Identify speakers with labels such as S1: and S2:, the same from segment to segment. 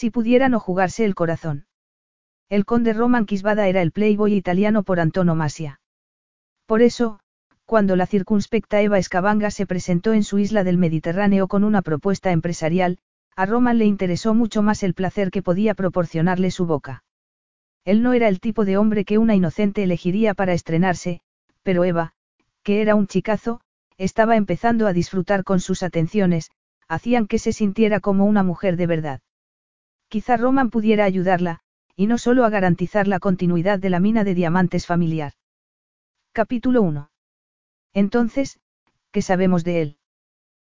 S1: Si pudiera no jugarse el corazón. El conde Roman Quisbada era el playboy italiano por antonomasia. Por eso, cuando la circunspecta Eva Escabanga se presentó en su isla del Mediterráneo con una propuesta empresarial, a Roman le interesó mucho más el placer que podía proporcionarle su boca. Él no era el tipo de hombre que una inocente elegiría para estrenarse, pero Eva, que era un chicazo, estaba empezando a disfrutar con sus atenciones, hacían que se sintiera como una mujer de verdad. Quizá Roman pudiera ayudarla, y no solo a garantizar la continuidad de la mina de diamantes familiar. Capítulo 1. Entonces, ¿qué sabemos de él?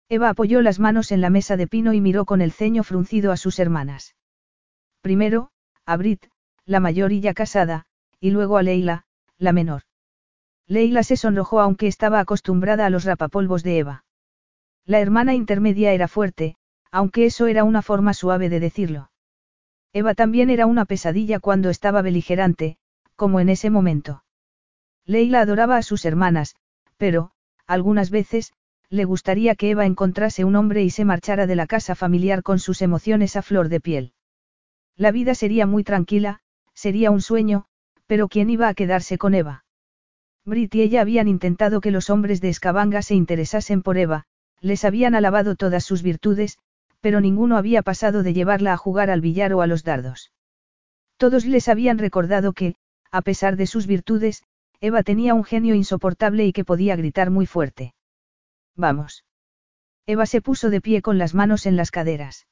S1: Eva apoyó las manos en la mesa de pino y miró con el ceño fruncido a sus hermanas. Primero, a Brit, la mayor y ya casada, y luego a Leila, la menor. Leila se sonrojó aunque estaba acostumbrada a los rapapolvos de Eva. La hermana intermedia era fuerte, aunque eso era una forma suave de decirlo. Eva también era una pesadilla cuando estaba beligerante, como en ese momento. Leila adoraba a sus hermanas, pero, algunas veces, le gustaría que Eva encontrase un hombre y se marchara de la casa familiar con sus emociones a flor de piel. La vida sería muy tranquila, sería un sueño, pero ¿quién iba a quedarse con Eva? Brit y ella habían intentado que los hombres de Escabanga se interesasen por Eva, les habían alabado todas sus virtudes, pero ninguno había pasado de llevarla a jugar al billar o a los dardos. Todos les habían recordado que, a pesar de sus virtudes, Eva tenía un genio insoportable y que podía gritar muy fuerte. Vamos. Eva se puso de pie con las manos en las caderas.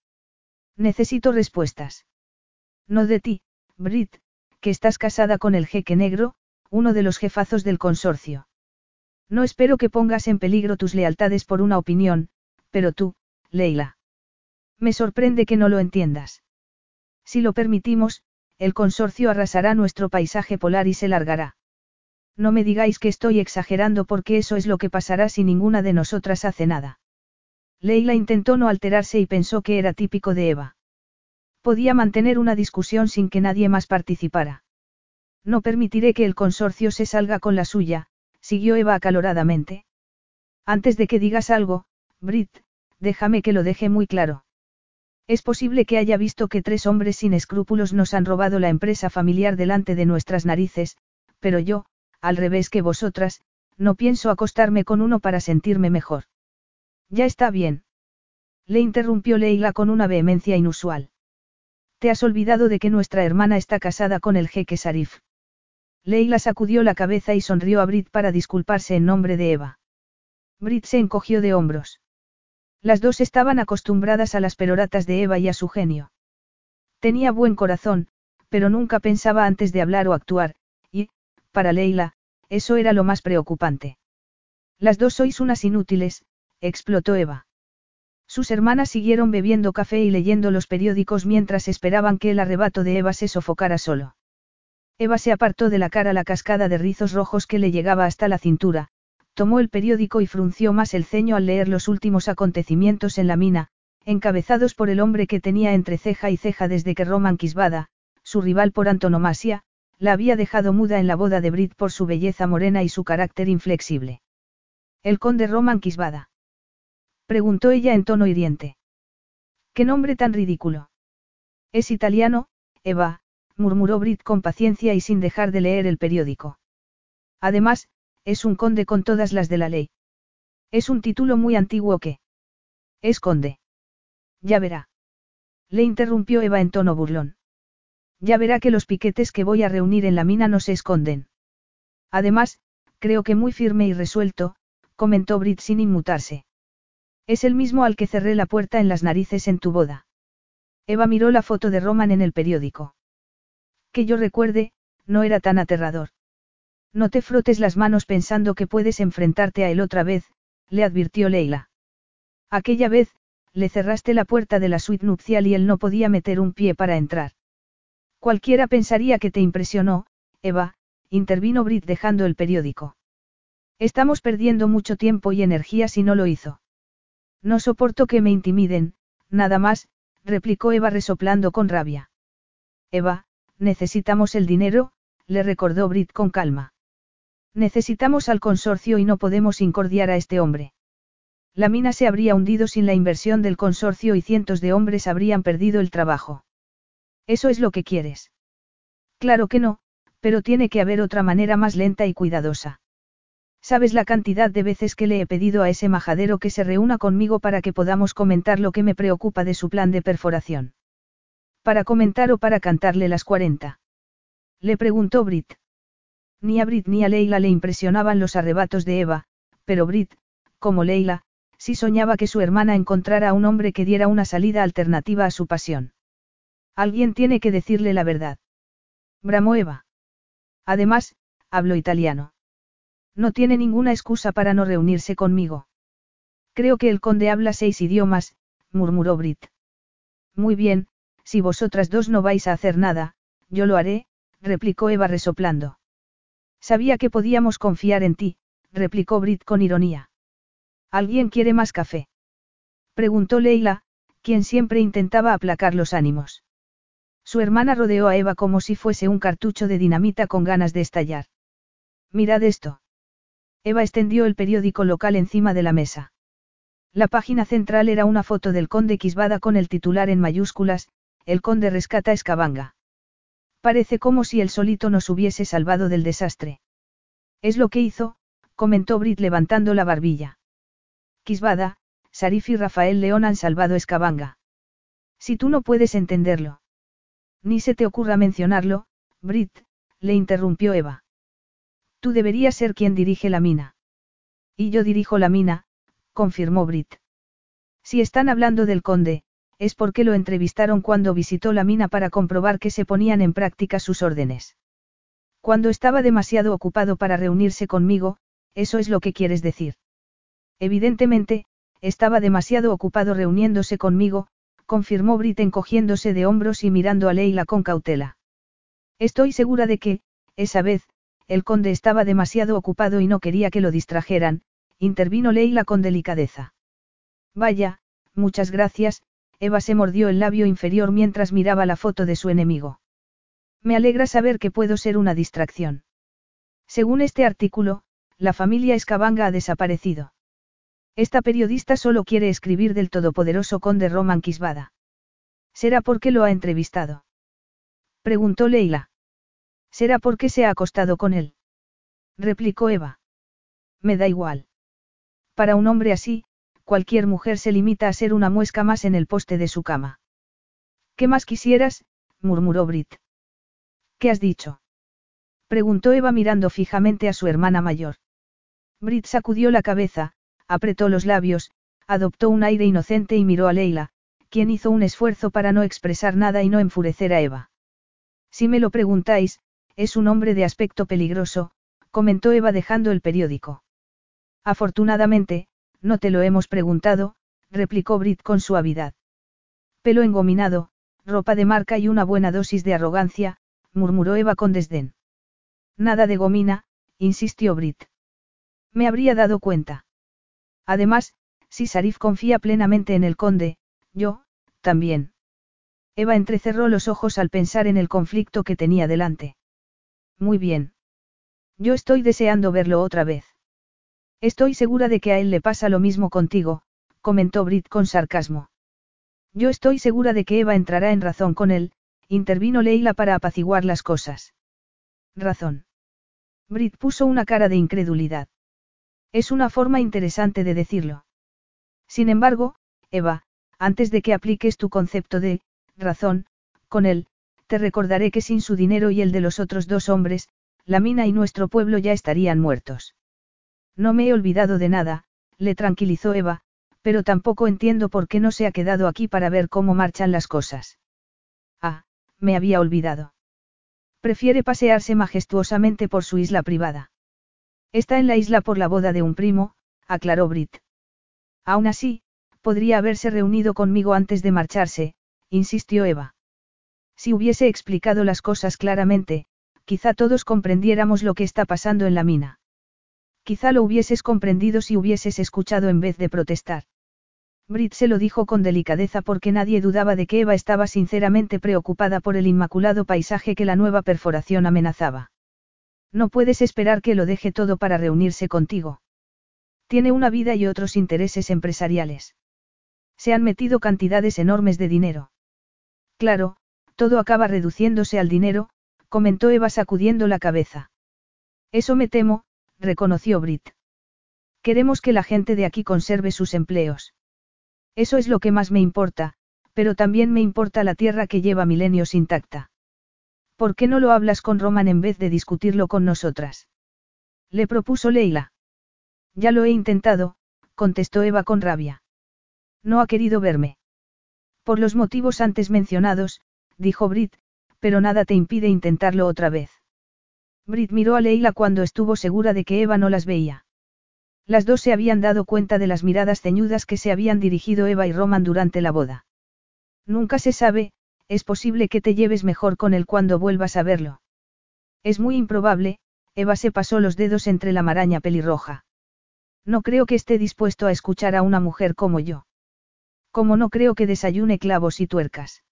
S1: Necesito respuestas. No de ti, Brit, que estás casada con el jeque negro, uno de los jefazos del consorcio. No espero que pongas en peligro tus lealtades por una opinión, pero tú, Leila. Me sorprende que no lo entiendas. Si lo permitimos, el consorcio arrasará nuestro paisaje polar y se largará. No me digáis que estoy exagerando porque eso es lo que pasará si ninguna de nosotras hace nada. Leila intentó no alterarse y pensó que era típico de Eva. Podía mantener una discusión sin que nadie más participara. No permitiré que el consorcio se salga con la suya, siguió Eva acaloradamente. Antes de que digas algo, Brit, déjame que lo deje muy claro. Es posible que haya visto que tres hombres sin escrúpulos nos han robado la empresa familiar delante de nuestras narices, pero yo, al revés que vosotras, no pienso acostarme con uno para sentirme mejor. Ya está bien. Le interrumpió Leila con una vehemencia inusual. Te has olvidado de que nuestra hermana está casada con el jeque Sarif. Leila sacudió la cabeza y sonrió a Brit para disculparse en nombre de Eva. Brit se encogió de hombros. Las dos estaban acostumbradas a las peroratas de Eva y a su genio. Tenía buen corazón, pero nunca pensaba antes de hablar o actuar, y, para Leila, eso era lo más preocupante. Las dos sois unas inútiles, explotó Eva. Sus hermanas siguieron bebiendo café y leyendo los periódicos mientras esperaban que el arrebato de Eva se sofocara solo. Eva se apartó de la cara la cascada de rizos rojos que le llegaba hasta la cintura, tomó el periódico y frunció más el ceño al leer los últimos acontecimientos en la mina, encabezados por el hombre que tenía entre ceja y ceja desde que Roman Quisbada, su rival por antonomasia, la había dejado muda en la boda de Brit por su belleza morena y su carácter inflexible. El conde Roman Quisbada. Preguntó ella en tono hiriente. ¿Qué nombre tan ridículo? Es italiano, Eva, murmuró Brit con paciencia y sin dejar de leer el periódico. Además, es un conde con todas las de la ley. Es un título muy antiguo que. Es conde. Ya verá. Le interrumpió Eva en tono burlón. Ya verá que los piquetes que voy a reunir en la mina no se esconden. Además, creo que muy firme y resuelto, comentó Brit sin inmutarse. Es el mismo al que cerré la puerta en las narices en tu boda. Eva miró la foto de Roman en el periódico. Que yo recuerde, no era tan aterrador. No te frotes las manos pensando que puedes enfrentarte a él otra vez, le advirtió Leila. Aquella vez, le cerraste la puerta de la suite nupcial y él no podía meter un pie para entrar. Cualquiera pensaría que te impresionó, Eva, intervino Brit dejando el periódico. Estamos perdiendo mucho tiempo y energía si no lo hizo. No soporto que me intimiden, nada más, replicó Eva resoplando con rabia. Eva, necesitamos el dinero, le recordó Brit con calma. Necesitamos al consorcio y no podemos incordiar a este hombre. La mina se habría hundido sin la inversión del consorcio y cientos de hombres habrían perdido el trabajo. ¿Eso es lo que quieres? Claro que no, pero tiene que haber otra manera más lenta y cuidadosa. ¿Sabes la cantidad de veces que le he pedido a ese majadero que se reúna conmigo para que podamos comentar lo que me preocupa de su plan de perforación? ¿Para comentar o para cantarle las 40? Le preguntó Brit. Ni a Brit ni a Leila le impresionaban los arrebatos de Eva, pero Brit, como Leila, sí soñaba que su hermana encontrara a un hombre que diera una salida alternativa a su pasión. Alguien tiene que decirle la verdad. Bramó Eva. Además, hablo italiano. No tiene ninguna excusa para no reunirse conmigo. Creo que el conde habla seis idiomas, murmuró Brit. Muy bien, si vosotras dos no vais a hacer nada, yo lo haré, replicó Eva resoplando. Sabía que podíamos confiar en ti, replicó Brit con ironía. ¿Alguien quiere más café? Preguntó Leila, quien siempre intentaba aplacar los ánimos. Su hermana rodeó a Eva como si fuese un cartucho de dinamita con ganas de estallar. Mirad esto. Eva extendió el periódico local encima de la mesa. La página central era una foto del conde Quisbada con el titular en mayúsculas, el conde rescata Escabanga. Parece como si el solito nos hubiese salvado del desastre. Es lo que hizo, comentó Brit levantando la barbilla. Quisbada, Sarif y Rafael León han salvado Escabanga. Si tú no puedes entenderlo. Ni se te ocurra mencionarlo, Brit, le interrumpió Eva. Tú deberías ser quien dirige la mina. Y yo dirijo la mina, confirmó Brit. Si están hablando del conde, es porque lo entrevistaron cuando visitó la mina para comprobar que se ponían en práctica sus órdenes. Cuando estaba demasiado ocupado para reunirse conmigo, eso es lo que quieres decir. Evidentemente, estaba demasiado ocupado reuniéndose conmigo, confirmó Brit encogiéndose de hombros y mirando a Leila con cautela. Estoy segura de que, esa vez, el conde estaba demasiado ocupado y no quería que lo distrajeran, intervino Leila con delicadeza. Vaya, muchas gracias, Eva se mordió el labio inferior mientras miraba la foto de su enemigo. Me alegra saber que puedo ser una distracción. Según este artículo, la familia Escabanga ha desaparecido. Esta periodista solo quiere escribir del todopoderoso conde Roman Quisbada. ¿Será porque lo ha entrevistado? Preguntó Leila. Será porque se ha acostado con él. Replicó Eva. Me da igual. Para un hombre así, cualquier mujer se limita a ser una muesca más en el poste de su cama. ¿Qué más quisieras? murmuró Brit. ¿Qué has dicho? preguntó Eva mirando fijamente a su hermana mayor. Brit sacudió la cabeza, apretó los labios, adoptó un aire inocente y miró a Leila, quien hizo un esfuerzo para no expresar nada y no enfurecer a Eva. Si me lo preguntáis, es un hombre de aspecto peligroso, comentó Eva dejando el periódico. Afortunadamente, no te lo hemos preguntado, replicó Brit con suavidad. Pelo engominado, ropa de marca y una buena dosis de arrogancia, murmuró Eva con desdén. Nada de gomina, insistió Brit. Me habría dado cuenta. Además, si Sarif confía plenamente en el conde, yo, también. Eva entrecerró los ojos al pensar en el conflicto que tenía delante. Muy bien. Yo estoy deseando verlo otra vez. Estoy segura de que a él le pasa lo mismo contigo, comentó Brit con sarcasmo. Yo estoy segura de que Eva entrará en razón con él, intervino Leila para apaciguar las cosas. Razón. Brit puso una cara de incredulidad. Es una forma interesante de decirlo. Sin embargo, Eva, antes de que apliques tu concepto de razón, con él, te recordaré que sin su dinero y el de los otros dos hombres, la mina y nuestro pueblo ya estarían muertos. No me he olvidado de nada, le tranquilizó Eva, pero tampoco entiendo por qué no se ha quedado aquí para ver cómo marchan las cosas. Ah, me había olvidado. Prefiere pasearse majestuosamente por su isla privada. Está en la isla por la boda de un primo, aclaró Brit. Aún así, podría haberse reunido conmigo antes de marcharse, insistió Eva. Si hubiese explicado las cosas claramente, quizá todos comprendiéramos lo que está pasando en la mina. Quizá lo hubieses comprendido si hubieses escuchado en vez de protestar. Brit se lo dijo con delicadeza porque nadie dudaba de que Eva estaba sinceramente preocupada por el inmaculado paisaje que la nueva perforación amenazaba. No puedes esperar que lo deje todo para reunirse contigo. Tiene una vida y otros intereses empresariales. Se han metido cantidades enormes de dinero. Claro, todo acaba reduciéndose al dinero, comentó Eva sacudiendo la cabeza. Eso me temo, reconoció Brit. Queremos que la gente de aquí conserve sus empleos. Eso es lo que más me importa, pero también me importa la tierra que lleva milenios intacta. ¿Por qué no lo hablas con Roman en vez de discutirlo con nosotras? Le propuso Leila. Ya lo he intentado, contestó Eva con rabia. No ha querido verme. Por los motivos antes mencionados, dijo Brit, pero nada te impide intentarlo otra vez. Brit miró a Leila cuando estuvo segura de que Eva no las veía. Las dos se habían dado cuenta de las miradas ceñudas que se habían dirigido Eva y Roman durante la boda. Nunca se sabe, es posible que te lleves mejor con él cuando vuelvas a verlo. Es muy improbable, Eva se pasó los dedos entre la maraña pelirroja. No creo que esté dispuesto a escuchar a una mujer como yo. Como no creo que desayune clavos y tuercas.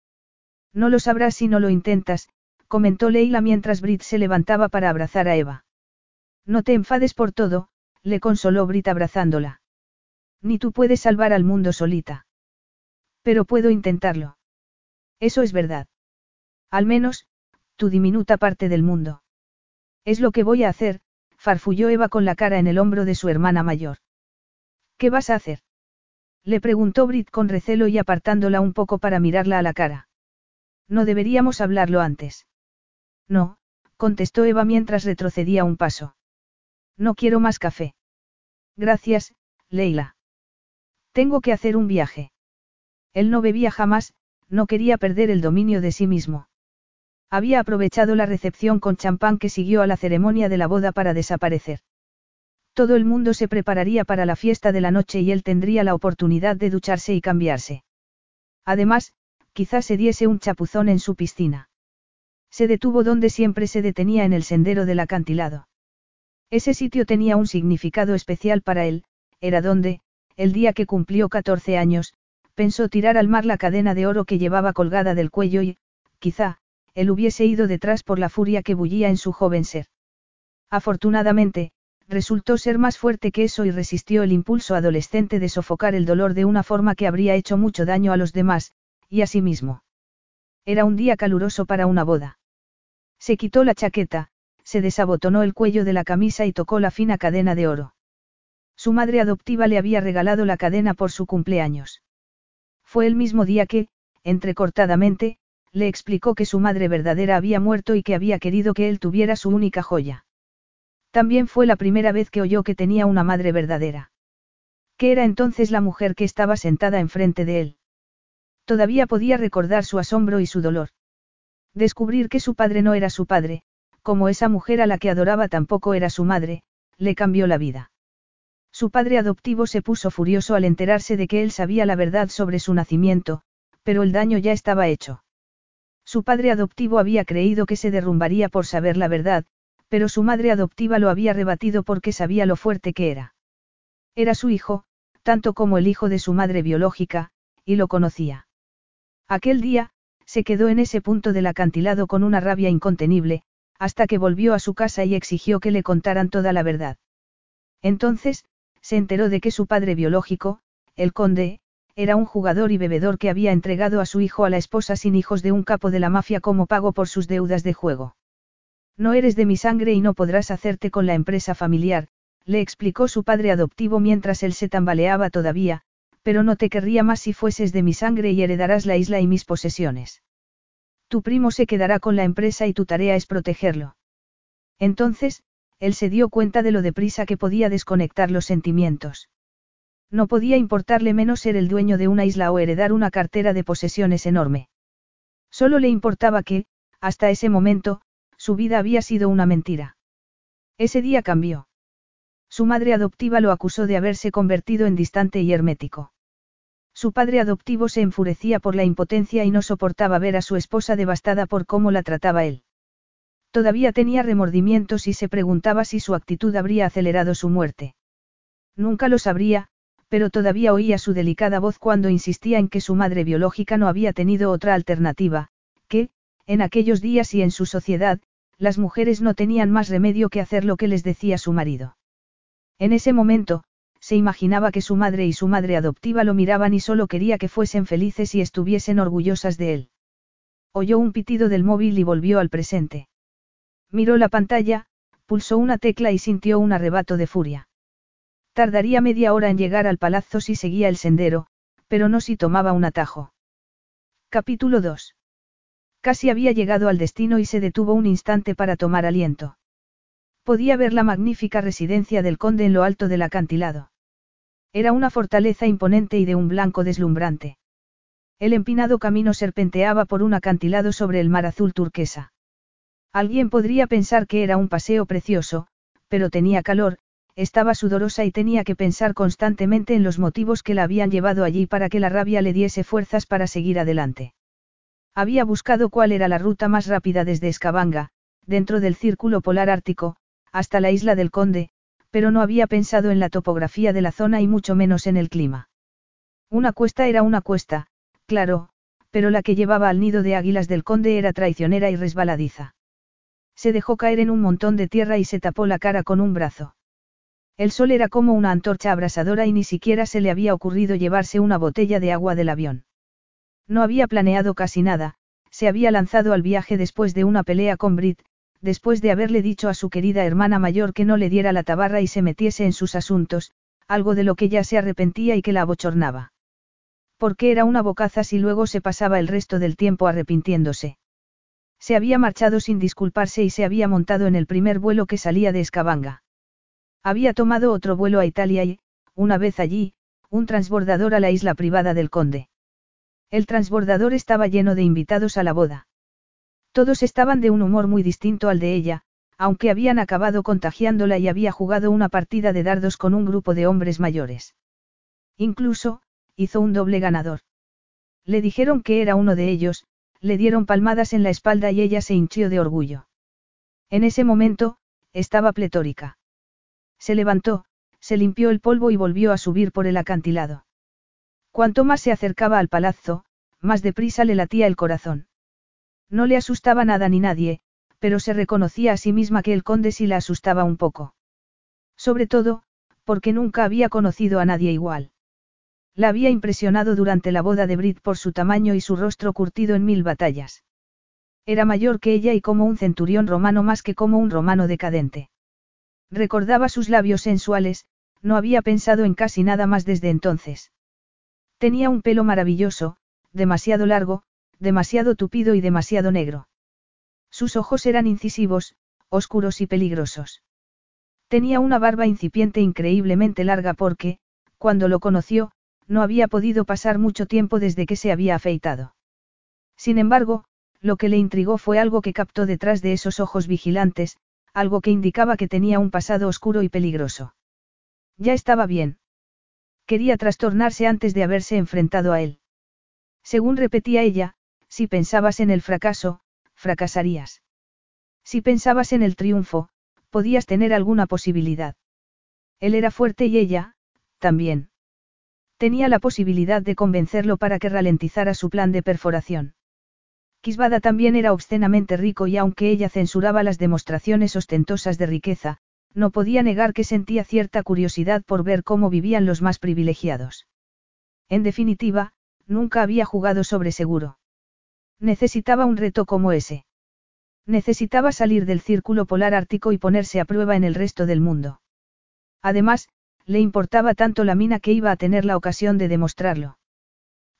S1: No lo sabrás si no lo intentas, comentó Leila mientras Brit se levantaba para abrazar a Eva. No te enfades por todo, le consoló Brit abrazándola. Ni tú puedes salvar al mundo solita. Pero puedo intentarlo. Eso es verdad. Al menos, tu diminuta parte del mundo. Es lo que voy a hacer, farfulló Eva con la cara en el hombro de su hermana mayor. ¿Qué vas a hacer? Le preguntó Brit con recelo y apartándola un poco para mirarla a la cara. No deberíamos hablarlo antes. No, contestó Eva mientras retrocedía un paso. No quiero más café. Gracias, Leila. Tengo que hacer un viaje. Él no bebía jamás, no quería perder el dominio de sí mismo. Había aprovechado la recepción con champán que siguió a la ceremonia de la boda para desaparecer. Todo el mundo se prepararía para la fiesta de la noche y él tendría la oportunidad de ducharse y cambiarse. Además, quizás se diese un chapuzón en su piscina. Se detuvo donde siempre se detenía en el sendero del acantilado. Ese sitio tenía un significado especial para él, era donde, el día que cumplió 14 años, pensó tirar al mar la cadena de oro que llevaba colgada del cuello y, quizá, él hubiese ido detrás por la furia que bullía en su joven ser. Afortunadamente, resultó ser más fuerte que eso y resistió el impulso adolescente de sofocar el dolor de una forma que habría hecho mucho daño a los demás, y a sí mismo. Era un día caluroso para una boda. Se quitó la chaqueta, se desabotonó el cuello de la camisa y tocó la fina cadena de oro. Su madre adoptiva le había regalado la cadena por su cumpleaños. Fue el mismo día que, entrecortadamente, le explicó que su madre verdadera había muerto y que había querido que él tuviera su única joya. También fue la primera vez que oyó que tenía una madre verdadera. Que era entonces la mujer que estaba sentada enfrente de él. Todavía podía recordar su asombro y su dolor. Descubrir que su padre no era su padre, como esa mujer a la que adoraba tampoco era su madre, le cambió la vida. Su padre adoptivo se puso furioso al enterarse de que él sabía la verdad sobre su nacimiento, pero el daño ya estaba hecho. Su padre adoptivo había creído que se derrumbaría por saber la verdad, pero su madre adoptiva lo había rebatido porque sabía lo fuerte que era. Era su hijo, tanto como el hijo de su madre biológica, y lo conocía. Aquel día, se quedó en ese punto del acantilado con una rabia incontenible, hasta que volvió a su casa y exigió que le contaran toda la verdad. Entonces, se enteró de que su padre biológico, el conde, era un jugador y bebedor que había entregado a su hijo a la esposa sin hijos de un capo de la mafia como pago por sus deudas de juego. No eres de mi sangre y no podrás hacerte con la empresa familiar, le explicó su padre adoptivo mientras él se tambaleaba todavía, pero no te querría más si fueses de mi sangre y heredarás la isla y mis posesiones. Tu primo se quedará con la empresa y tu tarea es protegerlo. Entonces, él se dio cuenta de lo deprisa que podía desconectar los sentimientos. No podía importarle menos ser el dueño de una isla o heredar una cartera de posesiones enorme. Solo le importaba que, hasta ese momento, su vida había sido una mentira. Ese día cambió. Su madre adoptiva lo acusó de haberse convertido en distante y hermético. Su padre adoptivo se enfurecía por la impotencia y no soportaba ver a su esposa devastada por cómo la trataba él. Todavía tenía remordimientos y se preguntaba si su actitud habría acelerado su muerte. Nunca lo sabría, pero todavía oía su delicada voz cuando insistía en que su madre biológica no había tenido otra alternativa, que, en aquellos días y en su sociedad, las mujeres no tenían más remedio que hacer lo que les decía su marido. En ese momento, se imaginaba que su madre y su madre adoptiva lo miraban y solo quería que fuesen felices y estuviesen orgullosas de él. Oyó un pitido del móvil y volvió al presente. Miró la pantalla, pulsó una tecla y sintió un arrebato de furia. Tardaría media hora en llegar al palazzo si seguía el sendero, pero no si tomaba un atajo. Capítulo 2. Casi había llegado al destino y se detuvo un instante para tomar aliento. Podía ver la magnífica residencia del conde en lo alto del acantilado. Era una fortaleza imponente y de un blanco deslumbrante. El empinado camino serpenteaba por un acantilado sobre el mar azul turquesa. Alguien podría pensar que era un paseo precioso, pero tenía calor, estaba sudorosa y tenía que pensar constantemente en los motivos que la habían llevado allí para que la rabia le diese fuerzas para seguir adelante. Había buscado cuál era la ruta más rápida desde Escabanga, dentro del círculo polar ártico, hasta la isla del Conde, pero no había pensado en la topografía de la zona y mucho menos en el clima. Una cuesta era una cuesta, claro, pero la que llevaba al nido de águilas del conde era traicionera y resbaladiza. Se dejó caer en un montón de tierra y se tapó la cara con un brazo. El sol era como una antorcha abrasadora y ni siquiera se le había ocurrido llevarse una botella de agua del avión. No había planeado casi nada, se había lanzado al viaje después de una pelea con Brit, después de haberle dicho a su querida hermana mayor que no le diera la tabarra y se metiese en sus asuntos, algo de lo que ya se arrepentía y que la abochornaba. Porque era una bocazas y luego se pasaba el resto del tiempo arrepintiéndose. Se había marchado sin disculparse y se había montado en el primer vuelo que salía de Escabanga. Había tomado otro vuelo a Italia y, una vez allí, un transbordador a la isla privada del conde. El transbordador estaba lleno de invitados a la boda. Todos estaban de un humor muy distinto al de ella, aunque habían acabado contagiándola y había jugado una partida de dardos con un grupo de hombres mayores. Incluso, hizo un doble ganador. Le dijeron que era uno de ellos, le dieron palmadas en la espalda y ella se hinchió de orgullo. En ese momento, estaba pletórica. Se levantó, se limpió el polvo y volvió a subir por el acantilado. Cuanto más se acercaba al palazzo, más deprisa le latía el corazón. No le asustaba nada ni nadie, pero se reconocía a sí misma que el conde sí la asustaba un poco. Sobre todo, porque nunca había conocido a nadie igual. La había impresionado durante la boda de Brit por su tamaño y su rostro curtido en mil batallas. Era mayor que ella y como un centurión romano más que como un romano decadente. Recordaba sus labios sensuales, no había pensado en casi nada más desde entonces. Tenía un pelo maravilloso, demasiado largo, demasiado tupido y demasiado negro. Sus ojos eran incisivos, oscuros y peligrosos. Tenía una barba incipiente increíblemente larga porque, cuando lo conoció, no había podido pasar mucho tiempo desde que se había afeitado. Sin embargo, lo que le intrigó fue algo que captó detrás de esos ojos vigilantes, algo que indicaba que tenía un pasado oscuro y peligroso. Ya estaba bien. Quería trastornarse antes de haberse enfrentado a él. Según repetía ella, si pensabas en el fracaso, fracasarías. Si pensabas en el triunfo, podías tener alguna posibilidad. Él era fuerte y ella, también. Tenía la posibilidad de convencerlo para que ralentizara su plan de perforación. Kisbada también era obscenamente rico y aunque ella censuraba las demostraciones ostentosas de riqueza, no podía negar que sentía cierta curiosidad por ver cómo vivían los más privilegiados. En definitiva, nunca había jugado sobre seguro. Necesitaba un reto como ese. Necesitaba salir del círculo polar ártico y ponerse a prueba en el resto del mundo. Además, le importaba tanto la mina que iba a tener la ocasión de demostrarlo.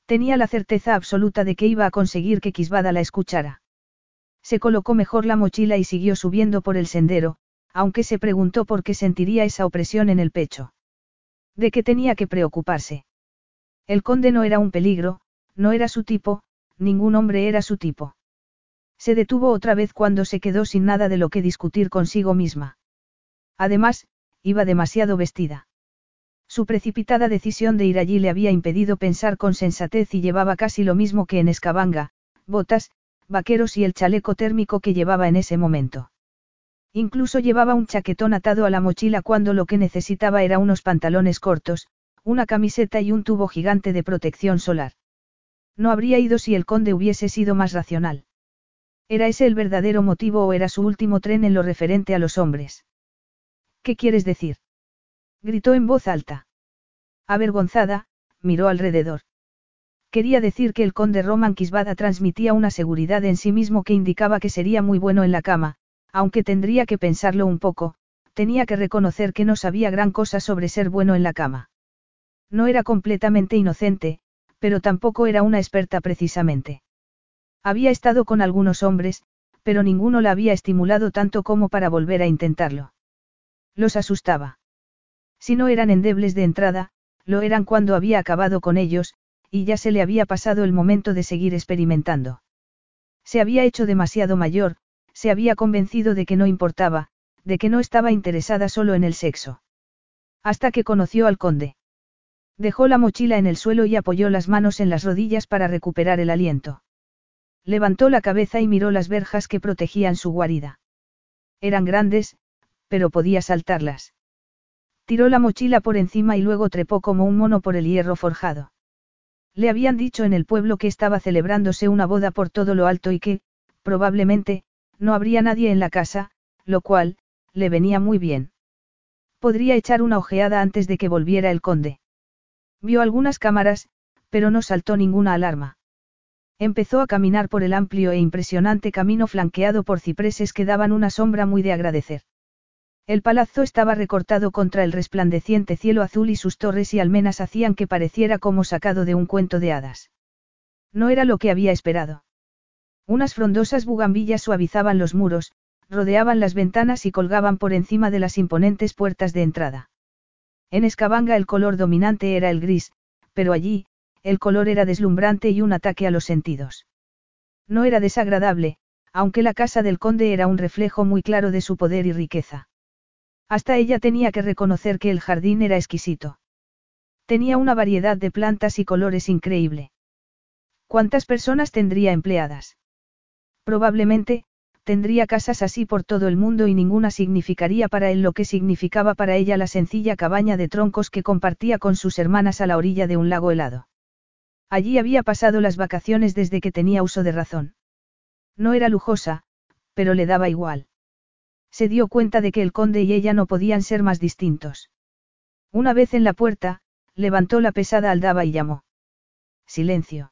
S1: Tenía la certeza absoluta de que iba a conseguir que Kisbada la escuchara. Se colocó mejor la mochila y siguió subiendo por el sendero, aunque se preguntó por qué sentiría esa opresión en el pecho. ¿De qué tenía que preocuparse? El conde no era un peligro, no era su tipo, ningún hombre era su tipo. Se detuvo otra vez cuando se quedó sin nada de lo que discutir consigo misma. Además, iba demasiado vestida. Su precipitada decisión de ir allí le había impedido pensar con sensatez y llevaba casi lo mismo que en Escabanga, botas, vaqueros y el chaleco térmico que llevaba en ese momento. Incluso llevaba un chaquetón atado a la mochila cuando lo que necesitaba era unos pantalones cortos, una camiseta y un tubo gigante de protección solar. No habría ido si el conde hubiese sido más racional. ¿Era ese el verdadero motivo o era su último tren en lo referente a los hombres? ¿Qué quieres decir? gritó en voz alta. Avergonzada, miró alrededor. Quería decir que el conde Roman Kisbada transmitía una seguridad en sí mismo que indicaba que sería muy bueno en la cama, aunque tendría que pensarlo un poco, tenía que reconocer que no sabía gran cosa sobre ser bueno en la cama. No era completamente inocente, pero tampoco era una experta precisamente. Había estado con algunos hombres, pero ninguno la había estimulado tanto como para volver a intentarlo. Los asustaba. Si no eran endebles de entrada, lo eran cuando había acabado con ellos, y ya se le había pasado el momento de seguir experimentando. Se había hecho demasiado mayor, se había convencido de que no importaba, de que no estaba interesada solo en el sexo. Hasta que conoció al conde. Dejó la mochila en el suelo y apoyó las manos en las rodillas para recuperar el aliento. Levantó la cabeza y miró las verjas que protegían su guarida. Eran grandes, pero podía saltarlas. Tiró la mochila por encima y luego trepó como un mono por el hierro forjado. Le habían dicho en el pueblo que estaba celebrándose una boda por todo lo alto y que, probablemente, no habría nadie en la casa, lo cual, le venía muy bien. Podría echar una ojeada antes de que volviera el conde. Vio algunas cámaras, pero no saltó ninguna alarma. Empezó a caminar por el amplio e impresionante camino flanqueado por cipreses que daban una sombra muy de agradecer. El palazzo estaba recortado contra el resplandeciente cielo azul y sus torres y almenas hacían que pareciera como sacado de un cuento de hadas. No era lo que había esperado. Unas frondosas bugambillas suavizaban los muros, rodeaban las ventanas y colgaban por encima de las imponentes puertas de entrada. En Escabanga el color dominante era el gris, pero allí, el color era deslumbrante y un ataque a los sentidos. No era desagradable, aunque la casa del conde era un reflejo muy claro de su poder y riqueza. Hasta ella tenía que reconocer que el jardín era exquisito. Tenía una variedad de plantas y colores increíble. ¿Cuántas personas tendría empleadas? Probablemente, tendría casas así por todo el mundo y ninguna significaría para él lo que significaba para ella la sencilla cabaña de troncos que compartía con sus hermanas a la orilla de un lago helado. Allí había pasado las vacaciones desde que tenía uso de razón. No era lujosa, pero le daba igual. Se dio cuenta de que el conde y ella no podían ser más distintos. Una vez en la puerta, levantó la pesada aldaba y llamó. Silencio.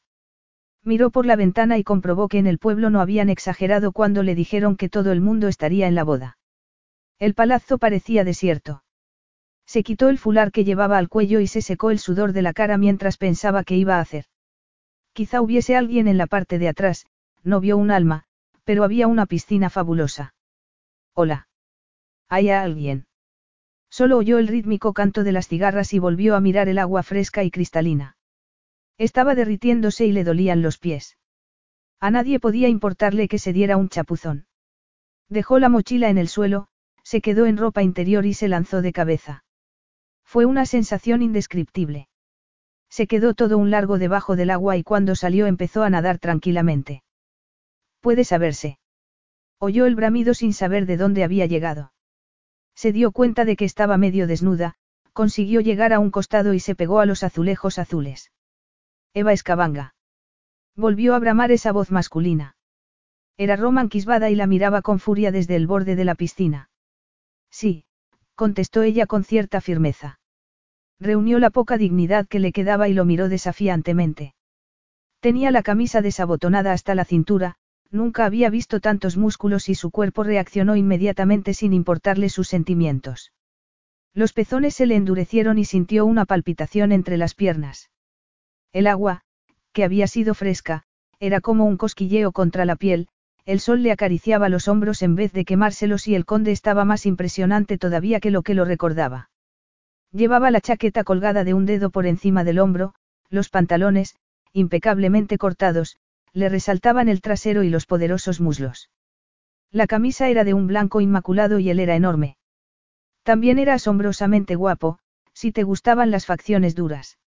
S1: Miró por la ventana y comprobó que en el pueblo no habían exagerado cuando le dijeron que todo el mundo estaría en la boda. El palazzo parecía desierto. Se quitó el fular que llevaba al cuello y se secó el sudor de la cara mientras pensaba qué iba a hacer. Quizá hubiese alguien en la parte de atrás, no vio un alma, pero había una piscina fabulosa. Hola. ¿Hay alguien? Solo oyó el rítmico canto de las cigarras y volvió a mirar el agua fresca y cristalina. Estaba derritiéndose y le dolían los pies. A nadie podía importarle que se diera un chapuzón. Dejó la mochila en el suelo, se quedó en ropa interior y se lanzó de cabeza. Fue una sensación indescriptible. Se quedó todo un largo debajo del agua y cuando salió empezó a nadar tranquilamente. Puede saberse. Oyó el bramido sin saber de dónde había llegado. Se dio cuenta de que estaba medio desnuda, consiguió llegar a un costado y se pegó a los azulejos azules. Eva Escabanga. Volvió a bramar esa voz masculina. Era Roman Quisbada y la miraba con furia desde el borde de la piscina. Sí, contestó ella con cierta firmeza. Reunió la poca dignidad que le quedaba y lo miró desafiantemente. Tenía la camisa desabotonada hasta la cintura, Nunca había visto tantos músculos y su cuerpo reaccionó inmediatamente sin importarle sus sentimientos. Los pezones se le endurecieron y sintió una palpitación entre las piernas. El agua, que había sido fresca, era como un cosquilleo contra la piel, el sol le acariciaba los hombros en vez de quemárselos y el conde estaba más impresionante todavía que lo que lo recordaba. Llevaba la chaqueta colgada de un dedo por encima del hombro, los pantalones, impecablemente cortados, le resaltaban el trasero y los poderosos muslos. La camisa era de un blanco inmaculado y él era enorme. También era asombrosamente guapo, si te gustaban las facciones duras.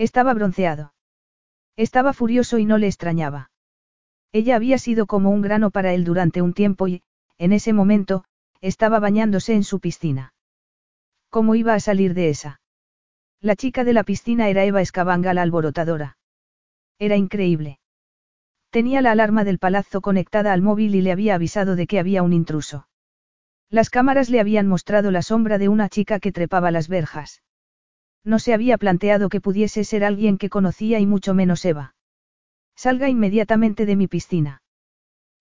S1: Estaba bronceado. Estaba furioso y no le extrañaba. Ella había sido como un grano para él durante un tiempo y, en ese momento, estaba bañándose en su piscina. ¿Cómo iba a salir de esa? La chica de la piscina era Eva Escabanga la alborotadora. Era increíble. Tenía la alarma del palazzo conectada al móvil y le había avisado de que había un intruso. Las cámaras le habían mostrado la sombra de una chica que trepaba las verjas. No se había planteado que pudiese ser alguien que conocía y mucho menos Eva. Salga inmediatamente de mi piscina.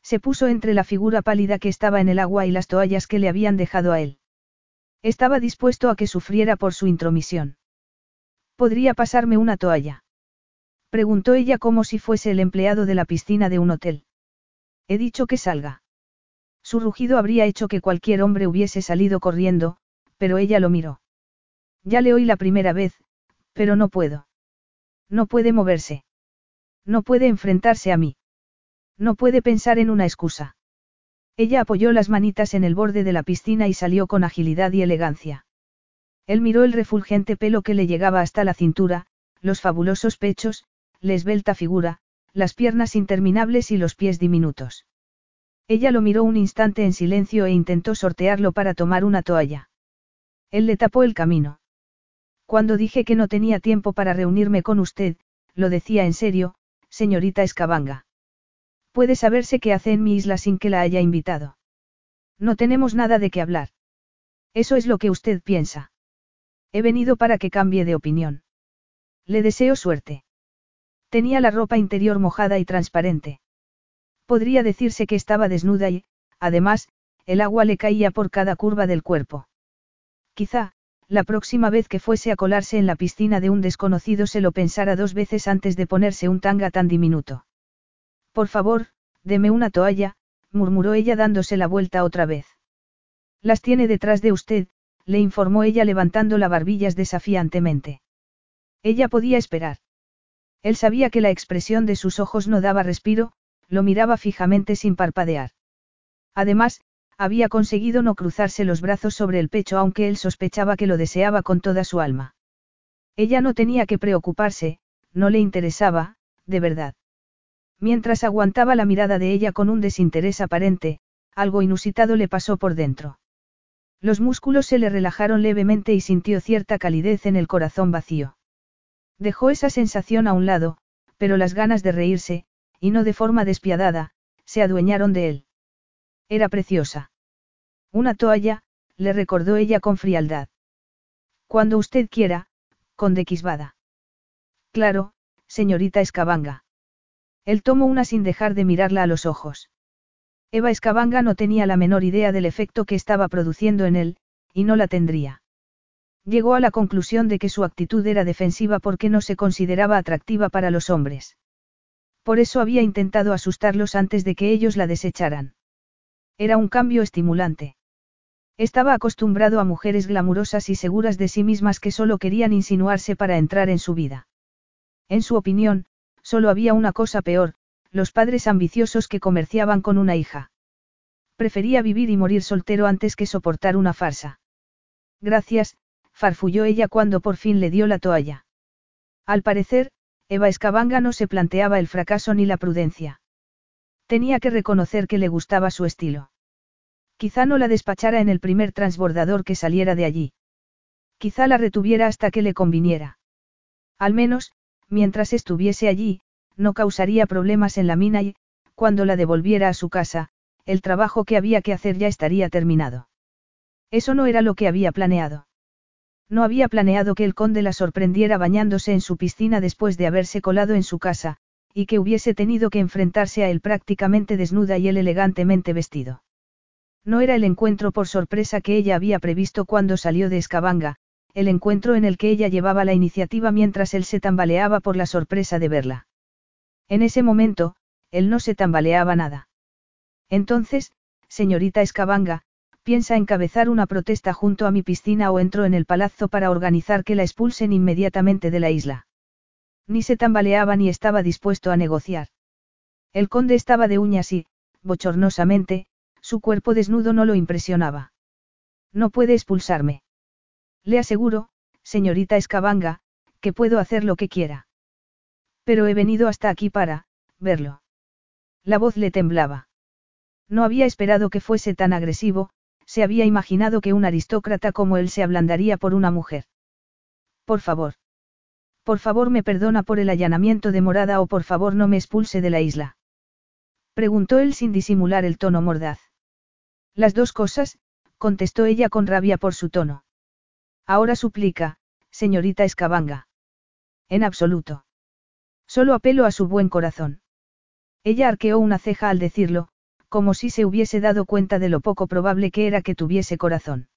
S1: Se puso entre la figura pálida que estaba en el agua y las toallas que le habían dejado a él. Estaba dispuesto a que sufriera por su intromisión. ¿Podría pasarme una toalla? Preguntó ella como si fuese el empleado de la piscina de un hotel. He dicho que salga. Su rugido habría hecho que cualquier hombre hubiese salido corriendo, pero ella lo miró. Ya le oí la primera vez, pero no puedo. No puede moverse. No puede enfrentarse a mí. No puede pensar en una excusa. Ella apoyó las manitas en el borde de la piscina y salió con agilidad y elegancia. Él miró el refulgente pelo que le llegaba hasta la cintura, los fabulosos pechos, la esbelta figura, las piernas interminables y los pies diminutos. Ella lo miró un instante en silencio e intentó sortearlo para tomar una toalla. Él le tapó el camino. Cuando dije que no tenía tiempo para reunirme con usted, lo decía en serio, señorita Escabanga. Puede saberse qué hace en mi isla sin que la haya invitado. No tenemos nada de qué hablar. Eso es lo que usted piensa. He venido para que cambie de opinión. Le deseo suerte. Tenía la ropa interior mojada y transparente. Podría decirse que estaba desnuda y, además, el agua le caía por cada curva del cuerpo. Quizá, la próxima vez que fuese a colarse en la piscina de un desconocido se lo pensara dos veces antes de ponerse un tanga tan diminuto. Por favor, deme una toalla, murmuró ella dándose la vuelta otra vez. Las tiene detrás de usted, le informó ella levantando la barbillas desafiantemente. Ella podía esperar. Él sabía que la expresión de sus ojos no daba respiro, lo miraba fijamente sin parpadear. Además, había conseguido no cruzarse los brazos sobre el pecho aunque él sospechaba que lo deseaba con toda su alma. Ella no tenía que preocuparse, no le interesaba, de verdad. Mientras aguantaba la mirada de ella con un desinterés aparente, algo inusitado le pasó por dentro. Los músculos se le relajaron levemente y sintió cierta calidez en el corazón vacío. Dejó esa sensación a un lado, pero las ganas de reírse, y no de forma despiadada, se adueñaron de él. Era preciosa. Una toalla, le recordó ella con frialdad. Cuando usted quiera, conde Quisbada. Claro, señorita Escabanga. Él tomó una sin dejar de mirarla a los ojos. Eva Escabanga no tenía la menor idea del efecto que estaba produciendo en él, y no la tendría. Llegó a la conclusión de que su actitud era defensiva porque no se consideraba atractiva para los hombres. Por eso había intentado asustarlos antes de que ellos la desecharan. Era un cambio estimulante. Estaba acostumbrado a mujeres glamurosas y seguras de sí mismas que solo querían insinuarse para entrar en su vida. En su opinión, solo había una cosa peor, los padres ambiciosos que comerciaban con una hija. Prefería vivir y morir soltero antes que soportar una farsa. Gracias, farfulló ella cuando por fin le dio la toalla. Al parecer, Eva Escabanga no se planteaba el fracaso ni la prudencia. Tenía que reconocer que le gustaba su estilo. Quizá no la despachara en el primer transbordador que saliera de allí. Quizá la retuviera hasta que le conviniera. Al menos, mientras estuviese allí, no causaría problemas en la mina y, cuando la devolviera a su casa, el trabajo que había que hacer ya estaría terminado. Eso no era lo que había planeado. No había planeado que el conde la sorprendiera bañándose en su piscina después de haberse colado en su casa, y que hubiese tenido que enfrentarse a él prácticamente desnuda y él elegantemente vestido. No era el encuentro por sorpresa que ella había previsto cuando salió de Escabanga, el encuentro en el que ella llevaba la iniciativa mientras él se tambaleaba por la sorpresa de verla. En ese momento, él no se tambaleaba nada. Entonces, señorita Escabanga, piensa encabezar una protesta junto a mi piscina o entro en el palazzo para organizar que la expulsen inmediatamente de la isla. Ni se tambaleaba ni estaba dispuesto a negociar. El conde estaba de uñas y, bochornosamente, su cuerpo desnudo no lo impresionaba. No puede expulsarme. Le aseguro, señorita Escabanga, que puedo hacer lo que quiera. Pero he venido hasta aquí para, verlo. La voz le temblaba. No había esperado que fuese tan agresivo, se había imaginado que un aristócrata como él se ablandaría por una mujer. Por favor. Por favor me perdona por el allanamiento de morada o por favor no me expulse de la isla. Preguntó él sin disimular el tono mordaz. Las dos cosas, contestó ella con rabia por su tono. Ahora suplica, señorita Escabanga. En absoluto. Solo apelo a su buen corazón. Ella arqueó una ceja al decirlo, como si se hubiese dado cuenta de lo poco probable que era que tuviese corazón.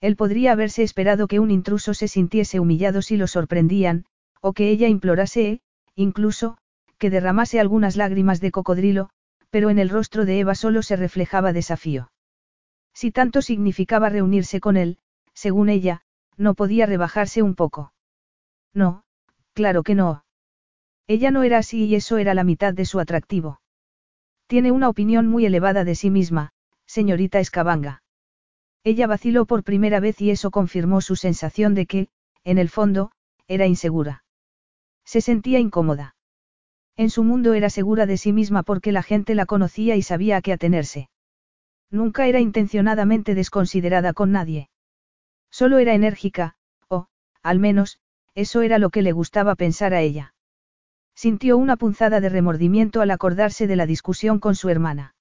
S1: Él podría haberse esperado que un intruso se sintiese humillado si lo sorprendían, o que ella implorase, incluso, que derramase algunas lágrimas de cocodrilo, pero en el rostro de Eva solo se reflejaba desafío. Si tanto significaba reunirse con él, según ella, no podía rebajarse un poco. No, claro que no. Ella no era así y eso era la mitad de su atractivo. Tiene una opinión muy elevada de sí misma, señorita Escabanga. Ella vaciló por primera vez y eso confirmó su sensación de que, en el fondo, era insegura. Se sentía incómoda. En su mundo era segura de sí misma porque la gente la conocía y sabía a qué atenerse. Nunca era intencionadamente desconsiderada con nadie. Solo era enérgica, o, al menos, eso era lo que le gustaba pensar a ella. Sintió una punzada de remordimiento al acordarse de la discusión con su hermana.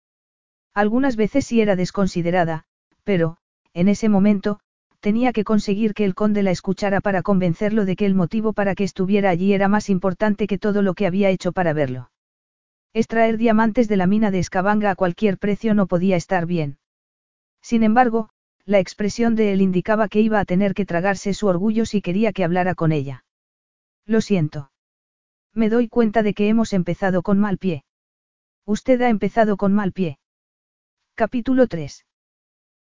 S1: Algunas veces sí era desconsiderada, pero, en ese momento, tenía que conseguir que el conde la escuchara para convencerlo de que el motivo para que estuviera allí era más importante que todo lo que había hecho para verlo. Extraer diamantes de la mina de Escabanga a cualquier precio no podía estar bien. Sin embargo, la expresión de él indicaba que iba a tener que tragarse su orgullo si quería que hablara con ella. Lo siento. Me doy cuenta de que hemos empezado con mal pie. Usted ha empezado con mal pie. Capítulo 3.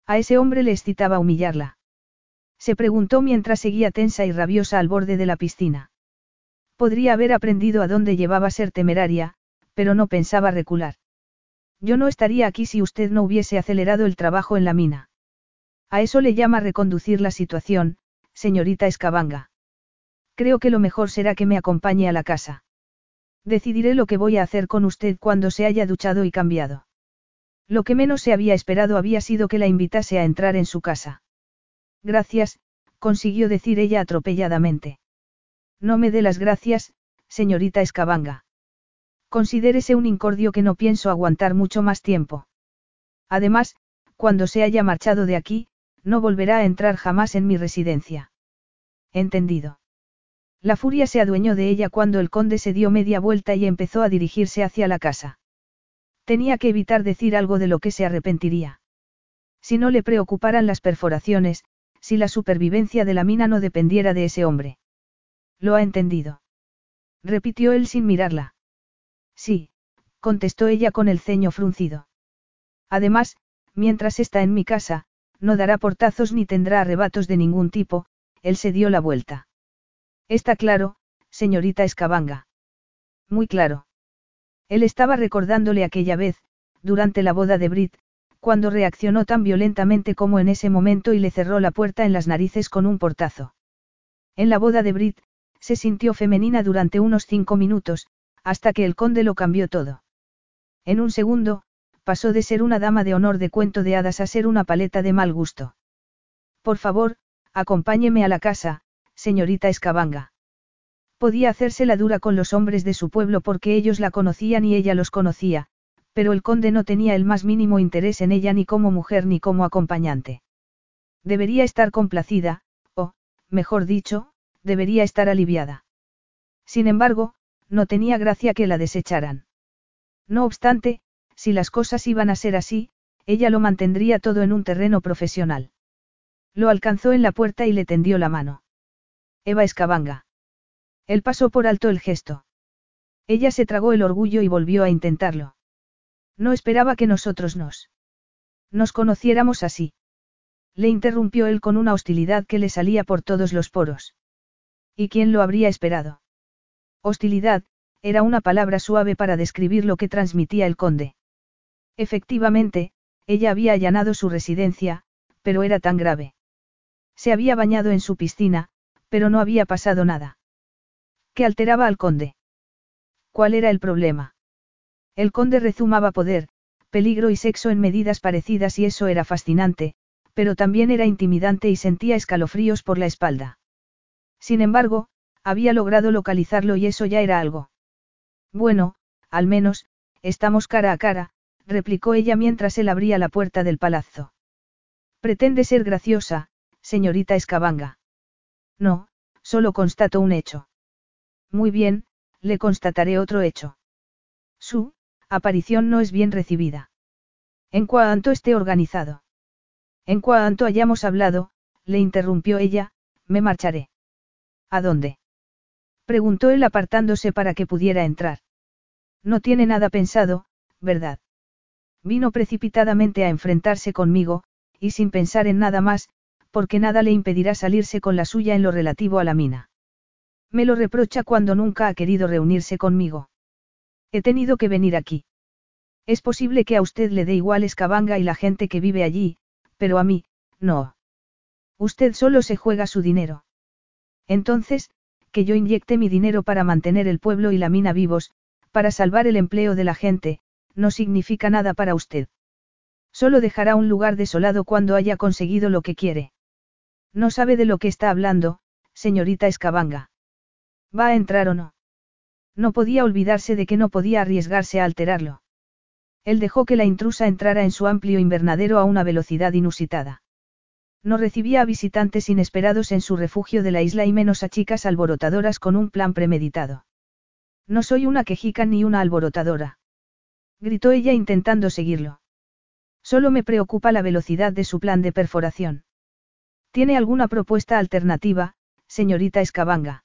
S1: A ese hombre le excitaba humillarla. Se preguntó mientras seguía tensa y rabiosa al borde de la piscina. Podría haber aprendido a dónde llevaba ser temeraria, pero no pensaba recular. Yo no estaría aquí si usted no hubiese acelerado el trabajo en la mina. A eso le llama reconducir la situación, señorita Escabanga. Creo que lo mejor será que me acompañe a la casa. Decidiré lo que voy a hacer con usted cuando se haya duchado y cambiado. Lo que menos se había esperado había sido que la invitase a entrar en su casa. Gracias, consiguió decir ella atropelladamente. No me dé las gracias, señorita Escabanga. Considérese un incordio que no pienso aguantar mucho más tiempo. Además, cuando se haya marchado de aquí, no volverá a entrar jamás en mi residencia. Entendido. La furia se adueñó de ella cuando el conde se dio media vuelta y empezó a dirigirse hacia la casa. Tenía que evitar decir algo de lo que se arrepentiría. Si no le preocuparan las perforaciones, si la supervivencia de la mina no dependiera de ese hombre. Lo ha entendido. Repitió él sin mirarla. Sí, contestó ella con el ceño fruncido. Además, mientras está en mi casa, no dará portazos ni tendrá arrebatos de ningún tipo, él se dio la vuelta. Está claro, señorita Escabanga. Muy claro. Él estaba recordándole aquella vez, durante la boda de Brit, cuando reaccionó tan violentamente como en ese momento y le cerró la puerta en las narices con un portazo. En la boda de Brit, se sintió femenina durante unos cinco minutos, hasta que el conde lo cambió todo. En un segundo, pasó de ser una dama de honor de cuento de hadas a ser una paleta de mal gusto. Por favor, acompáñeme a la casa, señorita Escabanga. Podía hacerse la dura con los hombres de su pueblo porque ellos la conocían y ella los conocía, pero el conde no tenía el más mínimo interés en ella ni como mujer ni como acompañante. Debería estar complacida, o, mejor dicho, debería estar aliviada. Sin embargo, no tenía gracia que la desecharan. No obstante, si las cosas iban a ser así, ella lo mantendría todo en un terreno profesional. Lo alcanzó en la puerta y le tendió la mano. Eva Escabanga. Él pasó por alto el gesto. Ella se tragó el orgullo y volvió a intentarlo. No esperaba que nosotros nos. Nos conociéramos así. Le interrumpió él con una hostilidad que le salía por todos los poros. ¿Y quién lo habría esperado? Hostilidad, era una palabra suave para describir lo que transmitía el conde. Efectivamente, ella había allanado su residencia, pero era tan grave. Se había bañado en su piscina, Pero no había pasado nada. ¿Qué alteraba al conde? ¿Cuál era el problema? El conde rezumaba poder, peligro y sexo en medidas parecidas y eso era fascinante, pero también era intimidante y sentía escalofríos por la espalda. Sin embargo, había logrado localizarlo y eso ya era algo. Bueno, al menos, estamos cara a cara, replicó ella mientras él abría la puerta del palazzo. Pretende ser graciosa, señorita Escabanga. No, solo constato un hecho. Muy bien, le constataré otro hecho. Su aparición no es bien recibida. En cuanto esté organizado. En cuanto hayamos hablado, le interrumpió ella, me marcharé. ¿A dónde? Preguntó él apartándose para que pudiera entrar. No tiene nada pensado, ¿verdad? Vino precipitadamente a enfrentarse conmigo, y sin pensar en nada más, porque nada le impedirá salirse con la suya en lo relativo a la mina. Me lo reprocha cuando nunca ha querido reunirse conmigo. He tenido que venir aquí. Es posible que a usted le dé igual Escabanga y la gente que vive allí, pero a mí, no. Usted solo se juega su dinero. Entonces, que yo inyecte mi dinero para mantener el pueblo y la mina vivos, para salvar el empleo de la gente, no significa nada para usted. Solo dejará un lugar desolado cuando haya conseguido lo que quiere. No sabe de lo que está hablando, señorita Escabanga. ¿Va a entrar o no? No podía olvidarse de que no podía arriesgarse a alterarlo. Él dejó que la intrusa entrara en su amplio invernadero a una velocidad inusitada. No recibía a visitantes inesperados en su refugio de la isla y menos a chicas alborotadoras con un plan premeditado. No soy una quejica ni una alborotadora. Gritó ella intentando seguirlo. Solo me preocupa la velocidad de su plan de perforación. ¿Tiene alguna propuesta alternativa, señorita Escabanga?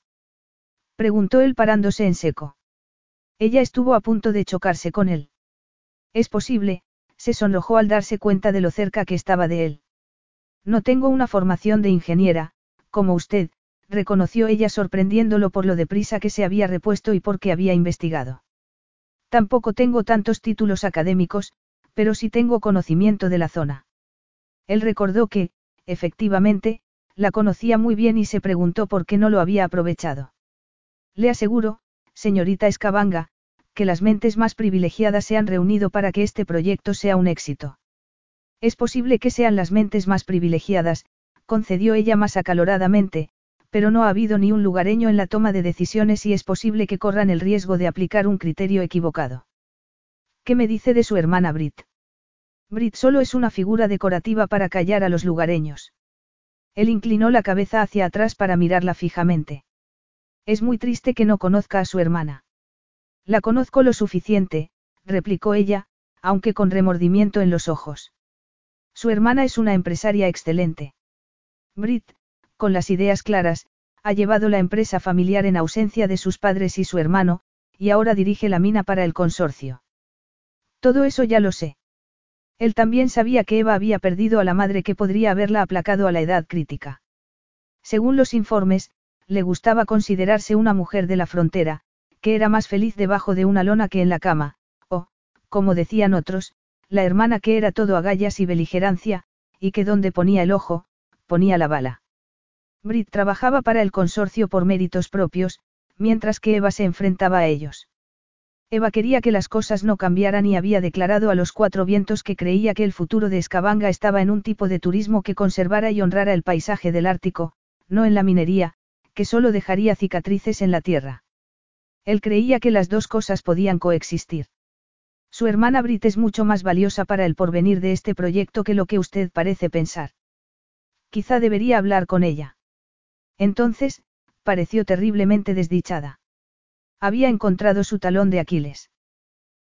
S1: Preguntó él parándose en seco. Ella estuvo a punto de chocarse con él. Es posible, se sonrojó al darse cuenta de lo cerca que estaba de él. No tengo una formación de ingeniera, como usted, reconoció ella sorprendiéndolo por lo deprisa que se había repuesto y porque había investigado. Tampoco tengo tantos títulos académicos, pero sí tengo conocimiento de la zona. Él recordó que, efectivamente, la conocía muy bien y se preguntó por qué no lo había aprovechado. Le aseguro, señorita Escabanga, que las mentes más privilegiadas se han reunido para que este proyecto sea un éxito. Es posible que sean las mentes más privilegiadas, concedió ella más acaloradamente, pero no ha habido ni un lugareño en la toma de decisiones y es posible que corran el riesgo de aplicar un criterio equivocado. ¿Qué me dice de su hermana Brit? Brit solo es una figura decorativa para callar a los lugareños. Él inclinó la cabeza hacia atrás para mirarla fijamente. Es muy triste que no conozca a su hermana. La conozco lo suficiente, replicó ella, aunque con remordimiento en los ojos. Su hermana es una empresaria excelente. Brit, con las ideas claras, ha llevado la empresa familiar en ausencia de sus padres y su hermano, y ahora dirige la mina para el consorcio. Todo eso ya lo sé. Él también sabía que Eva había perdido a la madre que podría haberla aplacado a la edad crítica. Según los informes, le gustaba considerarse una mujer de la frontera, que era más feliz debajo de una lona que en la cama, o, como decían otros, la hermana que era todo agallas y beligerancia, y que donde ponía el ojo, ponía la bala. Brit trabajaba para el consorcio por méritos propios, mientras que Eva se enfrentaba a ellos. Eva quería que las cosas no cambiaran y había declarado a los cuatro vientos que creía que el futuro de Escabanga estaba en un tipo de turismo que conservara y honrara el paisaje del Ártico, no en la minería, que solo dejaría cicatrices en la tierra. Él creía que las dos cosas podían coexistir. Su hermana Brit es mucho más valiosa para el porvenir de este proyecto que lo que usted parece pensar. Quizá debería hablar con ella. Entonces, pareció terriblemente desdichada. Había encontrado su talón de Aquiles.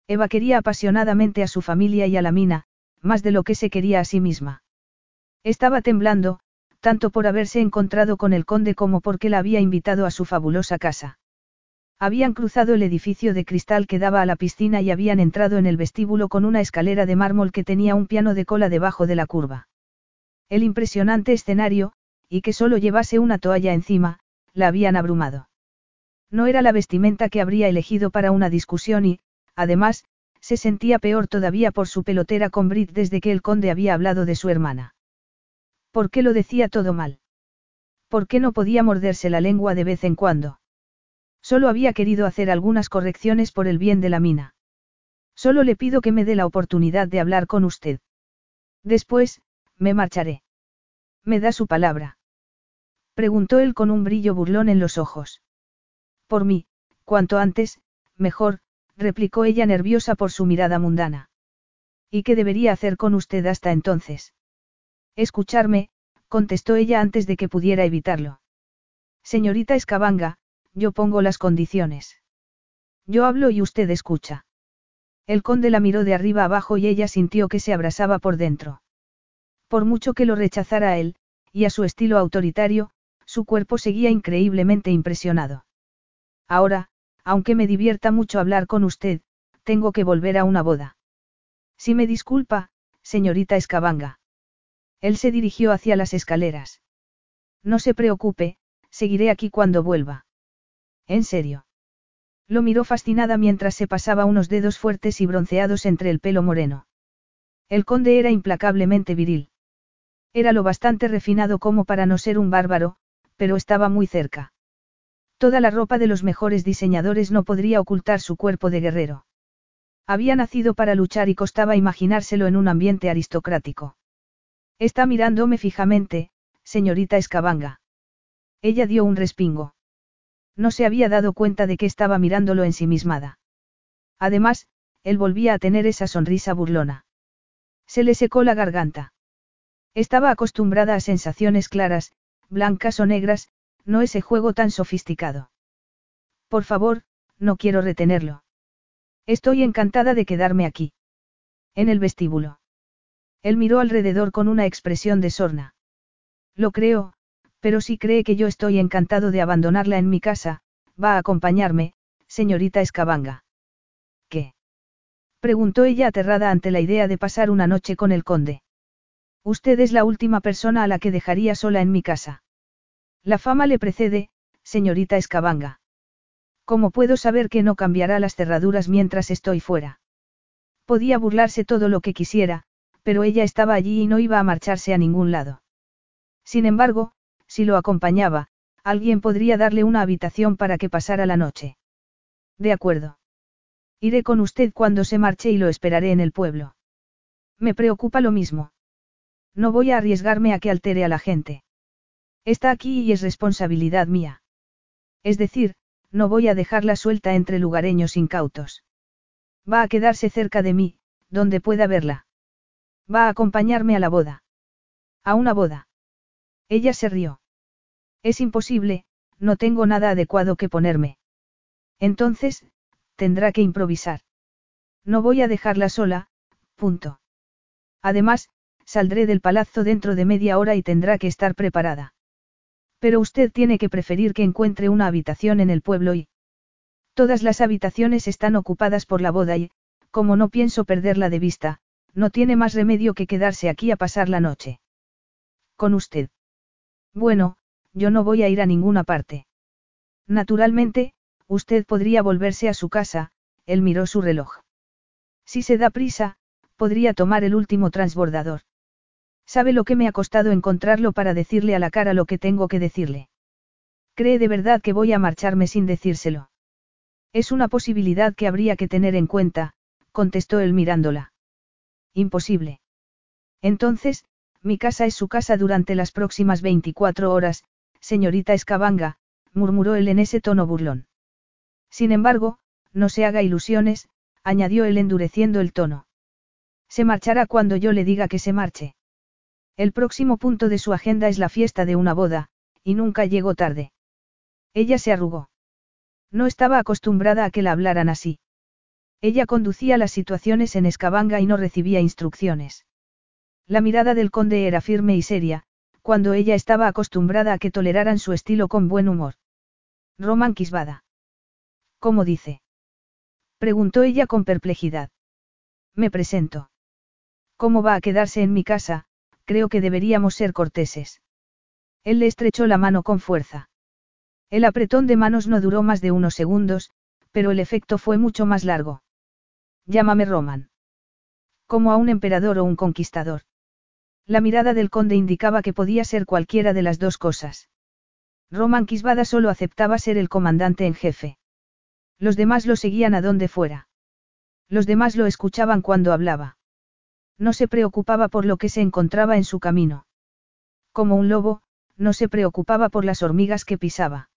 S1: Eva quería apasionadamente a su familia y a la mina, más de lo que se quería a sí misma. Estaba temblando, tanto por haberse encontrado con el conde como porque la había invitado a su fabulosa casa. Habían cruzado el edificio de cristal que daba a la piscina y habían entrado en el vestíbulo con una escalera de mármol que tenía un piano de cola debajo de la curva. El impresionante escenario, y que solo llevase una toalla encima, la habían abrumado. No era la vestimenta que habría elegido para una discusión y, además, se sentía peor todavía por su pelotera con Brit desde que el conde había hablado de su hermana. ¿Por qué lo decía todo mal? ¿Por qué no podía morderse la lengua de vez en cuando? Solo había querido hacer algunas correcciones por el bien de la mina. Solo le pido que me dé la oportunidad de hablar con usted. Después, me marcharé. ¿Me da su palabra? Preguntó él con un brillo burlón en los ojos. Por mí, cuanto antes, mejor, replicó ella nerviosa por su mirada mundana. ¿Y qué debería hacer con usted hasta entonces? Escucharme, contestó ella antes de que pudiera evitarlo. Señorita Escabanga, yo pongo las condiciones. Yo hablo y usted escucha. El conde la miró de arriba abajo y ella sintió que se abrasaba por dentro. Por mucho que lo rechazara a él, y a su estilo autoritario, su cuerpo seguía increíblemente impresionado. Ahora, aunque me divierta mucho hablar con usted, tengo que volver a una boda. Si me disculpa, señorita Escabanga. Él se dirigió hacia las escaleras. No se preocupe, seguiré aquí cuando vuelva. ¿En serio? Lo miró fascinada mientras se pasaba unos dedos fuertes y bronceados entre el pelo moreno. El conde era implacablemente viril. Era lo bastante refinado como para no ser un bárbaro, pero estaba muy cerca. Toda la ropa de los mejores diseñadores no podría ocultar su cuerpo de guerrero. Había nacido para luchar y costaba imaginárselo en un ambiente aristocrático. Está mirándome fijamente, señorita Escabanga. Ella dio un respingo. No se había dado cuenta de que estaba mirándolo ensimismada. Además, él volvía a tener esa sonrisa burlona. Se le secó la garganta. Estaba acostumbrada a sensaciones claras, blancas o negras, no ese juego tan sofisticado. Por favor, no quiero retenerlo. Estoy encantada de quedarme aquí. En el vestíbulo. Él miró alrededor con una expresión de sorna. Lo creo, pero si cree que yo estoy encantado de abandonarla en mi casa, va a acompañarme, señorita Escabanga. ¿Qué? preguntó ella aterrada ante la idea de pasar una noche con el conde. Usted es la última persona a la que dejaría sola en mi casa. La fama le precede, señorita Escabanga. ¿Cómo puedo saber que no cambiará las cerraduras mientras estoy fuera? Podía burlarse todo lo que quisiera, pero ella estaba allí y no iba a marcharse a ningún lado. Sin embargo, si lo acompañaba, alguien podría darle una habitación para que pasara la noche. De acuerdo. Iré con usted cuando se marche y lo esperaré en el pueblo. Me preocupa lo mismo. No voy a arriesgarme a que altere a la gente. Está aquí y es responsabilidad mía. Es decir, no voy a dejarla suelta entre lugareños incautos. Va a quedarse cerca de mí, donde pueda verla. Va a acompañarme a la boda. A una boda. Ella se rió. Es imposible, no tengo nada adecuado que ponerme. Entonces, tendrá que improvisar. No voy a dejarla sola, punto. Además, saldré del palazzo dentro de media hora y tendrá que estar preparada. Pero usted tiene que preferir que encuentre una habitación en el pueblo y... Todas las habitaciones están ocupadas por la boda y, como no pienso perderla de vista, no tiene más remedio que quedarse aquí a pasar la noche. Con usted. Bueno, yo no voy a ir a ninguna parte. Naturalmente, usted podría volverse a su casa, él miró su reloj. Si se da prisa, podría tomar el último transbordador. Sabe lo que me ha costado encontrarlo para decirle a la cara lo que tengo que decirle. ¿Cree de verdad que voy a marcharme sin decírselo? Es una posibilidad que habría que tener en cuenta, contestó él mirándola. Imposible. Entonces, mi casa es su casa durante las próximas 24 horas, señorita Escabanga, murmuró él en ese tono burlón. Sin embargo, no se haga ilusiones, añadió él endureciendo el tono. Se marchará cuando yo le diga que se marche. El próximo punto de su agenda es la fiesta de una boda, y nunca llegó tarde. Ella se arrugó. No estaba acostumbrada a que la hablaran así. Ella conducía las situaciones en Escabanga y no recibía instrucciones. La mirada del conde era firme y seria, cuando ella estaba acostumbrada a que toleraran su estilo con buen humor. Roman Quisbada. ¿Cómo dice? Preguntó ella con perplejidad. Me presento. ¿Cómo va a quedarse en mi casa? creo que deberíamos ser corteses. Él le estrechó la mano con fuerza. El apretón de manos no duró más de unos segundos, pero el efecto fue mucho más largo. Llámame Roman. Como a un emperador o un conquistador. La mirada del conde indicaba que podía ser cualquiera de las dos cosas. Roman Quisbada solo aceptaba ser el comandante en jefe. Los demás lo seguían a donde fuera. Los demás lo escuchaban cuando hablaba. No se preocupaba por lo que se encontraba en su camino. Como un lobo, no se preocupaba por las hormigas que pisaba.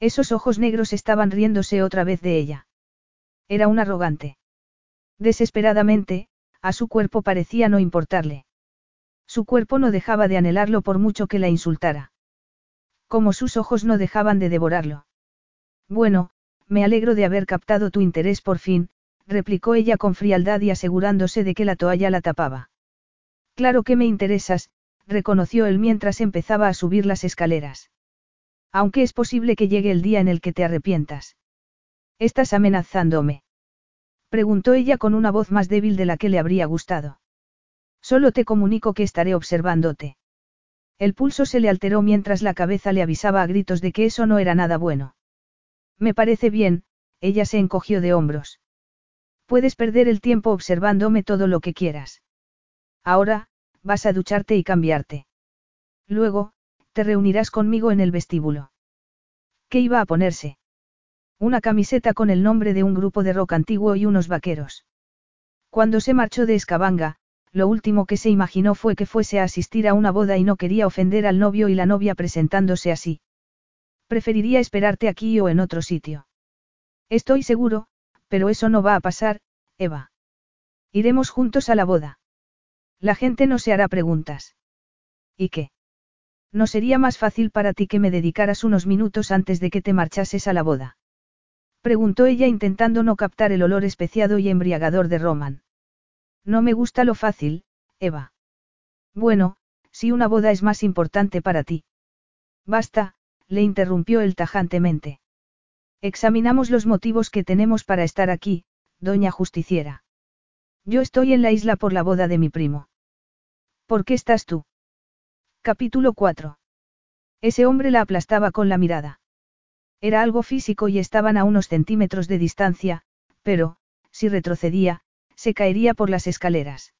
S1: Esos ojos negros estaban riéndose otra vez de ella. Era un arrogante. Desesperadamente, a su cuerpo parecía no importarle. Su cuerpo no dejaba de anhelarlo por mucho que la insultara. Como sus ojos no dejaban de devorarlo. Bueno, me alegro de haber captado tu interés por fin, replicó ella con frialdad y asegurándose de que la toalla la tapaba. Claro que me interesas, reconoció él mientras empezaba a subir las escaleras. Aunque es posible que llegue el día en el que te arrepientas. ¿Estás amenazándome? Preguntó ella con una voz más débil de la que le habría gustado. Solo te comunico que estaré observándote. El pulso se le alteró mientras la cabeza le avisaba a gritos de que eso no era nada bueno. Me parece bien, ella se encogió de hombros. Puedes perder el tiempo observándome todo lo que quieras. Ahora, vas a ducharte y cambiarte. Luego, te reunirás conmigo en el vestíbulo. ¿Qué iba a ponerse? Una camiseta con el nombre de un grupo de rock antiguo y unos vaqueros. Cuando se marchó de Escabanga, lo último que se imaginó fue que fuese a asistir a una boda y no quería ofender al novio y la novia presentándose así. Preferiría esperarte aquí o en otro sitio. Estoy seguro, pero eso no va a pasar, Eva. Iremos juntos a la boda. La gente no se hará preguntas. ¿Y qué? ¿No sería más fácil para ti que me dedicaras unos minutos antes de que te marchases a la boda? Preguntó ella intentando no captar el olor especiado y embriagador de Roman. No me gusta lo fácil, Eva. Bueno, si una boda es más importante para ti. Basta, le interrumpió él tajantemente. Examinamos los motivos que tenemos para estar aquí, doña justiciera. Yo estoy en la isla por la boda de mi primo. ¿Por qué estás tú? Capítulo 4. Ese hombre la aplastaba con la mirada. Era algo físico y estaban a unos centímetros de distancia, pero, si retrocedía, se caería por las escaleras.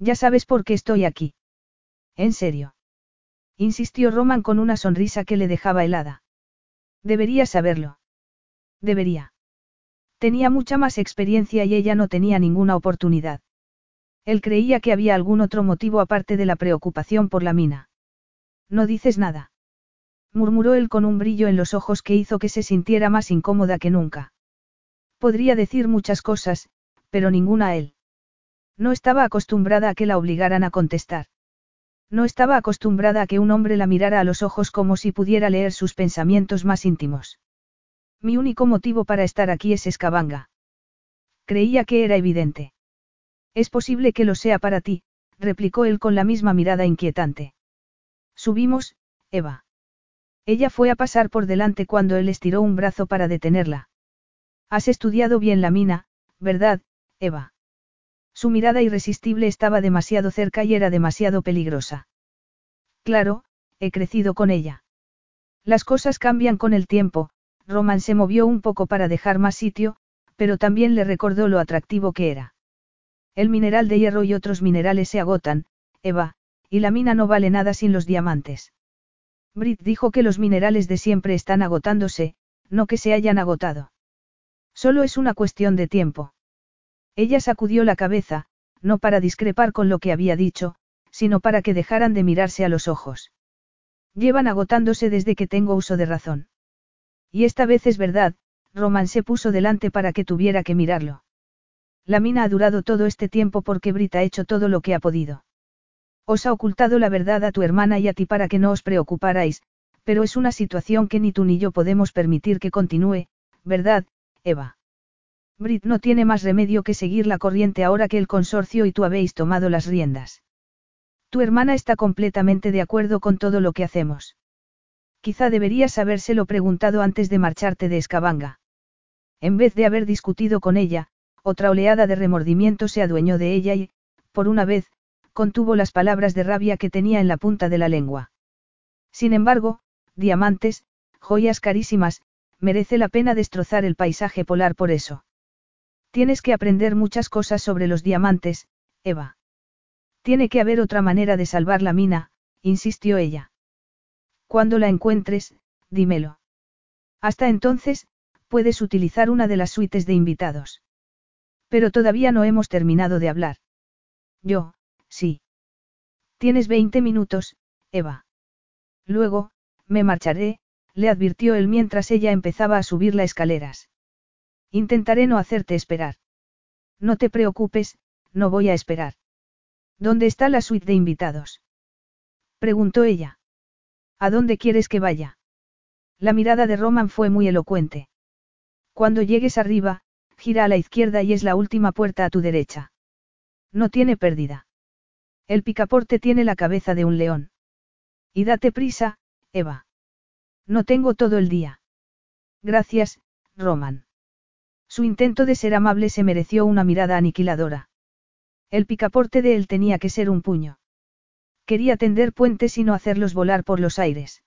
S1: Ya sabes por qué estoy aquí. ¿En serio? Insistió Roman con una sonrisa que le dejaba helada. Debería saberlo. Debería. Tenía mucha más experiencia y ella no tenía ninguna oportunidad. Él creía que había algún otro motivo aparte de la preocupación por la mina. No dices nada. Murmuró él con un brillo en los ojos que hizo que se sintiera más incómoda que nunca. Podría decir muchas cosas, pero ninguna a él. No estaba acostumbrada a que la obligaran a contestar. No estaba acostumbrada a que un hombre la mirara a los ojos como si pudiera leer sus pensamientos más íntimos. Mi único motivo para estar aquí es Escabanga. Creía que era evidente. Es posible que lo sea para ti, replicó él con la misma mirada inquietante. Subimos, Eva. Ella fue a pasar por delante cuando él estiró un brazo para detenerla. Has estudiado bien la mina, ¿verdad, Eva? Su mirada irresistible estaba demasiado cerca y era demasiado peligrosa. Claro, he crecido con ella. Las cosas cambian con el tiempo, Roman se movió un poco para dejar más sitio, pero también le recordó lo atractivo que era. El mineral de hierro y otros minerales se agotan, Eva, y la mina no vale nada sin los diamantes. Brit dijo que los minerales de siempre están agotándose, no que se hayan agotado. Solo es una cuestión de tiempo. Ella sacudió la cabeza, no para discrepar con lo que había dicho, sino para que dejaran de mirarse a los ojos. Llevan agotándose desde que tengo uso de razón. Y esta vez es verdad, Roman se puso delante para que tuviera que mirarlo. La mina ha durado todo este tiempo porque Brit ha hecho todo lo que ha podido. Os ha ocultado la verdad a tu hermana y a ti para que no os preocuparais, pero es una situación que ni tú ni yo podemos permitir que continúe, ¿verdad, Eva? Brit no tiene más remedio que seguir la corriente ahora que el consorcio y tú habéis tomado las riendas. Tu hermana está completamente de acuerdo con todo lo que hacemos. Quizá deberías habérselo preguntado antes de marcharte de Escabanga. En vez de haber discutido con ella, otra oleada de remordimiento se adueñó de ella y, por una vez, contuvo las palabras de rabia que tenía en la punta de la lengua. Sin embargo, diamantes, joyas carísimas, merece la pena destrozar el paisaje polar por eso. Tienes que aprender muchas cosas sobre los diamantes, Eva. Tiene que haber otra manera de salvar la mina, insistió ella. Cuando la encuentres, dímelo. Hasta entonces, puedes utilizar una de las suites de invitados. Pero todavía no hemos terminado de hablar. Yo, sí. Tienes 20 minutos, Eva. Luego, me marcharé, le advirtió él mientras ella empezaba a subir las escaleras. Intentaré no hacerte esperar. No te preocupes, no voy a esperar. ¿Dónde está la suite de invitados? Preguntó ella. ¿A dónde quieres que vaya? La mirada de Roman fue muy elocuente. Cuando llegues arriba, gira a la izquierda y es la última puerta a tu derecha. No tiene pérdida. El picaporte tiene la cabeza de un león. Y date prisa, Eva. No tengo todo el día. Gracias, Roman. Su intento de ser amable se mereció una mirada aniquiladora. El picaporte de él tenía que ser un puño. Quería tender puentes y no hacerlos volar por los aires.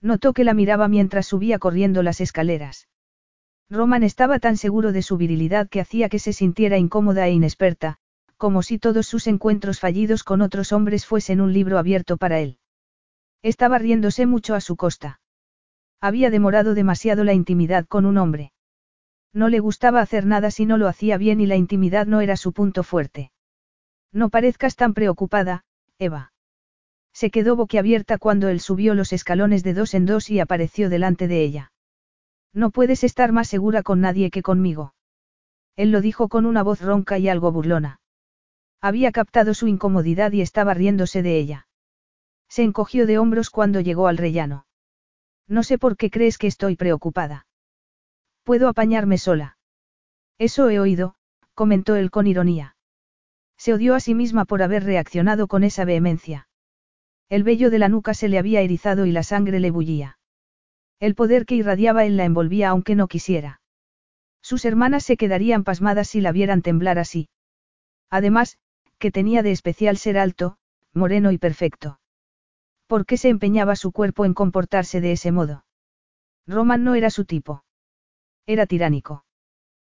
S1: Notó que la miraba mientras subía corriendo las escaleras. Roman estaba tan seguro de su virilidad que hacía que se sintiera incómoda e inexperta, como si todos sus encuentros fallidos con otros hombres fuesen un libro abierto para él. Estaba riéndose mucho a su costa. Había demorado demasiado la intimidad con un hombre. No le gustaba hacer nada si no lo hacía bien y la intimidad no era su punto fuerte. No parezcas tan preocupada, Eva. Se quedó boquiabierta cuando él subió los escalones de dos en dos y apareció delante de ella. No puedes estar más segura con nadie que conmigo. Él lo dijo con una voz ronca y algo burlona. Había captado su incomodidad y estaba riéndose de ella. Se encogió de hombros cuando llegó al rellano. No sé por qué crees que estoy preocupada. Puedo apañarme sola. Eso he oído, comentó él con ironía. Se odió a sí misma por haber reaccionado con esa vehemencia. El vello de la nuca se le había erizado y la sangre le bullía. El poder que irradiaba él la envolvía aunque no quisiera. Sus hermanas se quedarían pasmadas si la vieran temblar así. Además, que tenía de especial ser alto, moreno y perfecto. ¿Por qué se empeñaba su cuerpo en comportarse de ese modo? Roman no era su tipo. Era tiránico.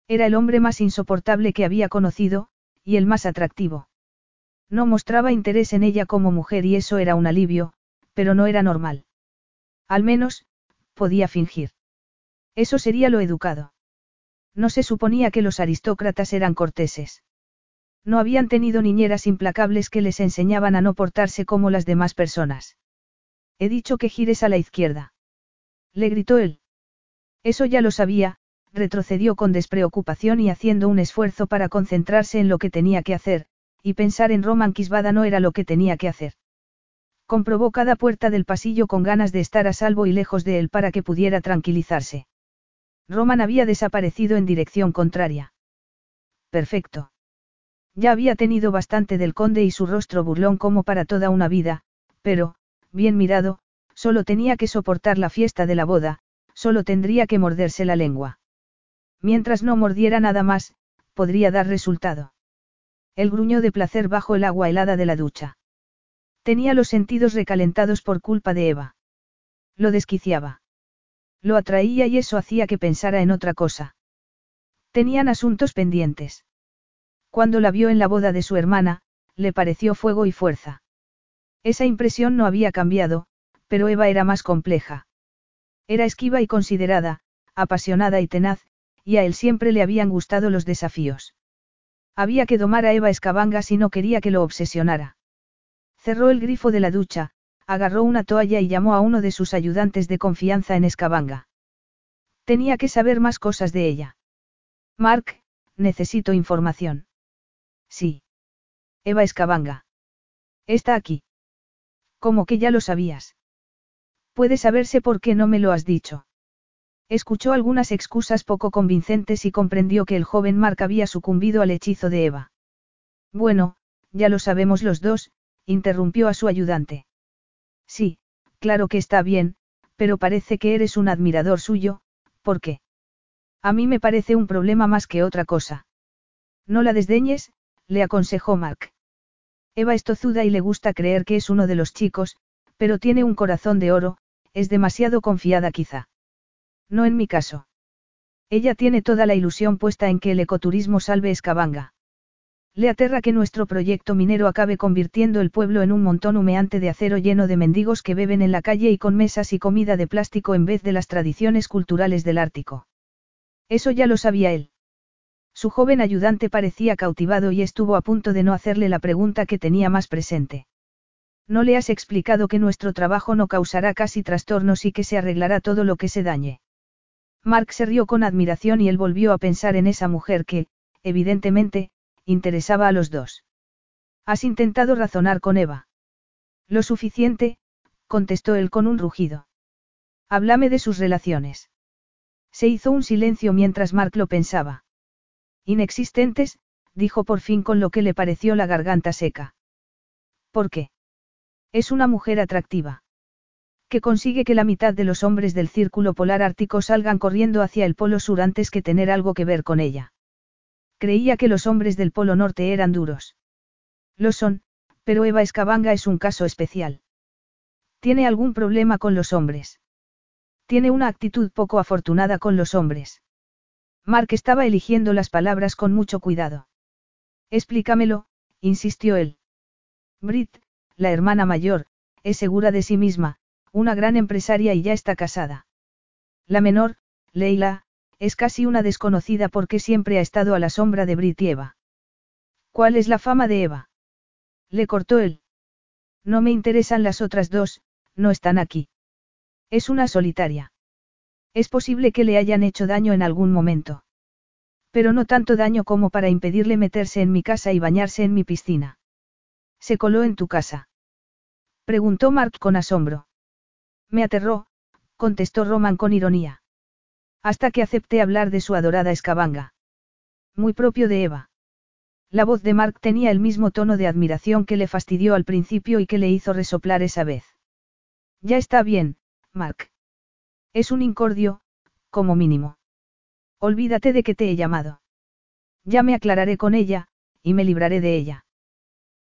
S1: Era el hombre más insoportable que había conocido, y el más atractivo. No mostraba interés en ella como mujer y eso era un alivio, pero no era normal. Al menos, podía fingir. Eso sería lo educado. No se suponía que los aristócratas eran corteses. No habían tenido niñeras implacables que les enseñaban a no portarse como las demás personas. He dicho que gires a la izquierda. Le gritó él. Eso ya lo sabía, retrocedió con despreocupación y haciendo un esfuerzo para concentrarse en lo que tenía que hacer, y pensar en Roman Kisbada no era lo que tenía que hacer. Comprobó cada puerta del pasillo con ganas de estar a salvo y lejos de él para que pudiera tranquilizarse. Roman había desaparecido en dirección contraria. Perfecto. Ya había tenido bastante del conde y su rostro burlón como para toda una vida, pero, bien mirado, solo tenía que soportar la fiesta de la boda, solo tendría que morderse la lengua. Mientras no mordiera nada más, podría dar resultado. El gruñó de placer bajo el agua helada de la ducha. Tenía los sentidos recalentados por culpa de Eva. Lo desquiciaba. Lo atraía y eso hacía que pensara en otra cosa. Tenían asuntos pendientes. Cuando la vio en la boda de su hermana, le pareció fuego y fuerza. Esa impresión no había cambiado, pero Eva era más compleja. Era esquiva y considerada, apasionada y tenaz, y a él siempre le habían gustado los desafíos. Había que domar a Eva Escabanga si no quería que lo obsesionara. Cerró el grifo de la ducha, agarró una toalla y llamó a uno de sus ayudantes de confianza en Escabanga. Tenía que saber más cosas de ella. Mark, necesito información. Sí. Eva Escabanga. Está aquí. Como que ya lo sabías. Puede saberse por qué no me lo has dicho. Escuchó algunas excusas poco convincentes y comprendió que el joven Mark había sucumbido al hechizo de Eva. Bueno, ya lo sabemos los dos, interrumpió a su ayudante. Sí, claro que está bien, pero parece que eres un admirador suyo, ¿por qué? A mí me parece un problema más que otra cosa. No la desdeñes, le aconsejó Mark. Eva es tozuda y le gusta creer que es uno de los chicos, pero tiene un corazón de oro, es demasiado confiada quizá. No en mi caso. Ella tiene toda la ilusión puesta en que el ecoturismo salve Escabanga. Le aterra que nuestro proyecto minero acabe convirtiendo el pueblo en un montón humeante de acero lleno de mendigos que beben en la calle y con mesas y comida de plástico en vez de las tradiciones culturales del Ártico. Eso ya lo sabía él. Su joven ayudante parecía cautivado y estuvo a punto de no hacerle la pregunta que tenía más presente. No le has explicado que nuestro trabajo no causará casi trastornos y que se arreglará todo lo que se dañe. Mark se rió con admiración y él volvió a pensar en esa mujer que, evidentemente, interesaba a los dos. ¿Has intentado razonar con Eva? Lo suficiente, contestó él con un rugido. Háblame de sus relaciones. Se hizo un silencio mientras Mark lo pensaba. Inexistentes, dijo por fin con lo que le pareció la garganta seca. ¿Por qué? Es una mujer atractiva. Que consigue que la mitad de los hombres del círculo polar ártico salgan corriendo hacia el polo sur antes que tener algo que ver con ella. Creía que los hombres del Polo Norte eran duros. Lo son, pero Eva Escabanga es un caso especial. ¿Tiene algún problema con los hombres? Tiene una actitud poco afortunada con los hombres. Mark estaba eligiendo las palabras con mucho cuidado. Explícamelo, insistió él. Brit, la hermana mayor, es segura de sí misma, una gran empresaria y ya está casada. La menor, Leila, es casi una desconocida porque siempre ha estado a la sombra de Brit y Eva. ¿Cuál es la fama de Eva? Le cortó él. No me interesan las otras dos, no están aquí. Es una solitaria. Es posible que le hayan hecho daño en algún momento. Pero no tanto daño como para impedirle meterse en mi casa y bañarse en mi piscina. ¿Se coló en tu casa? Preguntó Mark con asombro. Me aterró, contestó Roman con ironía. Hasta que acepté hablar de su adorada escabanga. Muy propio de Eva. La voz de Mark tenía el mismo tono de admiración que le fastidió al principio y que le hizo resoplar esa vez. Ya está bien, Mark. Es un incordio, como mínimo. Olvídate de que te he llamado. Ya me aclararé con ella, y me libraré de ella.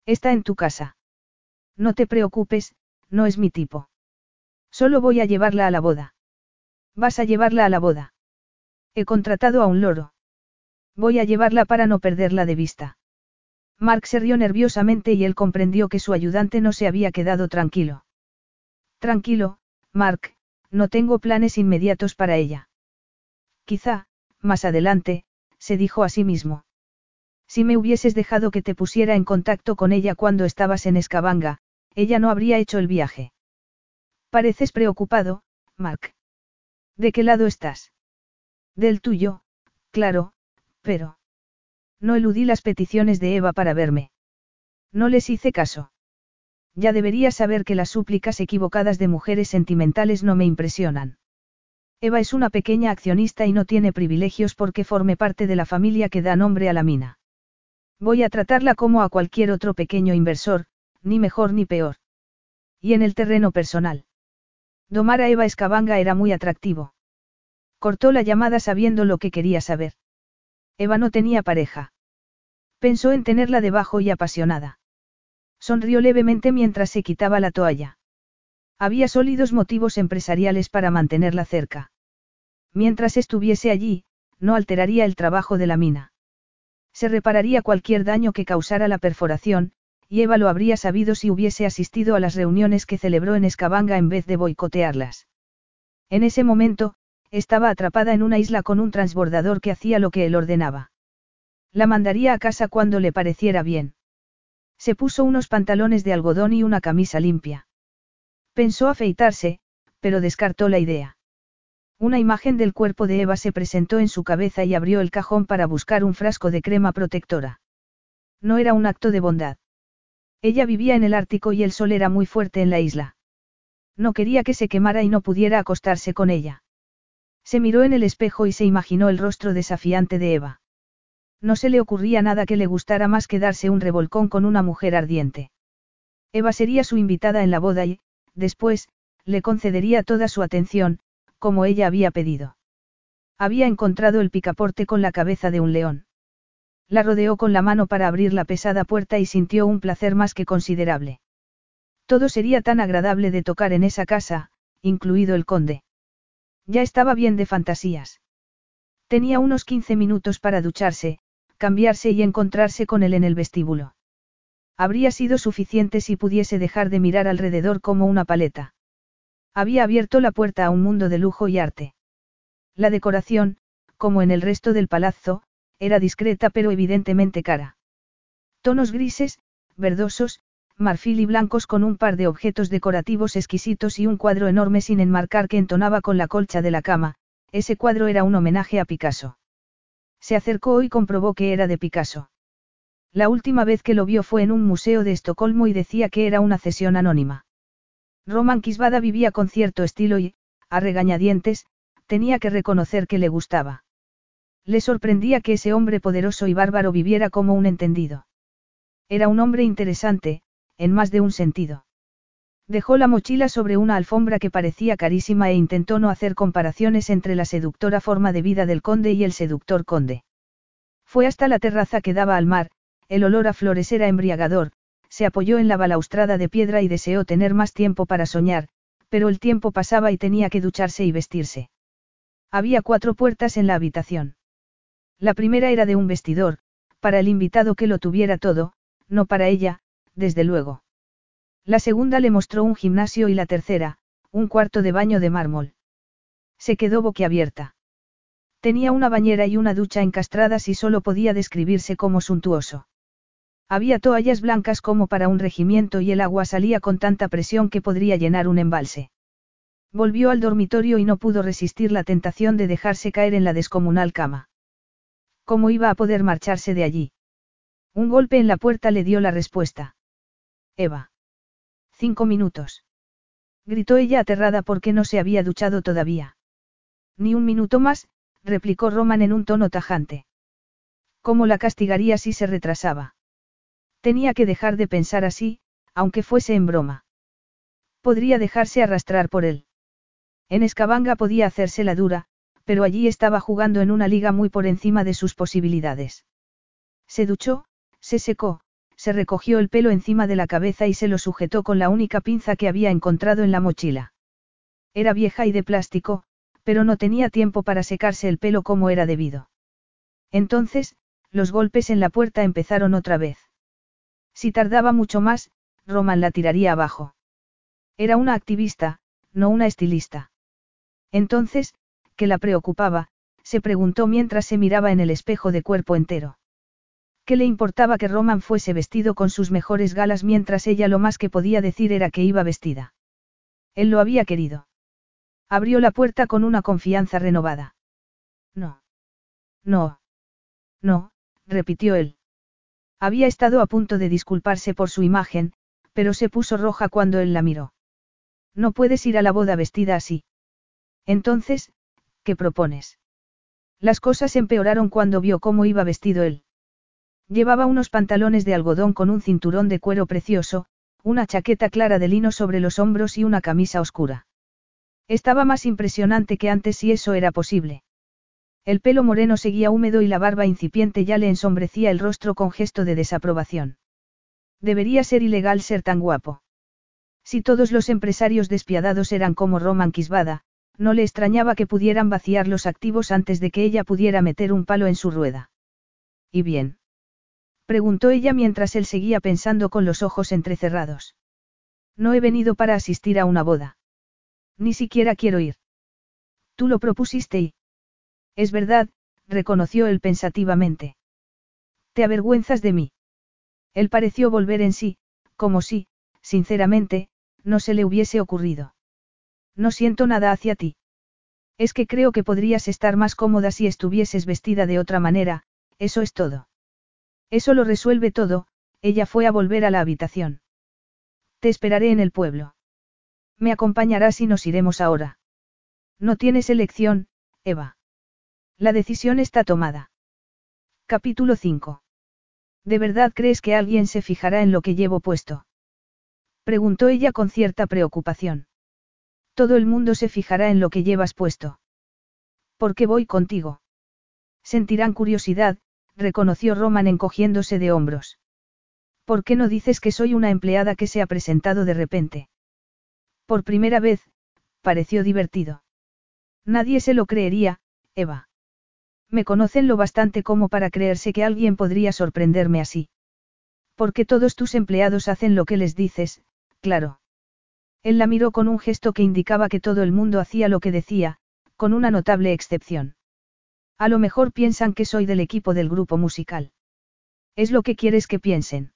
S1: Está en tu casa. No te preocupes, no es mi tipo. Solo voy a llevarla a la boda. Vas a llevarla a la boda. He contratado a un loro. Voy a llevarla para no perderla de vista. Mark se rió nerviosamente y él comprendió que su ayudante no se había quedado tranquilo. Tranquilo, Mark, no tengo planes inmediatos para ella. Quizá, más adelante, se dijo a sí mismo. Si me hubieses dejado que te pusiera en contacto con ella cuando estabas en Escabanga, ella no habría hecho el viaje. Pareces preocupado, Mark. ¿De qué lado estás? Del tuyo, claro, pero... No eludí las peticiones de Eva para verme. No les hice caso. Ya debería saber que las súplicas equivocadas de mujeres sentimentales no me impresionan. Eva es una pequeña accionista y no tiene privilegios porque forme parte de la familia que da nombre a la mina. Voy a tratarla como a cualquier otro pequeño inversor, ni mejor ni peor. Y en el terreno personal. Domar a Eva Escabanga era muy atractivo. Cortó la llamada sabiendo lo que quería saber. Eva no tenía pareja. Pensó en tenerla debajo y apasionada. Sonrió levemente mientras se quitaba la toalla. Había sólidos motivos empresariales para mantenerla cerca. Mientras estuviese allí, no alteraría el trabajo de la mina. Se repararía cualquier daño que causara la perforación, y Eva lo habría sabido si hubiese asistido a las reuniones que celebró en Escabanga en vez de boicotearlas. En ese momento, estaba atrapada en una isla con un transbordador que hacía lo que él ordenaba. La mandaría a casa cuando le pareciera bien. Se puso unos pantalones de algodón y una camisa limpia. Pensó afeitarse, pero descartó la idea. Una imagen del cuerpo de Eva se presentó en su cabeza y abrió el cajón para buscar un frasco de crema protectora. No era un acto de bondad. Ella vivía en el Ártico y el sol era muy fuerte en la isla. No quería que se quemara y no pudiera acostarse con ella. Se miró en el espejo y se imaginó el rostro desafiante de Eva. No se le ocurría nada que le gustara más que darse un revolcón con una mujer ardiente. Eva sería su invitada en la boda y, después, le concedería toda su atención, como ella había pedido. Había encontrado el picaporte con la cabeza de un león. La rodeó con la mano para abrir la pesada puerta y sintió un placer más que considerable. Todo sería tan agradable de tocar en esa casa, incluido el conde. Ya estaba bien de fantasías. Tenía unos 15 minutos para ducharse, cambiarse y encontrarse con él en el vestíbulo. Habría sido suficiente si pudiese dejar de mirar alrededor como una paleta. Había abierto la puerta a un mundo de lujo y arte. La decoración, como en el resto del palazzo, era discreta pero evidentemente cara. Tonos grises, verdosos, marfil y blancos con un par de objetos decorativos exquisitos y un cuadro enorme sin enmarcar que entonaba con la colcha de la cama, ese cuadro era un homenaje a Picasso. Se acercó y comprobó que era de Picasso. La última vez que lo vio fue en un museo de Estocolmo y decía que era una cesión anónima. Roman Kisvada vivía con cierto estilo y, a regañadientes, tenía que reconocer que le gustaba. Le sorprendía que ese hombre poderoso y bárbaro viviera como un entendido. Era un hombre interesante, en más de un sentido. Dejó la mochila sobre una alfombra que parecía carísima e intentó no hacer comparaciones entre la seductora forma de vida del conde y el seductor conde. Fue hasta la terraza que daba al mar, el olor a flores era embriagador, se apoyó en la balaustrada de piedra y deseó tener más tiempo para soñar, pero el tiempo pasaba y tenía que ducharse y vestirse. Había cuatro puertas en la habitación. La primera era de un vestidor, para el invitado que lo tuviera todo, no para ella, desde luego. La segunda le mostró un gimnasio y la tercera, un cuarto de baño de mármol. Se quedó boquiabierta. Tenía una bañera y una ducha encastradas y solo podía describirse como suntuoso. Había toallas blancas como para un regimiento y el agua salía con tanta presión que podría llenar un embalse. Volvió al dormitorio y no pudo resistir la tentación de dejarse caer en la descomunal cama. ¿Cómo iba a poder marcharse de allí? Un golpe en la puerta le dio la respuesta. Eva. Cinco minutos. Gritó ella aterrada porque no se había duchado todavía. Ni un minuto más, replicó Roman en un tono tajante. ¿Cómo la castigaría si se retrasaba? Tenía que dejar de pensar así, aunque fuese en broma. Podría dejarse arrastrar por él. En Escabanga podía hacerse la dura, pero allí estaba jugando en una liga muy por encima de sus posibilidades. Se duchó, se secó, se recogió el pelo encima de la cabeza y se lo sujetó con la única pinza que había encontrado en la mochila. Era vieja y de plástico, pero no tenía tiempo para secarse el pelo como era debido. Entonces, los golpes en la puerta empezaron otra vez. Si tardaba mucho más, Roman la tiraría abajo. Era una activista, no una estilista. Entonces, ¿qué la preocupaba? se preguntó mientras se miraba en el espejo de cuerpo entero. ¿Qué le importaba que Roman fuese vestido con sus mejores galas mientras ella lo más que podía decir era que iba vestida? Él lo había querido. Abrió la puerta con una confianza renovada. No. No. No, repitió él. Había estado a punto de disculparse por su imagen, pero se puso roja cuando él la miró. No puedes ir a la boda vestida así. Entonces, ¿qué propones? Las cosas empeoraron cuando vio cómo iba vestido él. Llevaba unos pantalones de algodón con un cinturón de cuero precioso, una chaqueta clara de lino sobre los hombros y una camisa oscura. Estaba más impresionante que antes si eso era posible. El pelo moreno seguía húmedo y la barba incipiente ya le ensombrecía el rostro con gesto de desaprobación. Debería ser ilegal ser tan guapo. Si todos los empresarios despiadados eran como Roman Kisvada, no le extrañaba que pudieran vaciar los activos antes de que ella pudiera meter un palo en su rueda. ¿Y bien? Preguntó ella mientras él seguía pensando con los ojos entrecerrados. No he venido para asistir a una boda. Ni siquiera quiero ir. Tú lo propusiste y... Es verdad, reconoció él pensativamente. ¿Te avergüenzas de mí? Él pareció volver en sí, como si, sinceramente, no se le hubiese ocurrido. No siento nada hacia ti. Es que creo que podrías estar más cómoda si estuvieses vestida de otra manera, eso es todo. Eso lo resuelve todo, ella fue a volver a la habitación. Te esperaré en el pueblo. Me acompañarás y nos iremos ahora. No tienes elección, Eva. La decisión está tomada. Capítulo 5. ¿De verdad crees que alguien se fijará en lo que llevo puesto? Preguntó ella con cierta preocupación. Todo el mundo se fijará en lo que llevas puesto. ¿Por qué voy contigo? Sentirán curiosidad, reconoció Roman encogiéndose de hombros. ¿Por qué no dices que soy una empleada que se ha presentado de repente? Por primera vez, pareció divertido. Nadie se lo creería, Eva. Me conocen lo bastante como para creerse que alguien podría sorprenderme así. Porque todos tus empleados hacen lo que les dices, claro. Él la miró con un gesto que indicaba que todo el mundo hacía lo que decía, con una notable excepción. A lo mejor piensan que soy del equipo del grupo musical. ¿Es lo que quieres que piensen?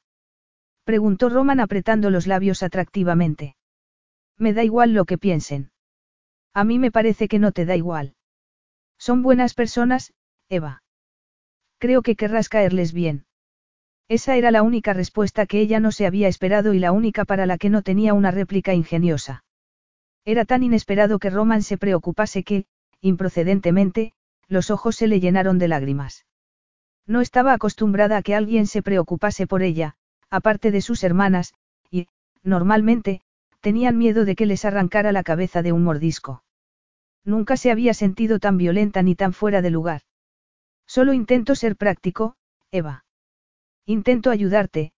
S1: Preguntó Roman apretando los labios atractivamente. Me da igual lo que piensen. A mí me parece que no te da igual. Son buenas personas, Eva. Creo que querrás caerles bien. Esa era la única respuesta que ella no se había esperado y la única para la que no tenía una réplica ingeniosa. Era tan inesperado que Roman se preocupase que, improcedentemente, los ojos se le llenaron de lágrimas. No estaba acostumbrada a que alguien se preocupase por ella, aparte de sus hermanas, y, normalmente, tenían miedo de que les arrancara la cabeza de un mordisco. Nunca se había sentido tan violenta ni tan fuera de lugar. Solo intento ser práctico, Eva. Intento ayudarte,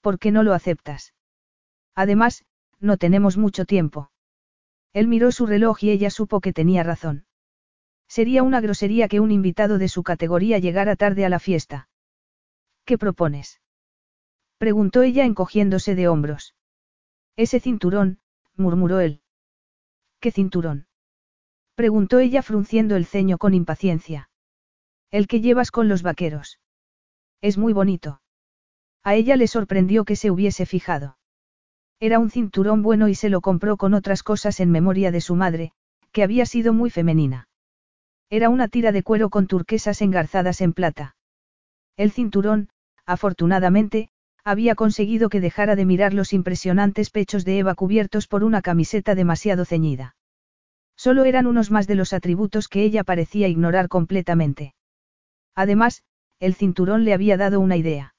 S1: ¿por qué no lo aceptas? Además, no tenemos mucho tiempo. Él miró su reloj y ella supo que tenía razón. Sería una grosería que un invitado de su categoría llegara tarde a la fiesta. ¿Qué propones? preguntó ella encogiéndose de hombros. Ese cinturón, murmuró él. ¿Qué cinturón? preguntó ella frunciendo el ceño con impaciencia. El que llevas con los vaqueros. Es muy bonito. A ella le sorprendió que se hubiese fijado. Era un cinturón bueno y se lo compró con otras cosas en memoria de su madre, que había sido muy femenina. Era una tira de cuero con turquesas engarzadas en plata. El cinturón, afortunadamente, había conseguido que dejara de mirar los impresionantes pechos de Eva cubiertos por una camiseta demasiado ceñida. Solo eran unos más de los atributos que ella parecía ignorar completamente. Además, el cinturón le había dado una idea.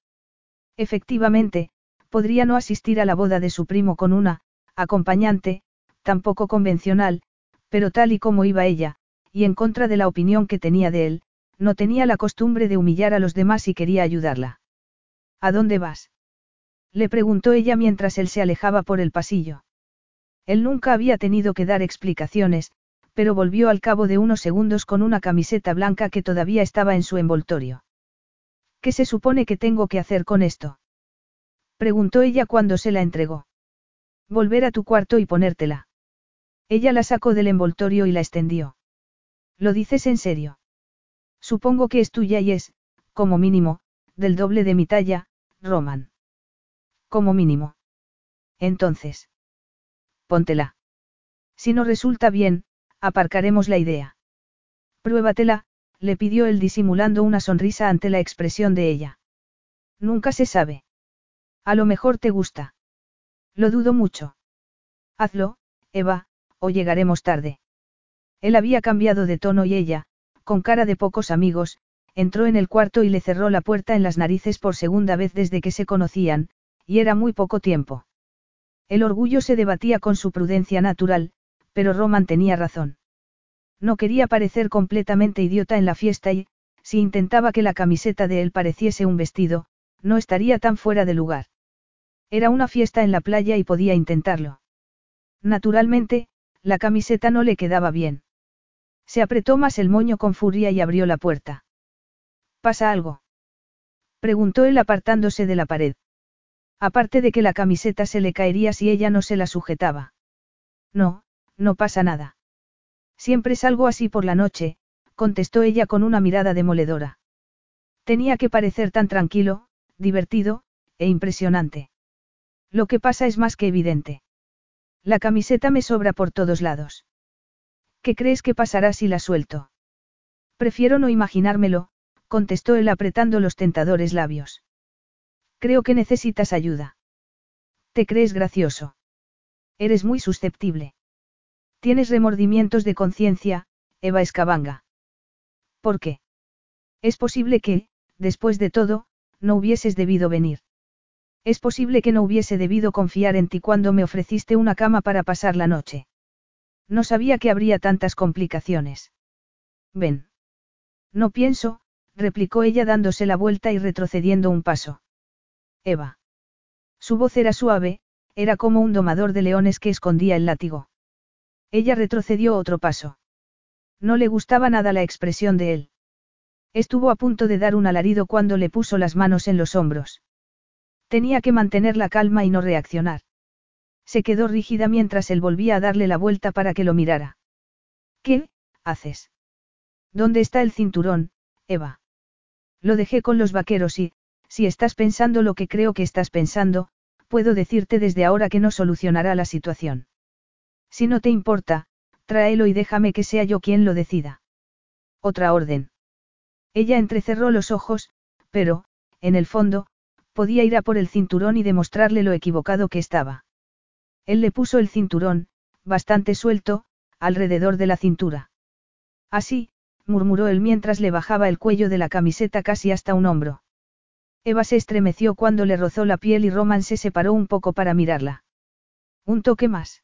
S1: Efectivamente, podría no asistir a la boda de su primo con una, acompañante, tampoco convencional, pero tal y como iba ella, y en contra de la opinión que tenía de él, no tenía la costumbre de humillar a los demás y quería ayudarla. ¿A dónde vas? Le preguntó ella mientras él se alejaba por el pasillo. Él nunca había tenido que dar explicaciones, pero volvió al cabo de unos segundos con una camiseta blanca que todavía estaba en su envoltorio. ¿Qué se supone que tengo que hacer con esto? Preguntó ella cuando se la entregó. Volver a tu cuarto y ponértela. Ella la sacó del envoltorio y la extendió. ¿Lo dices en serio? Supongo que es tuya y es, como mínimo, del doble de mi talla, Roman. Como mínimo. Entonces. Póntela. Si no resulta bien, aparcaremos la idea. Pruébatela, le pidió él disimulando una sonrisa ante la expresión de ella. Nunca se sabe. A lo mejor te gusta. Lo dudo mucho. Hazlo, Eva, o llegaremos tarde. Él había cambiado de tono y ella, con cara de pocos amigos, entró en el cuarto y le cerró la puerta en las narices por segunda vez desde que se conocían, y era muy poco tiempo. El orgullo se debatía con su prudencia natural, pero Roman tenía razón. No quería parecer completamente idiota en la fiesta y, si intentaba que la camiseta de él pareciese un vestido, no estaría tan fuera de lugar. Era una fiesta en la playa y podía intentarlo. Naturalmente, la camiseta no le quedaba bien. Se apretó más el moño con furia y abrió la puerta. ¿Pasa algo? Preguntó él apartándose de la pared. Aparte de que la camiseta se le caería si ella no se la sujetaba. No, no pasa nada. Siempre salgo así por la noche, contestó ella con una mirada demoledora. Tenía que parecer tan tranquilo, divertido, e impresionante. Lo que pasa es más que evidente. La camiseta me sobra por todos lados. ¿Qué crees que pasará si la suelto? Prefiero no imaginármelo, contestó él apretando los tentadores labios. Creo que necesitas ayuda. ¿Te crees gracioso? Eres muy susceptible. Tienes remordimientos de conciencia, Eva Escabanga. ¿Por qué? Es posible que, después de todo, no hubieses debido venir. Es posible que no hubiese debido confiar en ti cuando me ofreciste una cama para pasar la noche. No sabía que habría tantas complicaciones. Ven. No pienso, replicó ella dándose la vuelta y retrocediendo un paso. Eva. Su voz era suave, era como un domador de leones que escondía el látigo. Ella retrocedió otro paso. No le gustaba nada la expresión de él. Estuvo a punto de dar un alarido cuando le puso las manos en los hombros. Tenía que mantener la calma y no reaccionar. Se quedó rígida mientras él volvía a darle la vuelta para que lo mirara. ¿Qué haces? ¿Dónde está el cinturón, Eva? Lo dejé con los vaqueros y, si estás pensando lo que creo que estás pensando, puedo decirte desde ahora que no solucionará la situación. Si no te importa, tráelo y déjame que sea yo quien lo decida. Otra orden. Ella entrecerró los ojos, pero, en el fondo, podía ir a por el cinturón y demostrarle lo equivocado que estaba. Él le puso el cinturón, bastante suelto, alrededor de la cintura. Así, murmuró él mientras le bajaba el cuello de la camiseta casi hasta un hombro. Eva se estremeció cuando le rozó la piel y Roman se separó un poco para mirarla. Un toque más.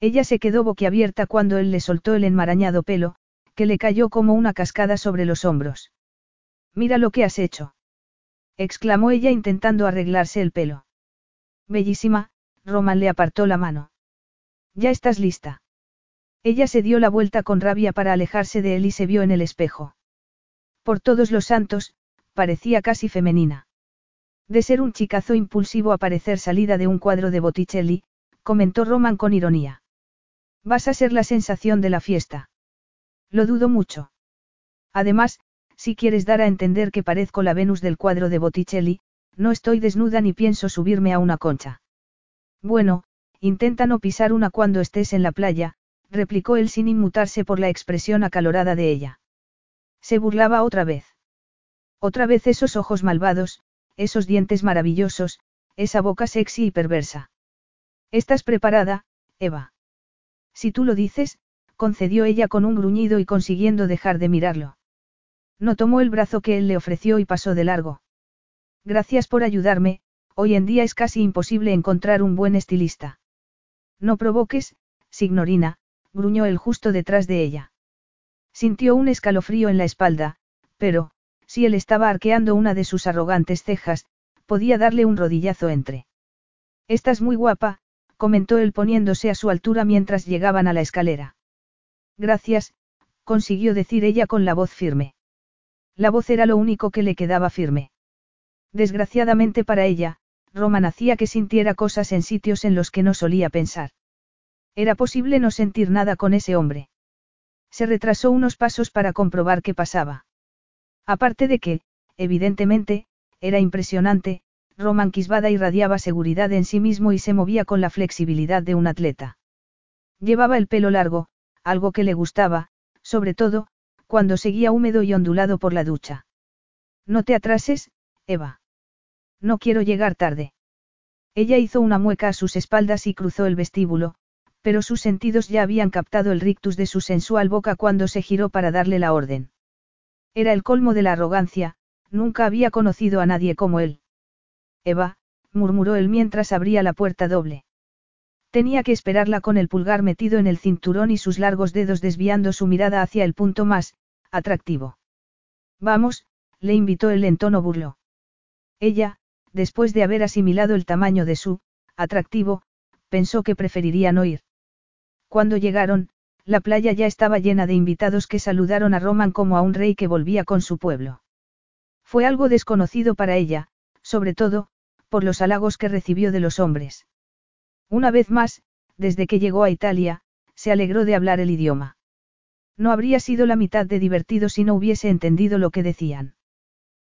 S1: Ella se quedó boquiabierta cuando él le soltó el enmarañado pelo, que le cayó como una cascada sobre los hombros. Mira lo que has hecho. exclamó ella intentando arreglarse el pelo. Bellísima, Roman le apartó la mano. Ya estás lista. Ella se dio la vuelta con rabia para alejarse de él y se vio en el espejo. Por todos los santos, parecía casi femenina. De ser un chicazo impulsivo a parecer salida de un cuadro de Botticelli, comentó Roman con ironía. Vas a ser la sensación de la fiesta. Lo dudo mucho. Además, si quieres dar a entender que parezco la Venus del cuadro de Botticelli, no estoy desnuda ni pienso subirme a una concha. Bueno, intenta no pisar una cuando estés en la playa, replicó él sin inmutarse por la expresión acalorada de ella. Se burlaba otra vez. Otra vez esos ojos malvados, esos dientes maravillosos, esa boca sexy y perversa. ¿Estás preparada, Eva? Si tú lo dices, concedió ella con un gruñido y consiguiendo dejar de mirarlo. No tomó el brazo que él le ofreció y pasó de largo. Gracias por ayudarme, hoy en día es casi imposible encontrar un buen estilista. No provoques, signorina, gruñó él justo detrás de ella. Sintió un escalofrío en la espalda, pero, si él estaba arqueando una de sus arrogantes cejas, podía darle un rodillazo entre. Estás muy guapa, comentó él poniéndose a su altura mientras llegaban a la escalera. Gracias, consiguió decir ella con la voz firme. La voz era lo único que le quedaba firme. Desgraciadamente para ella, Roman hacía que sintiera cosas en sitios en los que no solía pensar. Era posible no sentir nada con ese hombre. Se retrasó unos pasos para comprobar qué pasaba. Aparte de que, evidentemente, era impresionante, Roman Kisbada irradiaba seguridad en sí mismo y se movía con la flexibilidad de un atleta. Llevaba el pelo largo, algo que le gustaba, sobre todo, cuando seguía húmedo y ondulado por la ducha. No te atrases, Eva. No quiero llegar tarde. Ella hizo una mueca a sus espaldas y cruzó el vestíbulo, pero sus sentidos ya habían captado el rictus de su sensual boca cuando se giró para darle la orden. Era el colmo de la arrogancia, nunca había conocido a nadie como él. Eva, murmuró él mientras abría la puerta doble. Tenía que esperarla con el pulgar metido en el cinturón y sus largos dedos desviando su mirada hacia el punto más, atractivo. Vamos, le invitó él en tono burlo. Ella, después de haber asimilado el tamaño de su, atractivo, pensó que preferiría no ir. Cuando llegaron, la playa ya estaba llena de invitados que saludaron a Roman como a un rey que volvía con su pueblo. Fue algo desconocido para ella, sobre todo, por los halagos que recibió de los hombres. Una vez más, desde que llegó a Italia, se alegró de hablar el idioma. No habría sido la mitad de divertido si no hubiese entendido lo que decían.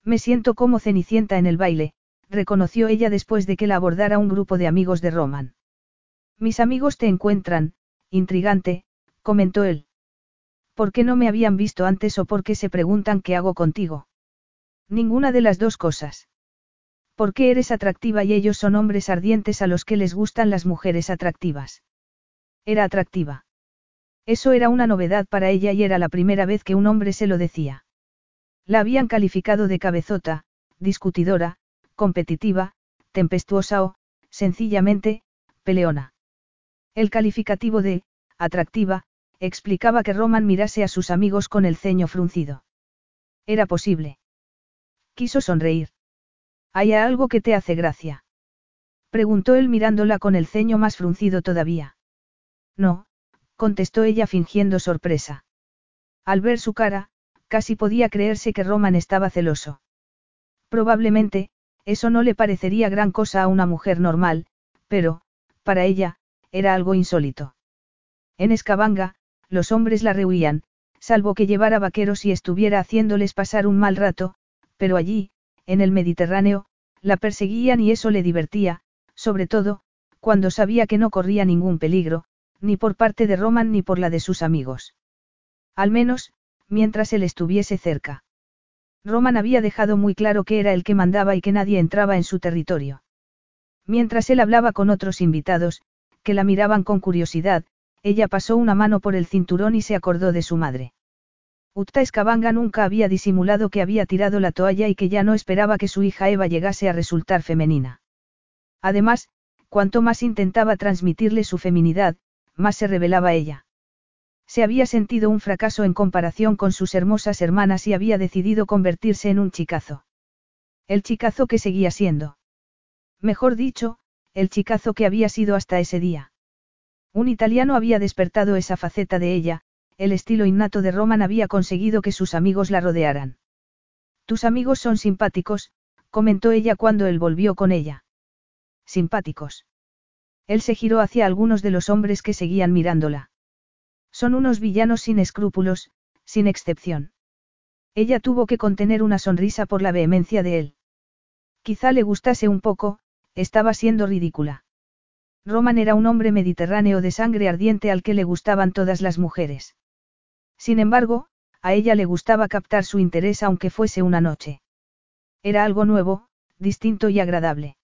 S1: Me siento como cenicienta en el baile, reconoció ella después de que la abordara un grupo de amigos de Roman. Mis amigos te encuentran, intrigante, comentó él. ¿Por qué no me habían visto antes o por qué se preguntan qué hago contigo? Ninguna de las dos cosas. ¿Por qué eres atractiva y ellos son hombres ardientes a los que les gustan las mujeres atractivas? Era atractiva. Eso era una novedad para ella y era la primera vez que un hombre se lo decía. La habían calificado de cabezota, discutidora, competitiva, tempestuosa o, sencillamente, peleona. El calificativo de, atractiva, explicaba que Roman mirase a sus amigos con el ceño fruncido. Era posible. Quiso sonreír. ¿Hay algo que te hace gracia? Preguntó él mirándola con el ceño más fruncido todavía. No, contestó ella fingiendo sorpresa. Al ver su cara, Casi podía creerse que Roman estaba celoso. Probablemente, eso no le parecería gran cosa a una mujer normal, pero, para ella, era algo insólito. En Escabanga, los hombres la rehuían, salvo que llevara vaqueros y estuviera haciéndoles pasar un mal rato, pero allí, en el Mediterráneo, la perseguían y eso le divertía, sobre todo, cuando sabía que no corría ningún peligro, ni por parte de Roman ni por la de sus amigos. Al menos, mientras él estuviese cerca. Roman había dejado muy claro que era el que mandaba y que nadie entraba en su territorio. Mientras él hablaba con otros invitados, que la miraban con curiosidad, ella pasó una mano por el cinturón y se acordó de su madre. Utta Escabanga nunca había disimulado que había tirado la toalla y que ya no esperaba que su hija Eva llegase a resultar femenina. Además, cuanto más intentaba transmitirle su feminidad, más se revelaba ella. Se había sentido un fracaso en comparación con sus hermosas hermanas y había decidido convertirse en un chicazo. El chicazo que seguía siendo. Mejor dicho, el chicazo que había sido hasta ese día. Un italiano había despertado esa faceta de ella, el estilo innato de Roman había conseguido que sus amigos la rodearan. Tus amigos son simpáticos, comentó ella cuando él volvió con ella. Simpáticos. Él se giró hacia algunos de los hombres que seguían mirándola. Son unos villanos sin escrúpulos, sin excepción. Ella tuvo que contener una sonrisa por la vehemencia de él. Quizá le gustase un poco, estaba siendo ridícula. Roman era un hombre mediterráneo de sangre ardiente al que le gustaban todas las mujeres. Sin embargo, a ella le gustaba captar su interés aunque fuese una noche. Era algo nuevo, distinto y agradable.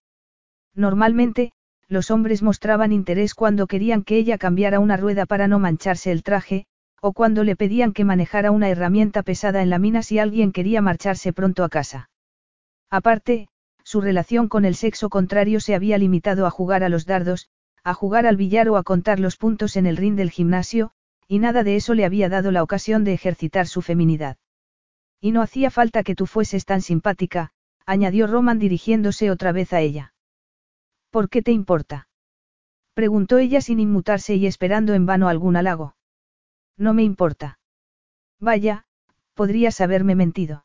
S1: Normalmente, los hombres mostraban interés cuando querían que ella cambiara una rueda para no mancharse el traje, o cuando le pedían que manejara una herramienta pesada en la mina si alguien quería marcharse pronto a casa. Aparte, su relación con el sexo contrario se había limitado a jugar a los dardos, a jugar al billar o a contar los puntos en el ring del gimnasio, y nada de eso le había dado la ocasión de ejercitar su feminidad. Y no hacía falta que tú fueses tan simpática, añadió Roman dirigiéndose otra vez a ella. ¿Por qué te importa? Preguntó ella sin inmutarse y esperando en vano algún halago. No me importa. Vaya, podrías haberme mentido.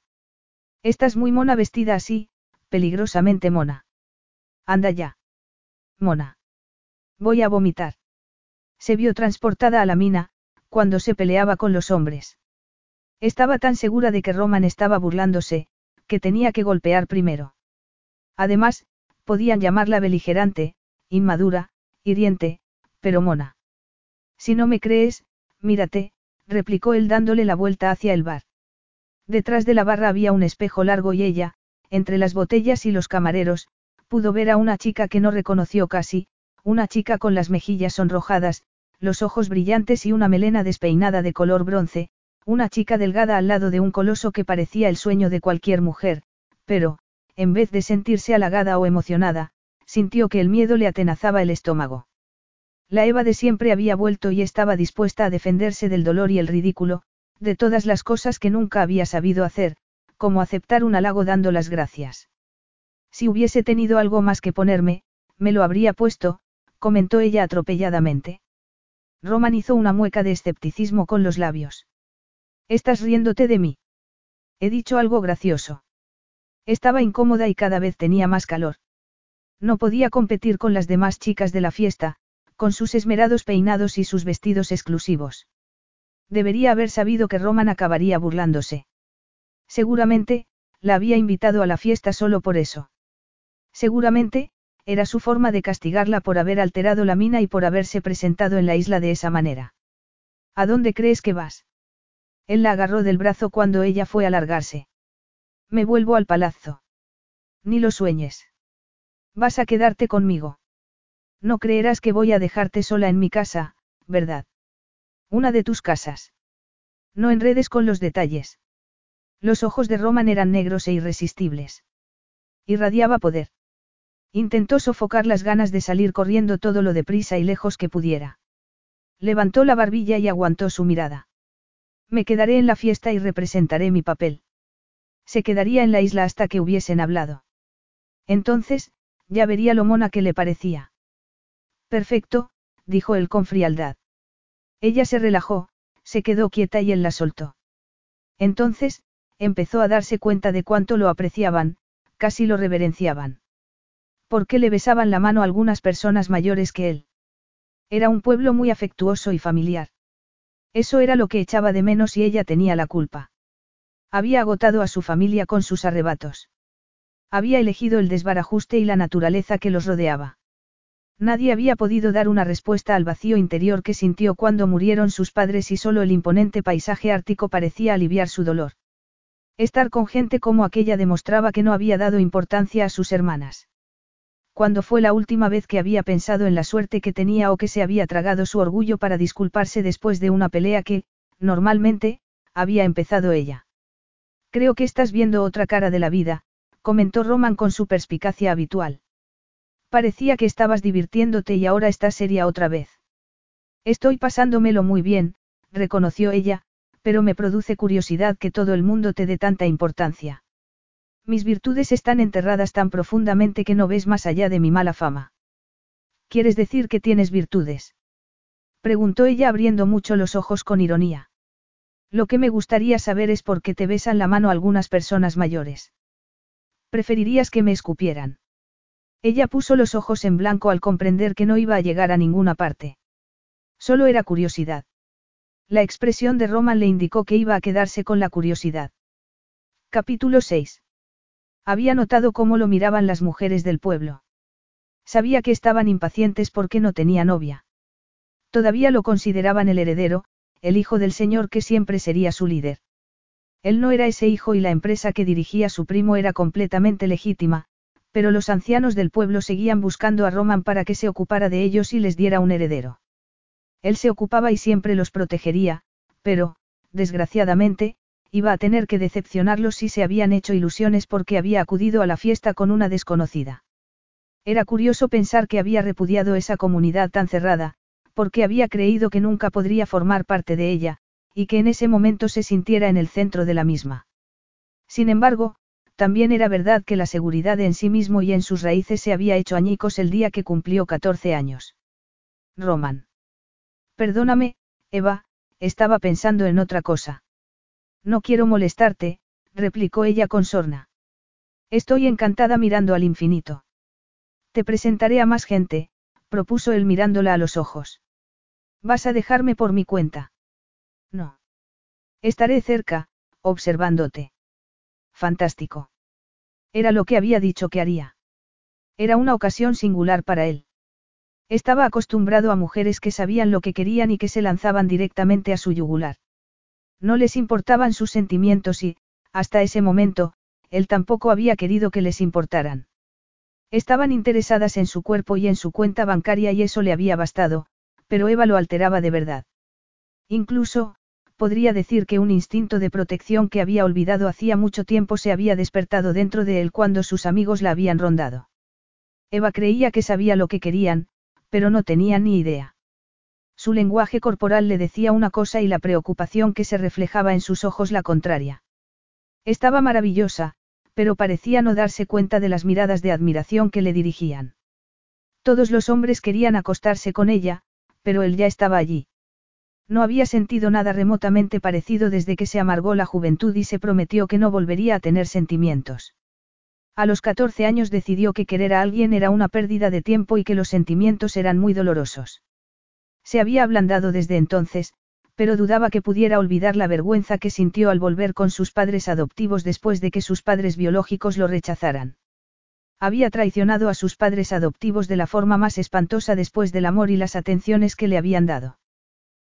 S1: Estás muy mona vestida así, peligrosamente mona. Anda ya. Mona. Voy a vomitar. Se vio transportada a la mina, cuando se peleaba con los hombres. Estaba tan segura de que Roman estaba burlándose, que tenía que golpear primero. Además, Podían llamarla beligerante, inmadura, hiriente, pero mona. Si no me crees, mírate, replicó él dándole la vuelta hacia el bar. Detrás de la barra había un espejo largo y ella, entre las botellas y los camareros, pudo ver a una chica que no reconoció casi, una chica con las mejillas sonrojadas, los ojos brillantes y una melena despeinada de color bronce, una chica delgada al lado de un coloso que parecía el sueño de cualquier mujer, pero, en vez de sentirse halagada o emocionada, sintió que el miedo le atenazaba el estómago. La Eva de siempre había vuelto y estaba dispuesta a defenderse del dolor y el ridículo, de todas las cosas que nunca había sabido hacer, como aceptar un halago dando las gracias. Si hubiese tenido algo más que ponerme, me lo habría puesto, comentó ella atropelladamente. Roman hizo una mueca de escepticismo con los labios. ¿Estás riéndote de mí? He dicho algo gracioso. Estaba incómoda y cada vez tenía más calor. No podía competir con las demás chicas de la fiesta, con sus esmerados peinados y sus vestidos exclusivos. Debería haber sabido que Roman acabaría burlándose. Seguramente, la había invitado a la fiesta solo por eso. Seguramente, era su forma de castigarla por haber alterado la mina y por haberse presentado en la isla de esa manera. ¿A dónde crees que vas? Él la agarró del brazo cuando ella fue a largarse. Me vuelvo al palazzo. Ni lo sueñes. Vas a quedarte conmigo. No creerás que voy a dejarte sola en mi casa, ¿verdad? Una de tus casas. No enredes con los detalles. Los ojos de Roman eran negros e irresistibles. Irradiaba poder. Intentó sofocar las ganas de salir corriendo todo lo deprisa y lejos que pudiera. Levantó la barbilla y aguantó su mirada. Me quedaré en la fiesta y representaré mi papel. Se quedaría en la isla hasta que hubiesen hablado. Entonces, ya vería lo mona que le parecía. Perfecto, dijo él con frialdad. Ella se relajó, se quedó quieta y él la soltó. Entonces, empezó a darse cuenta de cuánto lo apreciaban, casi lo reverenciaban. ¿Por qué le besaban la mano algunas personas mayores que él? Era un pueblo muy afectuoso y familiar. Eso era lo que echaba de menos y ella tenía la culpa. Había agotado a su familia con sus arrebatos. Había elegido el desbarajuste y la naturaleza que los rodeaba. Nadie había podido dar una respuesta al vacío interior que sintió cuando murieron sus padres y solo el imponente paisaje ártico parecía aliviar su dolor. Estar con gente como aquella demostraba que no había dado importancia a sus hermanas. Cuando fue la última vez que había pensado en la suerte que tenía o que se había tragado su orgullo para disculparse después de una pelea que, normalmente, había empezado ella. Creo que estás viendo otra cara de la vida, comentó Roman con su perspicacia habitual. Parecía que estabas divirtiéndote y ahora estás seria otra vez. Estoy pasándomelo muy bien, reconoció ella, pero me produce curiosidad que todo el mundo te dé tanta importancia. Mis virtudes están enterradas tan profundamente que no ves más allá de mi mala fama. ¿Quieres decir que tienes virtudes? Preguntó ella abriendo mucho los ojos con ironía. Lo que me gustaría saber es por qué te besan la mano algunas personas mayores. Preferirías que me escupieran. Ella puso los ojos en blanco al comprender que no iba a llegar a ninguna parte. Solo era curiosidad. La expresión de Roman le indicó que iba a quedarse con la curiosidad. Capítulo 6. Había notado cómo lo miraban las mujeres del pueblo. Sabía que estaban impacientes porque no tenía novia. Todavía lo consideraban el heredero, el hijo del señor que siempre sería su líder. Él no era ese hijo y la empresa que dirigía su primo era completamente legítima, pero los ancianos del pueblo seguían buscando a Roman para que se ocupara de ellos y les diera un heredero. Él se ocupaba y siempre los protegería, pero, desgraciadamente, iba a tener que decepcionarlos si se habían hecho ilusiones porque había acudido a la fiesta con una desconocida. Era curioso pensar que había repudiado esa comunidad tan cerrada, porque había creído que nunca podría formar parte de ella, y que en ese momento se sintiera en el centro de la misma. Sin embargo, también era verdad que la seguridad en sí mismo y en sus raíces se había hecho añicos el día que cumplió 14 años. Roman. Perdóname, Eva, estaba pensando en otra cosa. No quiero molestarte, replicó ella con sorna. Estoy encantada mirando al infinito. Te presentaré a más gente, propuso él mirándola a los ojos. ¿Vas a dejarme por mi cuenta? No. Estaré cerca, observándote. Fantástico. Era lo que había dicho que haría. Era una ocasión singular para él. Estaba acostumbrado a mujeres que sabían lo que querían y que se lanzaban directamente a su yugular. No les importaban sus sentimientos y, hasta ese momento, él tampoco había querido que les importaran. Estaban interesadas en su cuerpo y en su cuenta bancaria y eso le había bastado, pero Eva lo alteraba de verdad. Incluso, podría decir que un instinto de protección que había olvidado hacía mucho tiempo se había despertado dentro de él cuando sus amigos la habían rondado. Eva creía que sabía lo que querían, pero no tenía ni idea. Su lenguaje corporal le decía una cosa y la preocupación que se reflejaba en sus ojos la contraria. Estaba maravillosa, pero parecía no darse cuenta de las miradas de admiración que le dirigían. Todos los hombres querían acostarse con ella, pero él ya estaba allí. No había sentido nada remotamente parecido desde que se amargó la juventud y se prometió que no volvería a tener sentimientos. A los 14 años decidió que querer a alguien era una pérdida de tiempo y que los sentimientos eran muy dolorosos. Se había ablandado desde entonces, pero dudaba que pudiera olvidar la vergüenza que sintió al volver con sus padres adoptivos después de que sus padres biológicos lo rechazaran. Había traicionado a sus padres adoptivos de la forma más espantosa después del amor y las atenciones que le habían dado.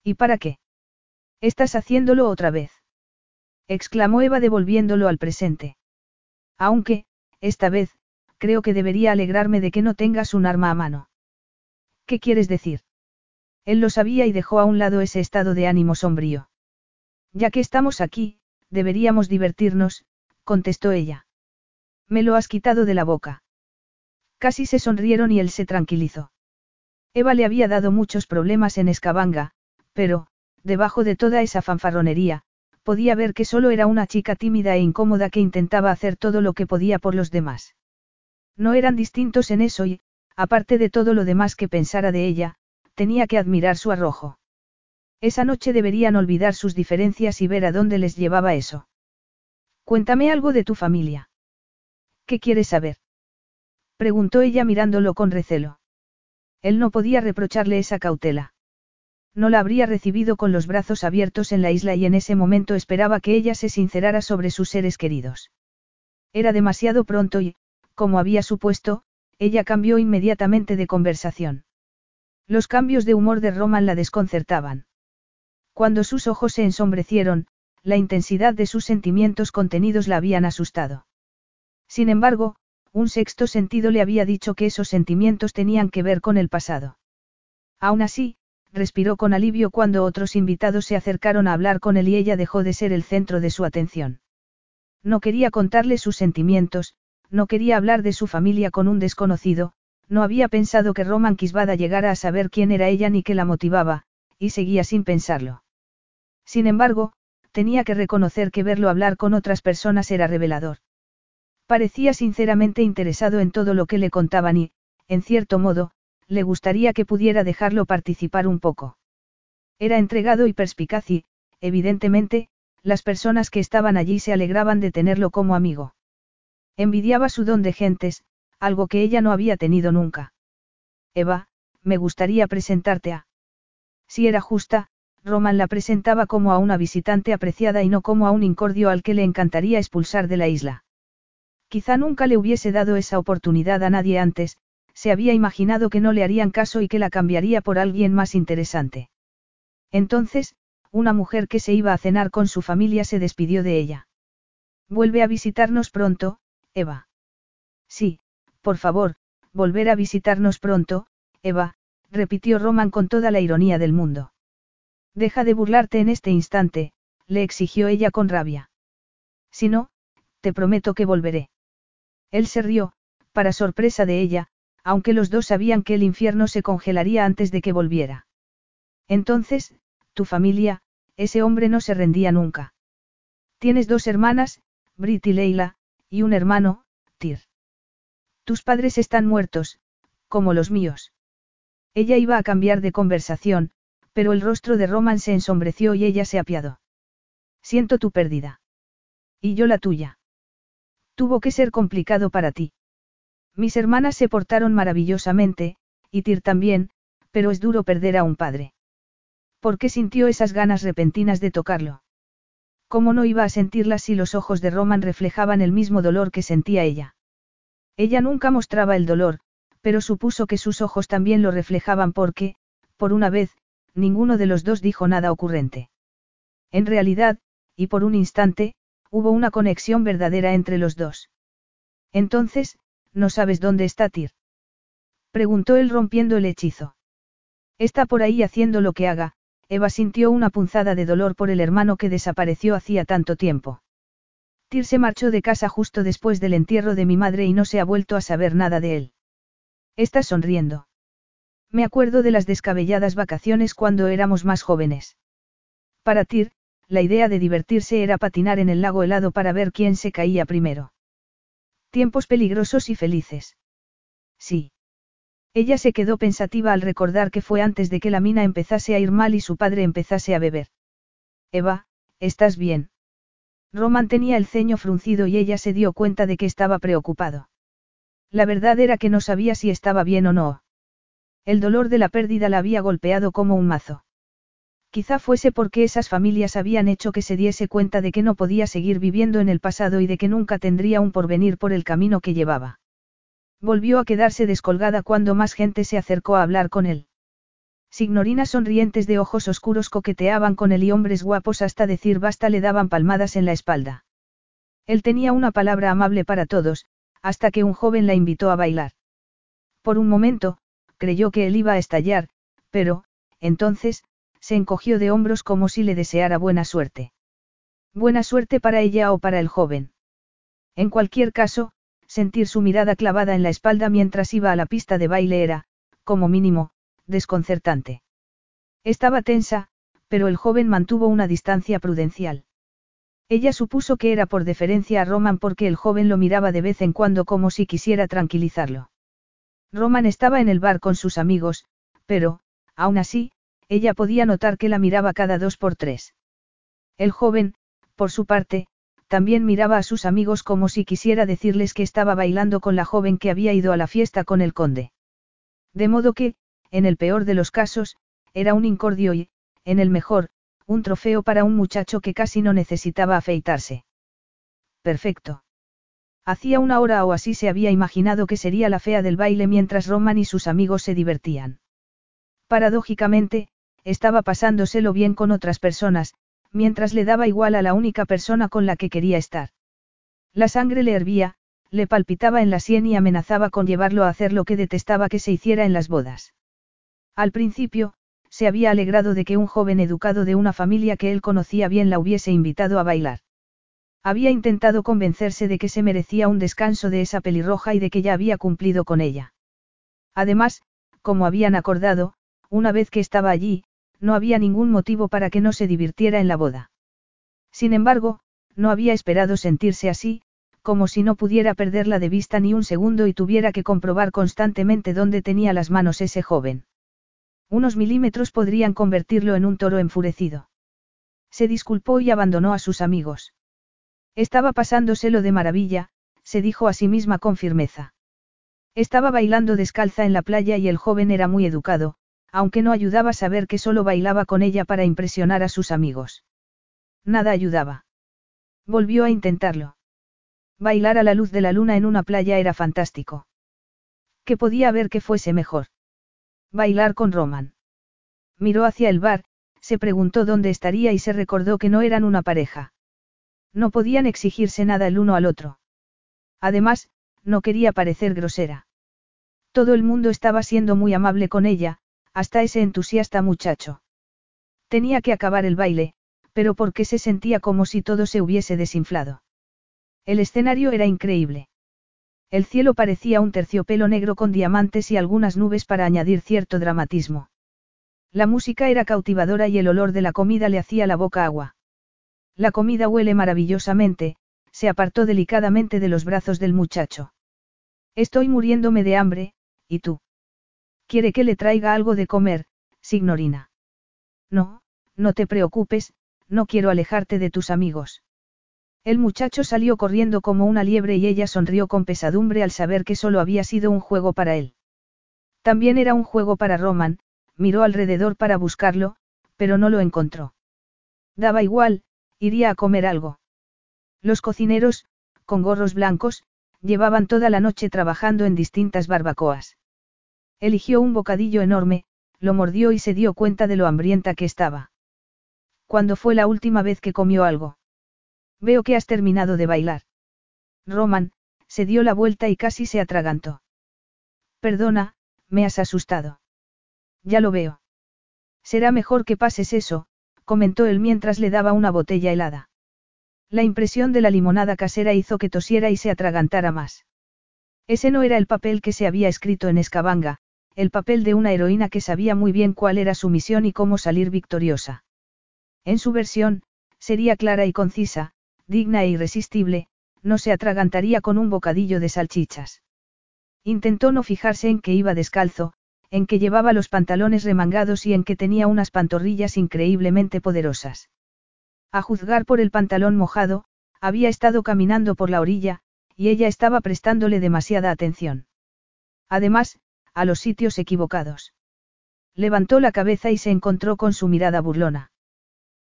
S1: ¿Y para qué? Estás haciéndolo otra vez. exclamó Eva devolviéndolo al presente. Aunque, esta vez, creo que debería alegrarme de que no tengas un arma a mano. ¿Qué quieres decir? Él lo sabía y dejó a un lado ese estado de ánimo sombrío. Ya que estamos aquí, deberíamos divertirnos, contestó ella. Me lo has quitado de la boca. Casi se sonrieron y él se tranquilizó. Eva le había dado muchos problemas en Escabanga, pero, debajo de toda esa fanfarronería, podía ver que solo era una chica tímida e incómoda que intentaba hacer todo lo que podía por los demás. No eran distintos en eso y, aparte de todo lo demás que pensara de ella, tenía que admirar su arrojo. Esa noche deberían olvidar sus diferencias y ver a dónde les llevaba eso. Cuéntame algo de tu familia. ¿Qué quieres saber? Preguntó ella mirándolo con recelo. Él no podía reprocharle esa cautela. No la habría recibido con los brazos abiertos en la isla y en ese momento esperaba que ella se sincerara sobre sus seres queridos. Era demasiado pronto y, como había supuesto, ella cambió inmediatamente de conversación. Los cambios de humor de Roman la desconcertaban. Cuando sus ojos se ensombrecieron, la intensidad de sus sentimientos contenidos la habían asustado. Sin embargo, un sexto sentido le había dicho que esos sentimientos tenían que ver con el pasado. Aún así, respiró con alivio cuando otros invitados se acercaron a hablar con él y ella dejó de ser el centro de su atención. No quería contarle sus sentimientos, no quería hablar de su familia con un desconocido, no había pensado que Roman Quisbada llegara a saber quién era ella ni qué la motivaba, y seguía sin pensarlo. Sin embargo, tenía que reconocer que verlo hablar con otras personas era revelador. Parecía sinceramente interesado en todo lo que le contaban y, en cierto modo, le gustaría que pudiera dejarlo participar un poco. Era entregado y perspicaz y, evidentemente, las personas que estaban allí se alegraban de tenerlo como amigo. Envidiaba su don de gentes, algo que ella no había tenido nunca. Eva, me gustaría presentarte a... Si era justa, Roman la presentaba como a una visitante apreciada y no como a un incordio al que le encantaría expulsar de la isla. Quizá nunca le hubiese dado esa oportunidad a nadie antes, se había imaginado que no le harían caso y que la cambiaría por alguien más interesante. Entonces, una mujer que se iba a cenar con su familia se despidió de ella. Vuelve a visitarnos pronto, Eva. Sí, por favor, volver a visitarnos pronto, Eva, repitió Roman con toda la ironía del mundo. Deja de burlarte en este instante, le exigió ella con rabia. Si no, te prometo que volveré. Él se rió, para sorpresa de ella, aunque los dos sabían que el infierno se congelaría antes de que volviera. Entonces, tu familia, ese hombre no se rendía nunca. Tienes dos hermanas, Brit y Leila, y un hermano, Tyr. Tus padres están muertos, como los míos. Ella iba a cambiar de conversación, pero el rostro de Roman se ensombreció y ella se apiadó. Siento tu pérdida. Y yo la tuya. Tuvo que ser complicado para ti. Mis hermanas se portaron maravillosamente, y Tir también, pero es duro perder a un padre. ¿Por qué sintió esas ganas repentinas de tocarlo? ¿Cómo no iba a sentirlas si los ojos de Roman reflejaban el mismo dolor que sentía ella? Ella nunca mostraba el dolor, pero supuso que sus ojos también lo reflejaban porque, por una vez, ninguno de los dos dijo nada ocurrente. En realidad, y por un instante, Hubo una conexión verdadera entre los dos. Entonces, ¿no sabes dónde está Tyr? Preguntó él rompiendo el hechizo. Está por ahí haciendo lo que haga, Eva sintió una punzada de dolor por el hermano que desapareció hacía tanto tiempo. Tyr se marchó de casa justo después del entierro de mi madre y no se ha vuelto a saber nada de él. Estás sonriendo. Me acuerdo de las descabelladas vacaciones cuando éramos más jóvenes. Para Tyr, la idea de divertirse era patinar en el lago helado para ver quién se caía primero. Tiempos peligrosos y felices. Sí. Ella se quedó pensativa al recordar que fue antes de que la mina empezase a ir mal y su padre empezase a beber. Eva, ¿estás bien? Roman tenía el ceño fruncido y ella se dio cuenta de que estaba preocupado. La verdad era que no sabía si estaba bien o no. El dolor de la pérdida la había golpeado como un mazo. Quizá fuese porque esas familias habían hecho que se diese cuenta de que no podía seguir viviendo en el pasado y de que nunca tendría un porvenir por el camino que llevaba. Volvió a quedarse descolgada cuando más gente se acercó a hablar con él. Signorinas sonrientes de ojos oscuros coqueteaban con él y hombres guapos hasta decir basta le daban palmadas en la espalda. Él tenía una palabra amable para todos, hasta que un joven la invitó a bailar. Por un momento, creyó que él iba a estallar, pero, entonces, se encogió de hombros como si le deseara buena suerte. Buena suerte para ella o para el joven. En cualquier caso, sentir su mirada clavada en la espalda mientras iba a la pista de baile era, como mínimo, desconcertante. Estaba tensa, pero el joven mantuvo una distancia prudencial. Ella supuso que era por deferencia a Roman porque el joven lo miraba de vez en cuando como si quisiera tranquilizarlo. Roman estaba en el bar con sus amigos, pero, aún así, ella podía notar que la miraba cada dos por tres. El joven, por su parte, también miraba a sus amigos como si quisiera decirles que estaba bailando con la joven que había ido a la fiesta con el conde. De modo que, en el peor de los casos, era un incordio y, en el mejor, un trofeo para un muchacho que casi no necesitaba afeitarse. Perfecto. Hacía una hora o así se había imaginado que sería la fea del baile mientras Roman y sus amigos se divertían. Paradójicamente, estaba pasándoselo bien con otras personas, mientras le daba igual a la única persona con la que quería estar. La sangre le hervía, le palpitaba en la sien y amenazaba con llevarlo a hacer lo que detestaba que se hiciera en las bodas. Al principio, se había alegrado de que un joven educado de una familia que él conocía bien la hubiese invitado a bailar. Había intentado convencerse de que se merecía un descanso de esa pelirroja y de que ya había cumplido con ella. Además, como habían acordado, una vez que estaba allí, no había ningún motivo para que no se divirtiera en la boda. Sin embargo, no había esperado sentirse así, como si no pudiera perderla de vista ni un segundo y tuviera que comprobar constantemente dónde tenía las manos ese joven. Unos milímetros podrían convertirlo en un toro enfurecido. Se disculpó y abandonó a sus amigos. Estaba pasándoselo de maravilla, se dijo a sí misma con firmeza. Estaba bailando descalza en la playa y el joven era muy educado, aunque no ayudaba saber que solo bailaba con ella para impresionar a sus amigos. Nada ayudaba. Volvió a intentarlo. Bailar a la luz de la luna en una playa era fantástico. ¿Qué podía haber que fuese mejor? Bailar con Roman. Miró hacia el bar, se preguntó dónde estaría y se recordó que no eran una pareja. No podían exigirse nada el uno al otro. Además, no quería parecer grosera. Todo el mundo estaba siendo muy amable con ella, hasta ese entusiasta muchacho. Tenía que acabar el baile, pero porque se sentía como si todo se hubiese desinflado. El escenario era increíble. El cielo parecía un terciopelo negro con diamantes y algunas nubes para añadir cierto dramatismo. La música era cautivadora y el olor de la comida le hacía la boca agua. La comida huele maravillosamente, se apartó delicadamente de los brazos del muchacho. Estoy muriéndome de hambre, ¿y tú? ¿Quiere que le traiga algo de comer, signorina? No, no te preocupes, no quiero alejarte de tus amigos. El muchacho salió corriendo como una liebre y ella sonrió con pesadumbre al saber que solo había sido un juego para él. También era un juego para Roman, miró alrededor para buscarlo, pero no lo encontró. Daba igual, iría a comer algo. Los cocineros, con gorros blancos, llevaban toda la noche trabajando en distintas barbacoas. Eligió un bocadillo enorme, lo mordió y se dio cuenta de lo hambrienta que estaba. ¿Cuándo fue la última vez que comió algo? Veo que has terminado de bailar. Roman, se dio la vuelta y casi se atragantó. Perdona, me has asustado. Ya lo veo. Será mejor que pases eso, comentó él mientras le daba una botella helada. La impresión de la limonada casera hizo que tosiera y se atragantara más. Ese no era el papel que se había escrito en Escabanga, el papel de una heroína que sabía muy bien cuál era su misión y cómo salir victoriosa. En su versión, sería clara y concisa, digna e irresistible, no se atragantaría con un bocadillo de salchichas. Intentó no fijarse en que iba descalzo, en que llevaba los pantalones remangados y en que tenía unas pantorrillas increíblemente poderosas. A juzgar por el pantalón mojado, había estado caminando por la orilla, y ella estaba prestándole demasiada atención. Además, a los sitios equivocados. Levantó la cabeza y se encontró con su mirada burlona.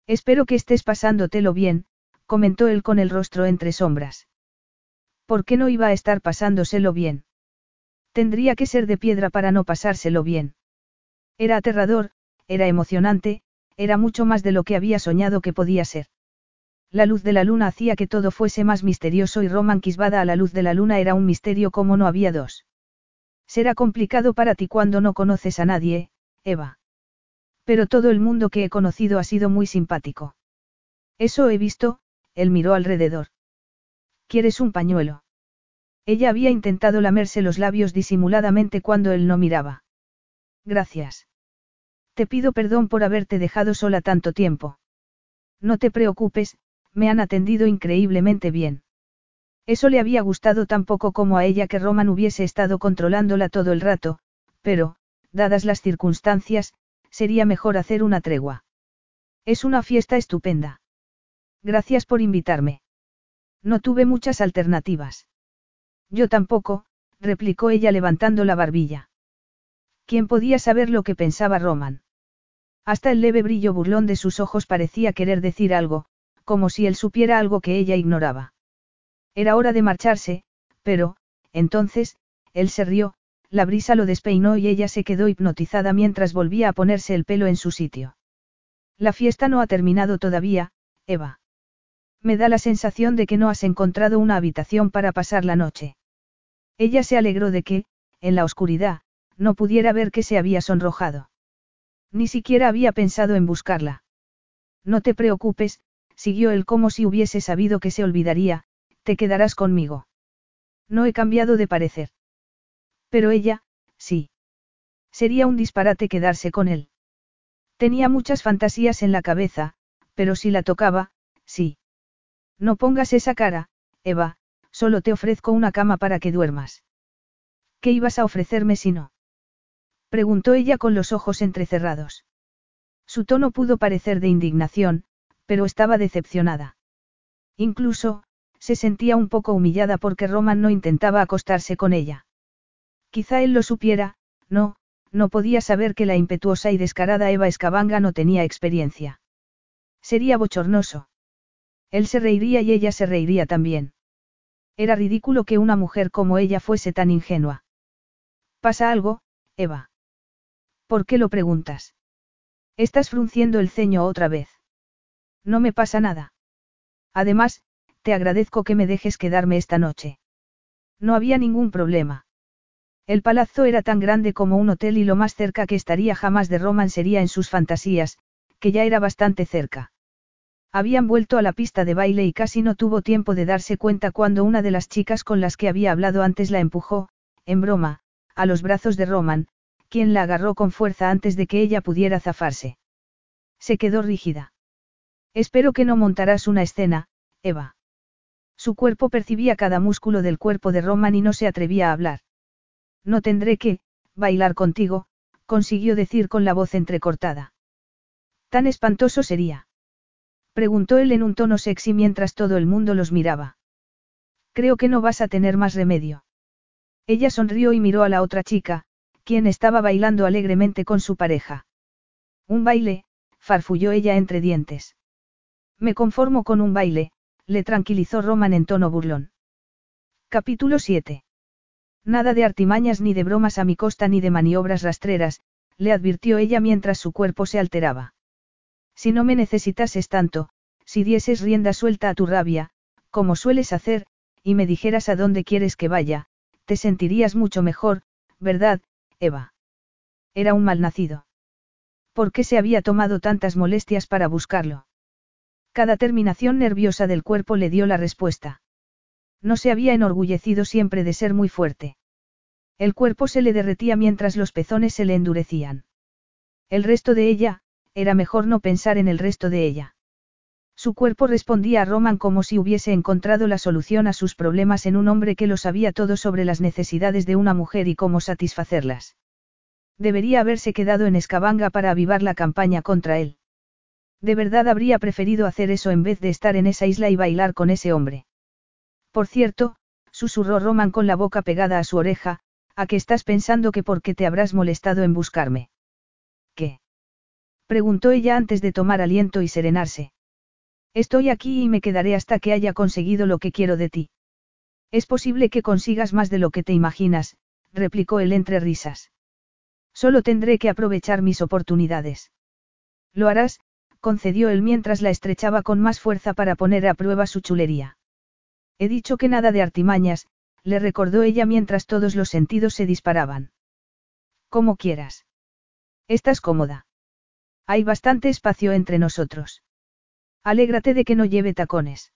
S1: Espero que estés pasándotelo bien, comentó él con el rostro entre sombras. ¿Por qué no iba a estar pasándoselo bien? Tendría que ser de piedra para no pasárselo bien. Era aterrador, era emocionante, era mucho más de lo que había soñado que podía ser. La luz de la luna hacía que todo fuese más misterioso y Roman Quisbada a la luz de la luna era un misterio como no había dos. Será complicado para ti cuando no conoces a nadie, Eva. Pero todo el mundo que he conocido ha sido muy simpático. Eso he visto, él miró alrededor. ¿Quieres un pañuelo? Ella había intentado lamerse los labios disimuladamente cuando él no miraba. Gracias. Te pido perdón por haberte dejado sola tanto tiempo. No te preocupes, me han atendido increíblemente bien. Eso le había gustado tan poco como a ella que Roman hubiese estado controlándola todo el rato, pero, dadas las circunstancias, sería mejor hacer una tregua. Es una fiesta estupenda. Gracias por invitarme. No tuve muchas alternativas. Yo tampoco, replicó ella levantando la barbilla. ¿Quién podía saber lo que pensaba Roman? Hasta el leve brillo burlón de sus ojos parecía querer decir algo, como si él supiera algo que ella ignoraba. Era hora de marcharse, pero, entonces, él se rió, la brisa lo despeinó y ella se quedó hipnotizada mientras volvía a ponerse el pelo en su sitio. La fiesta no ha terminado todavía, Eva. Me da la sensación de que no has encontrado una habitación para pasar la noche. Ella se alegró de que, en la oscuridad, no pudiera ver que se había sonrojado. Ni siquiera había pensado en buscarla. No te preocupes, siguió él como si hubiese sabido que se olvidaría, te quedarás conmigo. No he cambiado de parecer. Pero ella, sí. Sería un disparate quedarse con él. Tenía muchas fantasías en la cabeza, pero si la tocaba, sí. No pongas esa cara, Eva, solo te ofrezco una cama para que duermas. ¿Qué ibas a ofrecerme si no? Preguntó ella con los ojos entrecerrados. Su tono pudo parecer de indignación, pero estaba decepcionada. Incluso, se sentía un poco humillada porque Roman no intentaba acostarse con ella. Quizá él lo supiera, no, no podía saber que la impetuosa y descarada Eva Escabanga no tenía experiencia. Sería bochornoso. Él se reiría y ella se reiría también. Era ridículo que una mujer como ella fuese tan ingenua. ¿Pasa algo, Eva? ¿Por qué lo preguntas? Estás frunciendo el ceño otra vez. No me pasa nada. Además, te agradezco que me dejes quedarme esta noche. No había ningún problema. El palazzo era tan grande como un hotel y lo más cerca que estaría jamás de Roman sería en sus fantasías, que ya era bastante cerca. Habían vuelto a la pista de baile y casi no tuvo tiempo de darse cuenta cuando una de las chicas con las que había hablado antes la empujó, en broma, a los brazos de Roman, quien la agarró con fuerza antes de que ella pudiera zafarse. Se quedó rígida. Espero que no montarás una escena, Eva. Su cuerpo percibía cada músculo del cuerpo de Roman y no se atrevía a hablar. No tendré que, bailar contigo, consiguió decir con la voz entrecortada. ¿Tan espantoso sería? Preguntó él en un tono sexy mientras todo el mundo los miraba. Creo que no vas a tener más remedio. Ella sonrió y miró a la otra chica, quien estaba bailando alegremente con su pareja. Un baile, farfulló ella entre dientes. Me conformo con un baile, le tranquilizó Roman en tono burlón. Capítulo 7. Nada de artimañas ni de bromas a mi costa ni de maniobras rastreras, le advirtió ella mientras su cuerpo se alteraba. Si no me necesitases tanto, si dieses rienda suelta a tu rabia, como sueles hacer, y me dijeras a dónde quieres que vaya, te sentirías mucho mejor, ¿verdad, Eva? Era un malnacido. ¿Por qué se había tomado tantas molestias para buscarlo? Cada terminación nerviosa del cuerpo le dio la respuesta. No se había enorgullecido siempre de ser muy fuerte. El cuerpo se le derretía mientras los pezones se le endurecían. El resto de ella, era mejor no pensar en el resto de ella. Su cuerpo respondía a Roman como si hubiese encontrado la solución a sus problemas en un hombre que lo sabía todo sobre las necesidades de una mujer y cómo satisfacerlas. Debería haberse quedado en Escabanga para avivar la campaña contra él. De verdad habría preferido hacer eso en vez de estar en esa isla y bailar con ese hombre. Por cierto, susurró Roman con la boca pegada a su oreja, ¿a qué estás pensando que por qué te habrás molestado en buscarme? ¿Qué? preguntó ella antes de tomar aliento y serenarse. Estoy aquí y me quedaré hasta que haya conseguido lo que quiero de ti. Es posible que consigas más de lo que te imaginas, replicó él entre risas. Solo tendré que aprovechar mis oportunidades. Lo harás, concedió él mientras la estrechaba con más fuerza para poner a prueba su chulería. He dicho que nada de artimañas, le recordó ella mientras todos los sentidos se disparaban. Como quieras. Estás cómoda. Hay bastante espacio entre nosotros. Alégrate de que no lleve tacones.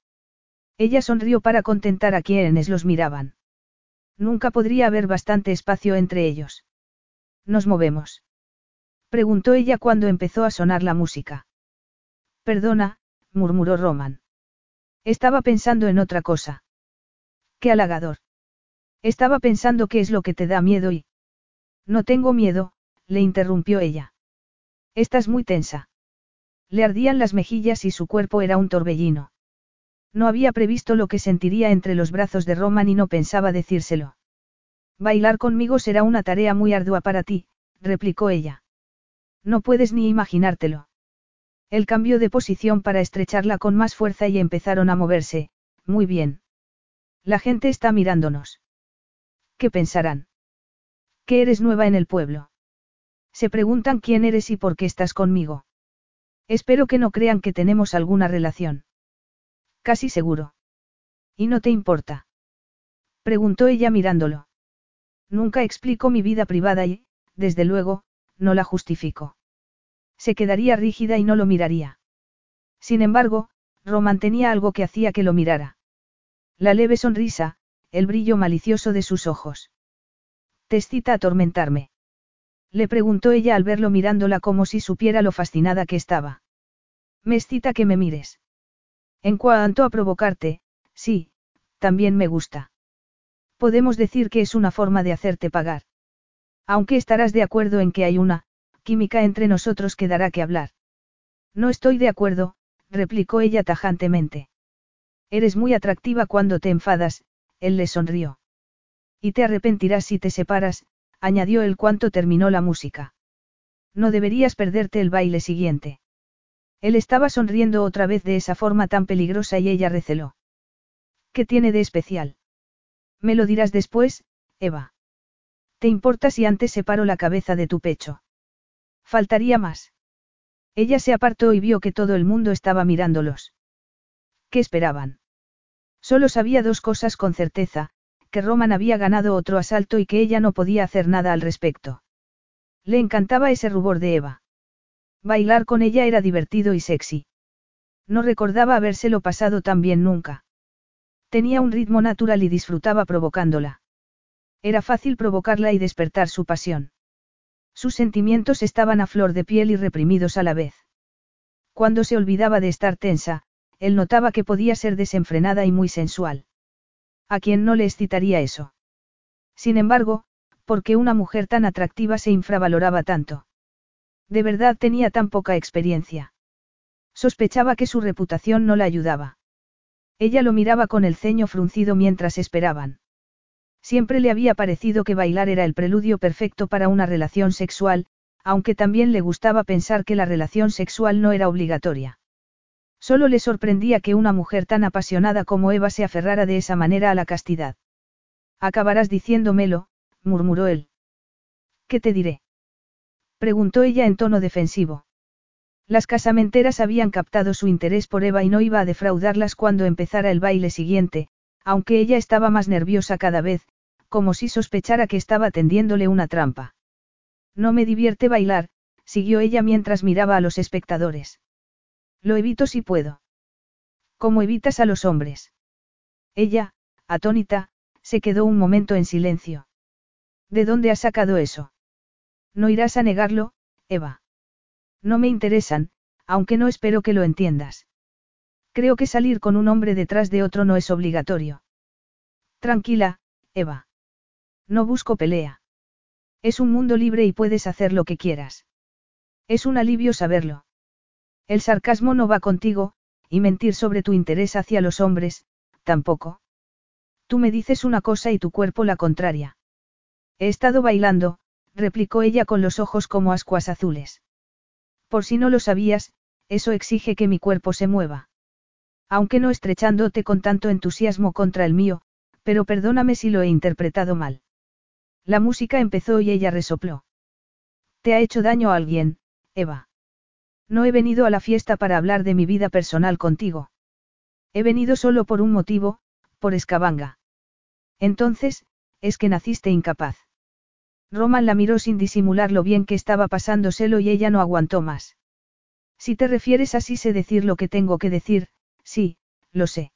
S1: Ella sonrió para contentar a quienes los miraban. Nunca podría haber bastante espacio entre ellos. ¿Nos movemos? Preguntó ella cuando empezó a sonar la música. Perdona, murmuró Roman. Estaba pensando en otra cosa. Qué halagador. Estaba pensando qué es lo que te da miedo y... No tengo miedo, le interrumpió ella. Estás muy tensa. Le ardían las mejillas y su cuerpo era un torbellino. No había previsto lo que sentiría entre los brazos de Roman y no pensaba decírselo. Bailar conmigo será una tarea muy ardua para ti, replicó ella. No puedes ni imaginártelo. Él cambió de posición para estrecharla con más fuerza y empezaron a moverse, muy bien. La gente está mirándonos. ¿Qué pensarán? Que eres nueva en el pueblo. Se preguntan quién eres y por qué estás conmigo. Espero que no crean que tenemos alguna relación. Casi seguro. ¿Y no te importa? Preguntó ella mirándolo. Nunca explico mi vida privada y, desde luego, no la justifico. Se quedaría rígida y no lo miraría. Sin embargo, Roman tenía algo que hacía que lo mirara. La leve sonrisa, el brillo malicioso de sus ojos. ¿Te excita atormentarme? Le preguntó ella al verlo mirándola como si supiera lo fascinada que estaba. Me excita que me mires. En cuanto a provocarte, sí, también me gusta. Podemos decir que es una forma de hacerte pagar. Aunque estarás de acuerdo en que hay una, química entre nosotros que dará que hablar. No estoy de acuerdo, replicó ella tajantemente. Eres muy atractiva cuando te enfadas, él le sonrió. Y te arrepentirás si te separas, añadió él cuanto terminó la música. No deberías perderte el baile siguiente. Él estaba sonriendo otra vez de esa forma tan peligrosa y ella receló. ¿Qué tiene de especial? Me lo dirás después, Eva. ¿Te importa si antes separo la cabeza de tu pecho? Faltaría más. Ella se apartó y vio que todo el mundo estaba mirándolos. ¿Qué esperaban? Solo sabía dos cosas con certeza, que Roman había ganado otro asalto y que ella no podía hacer nada al respecto. Le encantaba ese rubor de Eva. Bailar con ella era divertido y sexy. No recordaba habérselo pasado tan bien nunca. Tenía un ritmo natural y disfrutaba provocándola. Era fácil provocarla y despertar su pasión. Sus sentimientos estaban a flor de piel y reprimidos a la vez. Cuando se olvidaba de estar tensa, él notaba que podía ser desenfrenada y muy sensual. ¿A quién no le excitaría eso? Sin embargo, ¿por qué una mujer tan atractiva se infravaloraba tanto? De verdad tenía tan poca experiencia. Sospechaba que su reputación no la ayudaba. Ella lo miraba con el ceño fruncido mientras esperaban. Siempre le había parecido que bailar era el preludio perfecto para una relación sexual, aunque también le gustaba pensar que la relación sexual no era obligatoria. Solo le sorprendía que una mujer tan apasionada como Eva se aferrara de esa manera a la castidad. Acabarás diciéndomelo, murmuró él. ¿Qué te diré? Preguntó ella en tono defensivo. Las casamenteras habían captado su interés por Eva y no iba a defraudarlas cuando empezara el baile siguiente, aunque ella estaba más nerviosa cada vez, como si sospechara que estaba tendiéndole una trampa. No me divierte bailar, siguió ella mientras miraba a los espectadores. Lo evito si puedo. ¿Cómo evitas a los hombres? Ella, atónita, se quedó un momento en silencio. ¿De dónde has sacado eso? No irás a negarlo, Eva. No me interesan, aunque no espero que lo entiendas. Creo que salir con un hombre detrás de otro no es obligatorio. Tranquila, Eva. No busco pelea. Es un mundo libre y puedes hacer lo que quieras. Es un alivio saberlo. El sarcasmo no va contigo, y mentir sobre tu interés hacia los hombres, tampoco. Tú me dices una cosa y tu cuerpo la contraria. He estado bailando, replicó ella con los ojos como ascuas azules. Por si no lo sabías, eso exige que mi cuerpo se mueva. Aunque no estrechándote con tanto entusiasmo contra el mío, pero perdóname si lo he interpretado mal. La música empezó y ella resopló. ¿Te ha hecho daño a alguien, Eva? No he venido a la fiesta para hablar de mi vida personal contigo. He venido solo por un motivo, por escabanga. Entonces, es que naciste incapaz. Roman la miró sin disimular lo bien que estaba pasándoselo y ella no aguantó más. Si te refieres así sé decir lo que tengo que decir, sí, lo sé.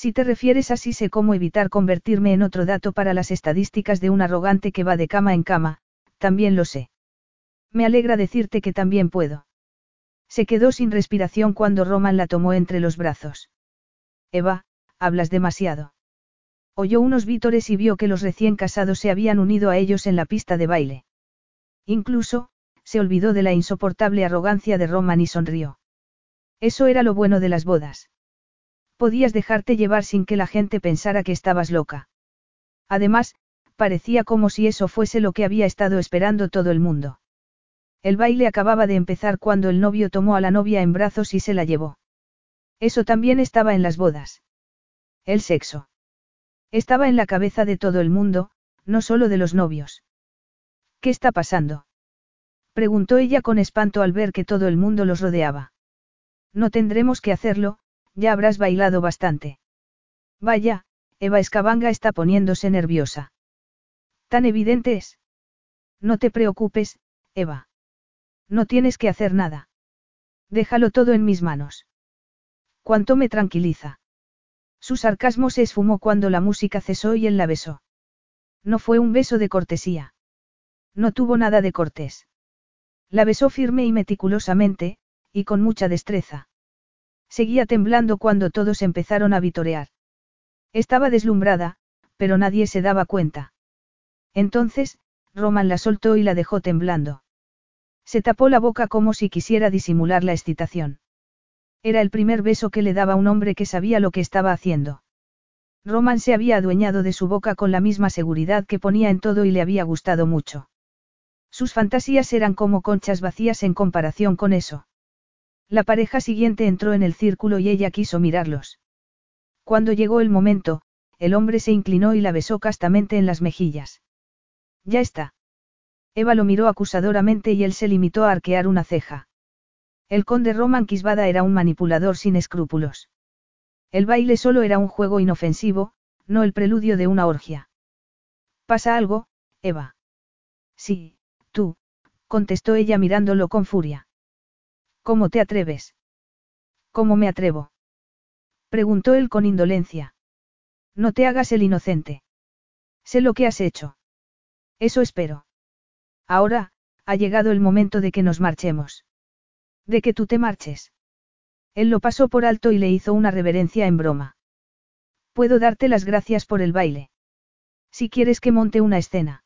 S1: Si te refieres así sé cómo evitar convertirme en otro dato para las estadísticas de un arrogante que va de cama en cama, también lo sé. Me alegra decirte que también puedo. Se quedó sin respiración cuando Roman la tomó entre los brazos. Eva, hablas demasiado. Oyó unos vítores y vio que los recién casados se habían unido a ellos en la pista de baile. Incluso, se olvidó de la insoportable arrogancia de Roman y sonrió. Eso era lo bueno de las bodas. Podías dejarte llevar sin que la gente pensara que estabas loca. Además, parecía como si eso fuese lo que había estado esperando todo el mundo. El baile acababa de empezar cuando el novio tomó a la novia en brazos y se la llevó. Eso también estaba en las bodas. El sexo. Estaba en la cabeza de todo el mundo, no solo de los novios. ¿Qué está pasando? Preguntó ella con espanto al ver que todo el mundo los rodeaba. No tendremos que hacerlo, ya habrás bailado bastante. Vaya, Eva Escabanga está poniéndose nerviosa. Tan evidente es. No te preocupes, Eva. No tienes que hacer nada. Déjalo todo en mis manos. Cuánto me tranquiliza. Su sarcasmo se esfumó cuando la música cesó y él la besó. No fue un beso de cortesía. No tuvo nada de cortés. La besó firme y meticulosamente, y con mucha destreza. Seguía temblando cuando todos empezaron a vitorear. Estaba deslumbrada, pero nadie se daba cuenta. Entonces, Roman la soltó y la dejó temblando. Se tapó la boca como si quisiera disimular la excitación. Era el primer beso que le daba un hombre que sabía lo que estaba haciendo. Roman se había adueñado de su boca con la misma seguridad que ponía en todo y le había gustado mucho. Sus fantasías eran como conchas vacías en comparación con eso. La pareja siguiente entró en el círculo y ella quiso mirarlos. Cuando llegó el momento, el hombre se inclinó y la besó castamente en las mejillas. Ya está. Eva lo miró acusadoramente y él se limitó a arquear una ceja. El conde Roman Quisbada era un manipulador sin escrúpulos. El baile solo era un juego inofensivo, no el preludio de una orgia. ¿Pasa algo, Eva? Sí, tú, contestó ella mirándolo con furia. ¿Cómo te atreves? ¿Cómo me atrevo? preguntó él con indolencia. No te hagas el inocente. Sé lo que has hecho. Eso espero. Ahora, ha llegado el momento de que nos marchemos. De que tú te marches. Él lo pasó por alto y le hizo una reverencia en broma. Puedo darte las gracias por el baile. Si quieres que monte una escena.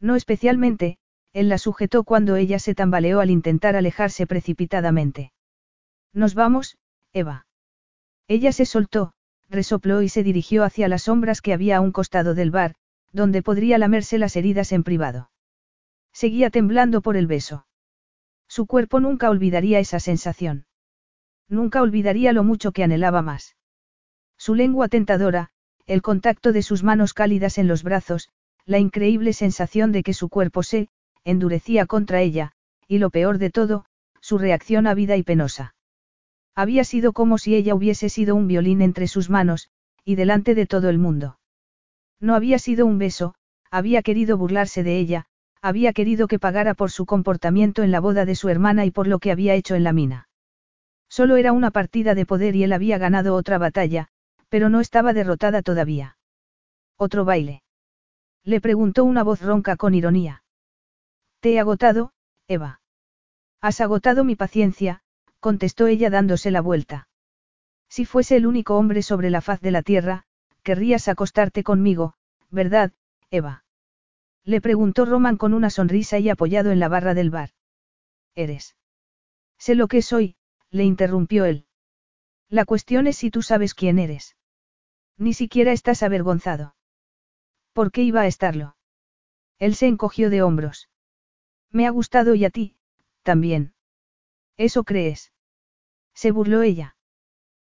S1: No especialmente, él la sujetó cuando ella se tambaleó al intentar alejarse precipitadamente. Nos vamos, Eva. Ella se soltó, resopló y se dirigió hacia las sombras que había a un costado del bar, donde podría lamerse las heridas en privado. Seguía temblando por el beso. Su cuerpo nunca olvidaría esa sensación. Nunca olvidaría lo mucho que anhelaba más. Su lengua tentadora, el contacto de sus manos cálidas en los brazos, la increíble sensación de que su cuerpo se, endurecía contra ella, y lo peor de todo, su reacción ávida y penosa. Había sido como si ella hubiese sido un violín entre sus manos, y delante de todo el mundo. No había sido un beso, había querido burlarse de ella, había querido que pagara por su comportamiento en la boda de su hermana y por lo que había hecho en la mina. Solo era una partida de poder y él había ganado otra batalla, pero no estaba derrotada todavía. ¿Otro baile? Le preguntó una voz ronca con ironía. Te he agotado, Eva. Has agotado mi paciencia, contestó ella dándose la vuelta. Si fuese el único hombre sobre la faz de la tierra, querrías acostarte conmigo, ¿verdad, Eva? Le preguntó Roman con una sonrisa y apoyado en la barra del bar. ¿Eres? Sé lo que soy, le interrumpió él. La cuestión es si tú sabes quién eres. Ni siquiera estás avergonzado. ¿Por qué iba a estarlo? Él se encogió de hombros. Me ha gustado y a ti, también. ¿Eso crees? Se burló ella.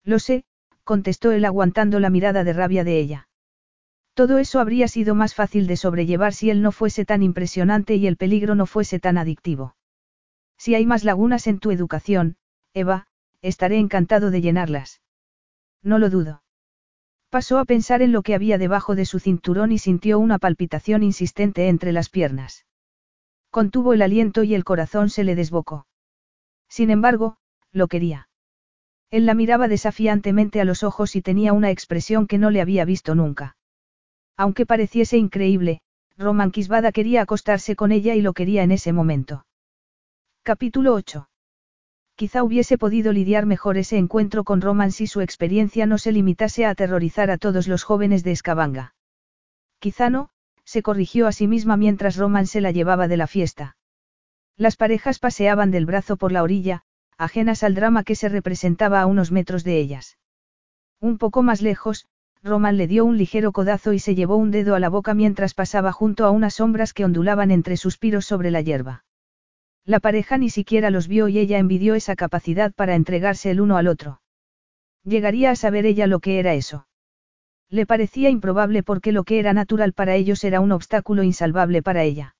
S1: Lo sé, contestó él aguantando la mirada de rabia de ella. Todo eso habría sido más fácil de sobrellevar si él no fuese tan impresionante y el peligro no fuese tan adictivo. Si hay más lagunas en tu educación, Eva, estaré encantado de llenarlas. No lo dudo. Pasó a pensar en lo que había debajo de su cinturón y sintió una palpitación insistente entre las piernas. Contuvo el aliento y el corazón se le desbocó. Sin embargo, lo quería. Él la miraba desafiantemente a los ojos y tenía una expresión que no le había visto nunca. Aunque pareciese increíble, Roman Quisbada quería acostarse con ella y lo quería en ese momento. Capítulo 8. Quizá hubiese podido lidiar mejor ese encuentro con Roman si su experiencia no se limitase a aterrorizar a todos los jóvenes de Escabanga. Quizá no, se corrigió a sí misma mientras Roman se la llevaba de la fiesta. Las parejas paseaban del brazo por la orilla, ajenas al drama que se representaba a unos metros de ellas. Un poco más lejos, Roman le dio un ligero codazo y se llevó un dedo a la boca mientras pasaba junto a unas sombras que ondulaban entre suspiros sobre la hierba. La pareja ni siquiera los vio y ella envidió esa capacidad para entregarse el uno al otro. Llegaría a saber ella lo que era eso. Le parecía improbable porque lo que era natural para ellos era un obstáculo insalvable para ella.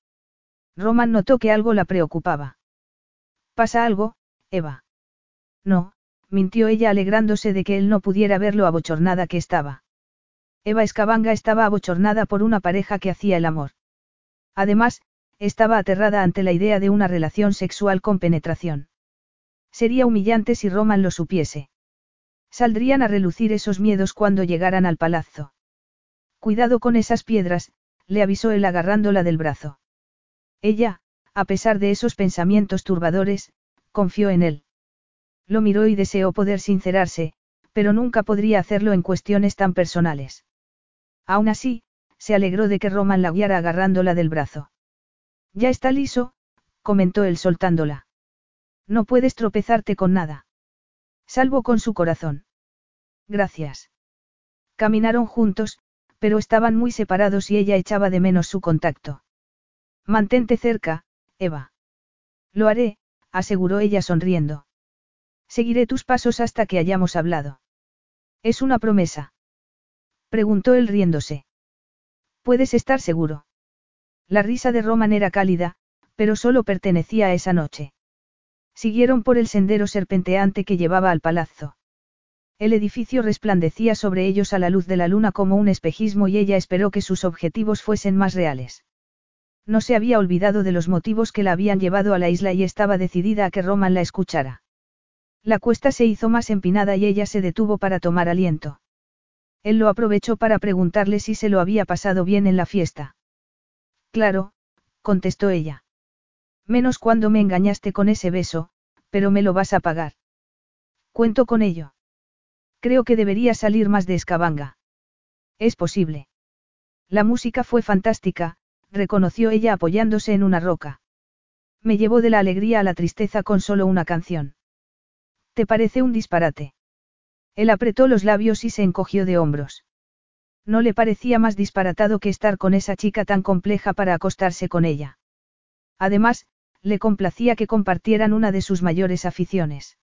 S1: Roman notó que algo la preocupaba. ¿Pasa algo, Eva? No, mintió ella alegrándose de que él no pudiera ver lo abochornada que estaba. Eva Escabanga estaba abochornada por una pareja que hacía el amor. Además, estaba aterrada ante la idea de una relación sexual con penetración. Sería humillante si Roman lo supiese. Saldrían a relucir esos miedos cuando llegaran al palazzo. Cuidado con esas piedras, le avisó él agarrándola del brazo. Ella, a pesar de esos pensamientos turbadores, confió en él. Lo miró y deseó poder sincerarse, pero nunca podría hacerlo en cuestiones tan personales. Aún así, se alegró de que Roman la guiara agarrándola del brazo. Ya está liso, comentó él soltándola. No puedes tropezarte con nada. Salvo con su corazón. Gracias. Caminaron juntos, pero estaban muy separados y ella echaba de menos su contacto. Mantente cerca, Eva. Lo haré, aseguró ella sonriendo. Seguiré tus pasos hasta que hayamos hablado. ¿Es una promesa? Preguntó él riéndose. Puedes estar seguro. La risa de Roman era cálida, pero solo pertenecía a esa noche. Siguieron por el sendero serpenteante que llevaba al palazzo. El edificio resplandecía sobre ellos a la luz de la luna como un espejismo y ella esperó que sus objetivos fuesen más reales. No se había olvidado de los motivos que la habían llevado a la isla y estaba decidida a que Roman la escuchara. La cuesta se hizo más empinada y ella se detuvo para tomar aliento. Él lo aprovechó para preguntarle si se lo había pasado bien en la fiesta. Claro, contestó ella. Menos cuando me engañaste con ese beso, pero me lo vas a pagar. Cuento con ello. Creo que debería salir más de Escabanga. Es posible. La música fue fantástica, reconoció ella apoyándose en una roca. Me llevó de la alegría a la tristeza con solo una canción. ¿Te parece un disparate? Él apretó los labios y se encogió de hombros. No le parecía más disparatado que estar con esa chica tan compleja para acostarse con ella. Además, le complacía que compartieran una de sus mayores aficiones.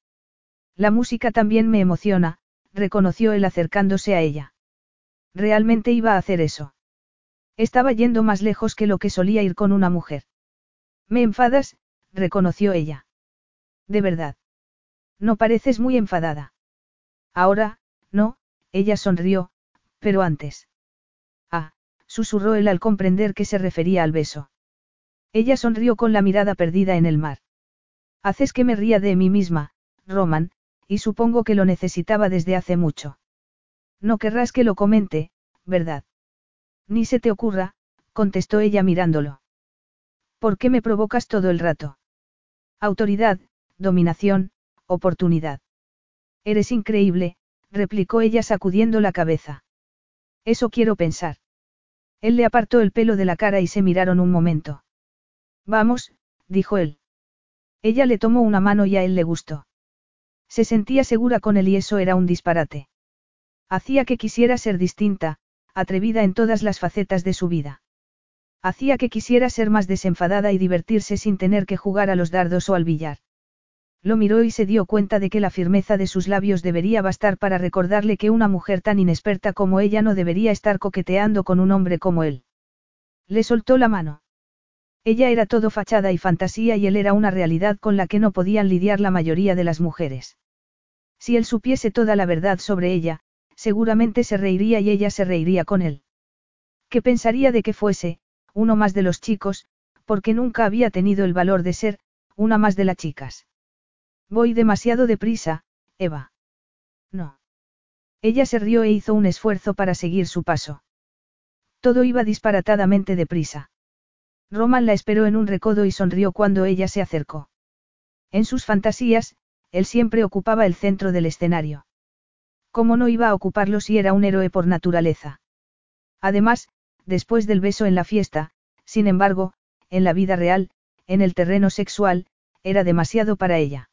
S1: La música también me emociona, reconoció él acercándose a ella. Realmente iba a hacer eso. Estaba yendo más lejos que lo que solía ir con una mujer. Me enfadas, reconoció ella. De verdad. No pareces muy enfadada. Ahora, no, ella sonrió, pero antes. Ah, susurró él al comprender que se refería al beso. Ella sonrió con la mirada perdida en el mar. Haces que me ría de mí misma, Roman, y supongo que lo necesitaba desde hace mucho. No querrás que lo comente, ¿verdad? Ni se te ocurra, contestó ella mirándolo. ¿Por qué me provocas todo el rato? Autoridad, dominación, oportunidad. Eres increíble, replicó ella sacudiendo la cabeza. Eso quiero pensar. Él le apartó el pelo de la cara y se miraron un momento. Vamos, dijo él. Ella le tomó una mano y a él le gustó. Se sentía segura con él y eso era un disparate. Hacía que quisiera ser distinta, atrevida en todas las facetas de su vida. Hacía que quisiera ser más desenfadada y divertirse sin tener que jugar a los dardos o al billar. Lo miró y se dio cuenta de que la firmeza de sus labios debería bastar para recordarle que una mujer tan inexperta como ella no debería estar coqueteando con un hombre como él. Le soltó la mano. Ella era todo fachada y fantasía y él era una realidad con la que no podían lidiar la mayoría de las mujeres. Si él supiese toda la verdad sobre ella, seguramente se reiría y ella se reiría con él. ¿Qué pensaría de que fuese, uno más de los chicos, porque nunca había tenido el valor de ser, una más de las chicas? Voy demasiado deprisa, Eva. No. Ella se rió e hizo un esfuerzo para seguir su paso. Todo iba disparatadamente deprisa. Roman la esperó en un recodo y sonrió cuando ella se acercó. En sus fantasías, él siempre ocupaba el centro del escenario. ¿Cómo no iba a ocuparlo si era un héroe por naturaleza? Además, después del beso en la fiesta, sin embargo, en la vida real, en el terreno sexual, era demasiado para ella.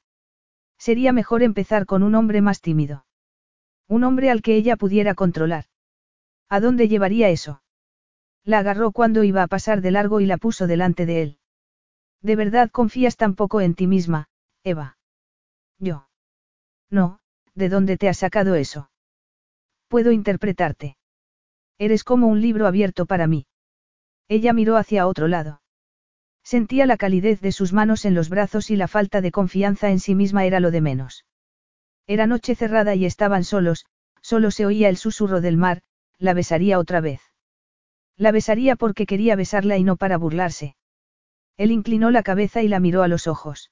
S1: Sería mejor empezar con un hombre más tímido. Un hombre al que ella pudiera controlar. ¿A dónde llevaría eso? La agarró cuando iba a pasar de largo y la puso delante de él. ¿De verdad confías tan poco en ti misma, Eva? Yo. No, ¿de dónde te has sacado eso? Puedo interpretarte. Eres como un libro abierto para mí. Ella miró hacia otro lado. Sentía la calidez de sus manos en los brazos y la falta de confianza en sí misma era lo de menos. Era noche cerrada y estaban solos, solo se oía el susurro del mar, la besaría otra vez. La besaría porque quería besarla y no para burlarse. Él inclinó la cabeza y la miró a los ojos.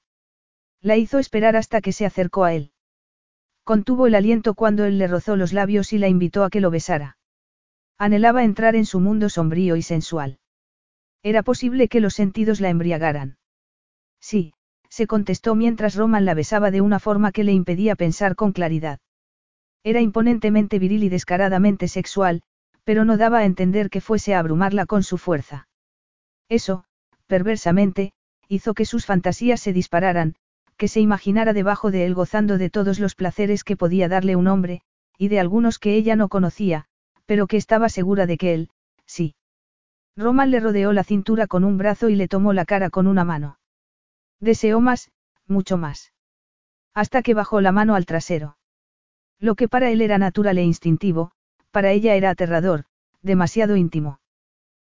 S1: La hizo esperar hasta que se acercó a él. Contuvo el aliento cuando él le rozó los labios y la invitó a que lo besara. Anhelaba entrar en su mundo sombrío y sensual. Era posible que los sentidos la embriagaran. Sí, se contestó mientras Roman la besaba de una forma que le impedía pensar con claridad. Era imponentemente viril y descaradamente sexual, pero no daba a entender que fuese a abrumarla con su fuerza. Eso, perversamente, hizo que sus fantasías se dispararan, que se imaginara debajo de él gozando de todos los placeres que podía darle un hombre, y de algunos que ella no conocía, pero que estaba segura de que él, sí. Roman le rodeó la cintura con un brazo y le tomó la cara con una mano. Deseó más, mucho más. Hasta que bajó la mano al trasero. Lo que para él era natural e instintivo, para ella era aterrador, demasiado íntimo.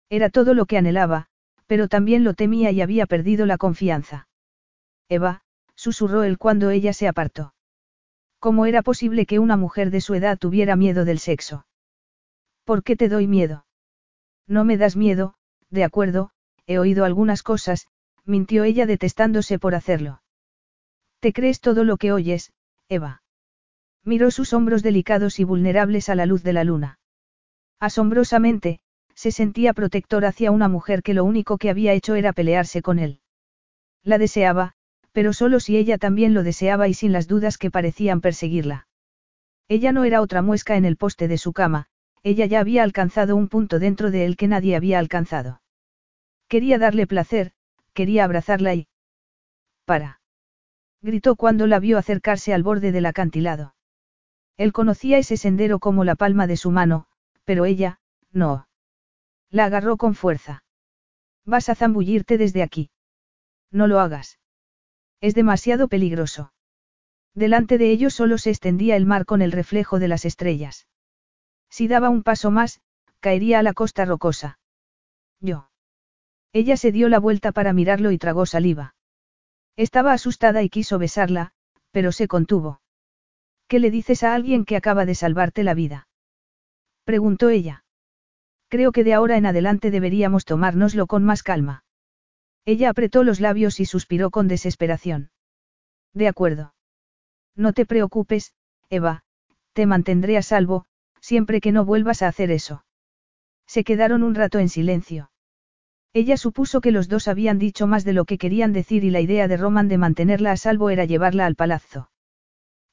S1: Era todo lo que anhelaba, pero también lo temía y había perdido la confianza. Eva, susurró él cuando ella se apartó. ¿Cómo era posible que una mujer de su edad tuviera miedo del sexo? ¿Por qué te doy miedo? No me das miedo, de acuerdo, he oído algunas cosas, mintió ella detestándose por hacerlo. ¿Te crees todo lo que oyes, Eva? Miró sus hombros delicados y vulnerables a la luz de la luna. Asombrosamente, se sentía protector hacia una mujer que lo único que había hecho era pelearse con él. La deseaba, pero solo si ella también lo deseaba y sin las dudas que parecían perseguirla. Ella no era otra muesca en el poste de su cama, ella ya había alcanzado un punto dentro de él que nadie había alcanzado. Quería darle placer, quería abrazarla y... Para. Gritó cuando la vio acercarse al borde del acantilado. Él conocía ese sendero como la palma de su mano, pero ella, no. La agarró con fuerza. Vas a zambullirte desde aquí. No lo hagas. Es demasiado peligroso. Delante de ellos solo se extendía el mar con el reflejo de las estrellas. Si daba un paso más, caería a la costa rocosa. Yo. Ella se dio la vuelta para mirarlo y tragó saliva. Estaba asustada y quiso besarla, pero se contuvo. ¿Qué le dices a alguien que acaba de salvarte la vida? Preguntó ella. Creo que de ahora en adelante deberíamos tomárnoslo con más calma. Ella apretó los labios y suspiró con desesperación. De acuerdo. No te preocupes, Eva, te mantendré a salvo, siempre que no vuelvas a hacer eso. Se quedaron un rato en silencio. Ella supuso que los dos habían dicho más de lo que querían decir y la idea de Roman de mantenerla a salvo era llevarla al palazzo.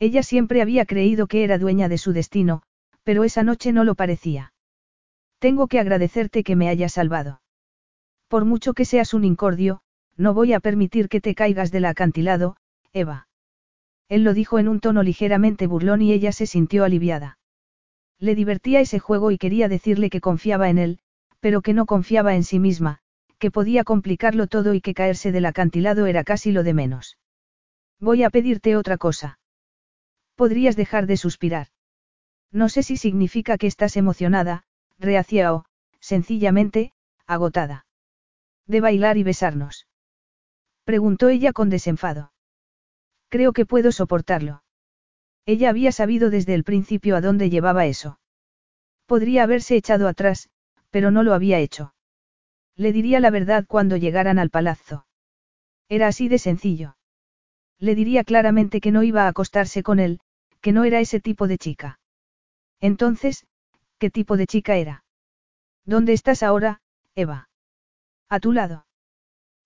S1: Ella siempre había creído que era dueña de su destino, pero esa noche no lo parecía. Tengo que agradecerte que me hayas salvado. Por mucho que seas un incordio, no voy a permitir que te caigas del acantilado, Eva. Él lo dijo en un tono ligeramente burlón y ella se sintió aliviada. Le divertía ese juego y quería decirle que confiaba en él, pero que no confiaba en sí misma, que podía complicarlo todo y que caerse del acantilado era casi lo de menos. Voy a pedirte otra cosa. Podrías dejar de suspirar. No sé si significa que estás emocionada, reacia o, sencillamente, agotada. ¿De bailar y besarnos? Preguntó ella con desenfado. Creo que puedo soportarlo. Ella había sabido desde el principio a dónde llevaba eso. Podría haberse echado atrás, pero no lo había hecho. Le diría la verdad cuando llegaran al palazzo. Era así de sencillo. Le diría claramente que no iba a acostarse con él, que no era ese tipo de chica. Entonces, ¿qué tipo de chica era? ¿Dónde estás ahora, Eva? A tu lado.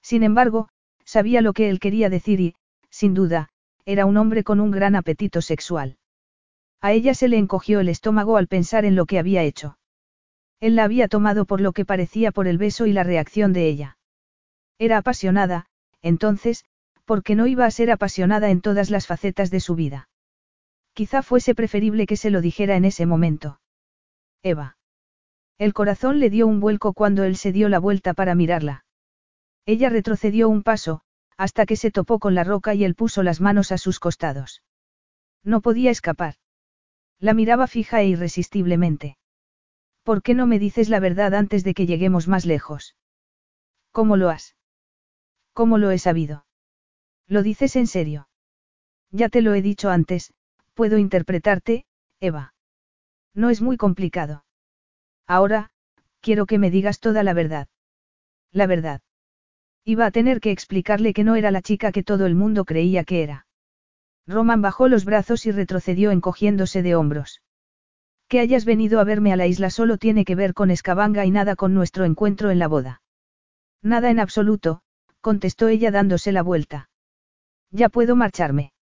S1: Sin embargo, sabía lo que él quería decir y, sin duda, era un hombre con un gran apetito sexual. A ella se le encogió el estómago al pensar en lo que había hecho. Él la había tomado por lo que parecía por el beso y la reacción de ella. Era apasionada, entonces, ¿por qué no iba a ser apasionada en todas las facetas de su vida? Quizá fuese preferible que se lo dijera en ese momento. Eva. El corazón le dio un vuelco cuando él se dio la vuelta para mirarla. Ella retrocedió un paso, hasta que se topó con la roca y él puso las manos a sus costados. No podía escapar. La miraba fija e irresistiblemente. ¿Por qué no me dices la verdad antes de que lleguemos más lejos? ¿Cómo lo has? ¿Cómo lo he sabido? ¿Lo dices en serio? Ya te lo he dicho antes, puedo interpretarte, Eva. No es muy complicado. Ahora, quiero que me digas toda la verdad. La verdad. Iba a tener que explicarle que no era la chica que todo el mundo creía que era. Roman bajó los brazos y retrocedió encogiéndose de hombros. Que hayas venido a verme a la isla solo tiene que ver con Escabanga y nada con nuestro encuentro en la boda. Nada en absoluto, contestó ella dándose la vuelta. ¿Ya puedo marcharme?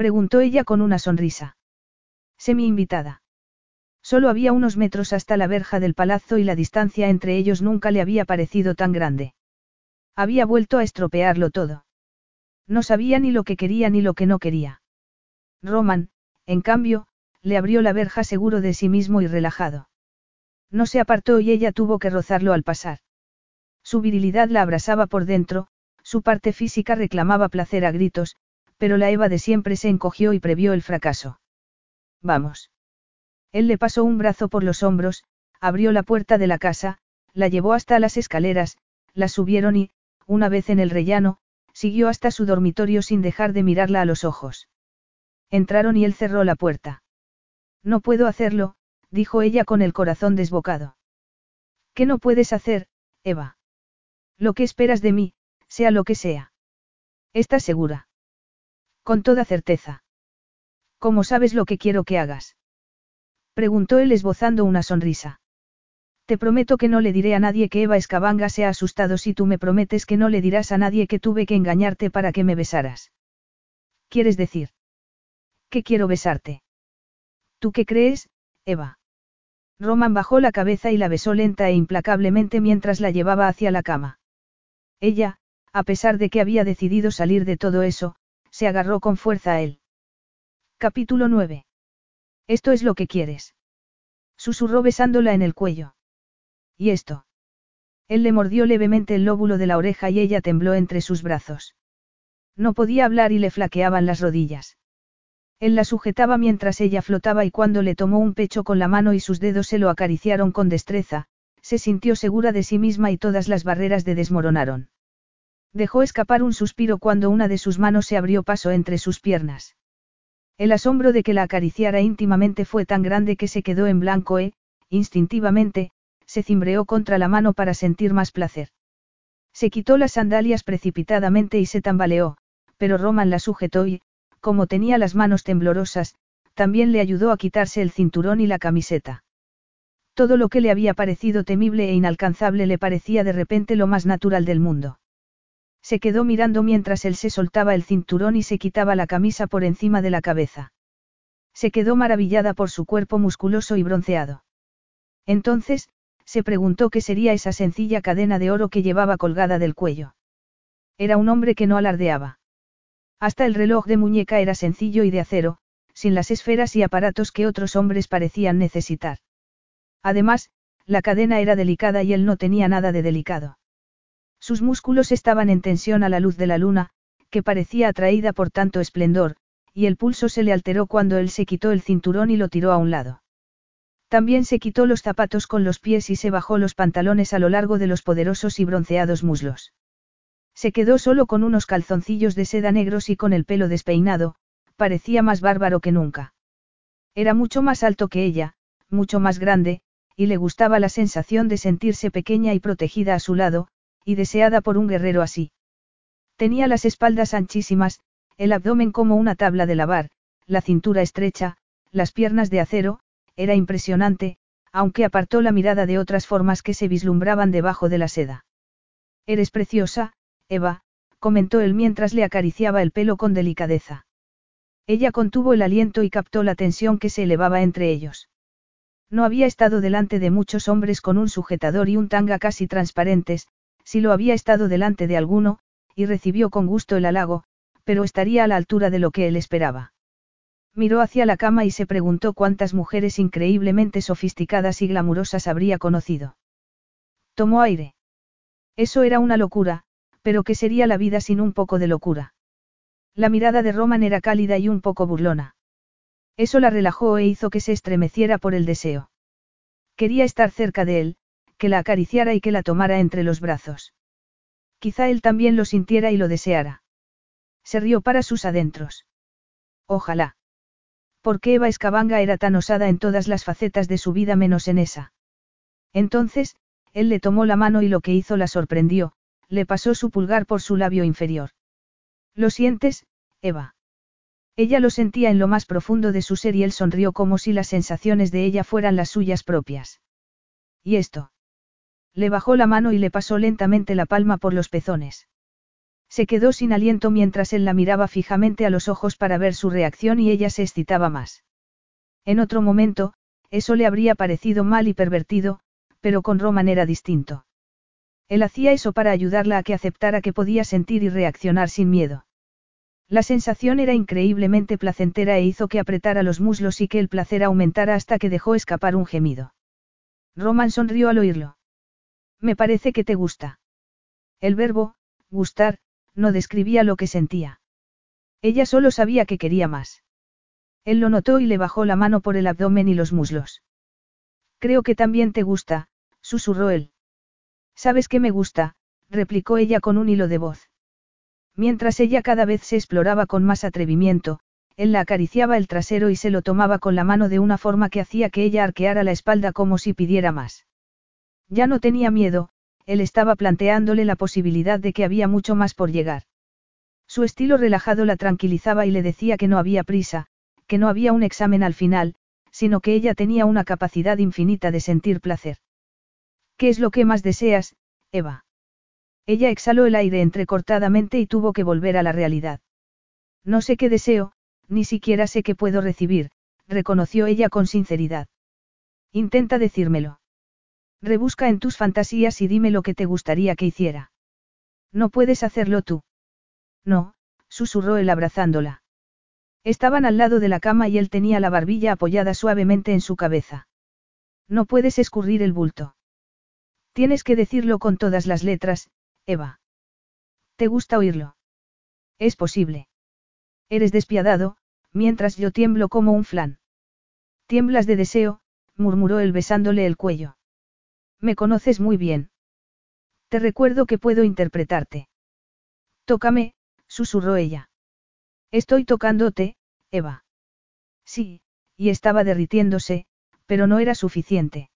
S1: Preguntó ella con una sonrisa. Semi invitada. Solo había unos metros hasta la verja del palazzo y la distancia entre ellos nunca le había parecido tan grande. Había vuelto a estropearlo todo. No sabía ni lo que quería ni lo que no quería. Roman, en cambio, le abrió la verja seguro de sí mismo y relajado. No se apartó y ella tuvo que rozarlo al pasar. Su virilidad la abrasaba por dentro, su parte física reclamaba placer a gritos, pero la Eva de siempre se encogió y previó el fracaso. Vamos. Él le pasó un brazo por los hombros, abrió la puerta de la casa, la llevó hasta las escaleras, la subieron y, una vez en el rellano, siguió hasta su dormitorio sin dejar de mirarla a los ojos. Entraron y él cerró la puerta. No puedo hacerlo, dijo ella con el corazón desbocado. ¿Qué no puedes hacer, Eva? Lo que esperas de mí, sea lo que sea. ¿Estás segura? Con toda certeza. ¿Cómo sabes lo que quiero que hagas? Preguntó él esbozando una sonrisa. Te prometo que no le diré a nadie que Eva Escabanga se ha asustado si tú me prometes que no le dirás a nadie que tuve que engañarte para que me besaras. ¿Quieres decir? Que quiero besarte. ¿Tú qué crees, Eva? Roman bajó la cabeza y la besó lenta e implacablemente mientras la llevaba hacia la cama. Ella, a pesar de que había decidido salir de todo eso, se agarró con fuerza a él. Capítulo 9. Esto es lo que quieres. Susurró besándola en el cuello. ¿Y esto? Él le mordió levemente el lóbulo de la oreja y ella tembló entre sus brazos. No podía hablar y le flaqueaban las rodillas. Él la sujetaba mientras ella flotaba y cuando le tomó un pecho con la mano y sus dedos se lo acariciaron con destreza, se sintió segura de sí misma y todas las barreras de desmoronaron. Dejó escapar un suspiro cuando una de sus manos se abrió paso entre sus piernas. El asombro de que la acariciara íntimamente fue tan grande que se quedó en blanco e, instintivamente, se cimbreó contra la mano para sentir más placer. Se quitó las sandalias precipitadamente y se tambaleó, pero Roman la sujetó y, como tenía las manos temblorosas, también le ayudó a quitarse el cinturón y la camiseta. Todo lo que le había parecido temible e inalcanzable le parecía de repente lo más natural del mundo. Se quedó mirando mientras él se soltaba el cinturón y se quitaba la camisa por encima de la cabeza. Se quedó maravillada por su cuerpo musculoso y bronceado. Entonces, se preguntó qué sería esa sencilla cadena de oro que llevaba colgada del cuello. Era un hombre que no alardeaba. Hasta el reloj de muñeca era sencillo y de acero, sin las esferas y aparatos que otros hombres parecían necesitar. Además, la cadena era delicada y él no tenía nada de delicado. Sus músculos estaban en tensión a la luz de la luna, que parecía atraída por tanto esplendor, y el pulso se le alteró cuando él se quitó el cinturón y lo tiró a un lado. También se quitó los zapatos con los pies y se bajó los pantalones a lo largo de los poderosos y bronceados muslos. Se quedó solo con unos calzoncillos de seda negros y con el pelo despeinado, parecía más bárbaro que nunca. Era mucho más alto que ella, mucho más grande, y le gustaba la sensación de sentirse pequeña y protegida a su lado, y deseada por un guerrero así. Tenía las espaldas anchísimas, el abdomen como una tabla de lavar, la cintura estrecha, las piernas de acero, era impresionante, aunque apartó la mirada de otras formas que se vislumbraban debajo de la seda. Eres preciosa, Eva, comentó él mientras le acariciaba el pelo con delicadeza. Ella contuvo el aliento y captó la tensión que se elevaba entre ellos. No había estado delante de muchos hombres con un sujetador y un tanga casi transparentes, si lo había estado delante de alguno, y recibió con gusto el halago, pero estaría a la altura de lo que él esperaba. Miró hacia la cama y se preguntó cuántas mujeres increíblemente sofisticadas y glamurosas habría conocido. Tomó aire. Eso era una locura, pero ¿qué sería la vida sin un poco de locura? La mirada de Roman era cálida y un poco burlona. Eso la relajó e hizo que se estremeciera por el deseo. Quería estar cerca de él, que la acariciara y que la tomara entre los brazos. Quizá él también lo sintiera y lo deseara. Se rió para sus adentros. Ojalá. Porque Eva Escabanga era tan osada en todas las facetas de su vida menos en esa. Entonces, él le tomó la mano y lo que hizo la sorprendió, le pasó su pulgar por su labio inferior. ¿Lo sientes, Eva? Ella lo sentía en lo más profundo de su ser y él sonrió como si las sensaciones de ella fueran las suyas propias. ¿Y esto? Le bajó la mano y le pasó lentamente la palma por los pezones. Se quedó sin aliento mientras él la miraba fijamente a los ojos para ver su reacción y ella se excitaba más. En otro momento, eso le habría parecido mal y pervertido, pero con Roman era distinto. Él hacía eso para ayudarla a que aceptara que podía sentir y reaccionar sin miedo. La sensación era increíblemente placentera e hizo que apretara los muslos y que el placer aumentara hasta que dejó escapar un gemido. Roman sonrió al oírlo. Me parece que te gusta. El verbo, gustar, no describía lo que sentía. Ella solo sabía que quería más. Él lo notó y le bajó la mano por el abdomen y los muslos. Creo que también te gusta, susurró él. Sabes que me gusta, replicó ella con un hilo de voz. Mientras ella cada vez se exploraba con más atrevimiento, él la acariciaba el trasero y se lo tomaba con la mano de una forma que hacía que ella arqueara la espalda como si pidiera más. Ya no tenía miedo, él estaba planteándole la posibilidad de que había mucho más por llegar. Su estilo relajado la tranquilizaba y le decía que no había prisa, que no había un examen al final, sino que ella tenía una capacidad infinita de sentir placer. ¿Qué es lo que más deseas, Eva? Ella exhaló el aire entrecortadamente y tuvo que volver a la realidad. No sé qué deseo, ni siquiera sé qué puedo recibir, reconoció ella con sinceridad. Intenta decírmelo. Rebusca en tus fantasías y dime lo que te gustaría que hiciera. No puedes hacerlo tú. No, susurró él abrazándola. Estaban al lado de la cama y él tenía la barbilla apoyada suavemente en su cabeza. No puedes escurrir el bulto. Tienes que decirlo con todas las letras, Eva. ¿Te gusta oírlo? Es posible. Eres despiadado, mientras yo tiemblo como un flan. Tiemblas de deseo, murmuró él besándole el cuello. Me conoces muy bien. Te recuerdo que puedo interpretarte. Tócame, susurró ella. Estoy tocándote, Eva. Sí, y estaba derritiéndose, pero no era suficiente.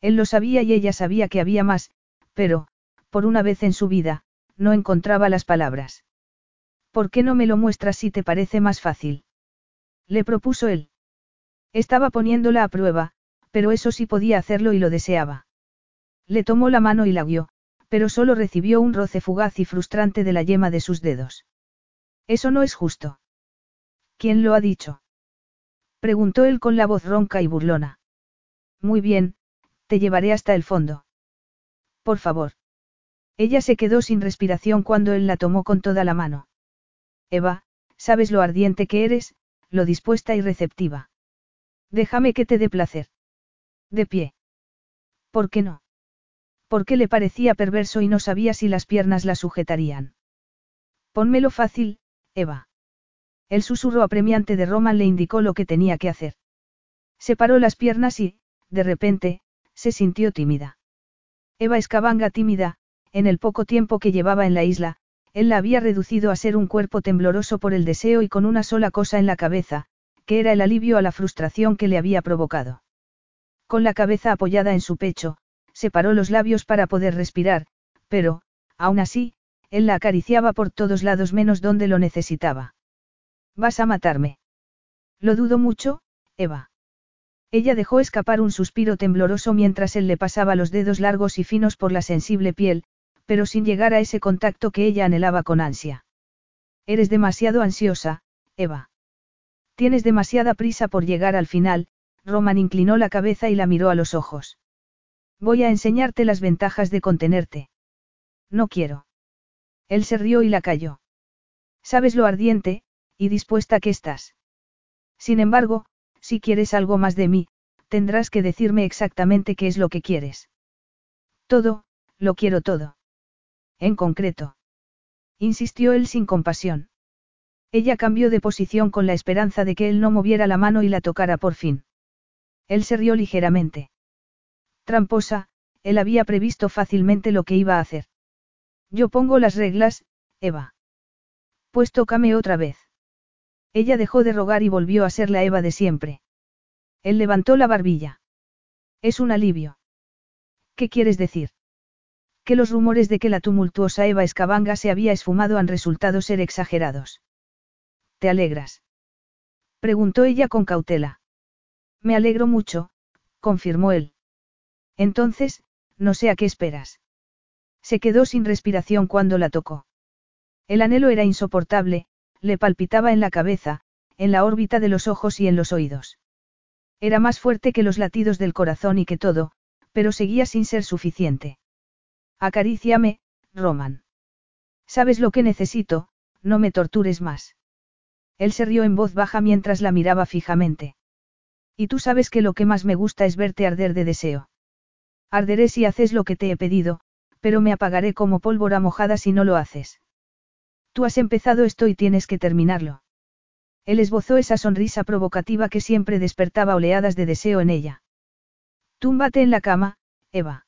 S1: Él lo sabía y ella sabía que había más, pero, por una vez en su vida, no encontraba las palabras. ¿Por qué no me lo muestras si te parece más fácil? Le propuso él. Estaba poniéndola a prueba, pero eso sí podía hacerlo y lo deseaba. Le tomó la mano y la guió, pero solo recibió un roce fugaz y frustrante de la yema de sus dedos. Eso no es justo. ¿Quién lo ha dicho? Preguntó él con la voz ronca y burlona. Muy bien, te llevaré hasta el fondo. Por favor. Ella se quedó sin respiración cuando él la tomó con toda la mano. Eva, sabes lo ardiente que eres, lo dispuesta y receptiva. Déjame que te dé placer. De pie. ¿Por qué no? Porque le parecía perverso y no sabía si las piernas la sujetarían. Pónmelo fácil, Eva. El susurro apremiante de Roman le indicó lo que tenía que hacer. Separó las piernas y, de repente, se sintió tímida. Eva Escabanga tímida, en el poco tiempo que llevaba en la isla, él la había reducido a ser un cuerpo tembloroso por el deseo y con una sola cosa en la cabeza, que era el alivio a la frustración que le había provocado. Con la cabeza apoyada en su pecho, separó los labios para poder respirar, pero, aún así, él la acariciaba por todos lados menos donde lo necesitaba. ¿Vas a matarme? Lo dudo mucho, Eva. Ella dejó escapar un suspiro tembloroso mientras él le pasaba los dedos largos y finos por la sensible piel, pero sin llegar a ese contacto que ella anhelaba con ansia. Eres demasiado ansiosa, Eva. Tienes demasiada prisa por llegar al final, Roman inclinó la cabeza y la miró a los ojos. Voy a enseñarte las ventajas de contenerte. No quiero. Él se rió y la calló. Sabes lo ardiente, y dispuesta que estás. Sin embargo, si quieres algo más de mí, tendrás que decirme exactamente qué es lo que quieres. Todo, lo quiero todo. En concreto. Insistió él sin compasión. Ella cambió de posición con la esperanza de que él no moviera la mano y la tocara por fin. Él se rió ligeramente. Tramposa, él había previsto fácilmente lo que iba a hacer. Yo pongo las reglas, Eva. Pues tócame otra vez. Ella dejó de rogar y volvió a ser la Eva de siempre. Él levantó la barbilla. Es un alivio. ¿Qué quieres decir? Que los rumores de que la tumultuosa Eva Escabanga se había esfumado han resultado ser exagerados. ¿Te alegras? Preguntó ella con cautela. Me alegro mucho, confirmó él. Entonces, no sé a qué esperas. Se quedó sin respiración cuando la tocó. El anhelo era insoportable, le palpitaba en la cabeza, en la órbita de los ojos y en los oídos. Era más fuerte que los latidos del corazón y que todo, pero seguía sin ser suficiente. Acaríciame, Roman. Sabes lo que necesito, no me tortures más. Él se rió en voz baja mientras la miraba fijamente. Y tú sabes que lo que más me gusta es verte arder de deseo. Arderé si haces lo que te he pedido, pero me apagaré como pólvora mojada si no lo haces. Tú has empezado esto y tienes que terminarlo. Él esbozó esa sonrisa provocativa que siempre despertaba oleadas de deseo en ella. Túmbate en la cama, Eva.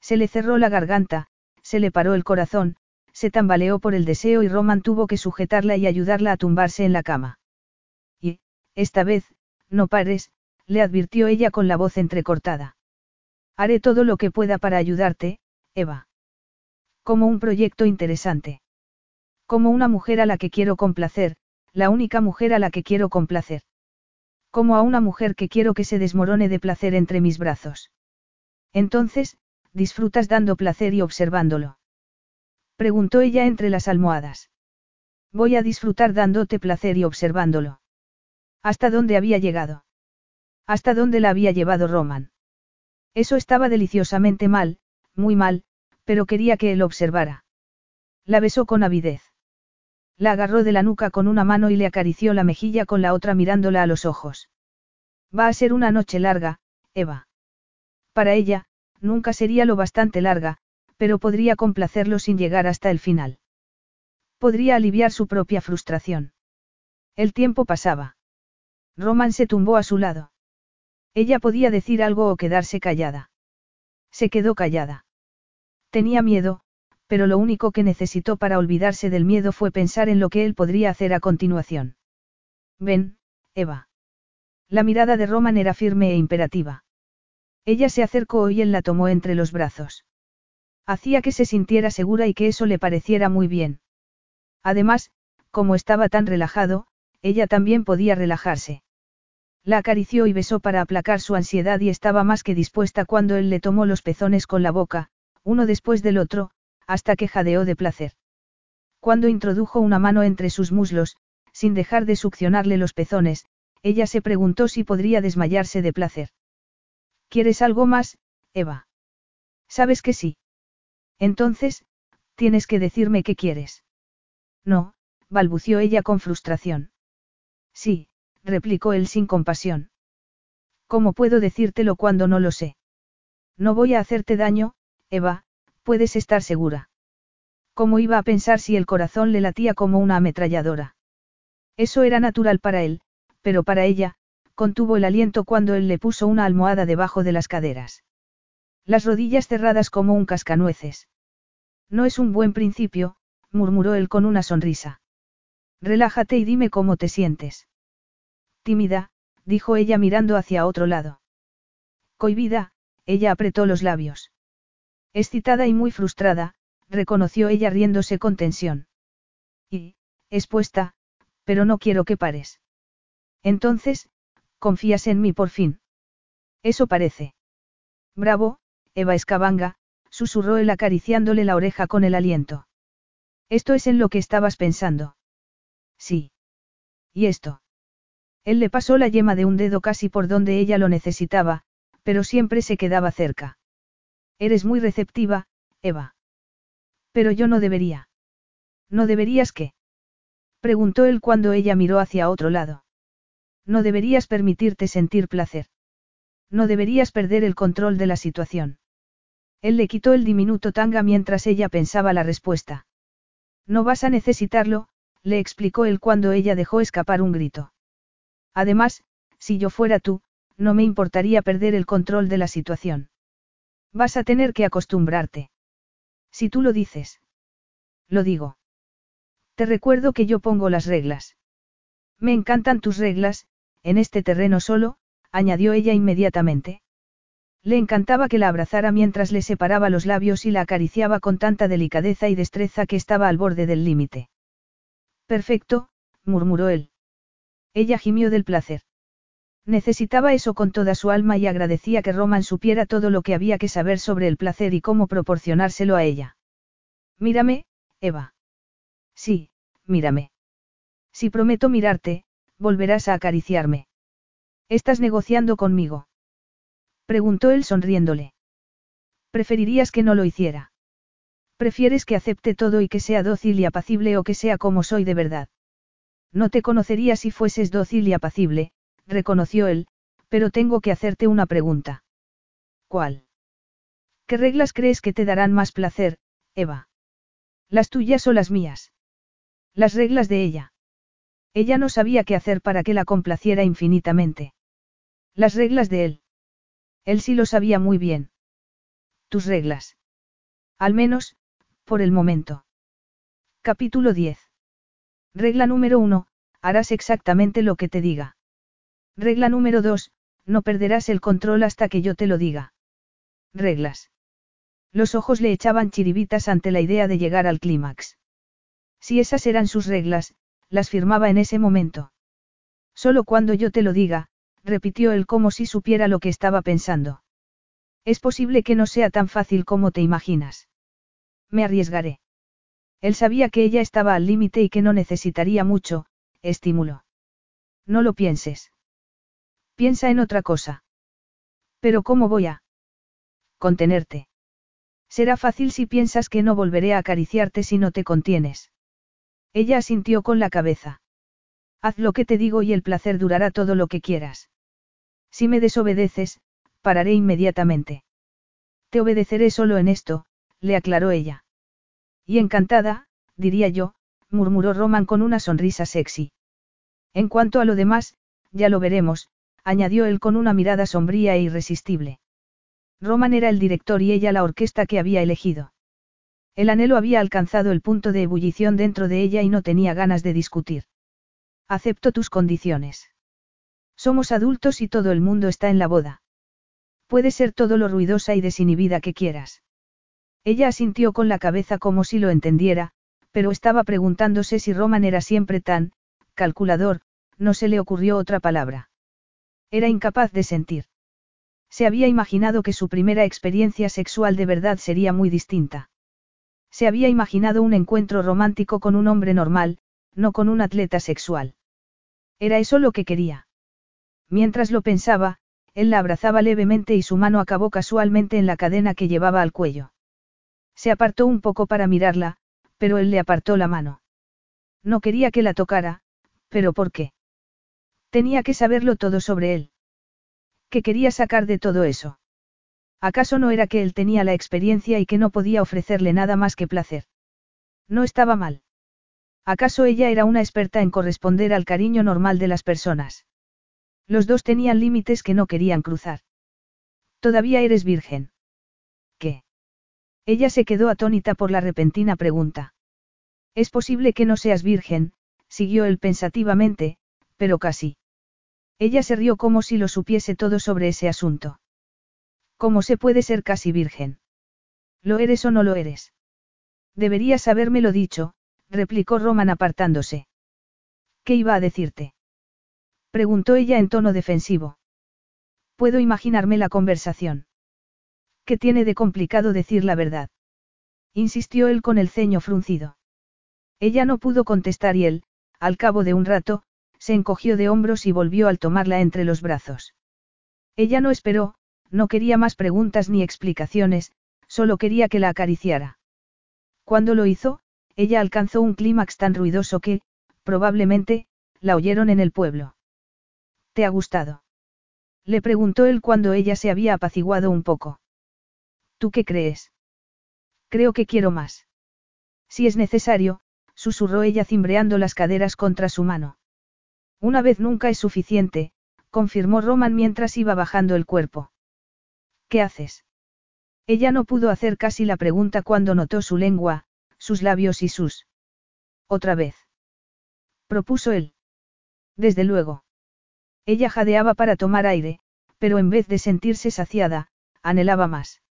S1: Se le cerró la garganta, se le paró el corazón, se tambaleó por el deseo y Roman tuvo que sujetarla y ayudarla a tumbarse en la cama. Y, esta vez, no pares, le advirtió ella con la voz entrecortada. Haré todo lo que pueda para ayudarte, Eva. Como un proyecto interesante. Como una mujer a la que quiero complacer, la única mujer a la que quiero complacer. Como a una mujer que quiero que se desmorone de placer entre mis brazos. Entonces, disfrutas dando placer y observándolo. Preguntó ella entre las almohadas. Voy a disfrutar dándote placer y observándolo. ¿Hasta dónde había llegado? ¿Hasta dónde la había llevado Roman? Eso estaba deliciosamente mal, muy mal, pero quería que él observara. La besó con avidez. La agarró de la nuca con una mano y le acarició la mejilla con la otra mirándola a los ojos. Va a ser una noche larga, Eva. Para ella, nunca sería lo bastante larga, pero podría complacerlo sin llegar hasta el final. Podría aliviar su propia frustración. El tiempo pasaba. Roman se tumbó a su lado. Ella podía decir algo o quedarse callada. Se quedó callada. Tenía miedo, pero lo único que necesitó para olvidarse del miedo fue pensar en lo que él podría hacer a continuación. Ven, Eva. La mirada de Roman era firme e imperativa. Ella se acercó y él la tomó entre los brazos. Hacía que se sintiera segura y que eso le pareciera muy bien. Además, como estaba tan relajado, ella también podía relajarse. La acarició y besó para aplacar su ansiedad y estaba más que dispuesta cuando él le tomó los pezones con la boca, uno después del otro, hasta que jadeó de placer. Cuando introdujo una mano entre sus muslos, sin dejar de succionarle los pezones, ella se preguntó si podría desmayarse de placer. ¿Quieres algo más, Eva? Sabes que sí. Entonces, tienes que decirme qué quieres. No, balbució ella con frustración. Sí, replicó él sin compasión. ¿Cómo puedo decírtelo cuando no lo sé? No voy a hacerte daño, Eva, puedes estar segura. ¿Cómo iba a pensar si el corazón le latía como una ametralladora? Eso era natural para él, pero para ella, contuvo el aliento cuando él le puso una almohada debajo de las caderas. Las rodillas cerradas como un cascanueces. No es un buen principio, murmuró él con una sonrisa. Relájate y dime cómo te sientes. Tímida, dijo ella mirando hacia otro lado. Cohibida, ella apretó los labios. Excitada y muy frustrada, reconoció ella riéndose con tensión. Y, expuesta, pero no quiero que pares. Entonces, confías en mí por fin. Eso parece. Bravo, Eva Escabanga, susurró él acariciándole la oreja con el aliento. Esto es en lo que estabas pensando. Sí. ¿Y esto? Él le pasó la yema de un dedo casi por donde ella lo necesitaba, pero siempre se quedaba cerca. Eres muy receptiva, Eva. Pero yo no debería. ¿No deberías qué? Preguntó él cuando ella miró hacia otro lado. No deberías permitirte sentir placer. No deberías perder el control de la situación. Él le quitó el diminuto tanga mientras ella pensaba la respuesta. No vas a necesitarlo, le explicó él cuando ella dejó escapar un grito. Además, si yo fuera tú, no me importaría perder el control de la situación. Vas a tener que acostumbrarte. Si tú lo dices. Lo digo. Te recuerdo que yo pongo las reglas. Me encantan tus reglas, en este terreno solo, añadió ella inmediatamente. Le encantaba que la abrazara mientras le separaba los labios y la acariciaba con tanta delicadeza y destreza que estaba al borde del límite. Perfecto, murmuró él. Ella gimió del placer. Necesitaba eso con toda su alma y agradecía que Roman supiera todo lo que había que saber sobre el placer y cómo proporcionárselo a ella. Mírame, Eva. Sí, mírame. Si prometo mirarte, volverás a acariciarme. ¿Estás negociando conmigo? Preguntó él sonriéndole. ¿Preferirías que no lo hiciera? ¿Prefieres que acepte todo y que sea dócil y apacible o que sea como soy de verdad? No te conocería si fueses dócil y apacible, reconoció él, pero tengo que hacerte una pregunta. ¿Cuál? ¿Qué reglas crees que te darán más placer, Eva? ¿Las tuyas o las mías? Las reglas de ella. Ella no sabía qué hacer para que la complaciera infinitamente. Las reglas de él. Él sí lo sabía muy bien. Tus reglas. Al menos, por el momento. Capítulo 10. Regla número 1, harás exactamente lo que te diga. Regla número 2, no perderás el control hasta que yo te lo diga. Reglas. Los ojos le echaban chiribitas ante la idea de llegar al clímax. Si esas eran sus reglas, las firmaba en ese momento. Solo cuando yo te lo diga, repitió él como si supiera lo que estaba pensando. Es posible que no sea tan fácil como te imaginas. Me arriesgaré. Él sabía que ella estaba al límite y que no necesitaría mucho, estímulo. No lo pienses. Piensa en otra cosa. Pero ¿cómo voy a contenerte? Será fácil si piensas que no volveré a acariciarte si no te contienes. Ella asintió con la cabeza. Haz lo que te digo y el placer durará todo lo que quieras. Si me desobedeces, pararé inmediatamente. Te obedeceré solo en esto, le aclaró ella. Y encantada, diría yo, murmuró Roman con una sonrisa sexy. En cuanto a lo demás, ya lo veremos, añadió él con una mirada sombría e irresistible. Roman era el director y ella la orquesta que había elegido. El anhelo había alcanzado el punto de ebullición dentro de ella y no tenía ganas de discutir. Acepto tus condiciones. Somos adultos y todo el mundo está en la boda. Puede ser todo lo ruidosa y desinhibida que quieras. Ella asintió con la cabeza como si lo entendiera, pero estaba preguntándose si Roman era siempre tan, calculador, no se le ocurrió otra palabra. Era incapaz de sentir. Se había imaginado que su primera experiencia sexual de verdad sería muy distinta. Se había imaginado un encuentro romántico con un hombre normal, no con un atleta sexual. Era eso lo que quería. Mientras lo pensaba, él la abrazaba levemente y su mano acabó casualmente en la cadena que llevaba al cuello. Se apartó un poco para mirarla, pero él le apartó la mano. No quería que la tocara, pero ¿por qué? Tenía que saberlo todo sobre él. ¿Qué quería sacar de todo eso? ¿Acaso no era que él tenía la experiencia y que no podía ofrecerle nada más que placer? No estaba mal. ¿Acaso ella era una experta en corresponder al cariño normal de las personas? Los dos tenían límites que no querían cruzar. Todavía eres virgen. Ella se quedó atónita por la repentina pregunta. Es posible que no seas virgen, siguió él pensativamente, pero casi. Ella se rió como si lo supiese todo sobre ese asunto. ¿Cómo se puede ser casi virgen? ¿Lo eres o no lo eres? Deberías habérmelo dicho, replicó Roman apartándose. ¿Qué iba a decirte? Preguntó ella en tono defensivo. Puedo imaginarme la conversación. ¿Qué tiene de complicado decir la verdad? Insistió él con el ceño fruncido. Ella no pudo contestar y él, al cabo de un rato, se encogió de hombros y volvió al tomarla entre los brazos. Ella no esperó, no quería más preguntas ni explicaciones, solo quería que la acariciara. Cuando lo hizo, ella alcanzó un clímax tan ruidoso que, probablemente, la oyeron en el pueblo. ¿Te ha gustado? Le preguntó él cuando ella se había apaciguado un poco. ¿Tú qué crees? Creo que quiero más. Si es necesario, susurró ella cimbreando las caderas contra su mano. Una vez nunca es suficiente, confirmó Roman mientras iba bajando el cuerpo. ¿Qué haces? Ella no pudo hacer casi la pregunta cuando notó su lengua, sus labios y sus. Otra vez. Propuso él. Desde luego. Ella jadeaba para tomar aire, pero en vez de sentirse saciada, anhelaba más.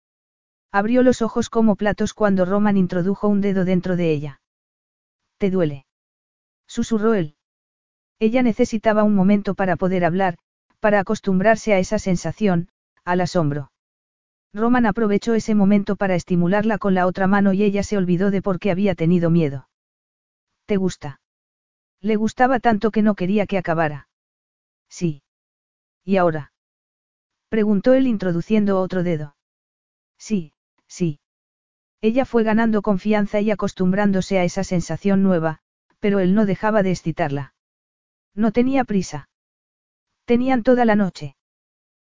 S1: Abrió los ojos como platos cuando Roman introdujo un dedo dentro de ella. ¿Te duele? Susurró él. Ella necesitaba un momento para poder hablar, para acostumbrarse a esa sensación, al asombro. Roman aprovechó ese momento para estimularla con la otra mano y ella se olvidó de por qué había tenido miedo. ¿Te gusta? Le gustaba tanto que no quería que acabara. Sí. ¿Y ahora? Preguntó él introduciendo otro dedo. Sí, sí. Ella fue ganando confianza y acostumbrándose a esa sensación nueva, pero él no dejaba de excitarla. No tenía prisa. Tenían toda la noche.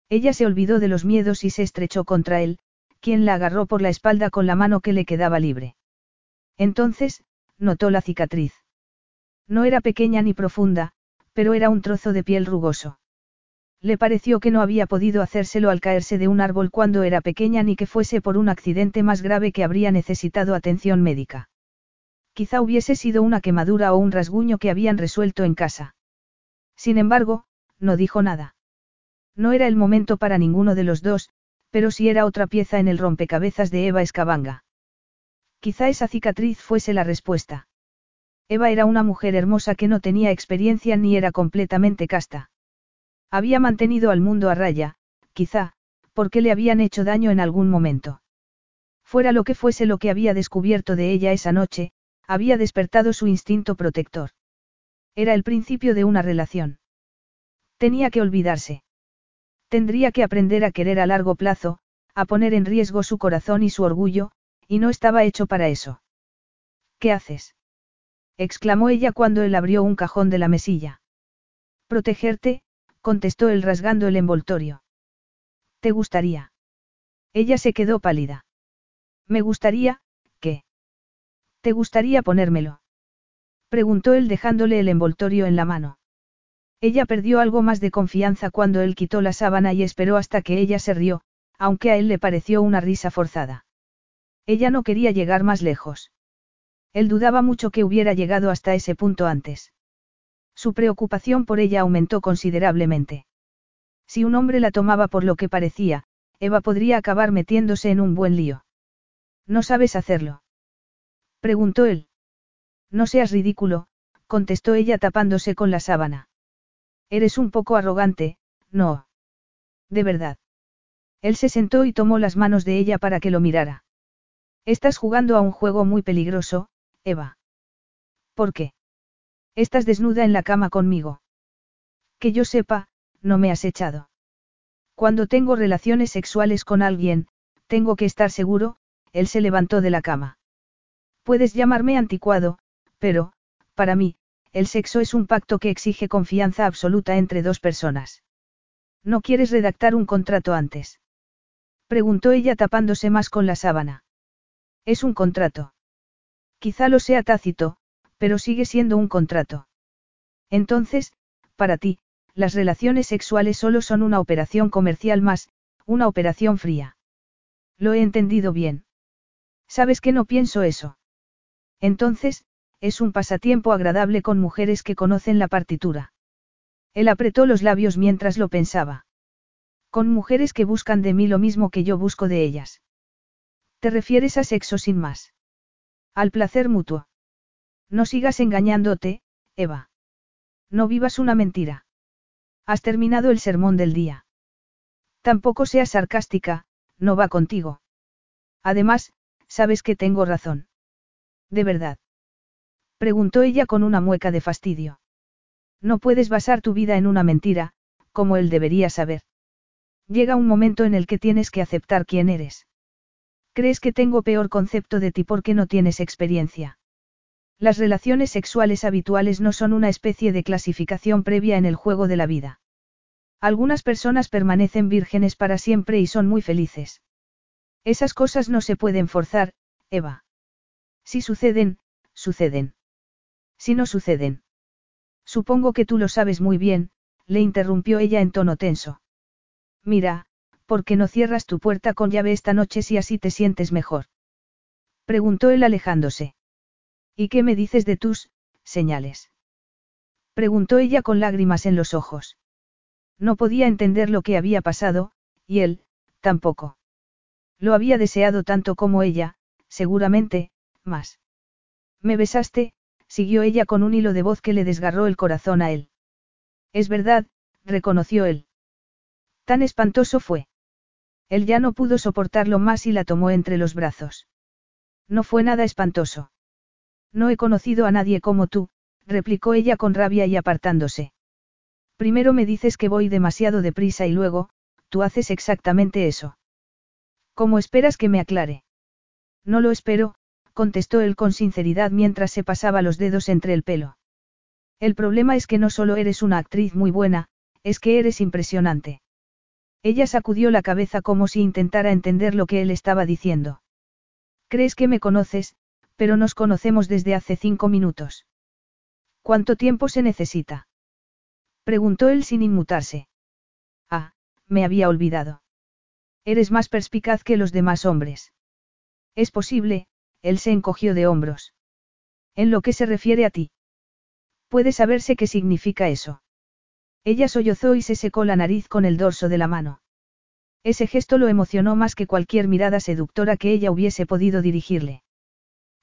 S1: Ella se olvidó de los miedos y se estrechó contra él, quien la agarró por la espalda con la mano que le quedaba libre. Entonces, notó la cicatriz. No era pequeña ni profunda, pero era un trozo de piel rugoso. Le pareció que no había podido hacérselo al caerse de un árbol cuando era pequeña ni que fuese por un accidente más grave que habría necesitado atención médica. Quizá hubiese sido una quemadura o un rasguño que habían resuelto en casa. Sin embargo, no dijo nada. No era el momento para ninguno de los dos, pero sí era otra pieza en el rompecabezas de Eva Escabanga. Quizá esa cicatriz fuese la respuesta. Eva era una mujer hermosa que no tenía experiencia ni era completamente casta. Había mantenido al mundo a raya, quizá, porque le habían hecho daño en algún momento. Fuera lo que fuese lo que había descubierto de ella esa noche, había despertado su instinto protector. Era el principio de una relación. Tenía que olvidarse. Tendría que aprender a querer a largo plazo, a poner en riesgo su corazón y su orgullo, y no estaba hecho para eso. ¿Qué haces? exclamó ella cuando él abrió un cajón de la mesilla. Protegerte, contestó él rasgando el envoltorio. ¿Te gustaría? Ella se quedó pálida. Me gustaría, ¿qué? ¿Te gustaría ponérmelo? Preguntó él dejándole el envoltorio en la mano. Ella perdió algo más de confianza cuando él quitó la sábana y esperó hasta que ella se rió, aunque a él le pareció una risa forzada. Ella no quería llegar más lejos. Él dudaba mucho que hubiera llegado hasta ese punto antes. Su preocupación por ella aumentó considerablemente. Si un hombre la tomaba por lo que parecía, Eva podría acabar metiéndose en un buen lío. ¿No sabes hacerlo? Preguntó él. No seas ridículo, contestó ella tapándose con la sábana. Eres un poco arrogante, no. De verdad. Él se sentó y tomó las manos de ella para que lo mirara. Estás jugando a un juego muy peligroso, Eva. ¿Por qué? Estás desnuda en la cama conmigo. Que yo sepa, no me has echado. Cuando tengo relaciones sexuales con alguien, tengo que estar seguro, él se levantó de la cama. Puedes llamarme anticuado, pero, para mí, el sexo es un pacto que exige confianza absoluta entre dos personas. ¿No quieres redactar un contrato antes? Preguntó ella tapándose más con la sábana. Es un contrato. Quizá lo sea tácito, pero sigue siendo un contrato. Entonces, para ti, las relaciones sexuales solo son una operación comercial más, una operación fría. Lo he entendido bien. ¿Sabes que no pienso eso? Entonces, es un pasatiempo agradable con mujeres que conocen la partitura. Él apretó los labios mientras lo pensaba. Con mujeres que buscan de mí lo mismo que yo busco de ellas. ¿Te refieres a sexo sin más? Al placer mutuo. No sigas engañándote, Eva. No vivas una mentira. Has terminado el sermón del día. Tampoco seas sarcástica, no va contigo. Además, sabes que tengo razón. De verdad. Preguntó ella con una mueca de fastidio. No puedes basar tu vida en una mentira, como él debería saber. Llega un momento en el que tienes que aceptar quién eres. ¿Crees que tengo peor concepto de ti porque no tienes experiencia? Las relaciones sexuales habituales no son una especie de clasificación previa en el juego de la vida. Algunas personas permanecen vírgenes para siempre y son muy felices. Esas cosas no se pueden forzar, Eva. Si suceden, suceden. Si no suceden. Supongo que tú lo sabes muy bien, le interrumpió ella en tono tenso. Mira, ¿por qué no cierras tu puerta con llave esta noche si así te sientes mejor? Preguntó él alejándose. ¿Y qué me dices de tus señales? Preguntó ella con lágrimas en los ojos. No podía entender lo que había pasado, y él, tampoco. Lo había deseado tanto como ella, seguramente, más. Me besaste, siguió ella con un hilo de voz que le desgarró el corazón a él. Es verdad, reconoció él. Tan espantoso fue. Él ya no pudo soportarlo más y la tomó entre los brazos. No fue nada espantoso. No he conocido a nadie como tú, replicó ella con rabia y apartándose. Primero me dices que voy demasiado deprisa y luego, tú haces exactamente eso. ¿Cómo esperas que me aclare? No lo espero, contestó él con sinceridad mientras se pasaba los dedos entre el pelo. El problema es que no solo eres una actriz muy buena, es que eres impresionante. Ella sacudió la cabeza como si intentara entender lo que él estaba diciendo. Crees que me conoces, pero nos conocemos desde hace cinco minutos. ¿Cuánto tiempo se necesita? Preguntó él sin inmutarse. Ah, me había olvidado. Eres más perspicaz que los demás hombres. Es posible, él se encogió de hombros. En lo que se refiere a ti. Puede saberse qué significa eso. Ella sollozó y se secó la nariz con el dorso de la mano. Ese gesto lo emocionó más que cualquier mirada seductora que ella hubiese podido dirigirle.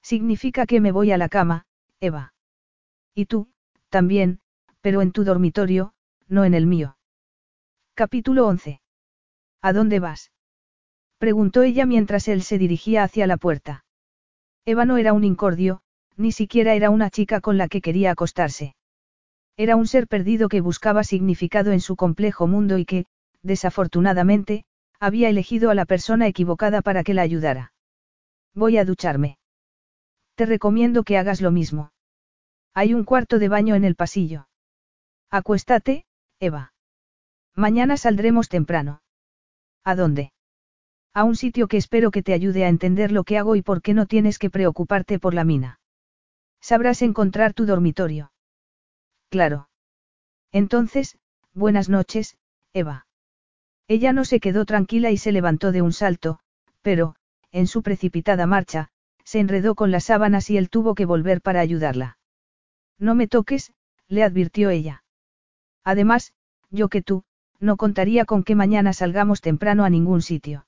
S1: Significa que me voy a la cama, Eva. Y tú, también, pero en tu dormitorio, no en el mío. Capítulo 11. ¿A dónde vas? Preguntó ella mientras él se dirigía hacia la puerta. Eva no era un incordio, ni siquiera era una chica con la que quería acostarse. Era un ser perdido que buscaba significado en su complejo mundo y que, desafortunadamente, había elegido a la persona equivocada para que la ayudara. Voy a ducharme. Te recomiendo que hagas lo mismo. Hay un cuarto de baño en el pasillo. Acuéstate, Eva. Mañana saldremos temprano. ¿A dónde? A un sitio que espero que te ayude a entender lo que hago y por qué no tienes que preocuparte por la mina. Sabrás encontrar tu dormitorio. Claro. Entonces, buenas noches, Eva. Ella no se quedó tranquila y se levantó de un salto, pero, en su precipitada marcha, se enredó con las sábanas y él tuvo que volver para ayudarla. No me toques, le advirtió ella. Además, yo que tú, no contaría con que mañana salgamos temprano a ningún sitio.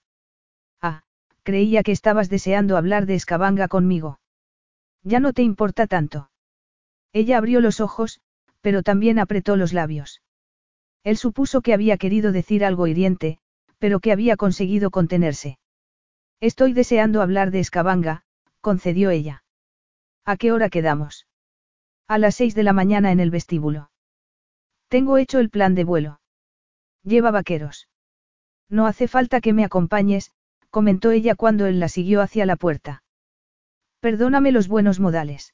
S1: Ah, creía que estabas deseando hablar de Escabanga conmigo. Ya no te importa tanto. Ella abrió los ojos, pero también apretó los labios. Él supuso que había querido decir algo hiriente, pero que había conseguido contenerse. Estoy deseando hablar de Escabanga, concedió ella. ¿A qué hora quedamos? A las seis de la mañana en el vestíbulo. Tengo hecho el plan de vuelo. Lleva vaqueros. No hace falta que me acompañes, comentó ella cuando él la siguió hacia la puerta. Perdóname los buenos modales.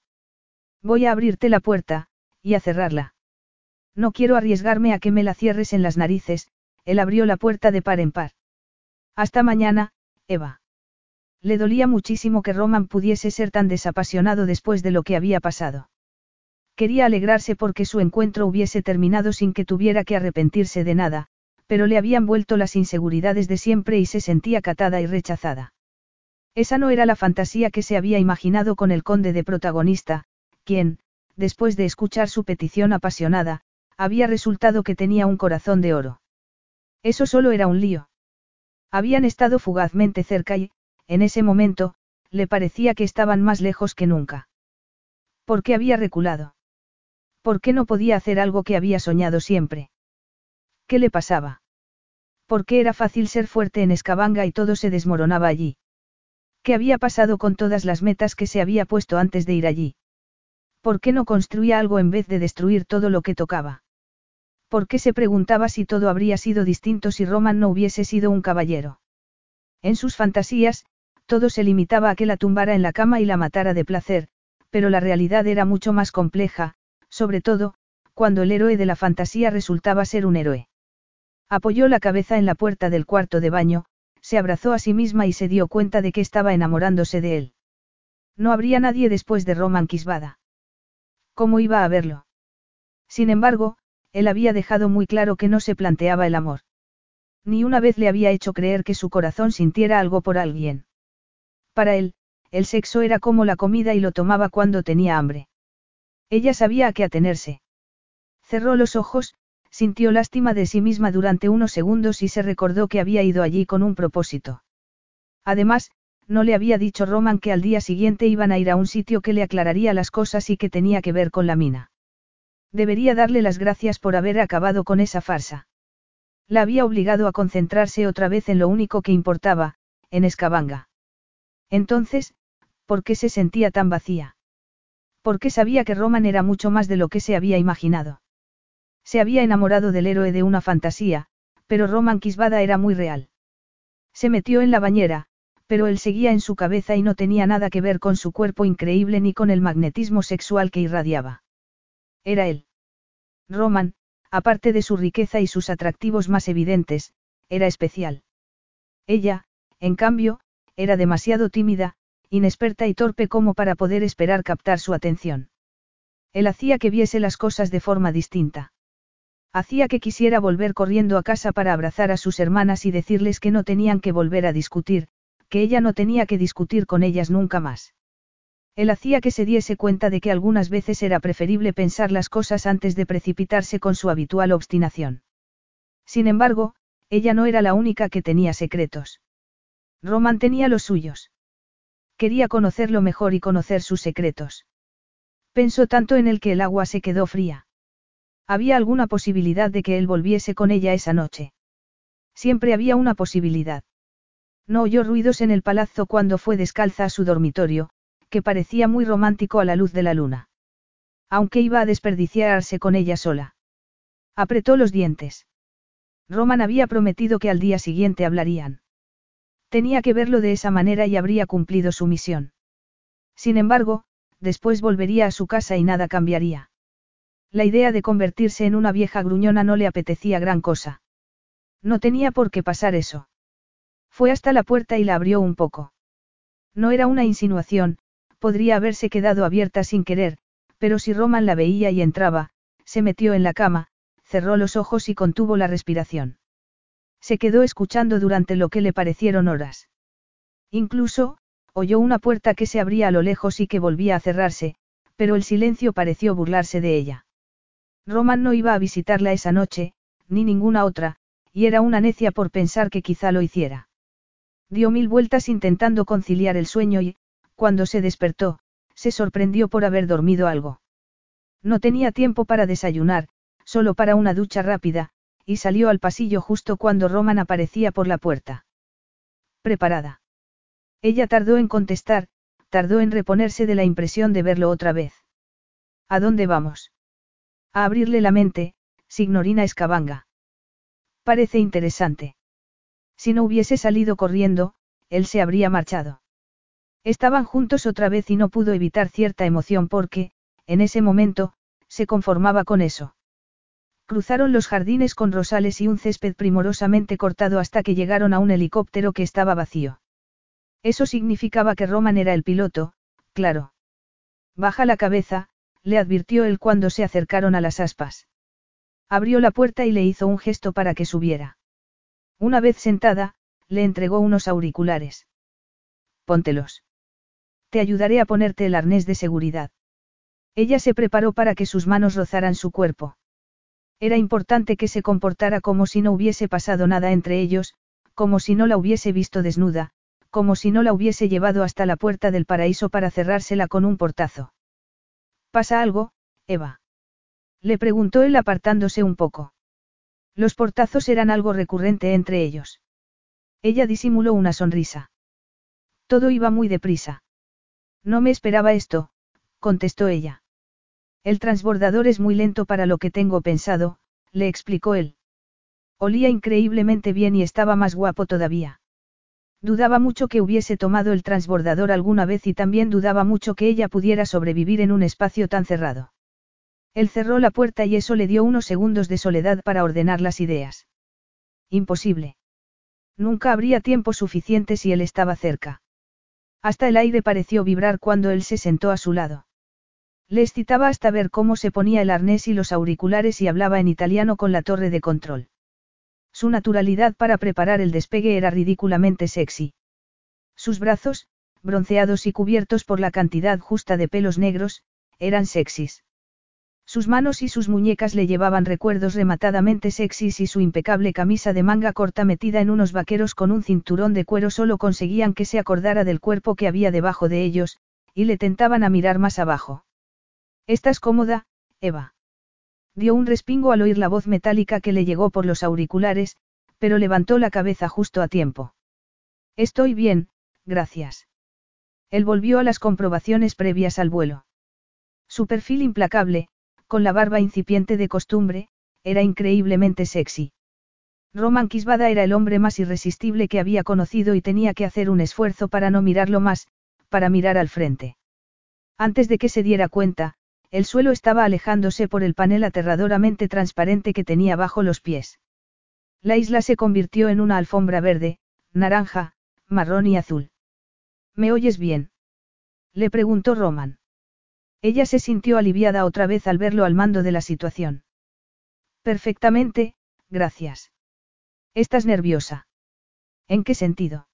S1: Voy a abrirte la puerta, y a cerrarla. No quiero arriesgarme a que me la cierres en las narices, él abrió la puerta de par en par. Hasta mañana, Eva. Le dolía muchísimo que Roman pudiese ser tan desapasionado después de lo que había pasado. Quería alegrarse porque su encuentro hubiese terminado sin que tuviera que arrepentirse de nada, pero le habían vuelto las inseguridades de siempre y se sentía catada y rechazada. Esa no era la fantasía que se había imaginado con el conde de protagonista, quien, después de escuchar su petición apasionada, había resultado que tenía un corazón de oro. Eso solo era un lío. Habían estado fugazmente cerca y, en ese momento, le parecía que estaban más lejos que nunca. ¿Por qué había reculado? ¿Por qué no podía hacer algo que había soñado siempre? ¿Qué le pasaba? ¿Por qué era fácil ser fuerte en Escabanga y todo se desmoronaba allí? ¿Qué había pasado con todas las metas que se había puesto antes de ir allí? ¿Por qué no construía algo en vez de destruir todo lo que tocaba? ¿Por qué se preguntaba si todo habría sido distinto si Roman no hubiese sido un caballero? En sus fantasías, todo se limitaba a que la tumbara en la cama y la matara de placer, pero la realidad era mucho más compleja, sobre todo, cuando el héroe de la fantasía resultaba ser un héroe. Apoyó la cabeza en la puerta del cuarto de baño, se abrazó a sí misma y se dio cuenta de que estaba enamorándose de él. No habría nadie después de Roman Kisbada. ¿Cómo iba a verlo? Sin embargo, él había dejado muy claro que no se planteaba el amor. Ni una vez le había hecho creer que su corazón sintiera algo por alguien. Para él, el sexo era como la comida y lo tomaba cuando tenía hambre. Ella sabía a qué atenerse. Cerró los ojos, sintió lástima de sí misma durante unos segundos y se recordó que había ido allí con un propósito. Además, no le había dicho Roman que al día siguiente iban a ir a un sitio que le aclararía las cosas y que tenía que ver con la mina. Debería darle las gracias por haber acabado con esa farsa. La había obligado a concentrarse otra vez en lo único que importaba, en Escabanga. Entonces, ¿por qué se sentía tan vacía? Porque sabía que Roman era mucho más de lo que se había imaginado. Se había enamorado del héroe de una fantasía, pero Roman Kisbada era muy real. Se metió en la bañera, pero él seguía en su cabeza y no tenía nada que ver con su cuerpo increíble ni con el magnetismo sexual que irradiaba. Era él. Roman, aparte de su riqueza y sus atractivos más evidentes, era especial. Ella, en cambio, era demasiado tímida, inexperta y torpe como para poder esperar captar su atención. Él hacía que viese las cosas de forma distinta. Hacía que quisiera volver corriendo a casa para abrazar a sus hermanas y decirles que no tenían que volver a discutir, que ella no tenía que discutir con ellas nunca más. Él hacía que se diese cuenta de que algunas veces era preferible pensar las cosas antes de precipitarse con su habitual obstinación. Sin embargo, ella no era la única que tenía secretos. Roman tenía los suyos. Quería conocerlo mejor y conocer sus secretos. Pensó tanto en él que el agua se quedó fría. Había alguna posibilidad de que él volviese con ella esa noche. Siempre había una posibilidad. No oyó ruidos en el palazzo cuando fue descalza a su dormitorio, que parecía muy romántico a la luz de la luna. Aunque iba a desperdiciarse con ella sola. Apretó los dientes. Roman había prometido que al día siguiente hablarían. Tenía que verlo de esa manera y habría cumplido su misión. Sin embargo, después volvería a su casa y nada cambiaría. La idea de convertirse en una vieja gruñona no le apetecía gran cosa. No tenía por qué pasar eso. Fue hasta la puerta y la abrió un poco. No era una insinuación, podría haberse quedado abierta sin querer, pero si Roman la veía y entraba, se metió en la cama, cerró los ojos y contuvo la respiración. Se quedó escuchando durante lo que le parecieron horas. Incluso, oyó una puerta que se abría a lo lejos y que volvía a cerrarse, pero el silencio pareció burlarse de ella. Roman no iba a visitarla esa noche, ni ninguna otra, y era una necia por pensar que quizá lo hiciera. Dio mil vueltas intentando conciliar el sueño y, cuando se despertó, se sorprendió por haber dormido algo. No tenía tiempo para desayunar, solo para una ducha rápida, y salió al pasillo justo cuando Roman aparecía por la puerta. Preparada. Ella tardó en contestar, tardó en reponerse de la impresión de verlo otra vez. ¿A dónde vamos? A abrirle la mente, signorina Escabanga. Parece interesante. Si no hubiese salido corriendo, él se habría marchado. Estaban juntos otra vez y no pudo evitar cierta emoción porque, en ese momento, se conformaba con eso. Cruzaron los jardines con rosales y un césped primorosamente cortado hasta que llegaron a un helicóptero que estaba vacío. Eso significaba que Roman era el piloto, claro. Baja la cabeza, le advirtió él cuando se acercaron a las aspas. Abrió la puerta y le hizo un gesto para que subiera. Una vez sentada, le entregó unos auriculares. Póntelos. Te ayudaré a ponerte el arnés de seguridad. Ella se preparó para que sus manos rozaran su cuerpo. Era importante que se comportara como si no hubiese pasado nada entre ellos, como si no la hubiese visto desnuda, como si no la hubiese llevado hasta la puerta del paraíso para cerrársela con un portazo. ¿Pasa algo, Eva? Le preguntó él apartándose un poco. Los portazos eran algo recurrente entre ellos. Ella disimuló una sonrisa. Todo iba muy deprisa. No me esperaba esto, contestó ella. El transbordador es muy lento para lo que tengo pensado, le explicó él. Olía increíblemente bien y estaba más guapo todavía. Dudaba mucho que hubiese tomado el transbordador alguna vez y también dudaba mucho que ella pudiera sobrevivir en un espacio tan cerrado. Él cerró la puerta y eso le dio unos segundos de soledad para ordenar las ideas. Imposible. Nunca habría tiempo suficiente si él estaba cerca. Hasta el aire pareció vibrar cuando él se sentó a su lado. Le excitaba hasta ver cómo se ponía el arnés y los auriculares y hablaba en italiano con la torre de control. Su naturalidad para preparar el despegue era ridículamente sexy. Sus brazos, bronceados y cubiertos por la cantidad justa de pelos negros, eran sexys. Sus manos y sus muñecas le llevaban recuerdos rematadamente sexys y su impecable camisa de manga corta metida en unos vaqueros con un cinturón de cuero solo conseguían que se acordara del cuerpo que había debajo de ellos, y le tentaban a mirar más abajo. ¿Estás cómoda, Eva? Dio un respingo al oír la voz metálica que le llegó por los auriculares, pero levantó la cabeza justo a tiempo. Estoy bien, gracias. Él volvió a las comprobaciones previas al vuelo. Su perfil implacable, con la barba incipiente de costumbre, era increíblemente sexy. Roman Kisbada era el hombre más irresistible que había conocido y tenía que hacer un esfuerzo para no mirarlo más, para mirar al frente. Antes de que se diera cuenta, el suelo estaba alejándose por el panel aterradoramente transparente que tenía bajo los pies. La isla se convirtió en una alfombra verde, naranja, marrón y azul. ¿Me oyes bien? Le preguntó Roman. Ella se sintió aliviada otra vez al verlo al mando de la situación. Perfectamente, gracias. ¿Estás nerviosa? ¿En qué sentido?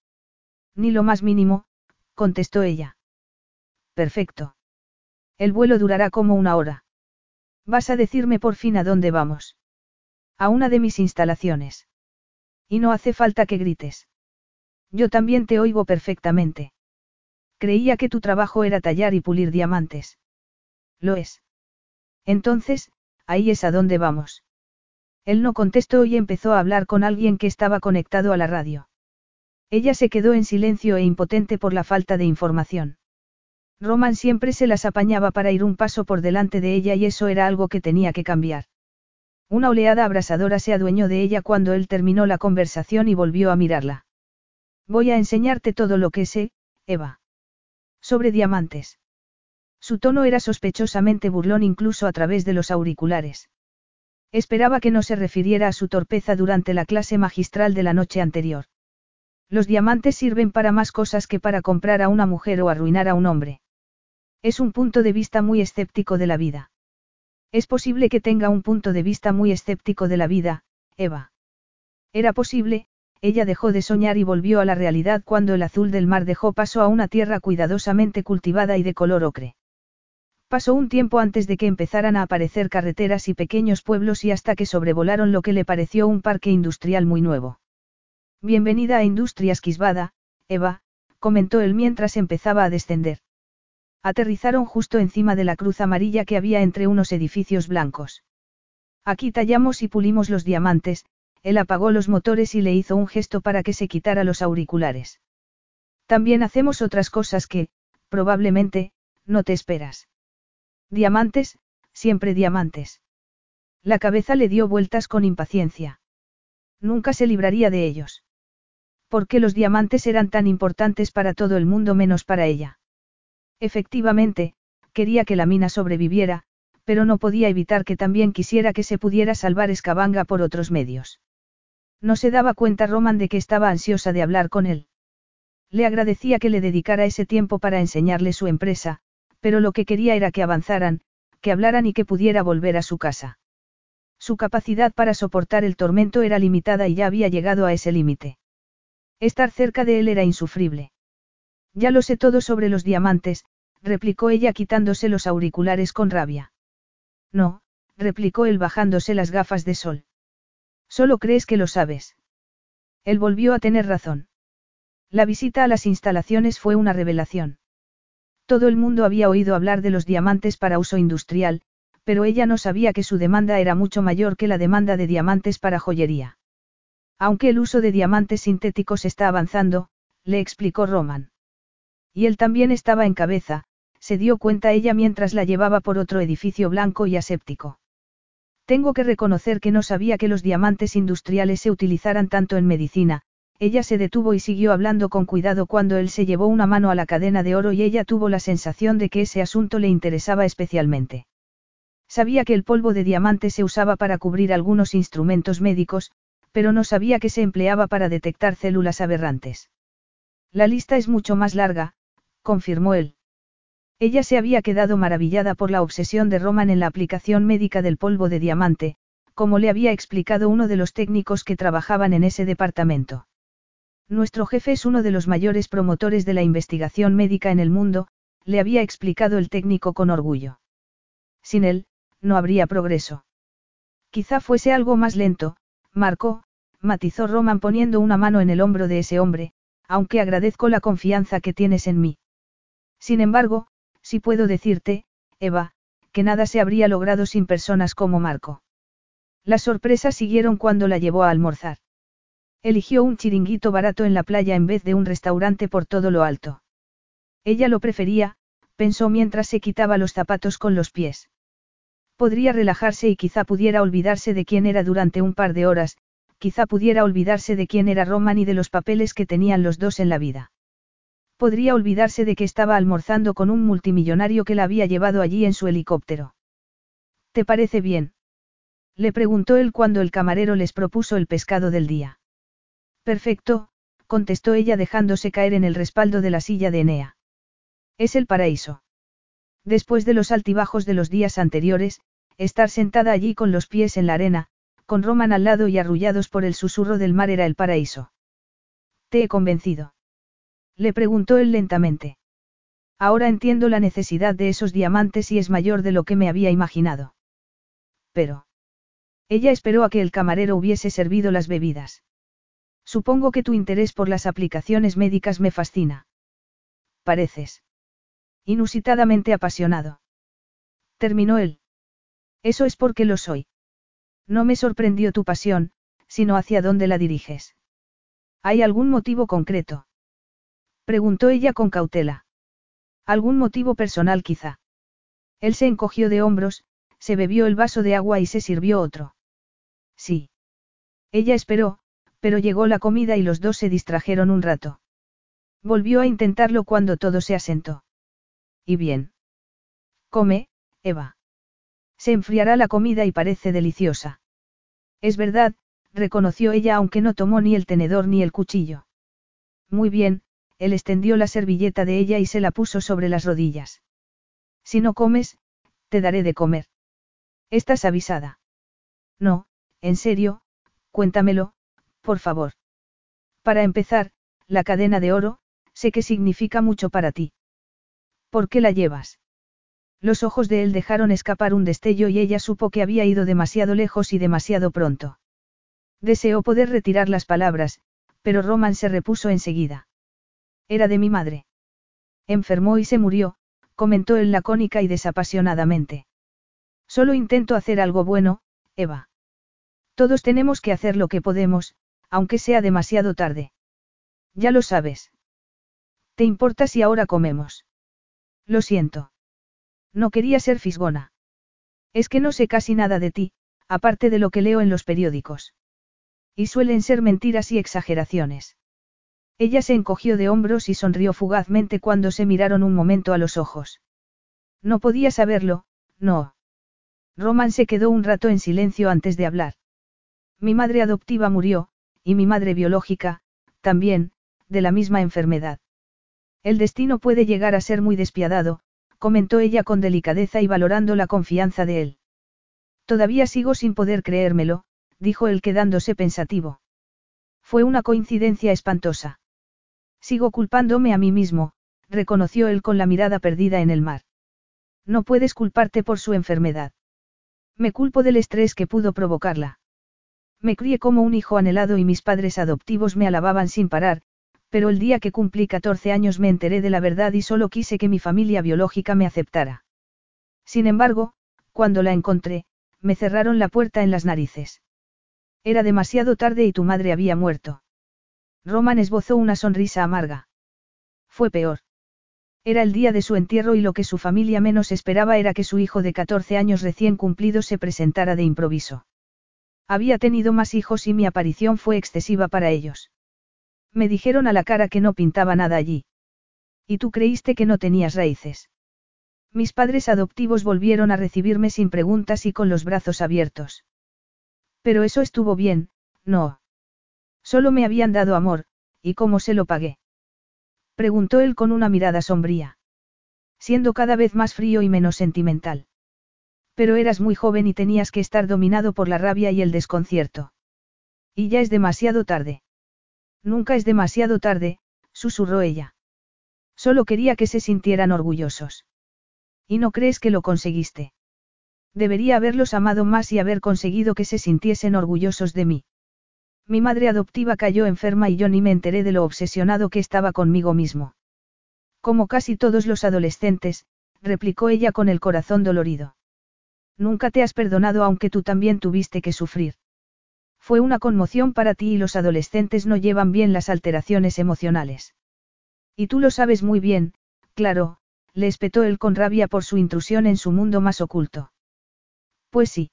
S1: Ni lo más mínimo, contestó ella. Perfecto. El vuelo durará como una hora. Vas a decirme por fin a dónde vamos. A una de mis instalaciones. Y no hace falta que grites. Yo también te oigo perfectamente. Creía que tu trabajo era tallar y pulir diamantes. Lo es. Entonces, ahí es a dónde vamos. Él no contestó y empezó a hablar con alguien que estaba conectado a la radio. Ella se quedó en silencio e impotente por la falta de información. Roman siempre se las apañaba para ir un paso por delante de ella y eso era algo que tenía que cambiar. Una oleada abrasadora se adueñó de ella cuando él terminó la conversación y volvió a mirarla. Voy a enseñarte todo lo que sé, Eva. Sobre diamantes. Su tono era sospechosamente burlón incluso a través de los auriculares. Esperaba que no se refiriera a su torpeza durante la clase magistral de la noche anterior. Los diamantes sirven para más cosas que para comprar a una mujer o arruinar a un hombre. Es un punto de vista muy escéptico de la vida. Es posible que tenga un punto de vista muy escéptico de la vida, Eva. Era posible, ella dejó de soñar y volvió a la realidad cuando el azul del mar dejó paso a una tierra cuidadosamente cultivada y de color ocre. Pasó un tiempo antes de que empezaran a aparecer carreteras y pequeños pueblos y hasta que sobrevolaron lo que le pareció un parque industrial muy nuevo. Bienvenida a Industrias Quisbada, Eva, comentó él mientras empezaba a descender. Aterrizaron justo encima de la cruz amarilla que había entre unos edificios blancos. Aquí tallamos y pulimos los diamantes, él apagó los motores y le hizo un gesto para que se quitara los auriculares. También hacemos otras cosas que, probablemente, no te esperas. Diamantes, siempre diamantes. La cabeza le dio vueltas con impaciencia. Nunca se libraría de ellos. ¿Por qué los diamantes eran tan importantes para todo el mundo menos para ella? Efectivamente, quería que la mina sobreviviera, pero no podía evitar que también quisiera que se pudiera salvar Escabanga por otros medios. No se daba cuenta Roman de que estaba ansiosa de hablar con él. Le agradecía que le dedicara ese tiempo para enseñarle su empresa, pero lo que quería era que avanzaran, que hablaran y que pudiera volver a su casa. Su capacidad para soportar el tormento era limitada y ya había llegado a ese límite. Estar cerca de él era insufrible. Ya lo sé todo sobre los diamantes, replicó ella quitándose los auriculares con rabia. No, replicó él bajándose las gafas de sol. Solo crees que lo sabes. Él volvió a tener razón. La visita a las instalaciones fue una revelación. Todo el mundo había oído hablar de los diamantes para uso industrial, pero ella no sabía que su demanda era mucho mayor que la demanda de diamantes para joyería. Aunque el uso de diamantes sintéticos está avanzando, le explicó Roman. Y él también estaba en cabeza, se dio cuenta ella mientras la llevaba por otro edificio blanco y aséptico. Tengo que reconocer que no sabía que los diamantes industriales se utilizaran tanto en medicina, ella se detuvo y siguió hablando con cuidado cuando él se llevó una mano a la cadena de oro y ella tuvo la sensación de que ese asunto le interesaba especialmente. Sabía que el polvo de diamante se usaba para cubrir algunos instrumentos médicos, pero no sabía que se empleaba para detectar células aberrantes. La lista es mucho más larga, confirmó él. Ella se había quedado maravillada por la obsesión de Roman en la aplicación médica del polvo de diamante, como le había explicado uno de los técnicos que trabajaban en ese departamento. Nuestro jefe es uno de los mayores promotores de la investigación médica en el mundo, le había explicado el técnico con orgullo. Sin él, no habría progreso. Quizá fuese algo más lento, Marco, matizó Roman poniendo una mano en el hombro de ese hombre, aunque agradezco la confianza que tienes en mí. Sin embargo, si puedo decirte, Eva, que nada se habría logrado sin personas como Marco. Las sorpresas siguieron cuando la llevó a almorzar. Eligió un chiringuito barato en la playa en vez de un restaurante por todo lo alto. Ella lo prefería, pensó mientras se quitaba los zapatos con los pies. Podría relajarse y quizá pudiera olvidarse de quién era durante un par de horas, quizá pudiera olvidarse de quién era Roman y de los papeles que tenían los dos en la vida. Podría olvidarse de que estaba almorzando con un multimillonario que la había llevado allí en su helicóptero. ¿Te parece bien? Le preguntó él cuando el camarero les propuso el pescado del día. Perfecto, contestó ella dejándose caer en el respaldo de la silla de Enea. Es el paraíso. Después de los altibajos de los días anteriores, estar sentada allí con los pies en la arena, con Roman al lado y arrullados por el susurro del mar era el paraíso. ¿Te he convencido? Le preguntó él lentamente. Ahora entiendo la necesidad de esos diamantes y es mayor de lo que me había imaginado. Pero. Ella esperó a que el camarero hubiese servido las bebidas. Supongo que tu interés por las aplicaciones médicas me fascina. Pareces. Inusitadamente apasionado. Terminó él. Eso es porque lo soy. No me sorprendió tu pasión, sino hacia dónde la diriges. ¿Hay algún motivo concreto? Preguntó ella con cautela. ¿Algún motivo personal quizá? Él se encogió de hombros, se bebió el vaso de agua y se sirvió otro. Sí. Ella esperó, pero llegó la comida y los dos se distrajeron un rato. Volvió a intentarlo cuando todo se asentó. Y bien. Come, Eva. Se enfriará la comida y parece deliciosa. Es verdad, reconoció ella aunque no tomó ni el tenedor ni el cuchillo. Muy bien, él extendió la servilleta de ella y se la puso sobre las rodillas. Si no comes, te daré de comer. ¿Estás avisada? No, en serio, cuéntamelo, por favor. Para empezar, la cadena de oro, sé que significa mucho para ti. ¿Por qué la llevas? Los ojos de él dejaron escapar un destello y ella supo que había ido demasiado lejos y demasiado pronto. Deseó poder retirar las palabras, pero Roman se repuso enseguida. Era de mi madre. Enfermó y se murió, comentó él lacónica y desapasionadamente. Solo intento hacer algo bueno, Eva. Todos tenemos que hacer lo que podemos, aunque sea demasiado tarde. Ya lo sabes. ¿Te importa si ahora comemos? Lo siento. No quería ser fisgona. Es que no sé casi nada de ti, aparte de lo que leo en los periódicos. Y suelen ser mentiras y exageraciones. Ella se encogió de hombros y sonrió fugazmente cuando se miraron un momento a los ojos. No podía saberlo, no. Roman se quedó un rato en silencio antes de hablar. Mi madre adoptiva murió, y mi madre biológica, también, de la misma enfermedad. El destino puede llegar a ser muy despiadado, comentó ella con delicadeza y valorando la confianza de él. Todavía sigo sin poder creérmelo, dijo él quedándose pensativo. Fue una coincidencia espantosa. Sigo culpándome a mí mismo, reconoció él con la mirada perdida en el mar. No puedes culparte por su enfermedad. Me culpo del estrés que pudo provocarla. Me crié como un hijo anhelado y mis padres adoptivos me alababan sin parar, pero el día que cumplí 14 años me enteré de la verdad y solo quise que mi familia biológica me aceptara. Sin embargo, cuando la encontré, me cerraron la puerta en las narices. Era demasiado tarde y tu madre había muerto. Roman esbozó una sonrisa amarga. Fue peor. Era el día de su entierro y lo que su familia menos esperaba era que su hijo de 14 años recién cumplido se presentara de improviso. Había tenido más hijos y mi aparición fue excesiva para ellos. Me dijeron a la cara que no pintaba nada allí. Y tú creíste que no tenías raíces. Mis padres adoptivos volvieron a recibirme sin preguntas y con los brazos abiertos. Pero eso estuvo bien, no. Solo me habían dado amor, ¿y cómo se lo pagué? Preguntó él con una mirada sombría. Siendo cada vez más frío y menos sentimental. Pero eras muy joven y tenías que estar dominado por la rabia y el desconcierto. Y ya es demasiado tarde. Nunca es demasiado tarde, susurró ella. Solo quería que se sintieran orgullosos. ¿Y no crees que lo conseguiste? Debería haberlos amado más y haber conseguido que se sintiesen orgullosos de mí. Mi madre adoptiva cayó enferma y yo ni me enteré de lo obsesionado que estaba conmigo mismo. Como casi todos los adolescentes, replicó ella con el corazón dolorido. Nunca te has perdonado aunque tú también tuviste que sufrir. Fue una conmoción para ti y los adolescentes no llevan bien las alteraciones emocionales. Y tú lo sabes muy bien, claro, le espetó él con rabia por su intrusión en su mundo más oculto. Pues sí.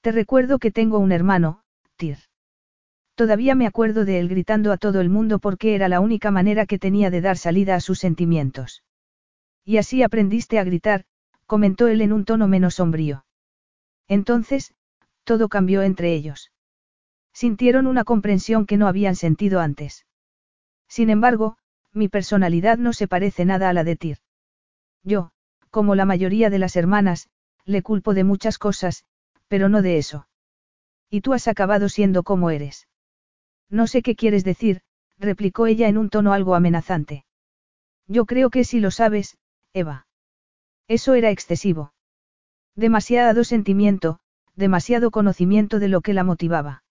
S1: Te recuerdo que tengo un hermano, Tyr. Todavía me acuerdo de él gritando a todo el mundo porque era la única manera que tenía de dar salida a sus sentimientos. Y así aprendiste a gritar, comentó él en un tono menos sombrío. Entonces, todo cambió entre ellos. Sintieron una comprensión que no habían sentido antes. Sin embargo, mi personalidad no se parece nada a la de Tyr. Yo, como la mayoría de las hermanas, le culpo de muchas cosas, pero no de eso. Y tú has acabado siendo como eres. No sé qué quieres decir, replicó ella en un tono algo amenazante. Yo creo que sí lo sabes, Eva. Eso era excesivo. Demasiado sentimiento, demasiado conocimiento de lo que la motivaba.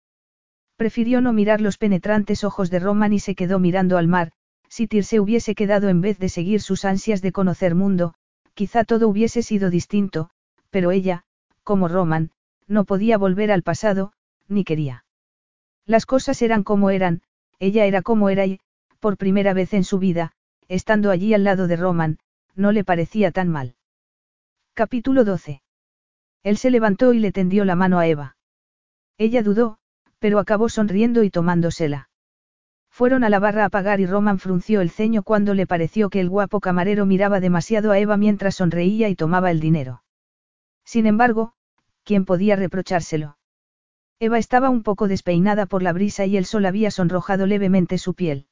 S1: Prefirió no mirar los penetrantes ojos de Roman y se quedó mirando al mar, si Tyr se hubiese quedado en vez de seguir sus ansias de conocer mundo, quizá todo hubiese sido distinto, pero ella, como Roman, no podía volver al pasado, ni quería. Las cosas eran como eran, ella era como era y, por primera vez en su vida, estando allí al lado de Roman, no le parecía tan mal. Capítulo 12. Él se levantó y le tendió la mano a Eva. Ella dudó, pero acabó sonriendo y tomándosela. Fueron a la barra a pagar y Roman frunció el ceño cuando le pareció que el guapo camarero miraba demasiado a Eva mientras sonreía y tomaba el dinero. Sin embargo, ¿quién podía reprochárselo? Eva estaba un poco despeinada por la brisa y el sol había sonrojado levemente su piel.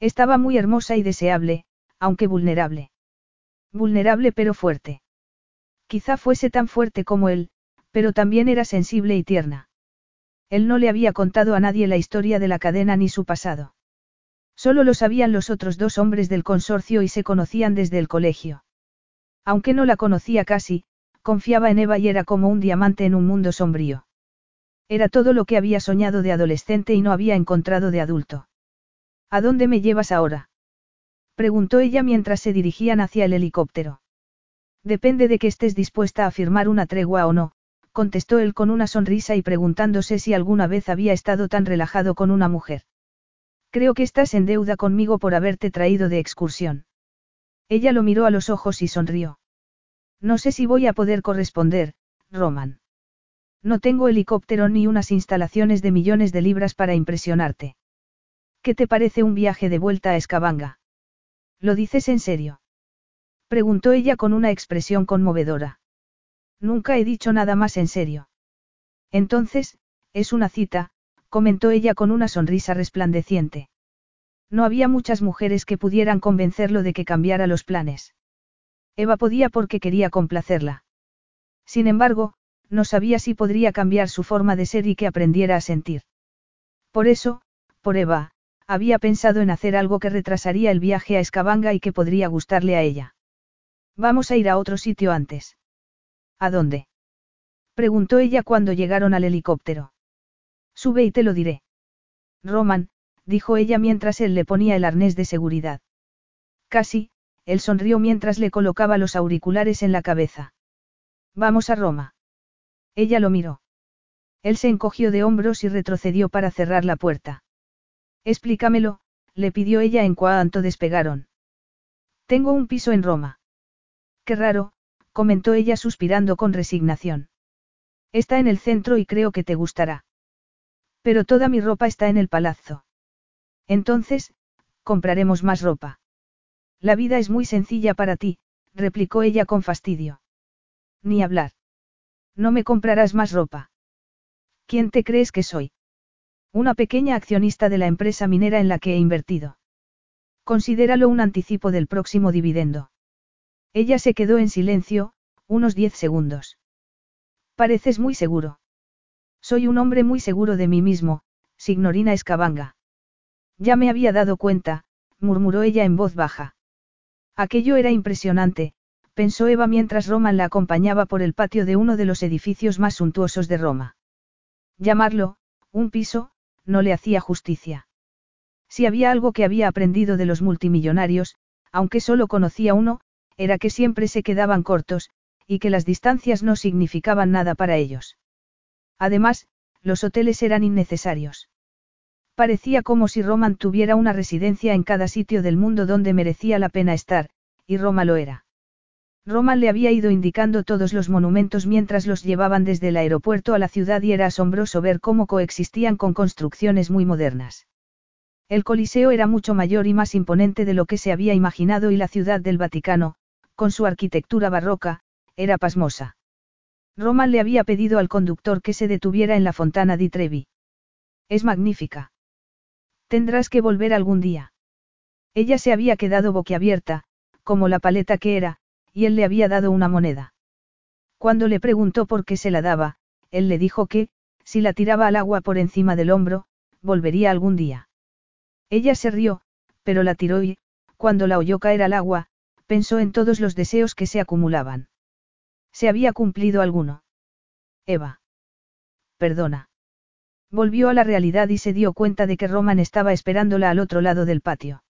S1: Estaba muy hermosa y deseable, aunque vulnerable. Vulnerable pero fuerte. Quizá fuese tan fuerte como él, pero también era sensible y tierna. Él no le había contado a nadie la historia de la cadena ni su pasado. Solo lo sabían los otros dos hombres del consorcio y se conocían desde el colegio. Aunque no la conocía casi, confiaba en Eva y era como un diamante en un mundo sombrío. Era todo lo que había soñado de adolescente y no había encontrado de adulto. ¿A dónde me llevas ahora? preguntó ella mientras se dirigían hacia el helicóptero. Depende de que estés dispuesta a firmar una tregua o no, contestó él con una sonrisa y preguntándose si alguna vez había estado tan relajado con una mujer. Creo que estás en deuda conmigo por haberte traído de excursión. Ella lo miró a los ojos y sonrió. No sé si voy a poder corresponder, Roman. No tengo helicóptero ni unas instalaciones de millones de libras para impresionarte. ¿Qué te parece un viaje de vuelta a Escabanga? ¿Lo dices en serio? Preguntó ella con una expresión conmovedora. Nunca he dicho nada más en serio. Entonces, es una cita, comentó ella con una sonrisa resplandeciente. No había muchas mujeres que pudieran convencerlo de que cambiara los planes. Eva podía porque quería complacerla. Sin embargo, no sabía si podría cambiar su forma de ser y que aprendiera a sentir. Por eso, por Eva, había pensado en hacer algo que retrasaría el viaje a Escabanga y que podría gustarle a ella. Vamos a ir a otro sitio antes. ¿A dónde? Preguntó ella cuando llegaron al helicóptero. Sube y te lo diré. Roman, dijo ella mientras él le ponía el arnés de seguridad. Casi, él sonrió mientras le colocaba los auriculares en la cabeza. Vamos a Roma. Ella lo miró. Él se encogió de hombros y retrocedió para cerrar la puerta. Explícamelo, le pidió ella en cuanto despegaron. Tengo un piso en Roma. Qué raro, comentó ella suspirando con resignación. Está en el centro y creo que te gustará. Pero toda mi ropa está en el palazzo. Entonces, compraremos más ropa. La vida es muy sencilla para ti, replicó ella con fastidio. Ni hablar. No me comprarás más ropa. ¿Quién te crees que soy? Una pequeña accionista de la empresa minera en la que he invertido. Considéralo un anticipo del próximo dividendo. Ella se quedó en silencio, unos diez segundos. Pareces muy seguro. Soy un hombre muy seguro de mí mismo, signorina Escabanga. Ya me había dado cuenta, murmuró ella en voz baja. Aquello era impresionante, pensó Eva mientras Roman la acompañaba por el patio de uno de los edificios más suntuosos de Roma. Llamarlo, un piso, no le hacía justicia. Si había algo que había aprendido de los multimillonarios, aunque solo conocía uno, era que siempre se quedaban cortos, y que las distancias no significaban nada para ellos. Además, los hoteles eran innecesarios. Parecía como si Roman tuviera una residencia en cada sitio del mundo donde merecía la pena estar, y Roma lo era. Roman le había ido indicando todos los monumentos mientras los llevaban desde el aeropuerto a la ciudad y era asombroso ver cómo coexistían con construcciones muy modernas. El Coliseo era mucho mayor y más imponente de lo que se había imaginado y la ciudad del Vaticano, con su arquitectura barroca, era pasmosa. Roman le había pedido al conductor que se detuviera en la Fontana di Trevi. Es magnífica. Tendrás que volver algún día. Ella se había quedado boquiabierta, como la paleta que era, y él le había dado una moneda. Cuando le preguntó por qué se la daba, él le dijo que, si la tiraba al agua por encima del hombro, volvería algún día. Ella se rió, pero la tiró y, cuando la oyó caer al agua, pensó en todos los deseos que se acumulaban. ¿Se había cumplido alguno? Eva. Perdona. Volvió a la realidad y se dio cuenta de que Roman estaba esperándola al otro lado del patio.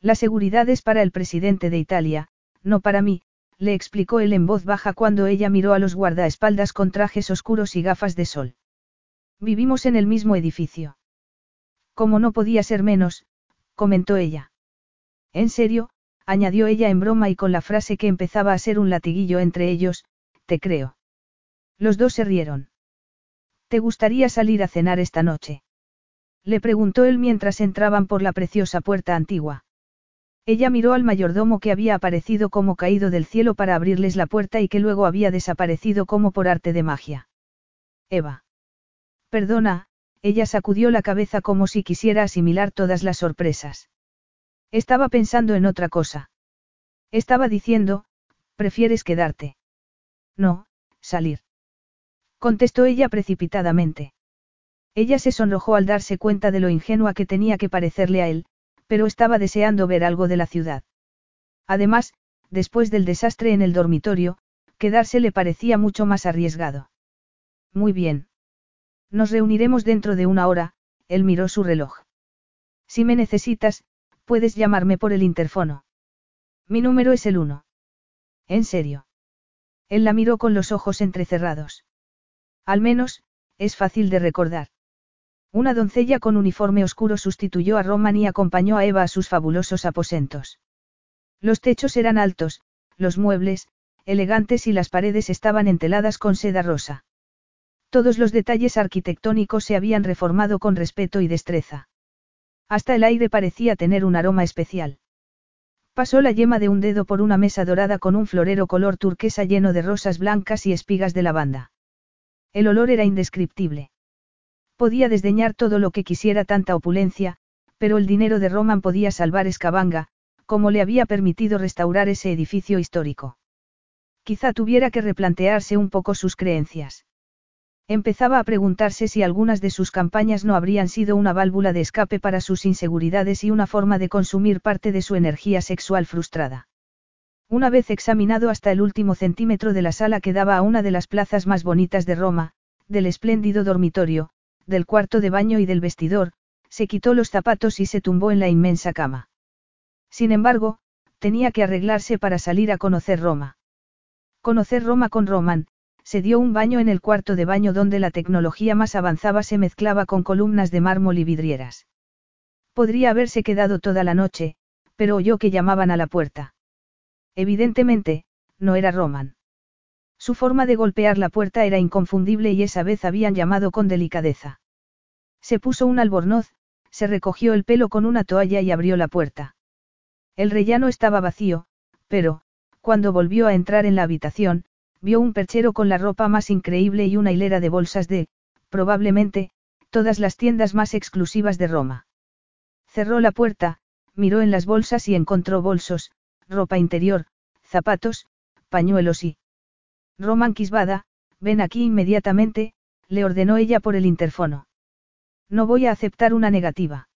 S1: La seguridad es para el presidente de Italia, no para mí, le explicó él en voz baja cuando ella miró a los guardaespaldas con trajes oscuros y gafas de sol. Vivimos en el mismo edificio. Como no podía ser menos, comentó ella. En serio, añadió ella en broma y con la frase que empezaba a ser un latiguillo entre ellos, te creo. Los dos se rieron. ¿Te gustaría salir a cenar esta noche? Le preguntó él mientras entraban por la preciosa puerta antigua. Ella miró al mayordomo que había aparecido como caído del cielo para abrirles la puerta y que luego había desaparecido como por arte de magia. Eva. Perdona, ella sacudió la cabeza como si quisiera asimilar todas las sorpresas. Estaba pensando en otra cosa. Estaba diciendo, ¿prefieres quedarte? No, salir. Contestó ella precipitadamente. Ella se sonrojó al darse cuenta de lo ingenua que tenía que parecerle a él, pero estaba deseando ver algo de la ciudad. Además, después del desastre en el dormitorio, quedarse le parecía mucho más arriesgado. Muy bien. Nos reuniremos dentro de una hora, él miró su reloj. Si me necesitas, puedes llamarme por el interfono. Mi número es el uno. ¿En serio? Él la miró con los ojos entrecerrados. Al menos, es fácil de recordar. Una doncella con uniforme oscuro sustituyó a Roman y acompañó a Eva a sus fabulosos aposentos. Los techos eran altos, los muebles, elegantes y las paredes estaban enteladas con seda rosa. Todos los detalles arquitectónicos se habían reformado con respeto y destreza. Hasta el aire parecía tener un aroma especial. Pasó la yema de un dedo por una mesa dorada con un florero color turquesa lleno de rosas blancas y espigas de lavanda. El olor era indescriptible. Podía desdeñar todo lo que quisiera tanta opulencia, pero el dinero de Roman podía salvar Escabanga, como le había permitido restaurar ese edificio histórico. Quizá tuviera que replantearse un poco sus creencias. Empezaba a preguntarse si algunas de sus campañas no habrían sido una válvula de escape para sus inseguridades y una forma de consumir parte de su energía sexual frustrada. Una vez examinado hasta el último centímetro de la sala que daba a una de las plazas más bonitas de Roma, del espléndido dormitorio, del cuarto de baño y del vestidor, se quitó los zapatos y se tumbó en la inmensa cama. Sin embargo, tenía que arreglarse para salir a conocer Roma. Conocer Roma con Roman, se dio un baño en el cuarto de baño donde la tecnología más avanzada se mezclaba con columnas de mármol y vidrieras. Podría haberse quedado toda la noche, pero oyó que llamaban a la puerta. Evidentemente, no era Roman. Su forma de golpear la puerta era inconfundible y esa vez habían llamado con delicadeza. Se puso un albornoz, se recogió el pelo con una toalla y abrió la puerta. El rellano estaba vacío, pero, cuando volvió a entrar en la habitación, vio un perchero con la ropa más increíble y una hilera de bolsas de, probablemente, todas las tiendas más exclusivas de Roma. Cerró la puerta, miró en las bolsas y encontró bolsos, ropa interior, zapatos, pañuelos y... Roman Quisbada, ven aquí inmediatamente, le ordenó ella por el interfono. No voy a aceptar una negativa.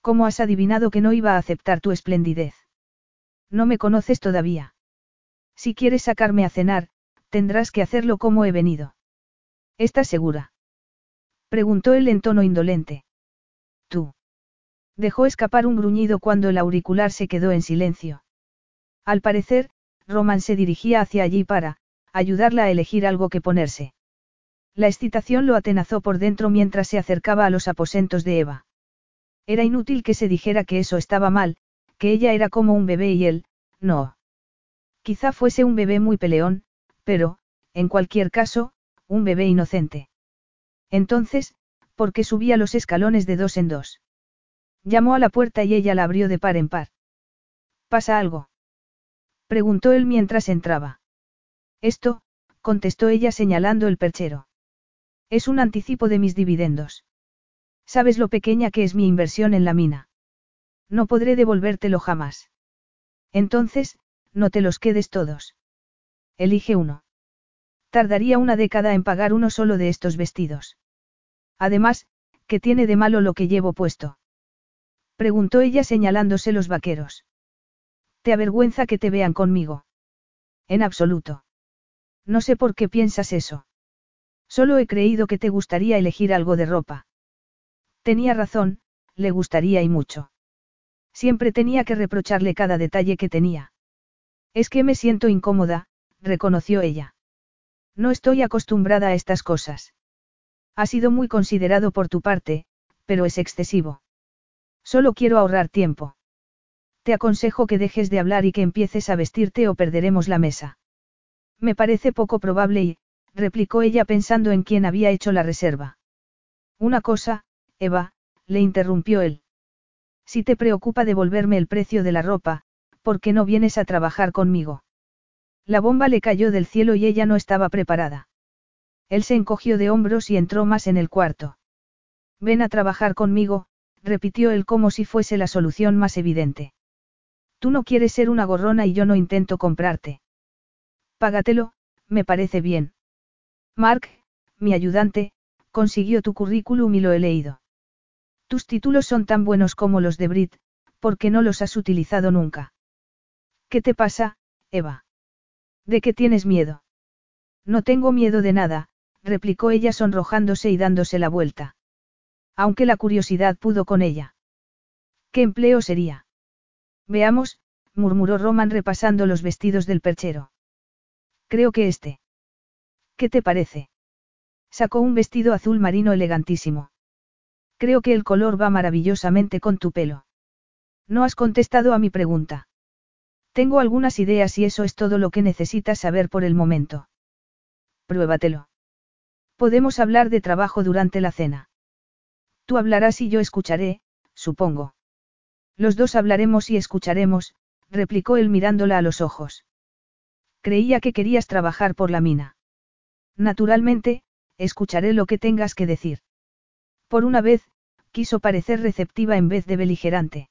S1: ¿Cómo has adivinado que no iba a aceptar tu esplendidez? No me conoces todavía. Si quieres sacarme a cenar, tendrás que hacerlo como he venido. ¿Estás segura? Preguntó él en tono indolente. Tú. Dejó escapar un gruñido cuando el auricular se quedó en silencio. Al parecer, Roman se dirigía hacia allí para, ayudarla a elegir algo que ponerse. La excitación lo atenazó por dentro mientras se acercaba a los aposentos de Eva. Era inútil que se dijera que eso estaba mal, que ella era como un bebé y él, no. Quizá fuese un bebé muy peleón, pero, en cualquier caso, un bebé inocente. Entonces, ¿por qué subía los escalones de dos en dos? Llamó a la puerta y ella la abrió de par en par. ¿Pasa algo? Preguntó él mientras entraba. Esto, contestó ella señalando el perchero. Es un anticipo de mis dividendos. ¿Sabes lo pequeña que es mi inversión en la mina? No podré devolvértelo jamás. Entonces, no te los quedes todos. Elige uno. Tardaría una década en pagar uno solo de estos vestidos. Además, ¿qué tiene de malo lo que llevo puesto? Preguntó ella señalándose los vaqueros. ¿Te avergüenza que te vean conmigo? En absoluto. No sé por qué piensas eso. Solo he creído que te gustaría elegir algo de ropa. Tenía razón, le gustaría y mucho. Siempre tenía que reprocharle cada detalle que tenía. Es que me siento incómoda, reconoció ella. No estoy acostumbrada a estas cosas. Ha sido muy considerado por tu parte, pero es excesivo. Solo quiero ahorrar tiempo. Te aconsejo que dejes de hablar y que empieces a vestirte o perderemos la mesa. Me parece poco probable y, replicó ella pensando en quién había hecho la reserva. Una cosa, Eva, le interrumpió él. Si te preocupa devolverme el precio de la ropa, ¿por qué no vienes a trabajar conmigo? La bomba le cayó del cielo y ella no estaba preparada. Él se encogió de hombros y entró más en el cuarto. Ven a trabajar conmigo, repitió él como si fuese la solución más evidente. Tú no quieres ser una gorrona y yo no intento comprarte. Págatelo, me parece bien. Mark, mi ayudante, consiguió tu currículum y lo he leído. Tus títulos son tan buenos como los de Brit, ¿por qué no los has utilizado nunca? ¿Qué te pasa, Eva? ¿De qué tienes miedo? No tengo miedo de nada, replicó ella sonrojándose y dándose la vuelta. Aunque la curiosidad pudo con ella. ¿Qué empleo sería? Veamos, murmuró Roman repasando los vestidos del perchero. Creo que este. ¿Qué te parece? Sacó un vestido azul marino elegantísimo. Creo que el color va maravillosamente con tu pelo. No has contestado a mi pregunta. Tengo algunas ideas y eso es todo lo que necesitas saber por el momento. Pruébatelo. Podemos hablar de trabajo durante la cena. Tú hablarás y yo escucharé, supongo. Los dos hablaremos y escucharemos, replicó él mirándola a los ojos. Creía que querías trabajar por la mina. Naturalmente, escucharé lo que tengas que decir. Por una vez, quiso parecer receptiva en vez de beligerante.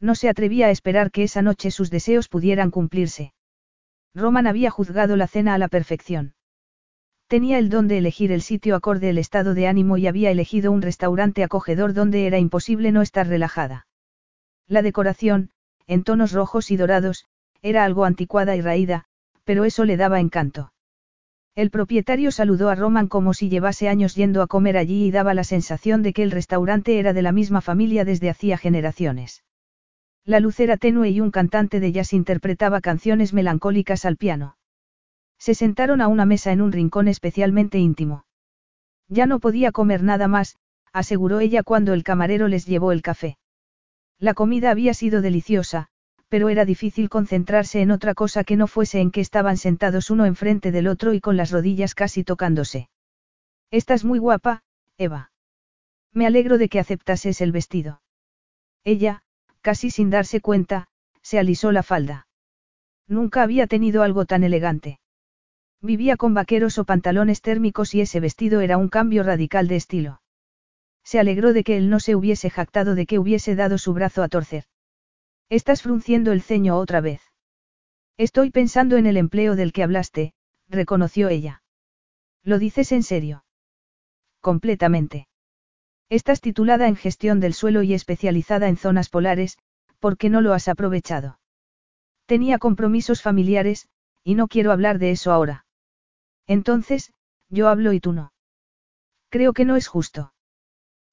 S1: No se atrevía a esperar que esa noche sus deseos pudieran cumplirse. Roman había juzgado la cena a la perfección. Tenía el don de elegir el sitio acorde el estado de ánimo y había elegido un restaurante acogedor donde era imposible no estar relajada. La decoración, en tonos rojos y dorados, era algo anticuada y raída, pero eso le daba encanto. El propietario saludó a Roman como si llevase años yendo a comer allí y daba la sensación de que el restaurante era de la misma familia desde hacía generaciones. La luz era tenue y un cantante de jazz interpretaba canciones melancólicas al piano. Se sentaron a una mesa en un rincón especialmente íntimo. Ya no podía comer nada más, aseguró ella cuando el camarero les llevó el café. La comida había sido deliciosa, pero era difícil concentrarse en otra cosa que no fuese en que estaban sentados uno enfrente del otro y con las rodillas casi tocándose. Estás muy guapa, Eva. Me alegro de que aceptases el vestido. Ella, casi sin darse cuenta, se alisó la falda. Nunca había tenido algo tan elegante. Vivía con vaqueros o pantalones térmicos y ese vestido era un cambio radical de estilo. Se alegró de que él no se hubiese jactado de que hubiese dado su brazo a torcer. Estás frunciendo el ceño otra vez. Estoy pensando en el empleo del que hablaste, reconoció ella. ¿Lo dices en serio? Completamente. Estás titulada en gestión del suelo y especializada en zonas polares, ¿por qué no lo has aprovechado? Tenía compromisos familiares, y no quiero hablar de eso ahora. Entonces, yo hablo y tú no. Creo que no es justo.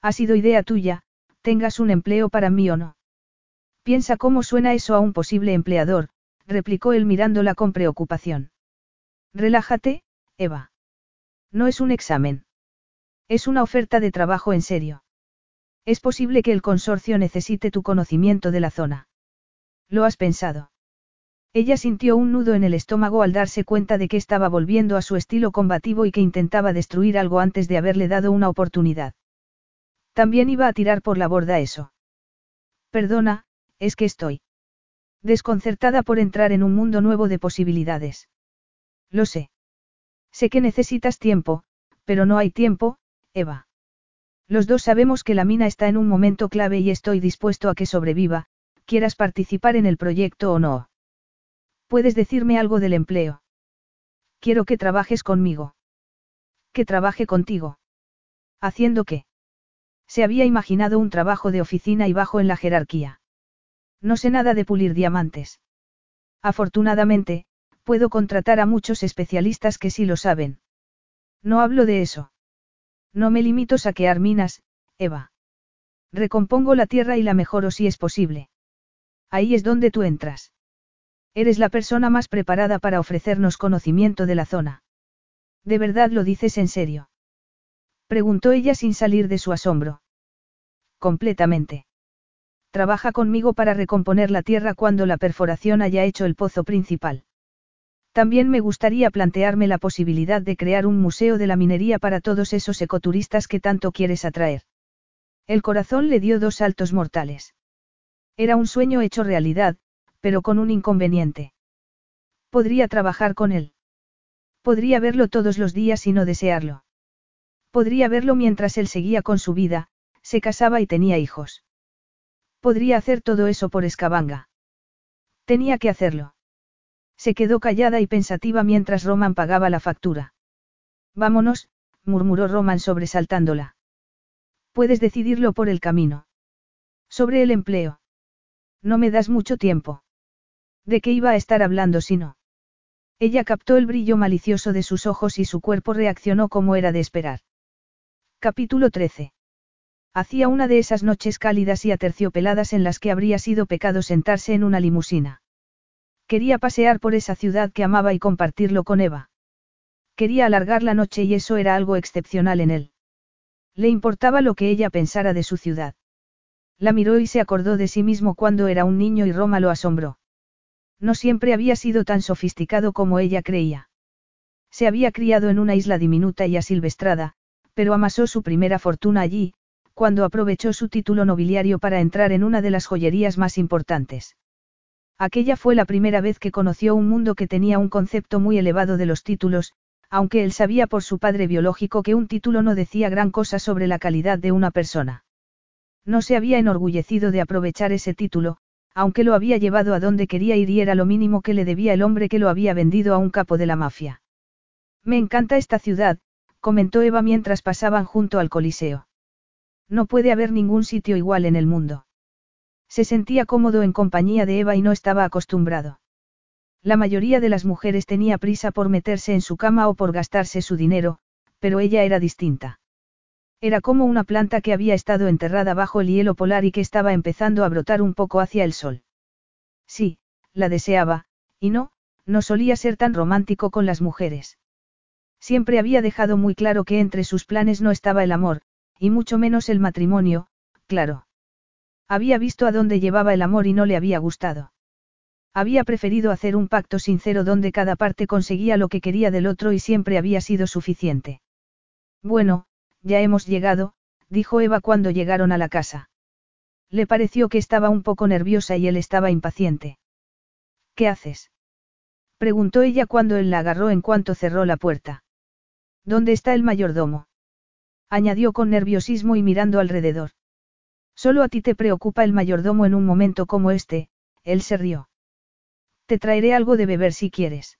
S1: Ha sido idea tuya, tengas un empleo para mí o no. Piensa cómo suena eso a un posible empleador, replicó él mirándola con preocupación. Relájate, Eva. No es un examen. Es una oferta de trabajo en serio. Es posible que el consorcio necesite tu conocimiento de la zona. ¿Lo has pensado? Ella sintió un nudo en el estómago al darse cuenta de que estaba volviendo a su estilo combativo y que intentaba destruir algo antes de haberle dado una oportunidad. También iba a tirar por la borda eso. Perdona, es que estoy desconcertada por entrar en un mundo nuevo de posibilidades. Lo sé. Sé que necesitas tiempo, pero no hay tiempo, Eva. Los dos sabemos que la mina está en un momento clave y estoy dispuesto a que sobreviva, quieras participar en el proyecto o no. ¿Puedes decirme algo del empleo? Quiero que trabajes conmigo. Que trabaje contigo. ¿Haciendo qué? Se había imaginado un trabajo de oficina y bajo en la jerarquía. No sé nada de pulir diamantes. Afortunadamente, puedo contratar a muchos especialistas que sí lo saben. No hablo de eso. No me limito a saquear minas, Eva. Recompongo la tierra y la mejoro si es posible. Ahí es donde tú entras. Eres la persona más preparada para ofrecernos conocimiento de la zona. ¿De verdad lo dices en serio? Preguntó ella sin salir de su asombro. Completamente. Trabaja conmigo para recomponer la tierra cuando la perforación haya hecho el pozo principal. También me gustaría plantearme la posibilidad de crear un museo de la minería para todos esos ecoturistas que tanto quieres atraer. El corazón le dio dos saltos mortales. Era un sueño hecho realidad, pero con un inconveniente. Podría trabajar con él. Podría verlo todos los días y no desearlo. Podría verlo mientras él seguía con su vida, se casaba y tenía hijos. Podría hacer todo eso por Escabanga. Tenía que hacerlo. Se quedó callada y pensativa mientras Roman pagaba la factura. Vámonos, murmuró Roman sobresaltándola. Puedes decidirlo por el camino. Sobre el empleo. No me das mucho tiempo. ¿De qué iba a estar hablando si no? Ella captó el brillo malicioso de sus ojos y su cuerpo reaccionó como era de esperar. Capítulo 13. Hacía una de esas noches cálidas y aterciopeladas en las que habría sido pecado sentarse en una limusina. Quería pasear por esa ciudad que amaba y compartirlo con Eva. Quería alargar la noche y eso era algo excepcional en él. Le importaba lo que ella pensara de su ciudad. La miró y se acordó de sí mismo cuando era un niño y Roma lo asombró. No siempre había sido tan sofisticado como ella creía. Se había criado en una isla diminuta y asilvestrada, pero amasó su primera fortuna allí, cuando aprovechó su título nobiliario para entrar en una de las joyerías más importantes. Aquella fue la primera vez que conoció un mundo que tenía un concepto muy elevado de los títulos, aunque él sabía por su padre biológico que un título no decía gran cosa sobre la calidad de una persona. No se había enorgullecido de aprovechar ese título, aunque lo había llevado a donde quería ir y era lo mínimo que le debía el hombre que lo había vendido a un capo de la mafia. Me encanta esta ciudad, comentó Eva mientras pasaban junto al Coliseo. No puede haber ningún sitio igual en el mundo. Se sentía cómodo en compañía de Eva y no estaba acostumbrado. La mayoría de las mujeres tenía prisa por meterse en su cama o por gastarse su dinero, pero ella era distinta. Era como una planta que había estado enterrada bajo el hielo polar y que estaba empezando a brotar un poco hacia el sol. Sí, la deseaba, y no, no solía ser tan romántico con las mujeres. Siempre había dejado muy claro que entre sus planes no estaba el amor, y mucho menos el matrimonio, claro. Había visto a dónde llevaba el amor y no le había gustado. Había preferido hacer un pacto sincero donde cada parte conseguía lo que quería del otro y siempre había sido suficiente. Bueno, ya hemos llegado, dijo Eva cuando llegaron a la casa. Le pareció que estaba un poco nerviosa y él estaba impaciente. ¿Qué haces? preguntó ella cuando él la agarró en cuanto cerró la puerta. ¿Dónde está el mayordomo? Añadió con nerviosismo y mirando alrededor. Solo a ti te preocupa el mayordomo en un momento como este, él se rió. Te traeré algo de beber si quieres.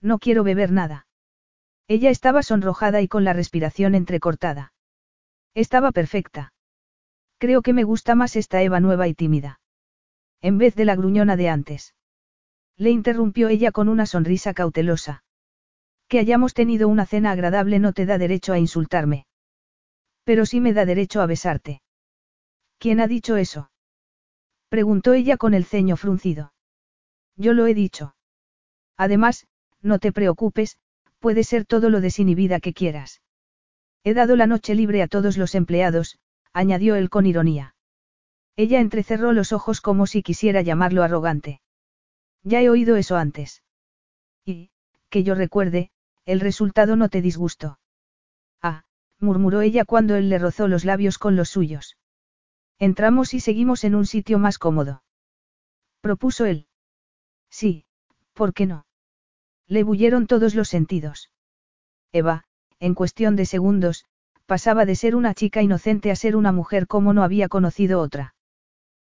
S1: No quiero beber nada. Ella estaba sonrojada y con la respiración entrecortada. Estaba perfecta. Creo que me gusta más esta Eva nueva y tímida. En vez de la gruñona de antes. Le interrumpió ella con una sonrisa cautelosa. Que hayamos tenido una cena agradable no te da derecho a insultarme. Pero sí me da derecho a besarte. ¿Quién ha dicho eso? Preguntó ella con el ceño fruncido. Yo lo he dicho. Además, no te preocupes, puede ser todo lo desinhibida que quieras. He dado la noche libre a todos los empleados, añadió él con ironía. Ella entrecerró los ojos como si quisiera llamarlo arrogante. Ya he oído eso antes. Y, que yo recuerde, el resultado no te disgustó. Murmuró ella cuando él le rozó los labios con los suyos. Entramos y seguimos en un sitio más cómodo. Propuso él. Sí, ¿por qué no? Le bullieron todos los sentidos. Eva, en cuestión de segundos, pasaba de ser una chica inocente a ser una mujer como no había conocido otra.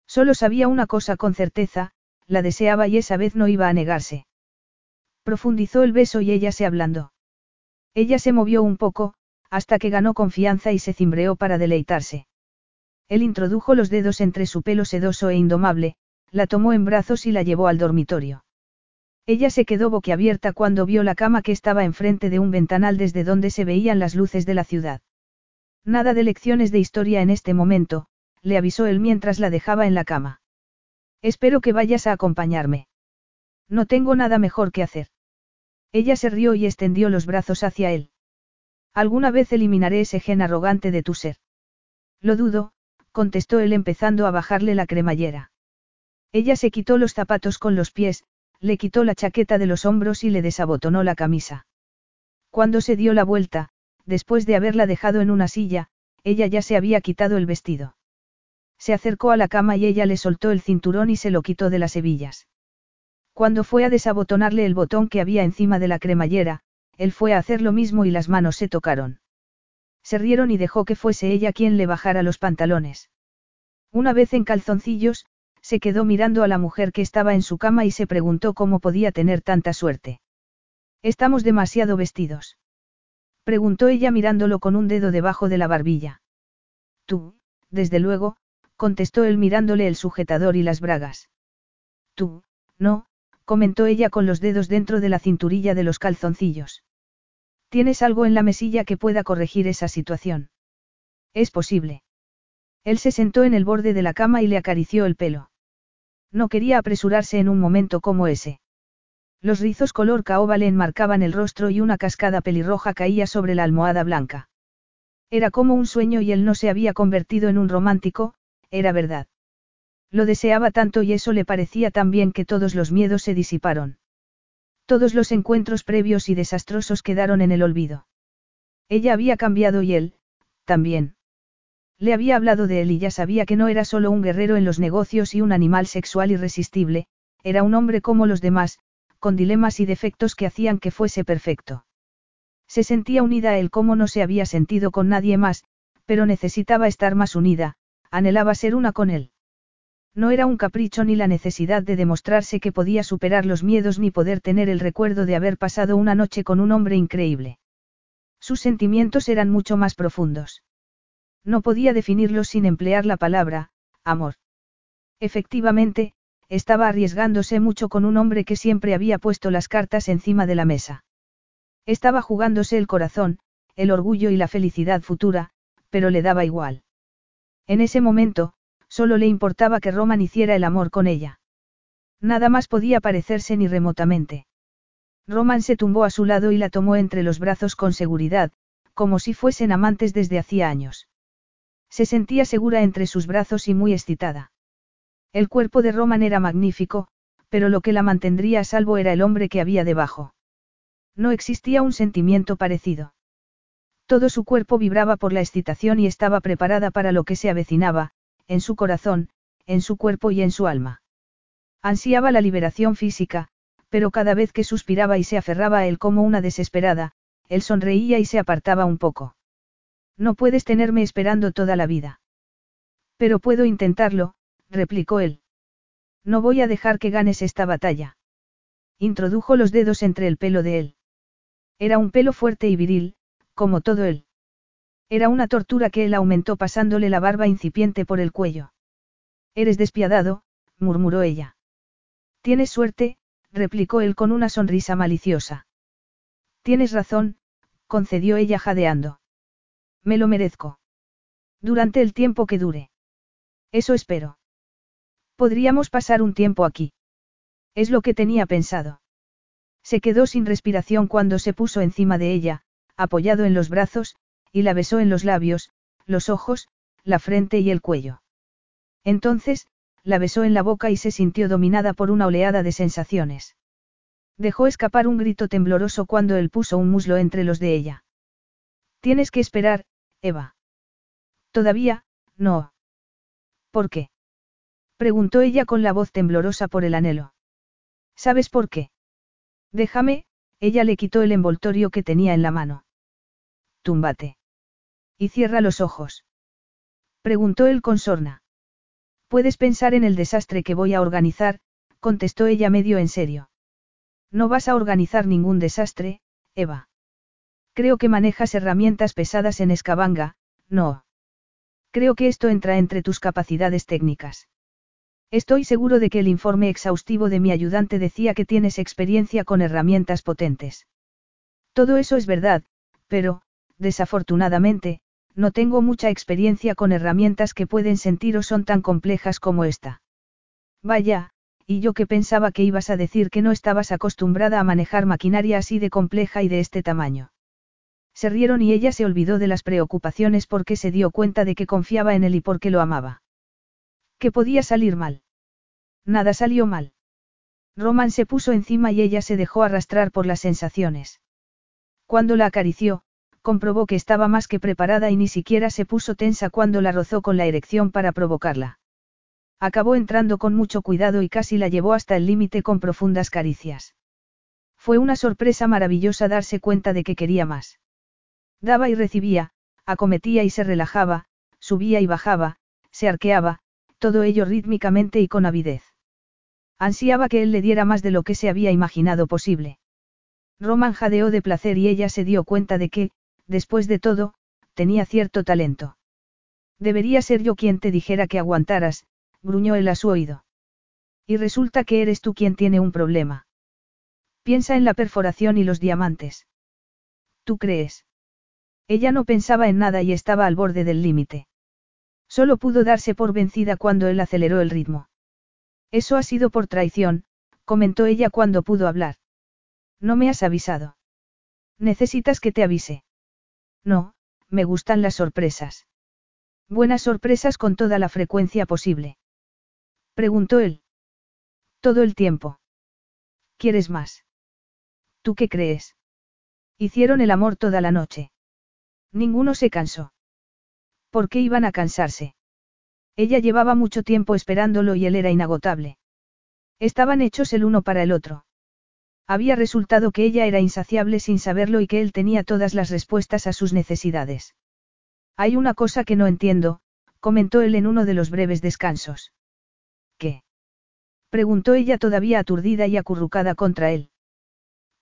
S1: Solo sabía una cosa con certeza, la deseaba y esa vez no iba a negarse. Profundizó el beso y ella se ablandó. Ella se movió un poco, hasta que ganó confianza y se cimbreó para deleitarse. Él introdujo los dedos entre su pelo sedoso e indomable, la tomó en brazos y la llevó al dormitorio. Ella se quedó boquiabierta cuando vio la cama que estaba enfrente de un ventanal desde donde se veían las luces de la ciudad. Nada de lecciones de historia en este momento, le avisó él mientras la dejaba en la cama. Espero que vayas a acompañarme. No tengo nada mejor que hacer. Ella se rió y extendió los brazos hacia él. Alguna vez eliminaré ese gen arrogante de tu ser. Lo dudo, contestó él empezando a bajarle la cremallera. Ella se quitó los zapatos con los pies, le quitó la chaqueta de los hombros y le desabotonó la camisa. Cuando se dio la vuelta, después de haberla dejado en una silla, ella ya se había quitado el vestido. Se acercó a la cama y ella le soltó el cinturón y se lo quitó de las hebillas. Cuando fue a desabotonarle el botón que había encima de la cremallera, él fue a hacer lo mismo y las manos se tocaron. Se rieron y dejó que fuese ella quien le bajara los pantalones. Una vez en calzoncillos, se quedó mirando a la mujer que estaba en su cama y se preguntó cómo podía tener tanta suerte. Estamos demasiado vestidos. Preguntó ella mirándolo con un dedo debajo de la barbilla. Tú, desde luego, contestó él mirándole el sujetador y las bragas. Tú, no, comentó ella con los dedos dentro de la cinturilla de los calzoncillos. ¿Tienes algo en la mesilla que pueda corregir esa situación? Es posible. Él se sentó en el borde de la cama y le acarició el pelo. No quería apresurarse en un momento como ese. Los rizos color caoba le enmarcaban el rostro y una cascada pelirroja caía sobre la almohada blanca. Era como un sueño y él no se había convertido en un romántico, era verdad. Lo deseaba tanto y eso le parecía tan bien que todos los miedos se disiparon. Todos los encuentros previos y desastrosos quedaron en el olvido. Ella había cambiado y él, también. Le había hablado de él y ya sabía que no era solo un guerrero en los negocios y un animal sexual irresistible, era un hombre como los demás, con dilemas y defectos que hacían que fuese perfecto. Se sentía unida a él como no se había sentido con nadie más, pero necesitaba estar más unida, anhelaba ser una con él. No era un capricho ni la necesidad de demostrarse que podía superar los miedos ni poder tener el recuerdo de haber pasado una noche con un hombre increíble. Sus sentimientos eran mucho más profundos. No podía definirlos sin emplear la palabra, amor. Efectivamente, estaba arriesgándose mucho con un hombre que siempre había puesto las cartas encima de la mesa. Estaba jugándose el corazón, el orgullo y la felicidad futura, pero le daba igual. En ese momento, solo le importaba que Roman hiciera el amor con ella. Nada más podía parecerse ni remotamente. Roman se tumbó a su lado y la tomó entre los brazos con seguridad, como si fuesen amantes desde hacía años. Se sentía segura entre sus brazos y muy excitada. El cuerpo de Roman era magnífico, pero lo que la mantendría a salvo era el hombre que había debajo. No existía un sentimiento parecido. Todo su cuerpo vibraba por la excitación y estaba preparada para lo que se avecinaba, en su corazón, en su cuerpo y en su alma. Ansiaba la liberación física, pero cada vez que suspiraba y se aferraba a él como una desesperada, él sonreía y se apartaba un poco. No puedes tenerme esperando toda la vida. Pero puedo intentarlo, replicó él. No voy a dejar que ganes esta batalla. Introdujo los dedos entre el pelo de él. Era un pelo fuerte y viril, como todo él. Era una tortura que él aumentó pasándole la barba incipiente por el cuello. Eres despiadado, murmuró ella. Tienes suerte, replicó él con una sonrisa maliciosa. Tienes razón, concedió ella jadeando. Me lo merezco. Durante el tiempo que dure. Eso espero. Podríamos pasar un tiempo aquí. Es lo que tenía pensado. Se quedó sin respiración cuando se puso encima de ella, apoyado en los brazos, y la besó en los labios, los ojos, la frente y el cuello. Entonces, la besó en la boca y se sintió dominada por una oleada de sensaciones. Dejó escapar un grito tembloroso cuando él puso un muslo entre los de ella. Tienes que esperar, Eva. Todavía, no. ¿Por qué? Preguntó ella con la voz temblorosa por el anhelo. ¿Sabes por qué? Déjame, ella le quitó el envoltorio que tenía en la mano. Túmbate. Y cierra los ojos. Preguntó él con sorna. Puedes pensar en el desastre que voy a organizar, contestó ella medio en serio. No vas a organizar ningún desastre, Eva. Creo que manejas herramientas pesadas en Escabanga, no. Creo que esto entra entre tus capacidades técnicas. Estoy seguro de que el informe exhaustivo de mi ayudante decía que tienes experiencia con herramientas potentes. Todo eso es verdad, pero, desafortunadamente, no tengo mucha experiencia con herramientas que pueden sentir o son tan complejas como esta. Vaya, y yo que pensaba que ibas a decir que no estabas acostumbrada a manejar maquinaria así de compleja y de este tamaño. Se rieron y ella se olvidó de las preocupaciones porque se dio cuenta de que confiaba en él y porque lo amaba. ¿Qué podía salir mal? Nada salió mal. Roman se puso encima y ella se dejó arrastrar por las sensaciones. Cuando la acarició, comprobó que estaba más que preparada y ni siquiera se puso tensa cuando la rozó con la erección para provocarla. Acabó entrando con mucho cuidado y casi la llevó hasta el límite con profundas caricias. Fue una sorpresa maravillosa darse cuenta de que quería más. Daba y recibía, acometía y se relajaba, subía y bajaba, se arqueaba, todo ello rítmicamente y con avidez. Ansiaba que él le diera más de lo que se había imaginado posible. Roman jadeó de placer y ella se dio cuenta de que, después de todo, tenía cierto talento. Debería ser yo quien te dijera que aguantaras, gruñó él a su oído. Y resulta que eres tú quien tiene un problema. Piensa en la perforación y los diamantes. ¿Tú crees? Ella no pensaba en nada y estaba al borde del límite. Solo pudo darse por vencida cuando él aceleró el ritmo. Eso ha sido por traición, comentó ella cuando pudo hablar. No me has avisado. Necesitas que te avise. No, me gustan las sorpresas. Buenas sorpresas con toda la frecuencia posible. Preguntó él. Todo el tiempo. ¿Quieres más? ¿Tú qué crees? Hicieron el amor toda la noche. Ninguno se cansó. ¿Por qué iban a cansarse? Ella llevaba mucho tiempo esperándolo y él era inagotable. Estaban hechos el uno para el otro. Había resultado que ella era insaciable sin saberlo y que él tenía todas las respuestas a sus necesidades. Hay una cosa que no entiendo, comentó él en uno de los breves descansos. ¿Qué? preguntó ella todavía aturdida y acurrucada contra él.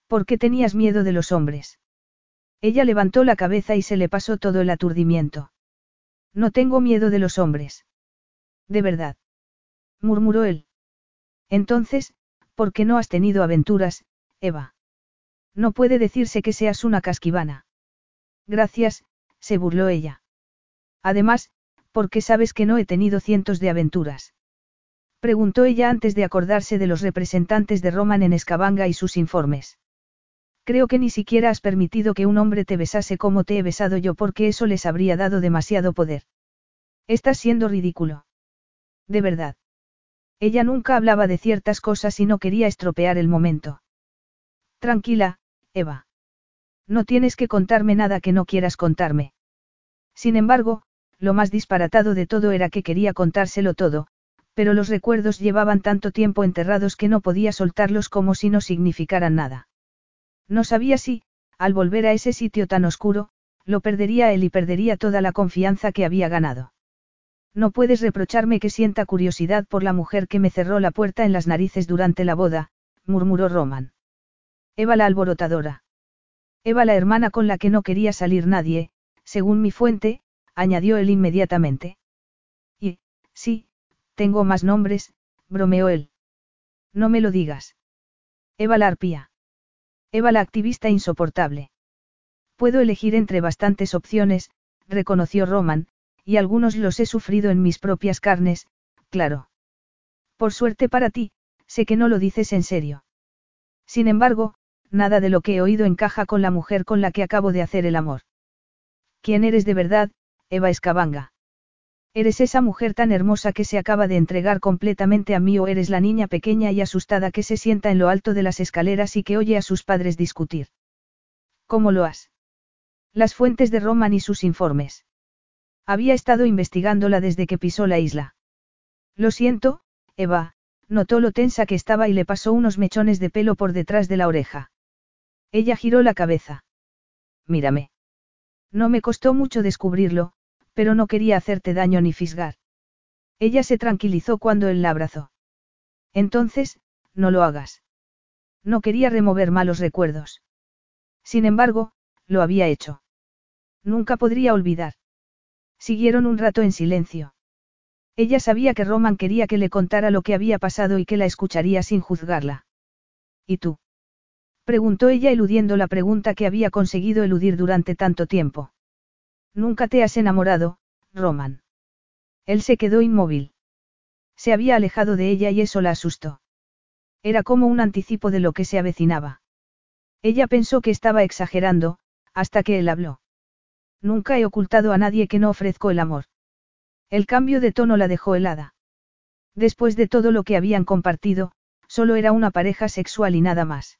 S1: ¿Por qué tenías miedo de los hombres? Ella levantó la cabeza y se le pasó todo el aturdimiento. No tengo miedo de los hombres. De verdad. murmuró él. Entonces, ¿por qué no has tenido aventuras, Eva? No puede decirse que seas una casquivana. Gracias, se burló ella. Además, ¿por qué sabes que no he tenido cientos de aventuras? Preguntó ella antes de acordarse de los representantes de Roman en Escabanga y sus informes. Creo que ni siquiera has permitido que un hombre te besase como te he besado yo porque eso les habría dado demasiado poder. Estás siendo ridículo. De verdad. Ella nunca hablaba de ciertas cosas y no quería estropear el momento. Tranquila, Eva. No tienes que contarme nada que no quieras contarme. Sin embargo, lo más disparatado de todo era que quería contárselo todo, pero los recuerdos llevaban tanto tiempo enterrados que no podía soltarlos como si no significaran nada. No sabía si, al volver a ese sitio tan oscuro, lo perdería él y perdería toda la confianza que había ganado. No puedes reprocharme que sienta curiosidad por la mujer que me cerró la puerta en las narices durante la boda, murmuró Roman. Eva la alborotadora. Eva la hermana con la que no quería salir nadie, según mi fuente, añadió él inmediatamente. Y, sí, tengo más nombres, bromeó él. No me lo digas. Eva la arpía. Eva la activista insoportable. Puedo elegir entre bastantes opciones, reconoció Roman, y algunos los he sufrido en mis propias carnes, claro. Por suerte para ti, sé que no lo dices en serio. Sin embargo, nada de lo que he oído encaja con la mujer con la que acabo de hacer el amor. ¿Quién eres de verdad, Eva Escabanga? ¿Eres esa mujer tan hermosa que se acaba de entregar completamente a mí o eres la niña pequeña y asustada que se sienta en lo alto de las escaleras y que oye a sus padres discutir? ¿Cómo lo has? Las fuentes de Roman y sus informes. Había estado investigándola desde que pisó la isla. Lo siento, Eva, notó lo tensa que estaba y le pasó unos mechones de pelo por detrás de la oreja. Ella giró la cabeza. Mírame. No me costó mucho descubrirlo, pero no quería hacerte daño ni fisgar. Ella se tranquilizó cuando él la abrazó. Entonces, no lo hagas. No quería remover malos recuerdos. Sin embargo, lo había hecho. Nunca podría olvidar. Siguieron un rato en silencio. Ella sabía que Roman quería que le contara lo que había pasado y que la escucharía sin juzgarla. ¿Y tú? Preguntó ella eludiendo la pregunta que había conseguido eludir durante tanto tiempo. Nunca te has enamorado, Roman. Él se quedó inmóvil. Se había alejado de ella y eso la asustó. Era como un anticipo de lo que se avecinaba. Ella pensó que estaba exagerando, hasta que él habló. Nunca he ocultado a nadie que no ofrezco el amor. El cambio de tono la dejó helada. Después de todo lo que habían compartido, solo era una pareja sexual y nada más.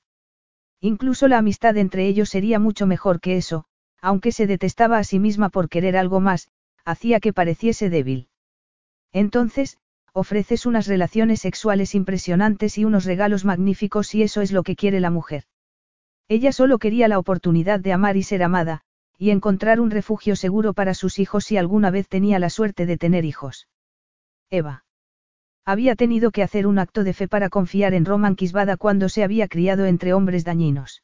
S1: Incluso la amistad entre ellos sería mucho mejor que eso, aunque se detestaba a sí misma por querer algo más, hacía que pareciese débil. Entonces, ofreces unas relaciones sexuales impresionantes y unos regalos magníficos y eso es lo que quiere la mujer. Ella solo quería la oportunidad de amar y ser amada, y encontrar un refugio seguro para sus hijos si alguna vez tenía la suerte de tener hijos. Eva. Había tenido que hacer un acto de fe para confiar en Roman Quisbada cuando se había criado entre hombres dañinos.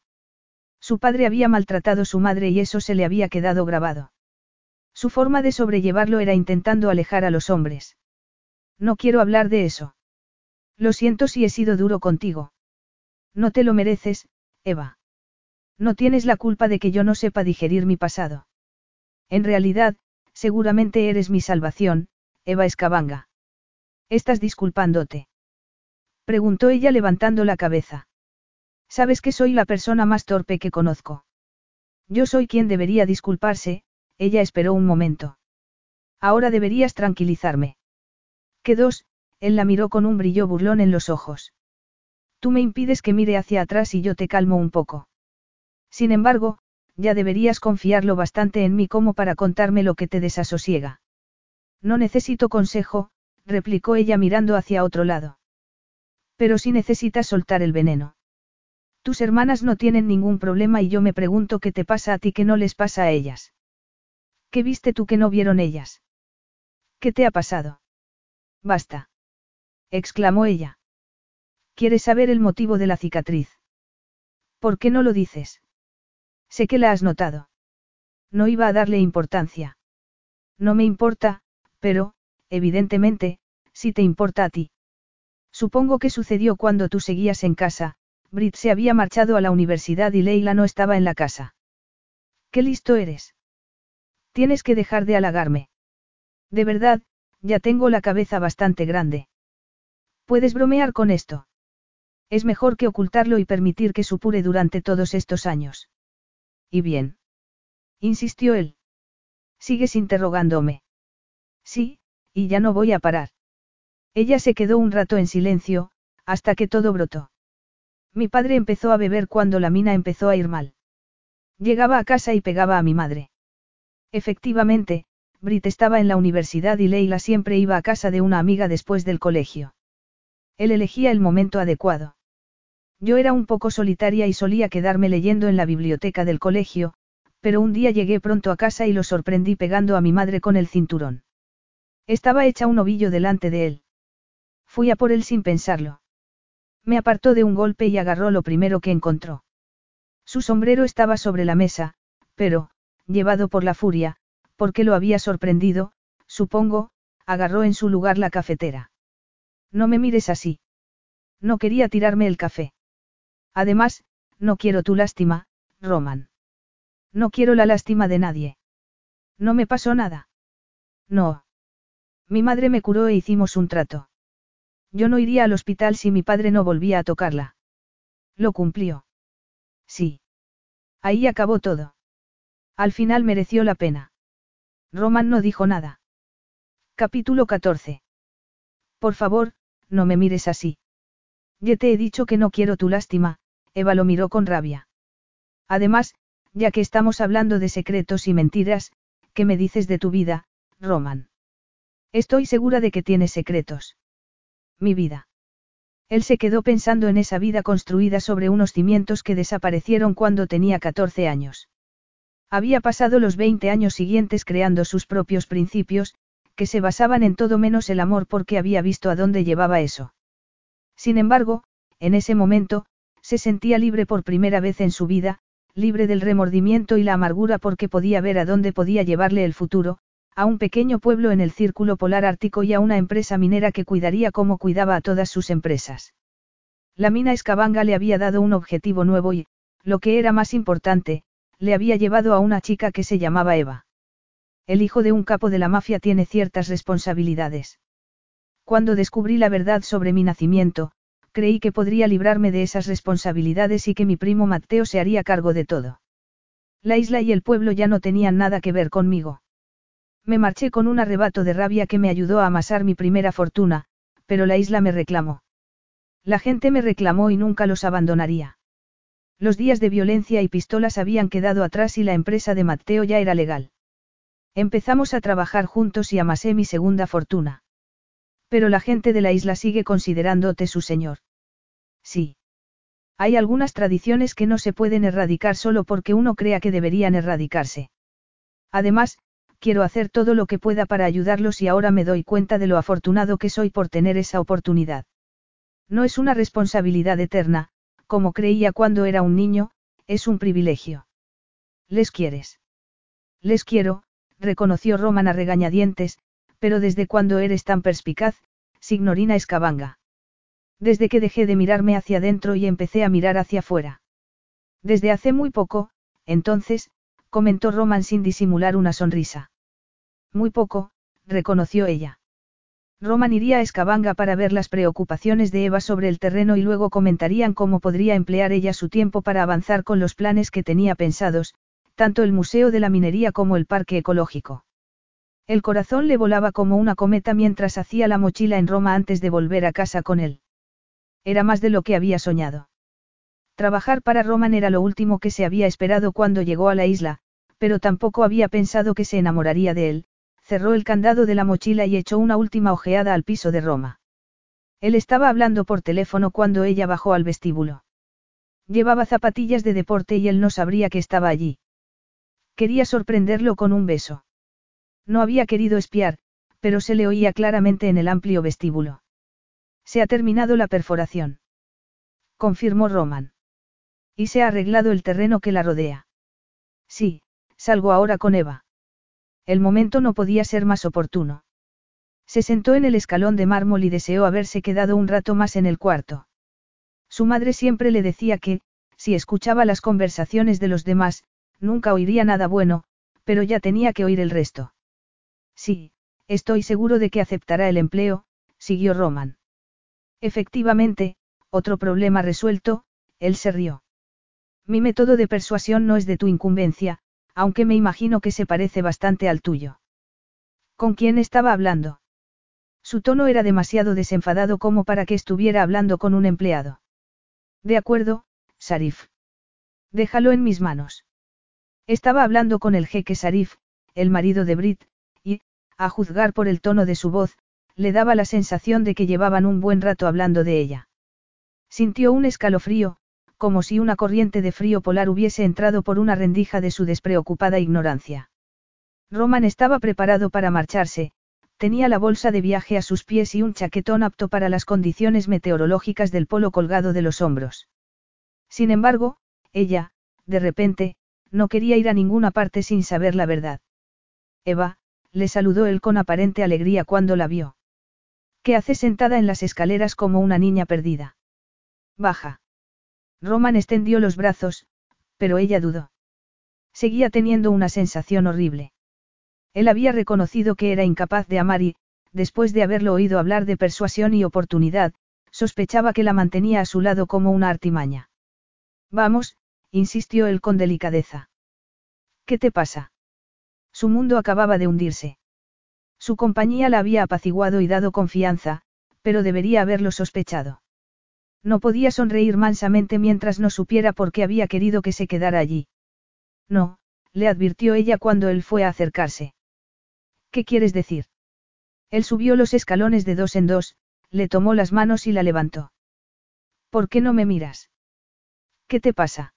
S1: Su padre había maltratado a su madre y eso se le había quedado grabado. Su forma de sobrellevarlo era intentando alejar a los hombres. No quiero hablar de eso. Lo siento si he sido duro contigo. No te lo mereces, Eva. No tienes la culpa de que yo no sepa digerir mi pasado. En realidad, seguramente eres mi salvación, Eva Escabanga. ¿Estás disculpándote? Preguntó ella levantando la cabeza. Sabes que soy la persona más torpe que conozco. Yo soy quien debería disculparse, ella esperó un momento. Ahora deberías tranquilizarme. ¿Qué dos? Él la miró con un brillo burlón en los ojos. Tú me impides que mire hacia atrás y yo te calmo un poco. Sin embargo, ya deberías confiarlo bastante en mí como para contarme lo que te desasosiega. No necesito consejo, replicó ella mirando hacia otro lado. Pero si necesitas soltar el veneno. Tus hermanas no tienen ningún problema y yo me pregunto qué te pasa a ti que no les pasa a ellas. ¿Qué viste tú que no vieron ellas? ¿Qué te ha pasado? Basta. exclamó ella. ¿Quieres saber el motivo de la cicatriz? ¿Por qué no lo dices? Sé que la has notado. No iba a darle importancia. No me importa, pero, evidentemente, si te importa a ti. Supongo que sucedió cuando tú seguías en casa, Brit se había marchado a la universidad y Leila no estaba en la casa. Qué listo eres. Tienes que dejar de halagarme. De verdad, ya tengo la cabeza bastante grande. Puedes bromear con esto. Es mejor que ocultarlo y permitir que supure durante todos estos años. ¿Y bien? Insistió él. ¿Sigues interrogándome? Sí, y ya no voy a parar. Ella se quedó un rato en silencio, hasta que todo brotó. Mi padre empezó a beber cuando la mina empezó a ir mal. Llegaba a casa y pegaba a mi madre. Efectivamente, Brit estaba en la universidad y Leila siempre iba a casa de una amiga después del colegio. Él elegía el momento adecuado. Yo era un poco solitaria y solía quedarme leyendo en la biblioteca del colegio, pero un día llegué pronto a casa y lo sorprendí pegando a mi madre con el cinturón. Estaba hecha un ovillo delante de él. Fui a por él sin pensarlo. Me apartó de un golpe y agarró lo primero que encontró. Su sombrero estaba sobre la mesa, pero, llevado por la furia, porque lo había sorprendido, supongo, agarró en su lugar la cafetera. No me mires así. No quería tirarme el café. Además, no quiero tu lástima, Roman. No quiero la lástima de nadie. No me pasó nada. No. Mi madre me curó e hicimos un trato. Yo no iría al hospital si mi padre no volvía a tocarla. Lo cumplió. Sí. Ahí acabó todo. Al final mereció la pena. Roman no dijo nada. Capítulo 14. Por favor, no me mires así. Ya te he dicho que no quiero tu lástima, Eva lo miró con rabia. Además, ya que estamos hablando de secretos y mentiras, ¿qué me dices de tu vida, Roman? Estoy segura de que tienes secretos. Mi vida. Él se quedó pensando en esa vida construida sobre unos cimientos que desaparecieron cuando tenía 14 años. Había pasado los 20 años siguientes creando sus propios principios, que se basaban en todo menos el amor porque había visto a dónde llevaba eso. Sin embargo, en ese momento, se sentía libre por primera vez en su vida, libre del remordimiento y la amargura porque podía ver a dónde podía llevarle el futuro, a un pequeño pueblo en el círculo polar ártico y a una empresa minera que cuidaría como cuidaba a todas sus empresas. La mina Escabanga le había dado un objetivo nuevo y, lo que era más importante, le había llevado a una chica que se llamaba Eva. El hijo de un capo de la mafia tiene ciertas responsabilidades. Cuando descubrí la verdad sobre mi nacimiento, creí que podría librarme de esas responsabilidades y que mi primo Mateo se haría cargo de todo. La isla y el pueblo ya no tenían nada que ver conmigo. Me marché con un arrebato de rabia que me ayudó a amasar mi primera fortuna, pero la isla me reclamó. La gente me reclamó y nunca los abandonaría. Los días de violencia y pistolas habían quedado atrás y la empresa de Mateo ya era legal. Empezamos a trabajar juntos y amasé mi segunda fortuna. Pero la gente de la isla sigue considerándote su señor. Sí. Hay algunas tradiciones que no se pueden erradicar solo porque uno crea que deberían erradicarse. Además, quiero hacer todo lo que pueda para ayudarlos y ahora me doy cuenta de lo afortunado que soy por tener esa oportunidad. No es una responsabilidad eterna, como creía cuando era un niño, es un privilegio. ¿Les quieres? Les quiero, reconoció Roman a regañadientes, pero desde cuando eres tan perspicaz, signorina Escabanga. Desde que dejé de mirarme hacia adentro y empecé a mirar hacia afuera. Desde hace muy poco, entonces, comentó Roman sin disimular una sonrisa. Muy poco, reconoció ella. Roman iría a Escabanga para ver las preocupaciones de Eva sobre el terreno y luego comentarían cómo podría emplear ella su tiempo para avanzar con los planes que tenía pensados, tanto el Museo de la Minería como el Parque Ecológico. El corazón le volaba como una cometa mientras hacía la mochila en Roma antes de volver a casa con él. Era más de lo que había soñado. Trabajar para Roman era lo último que se había esperado cuando llegó a la isla, pero tampoco había pensado que se enamoraría de él, cerró el candado de la mochila y echó una última ojeada al piso de Roma. Él estaba hablando por teléfono cuando ella bajó al vestíbulo. Llevaba zapatillas de deporte y él no sabría que estaba allí. Quería sorprenderlo con un beso. No había querido espiar, pero se le oía claramente en el amplio vestíbulo. Se ha terminado la perforación. Confirmó Roman. Y se ha arreglado el terreno que la rodea. Sí, salgo ahora con Eva. El momento no podía ser más oportuno. Se sentó en el escalón de mármol y deseó haberse quedado un rato más en el cuarto. Su madre siempre le decía que, si escuchaba las conversaciones de los demás, nunca oiría nada bueno, pero ya tenía que oír el resto. Sí, estoy seguro de que aceptará el empleo, siguió Roman. Efectivamente, otro problema resuelto, él se rió. Mi método de persuasión no es de tu incumbencia, aunque me imagino que se parece bastante al tuyo. ¿Con quién estaba hablando? Su tono era demasiado desenfadado como para que estuviera hablando con un empleado. De acuerdo, Sarif. Déjalo en mis manos. Estaba hablando con el jeque Sarif, el marido de Brit, y, a juzgar por el tono de su voz, le daba la sensación de que llevaban un buen rato hablando de ella. Sintió un escalofrío, como si una corriente de frío polar hubiese entrado por una rendija de su despreocupada ignorancia. Roman estaba preparado para marcharse, tenía la bolsa de viaje a sus pies y un chaquetón apto para las condiciones meteorológicas del polo colgado de los hombros. Sin embargo, ella, de repente, no quería ir a ninguna parte sin saber la verdad. Eva, le saludó él con aparente alegría cuando la vio. ¿Qué hace sentada en las escaleras como una niña perdida? Baja. Roman extendió los brazos, pero ella dudó. Seguía teniendo una sensación horrible. Él había reconocido que era incapaz de amar y, después de haberlo oído hablar de persuasión y oportunidad, sospechaba que la mantenía a su lado como una artimaña. Vamos, insistió él con delicadeza. ¿Qué te pasa? Su mundo acababa de hundirse. Su compañía la había apaciguado y dado confianza, pero debería haberlo sospechado. No podía sonreír mansamente mientras no supiera por qué había querido que se quedara allí. No, le advirtió ella cuando él fue a acercarse. ¿Qué quieres decir? Él subió los escalones de dos en dos, le tomó las manos y la levantó. ¿Por qué no me miras? ¿Qué te pasa?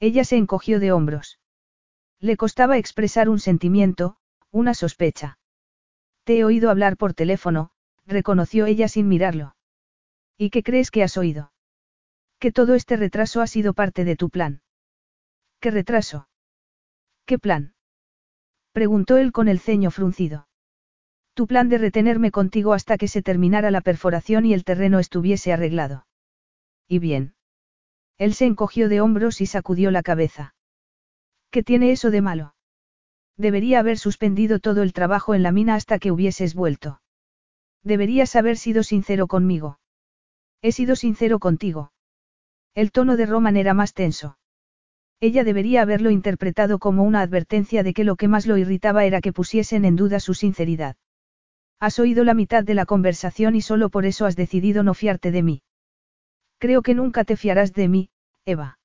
S1: Ella se encogió de hombros. Le costaba expresar un sentimiento, una sospecha. Te he oído hablar por teléfono, reconoció ella sin mirarlo. ¿Y qué crees que has oído? Que todo este retraso ha sido parte de tu plan. ¿Qué retraso? ¿Qué plan? Preguntó él con el ceño fruncido. Tu plan de retenerme contigo hasta que se terminara la perforación y el terreno estuviese arreglado. ¿Y bien? Él se encogió de hombros y sacudió la cabeza. ¿Qué tiene eso de malo? Debería haber suspendido todo el trabajo en la mina hasta que hubieses vuelto. Deberías haber sido sincero conmigo. He sido sincero contigo. El tono de Roman era más tenso. Ella debería haberlo interpretado como una advertencia de que lo que más lo irritaba era que pusiesen en duda su sinceridad. Has oído la mitad de la conversación y solo por eso has decidido no fiarte de mí. Creo que nunca te fiarás de mí, Eva.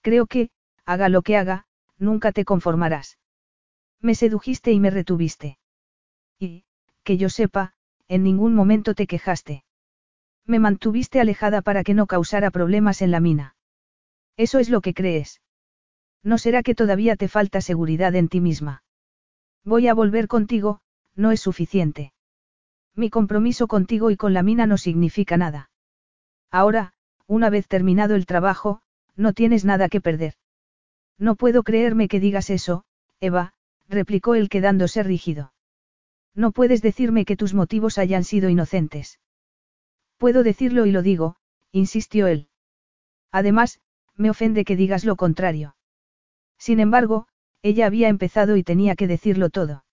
S1: Creo que, haga lo que haga, nunca te conformarás. Me sedujiste y me retuviste. Y, que yo sepa, en ningún momento te quejaste. Me mantuviste alejada para que no causara problemas en la mina. Eso es lo que crees. ¿No será que todavía te falta seguridad en ti misma? Voy a volver contigo, no es suficiente. Mi compromiso contigo y con la mina no significa nada. Ahora, una vez terminado el trabajo, no tienes nada que perder. No puedo creerme que digas eso, Eva, replicó él quedándose rígido. No puedes decirme que tus motivos hayan sido inocentes. Puedo decirlo y lo digo, insistió él. Además, me ofende que digas lo contrario. Sin embargo, ella había empezado y tenía que decirlo todo.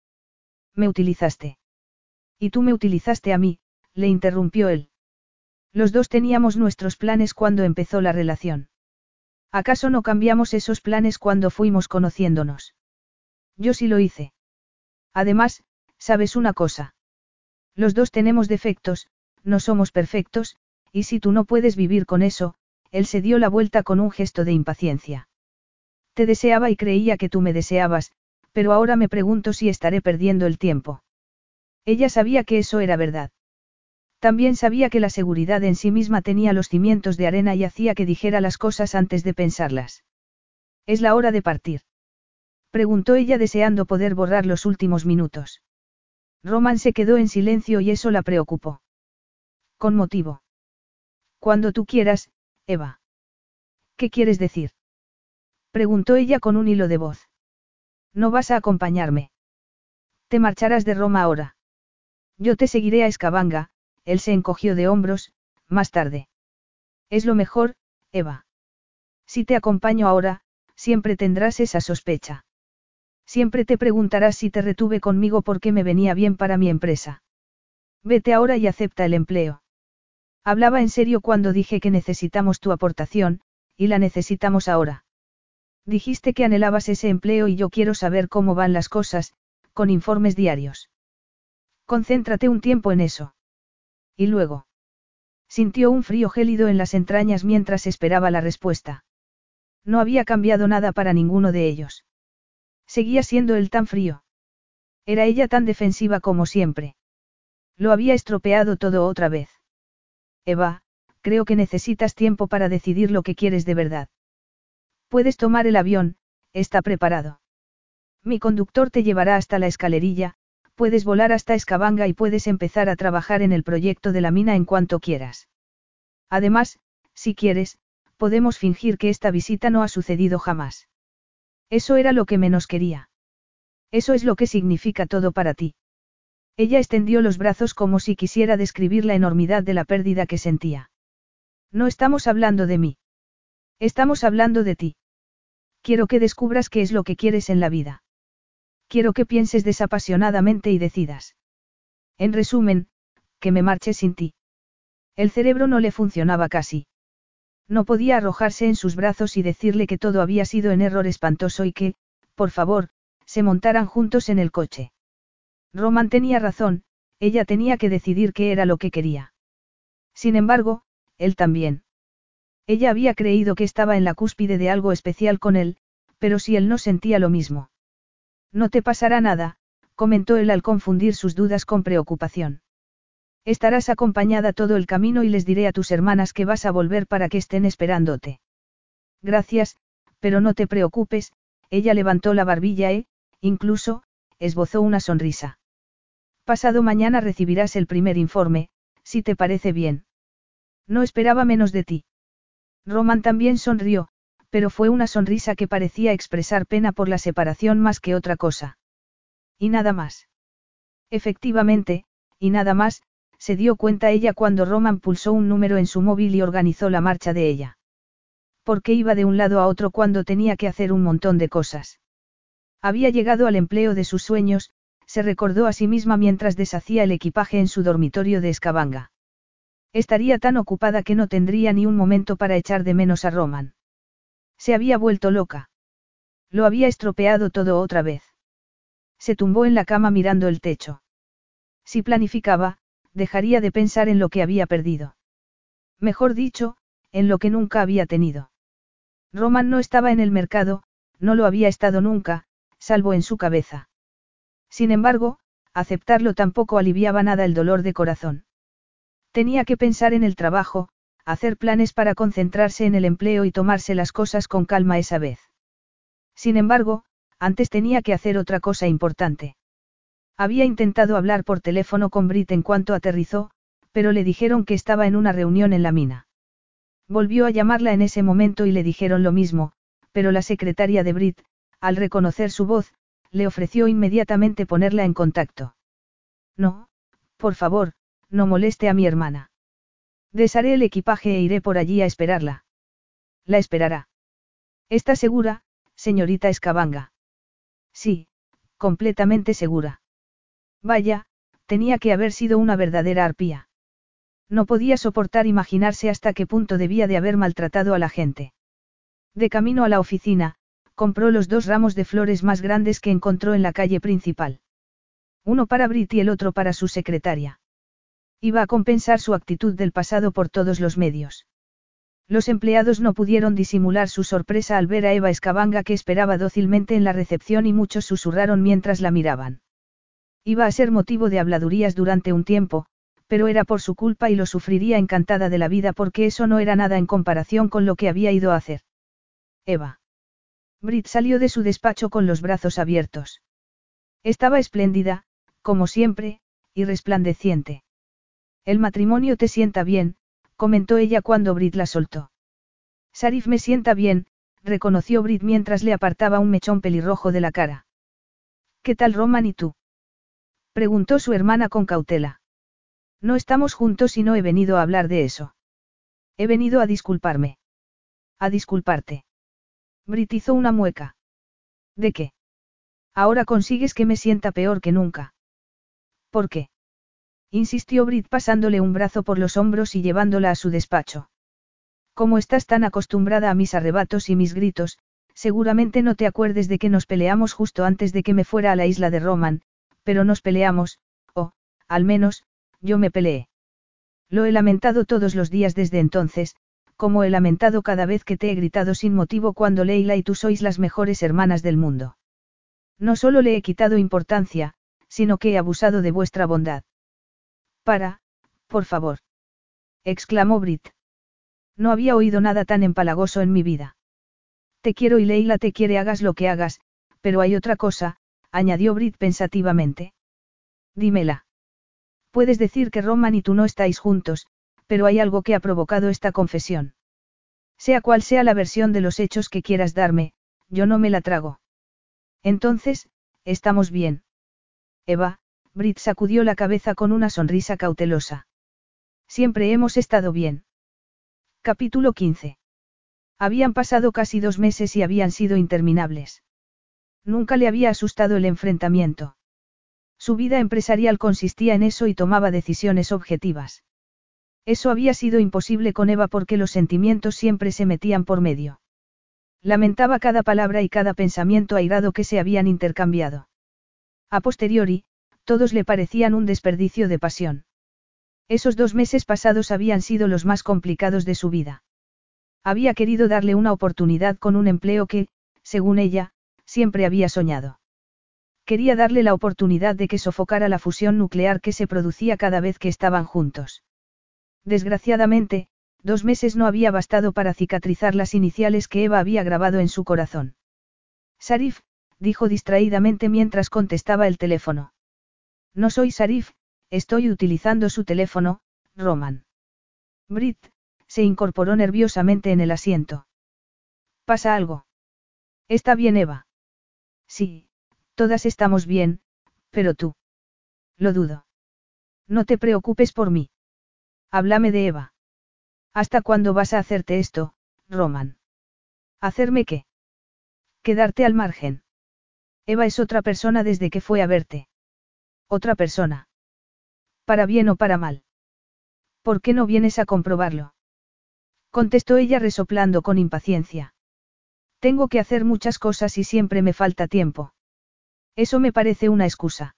S1: Me utilizaste. Y tú me utilizaste a mí, le interrumpió él. Los dos teníamos nuestros planes cuando empezó la relación. ¿Acaso no cambiamos esos planes cuando fuimos conociéndonos? Yo sí lo hice. Además, sabes una cosa. Los dos tenemos defectos, no somos perfectos, y si tú no puedes vivir con eso, él se dio la vuelta con un gesto de impaciencia. Te deseaba y creía que tú me deseabas, pero ahora me pregunto si estaré perdiendo el tiempo. Ella sabía que eso era verdad. También sabía que la seguridad en sí misma tenía los cimientos de arena y hacía que dijera las cosas antes de pensarlas. ¿Es la hora de partir? Preguntó ella deseando poder borrar los últimos minutos. Roman se quedó en silencio y eso la preocupó. Con motivo. Cuando tú quieras, Eva. ¿Qué quieres decir? Preguntó ella con un hilo de voz. No vas a acompañarme. Te marcharás de Roma ahora. Yo te seguiré a Escabanga, él se encogió de hombros, más tarde. Es lo mejor, Eva. Si te acompaño ahora, siempre tendrás esa sospecha. Siempre te preguntarás si te retuve conmigo porque me venía bien para mi empresa. Vete ahora y acepta el empleo. Hablaba en serio cuando dije que necesitamos tu aportación, y la necesitamos ahora. Dijiste que anhelabas ese empleo y yo quiero saber cómo van las cosas, con informes diarios. Concéntrate un tiempo en eso. ¿Y luego? Sintió un frío gélido en las entrañas mientras esperaba la respuesta. No había cambiado nada para ninguno de ellos. Seguía siendo él tan frío. Era ella tan defensiva como siempre. Lo había estropeado todo otra vez. Eva, creo que necesitas tiempo para decidir lo que quieres de verdad. Puedes tomar el avión, está preparado. Mi conductor te llevará hasta la escalerilla, puedes volar hasta Escabanga y puedes empezar a trabajar en el proyecto de la mina en cuanto quieras. Además, si quieres, podemos fingir que esta visita no ha sucedido jamás. Eso era lo que menos quería. Eso es lo que significa todo para ti. Ella extendió los brazos como si quisiera describir la enormidad de la pérdida que sentía. No estamos hablando de mí. Estamos hablando de ti. Quiero que descubras qué es lo que quieres en la vida. Quiero que pienses desapasionadamente y decidas. En resumen, que me marche sin ti. El cerebro no le funcionaba casi. No podía arrojarse en sus brazos y decirle que todo había sido en error espantoso y que, por favor, se montaran juntos en el coche. Roman tenía razón, ella tenía que decidir qué era lo que quería. Sin embargo, él también. Ella había creído que estaba en la cúspide de algo especial con él, pero si él no sentía lo mismo. No te pasará nada, comentó él al confundir sus dudas con preocupación. Estarás acompañada todo el camino y les diré a tus hermanas que vas a volver para que estén esperándote. Gracias, pero no te preocupes, ella levantó la barbilla e, incluso, esbozó una sonrisa. Pasado mañana recibirás el primer informe, si te parece bien. No esperaba menos de ti. Roman también sonrió, pero fue una sonrisa que parecía expresar pena por la separación más que otra cosa. Y nada más. Efectivamente, y nada más, se dio cuenta ella cuando Roman pulsó un número en su móvil y organizó la marcha de ella. ¿Por qué iba de un lado a otro cuando tenía que hacer un montón de cosas? Había llegado al empleo de sus sueños, se recordó a sí misma mientras deshacía el equipaje en su dormitorio de Escabanga. Estaría tan ocupada que no tendría ni un momento para echar de menos a Roman. Se había vuelto loca. Lo había estropeado todo otra vez. Se tumbó en la cama mirando el techo. Si planificaba, dejaría de pensar en lo que había perdido. Mejor dicho, en lo que nunca había tenido. Roman no estaba en el mercado, no lo había estado nunca, salvo en su cabeza. Sin embargo, aceptarlo tampoco aliviaba nada el dolor de corazón. Tenía que pensar en el trabajo, hacer planes para concentrarse en el empleo y tomarse las cosas con calma esa vez. Sin embargo, antes tenía que hacer otra cosa importante. Había intentado hablar por teléfono con Brit en cuanto aterrizó, pero le dijeron que estaba en una reunión en la mina. Volvió a llamarla en ese momento y le dijeron lo mismo, pero la secretaria de Brit, al reconocer su voz, le ofreció inmediatamente ponerla en contacto. No, por favor, no moleste a mi hermana. Desharé el equipaje e iré por allí a esperarla. La esperará. ¿Está segura, señorita Escabanga? Sí, completamente segura. Vaya, tenía que haber sido una verdadera arpía. No podía soportar imaginarse hasta qué punto debía de haber maltratado a la gente. De camino a la oficina, compró los dos ramos de flores más grandes que encontró en la calle principal. Uno para Brit y el otro para su secretaria. Iba a compensar su actitud del pasado por todos los medios. Los empleados no pudieron disimular su sorpresa al ver a Eva Escabanga que esperaba dócilmente en la recepción y muchos susurraron mientras la miraban. Iba a ser motivo de habladurías durante un tiempo, pero era por su culpa y lo sufriría encantada de la vida porque eso no era nada en comparación con lo que había ido a hacer. Eva. Brit salió de su despacho con los brazos abiertos. Estaba espléndida, como siempre, y resplandeciente. El matrimonio te sienta bien, comentó ella cuando Brit la soltó. Sarif me sienta bien, reconoció Brit mientras le apartaba un mechón pelirrojo de la cara. ¿Qué tal Roman y tú? Preguntó su hermana con cautela. No estamos juntos y no he venido a hablar de eso. He venido a disculparme. A disculparte. Brit hizo una mueca. ¿De qué? Ahora consigues que me sienta peor que nunca. ¿Por qué? Insistió Brit pasándole un brazo por los hombros y llevándola a su despacho. Como estás tan acostumbrada a mis arrebatos y mis gritos, seguramente no te acuerdes de que nos peleamos justo antes de que me fuera a la isla de Roman, pero nos peleamos, o, al menos, yo me peleé. Lo he lamentado todos los días desde entonces, como he lamentado cada vez que te he gritado sin motivo cuando Leila y tú sois las mejores hermanas del mundo. No solo le he quitado importancia, sino que he abusado de vuestra bondad. Para, por favor. exclamó Brit. No había oído nada tan empalagoso en mi vida. Te quiero y Leila te quiere hagas lo que hagas, pero hay otra cosa, añadió Brit pensativamente. Dímela. Puedes decir que Roman y tú no estáis juntos, pero hay algo que ha provocado esta confesión. Sea cual sea la versión de los hechos que quieras darme, yo no me la trago. Entonces, estamos bien. Eva, Brit sacudió la cabeza con una sonrisa cautelosa. Siempre hemos estado bien. Capítulo 15. Habían pasado casi dos meses y habían sido interminables. Nunca le había asustado el enfrentamiento. Su vida empresarial consistía en eso y tomaba decisiones objetivas. Eso había sido imposible con Eva porque los sentimientos siempre se metían por medio. Lamentaba cada palabra y cada pensamiento airado que se habían intercambiado. A posteriori, todos le parecían un desperdicio de pasión. Esos dos meses pasados habían sido los más complicados de su vida. Había querido darle una oportunidad con un empleo que, según ella, siempre había soñado. Quería darle la oportunidad de que sofocara la fusión nuclear que se producía cada vez que estaban juntos. Desgraciadamente, dos meses no había bastado para cicatrizar las iniciales que Eva había grabado en su corazón. Sarif, dijo distraídamente mientras contestaba el teléfono. No soy Sarif, estoy utilizando su teléfono, Roman. Brit, se incorporó nerviosamente en el asiento. ¿Pasa algo? ¿Está bien Eva? Sí, todas estamos bien, pero tú. Lo dudo. No te preocupes por mí. Háblame de Eva. ¿Hasta cuándo vas a hacerte esto, Roman? ¿Hacerme qué? Quedarte al margen. Eva es otra persona desde que fue a verte. Otra persona. Para bien o para mal. ¿Por qué no vienes a comprobarlo? Contestó ella resoplando con impaciencia. Tengo que hacer muchas cosas y siempre me falta tiempo. Eso me parece una excusa.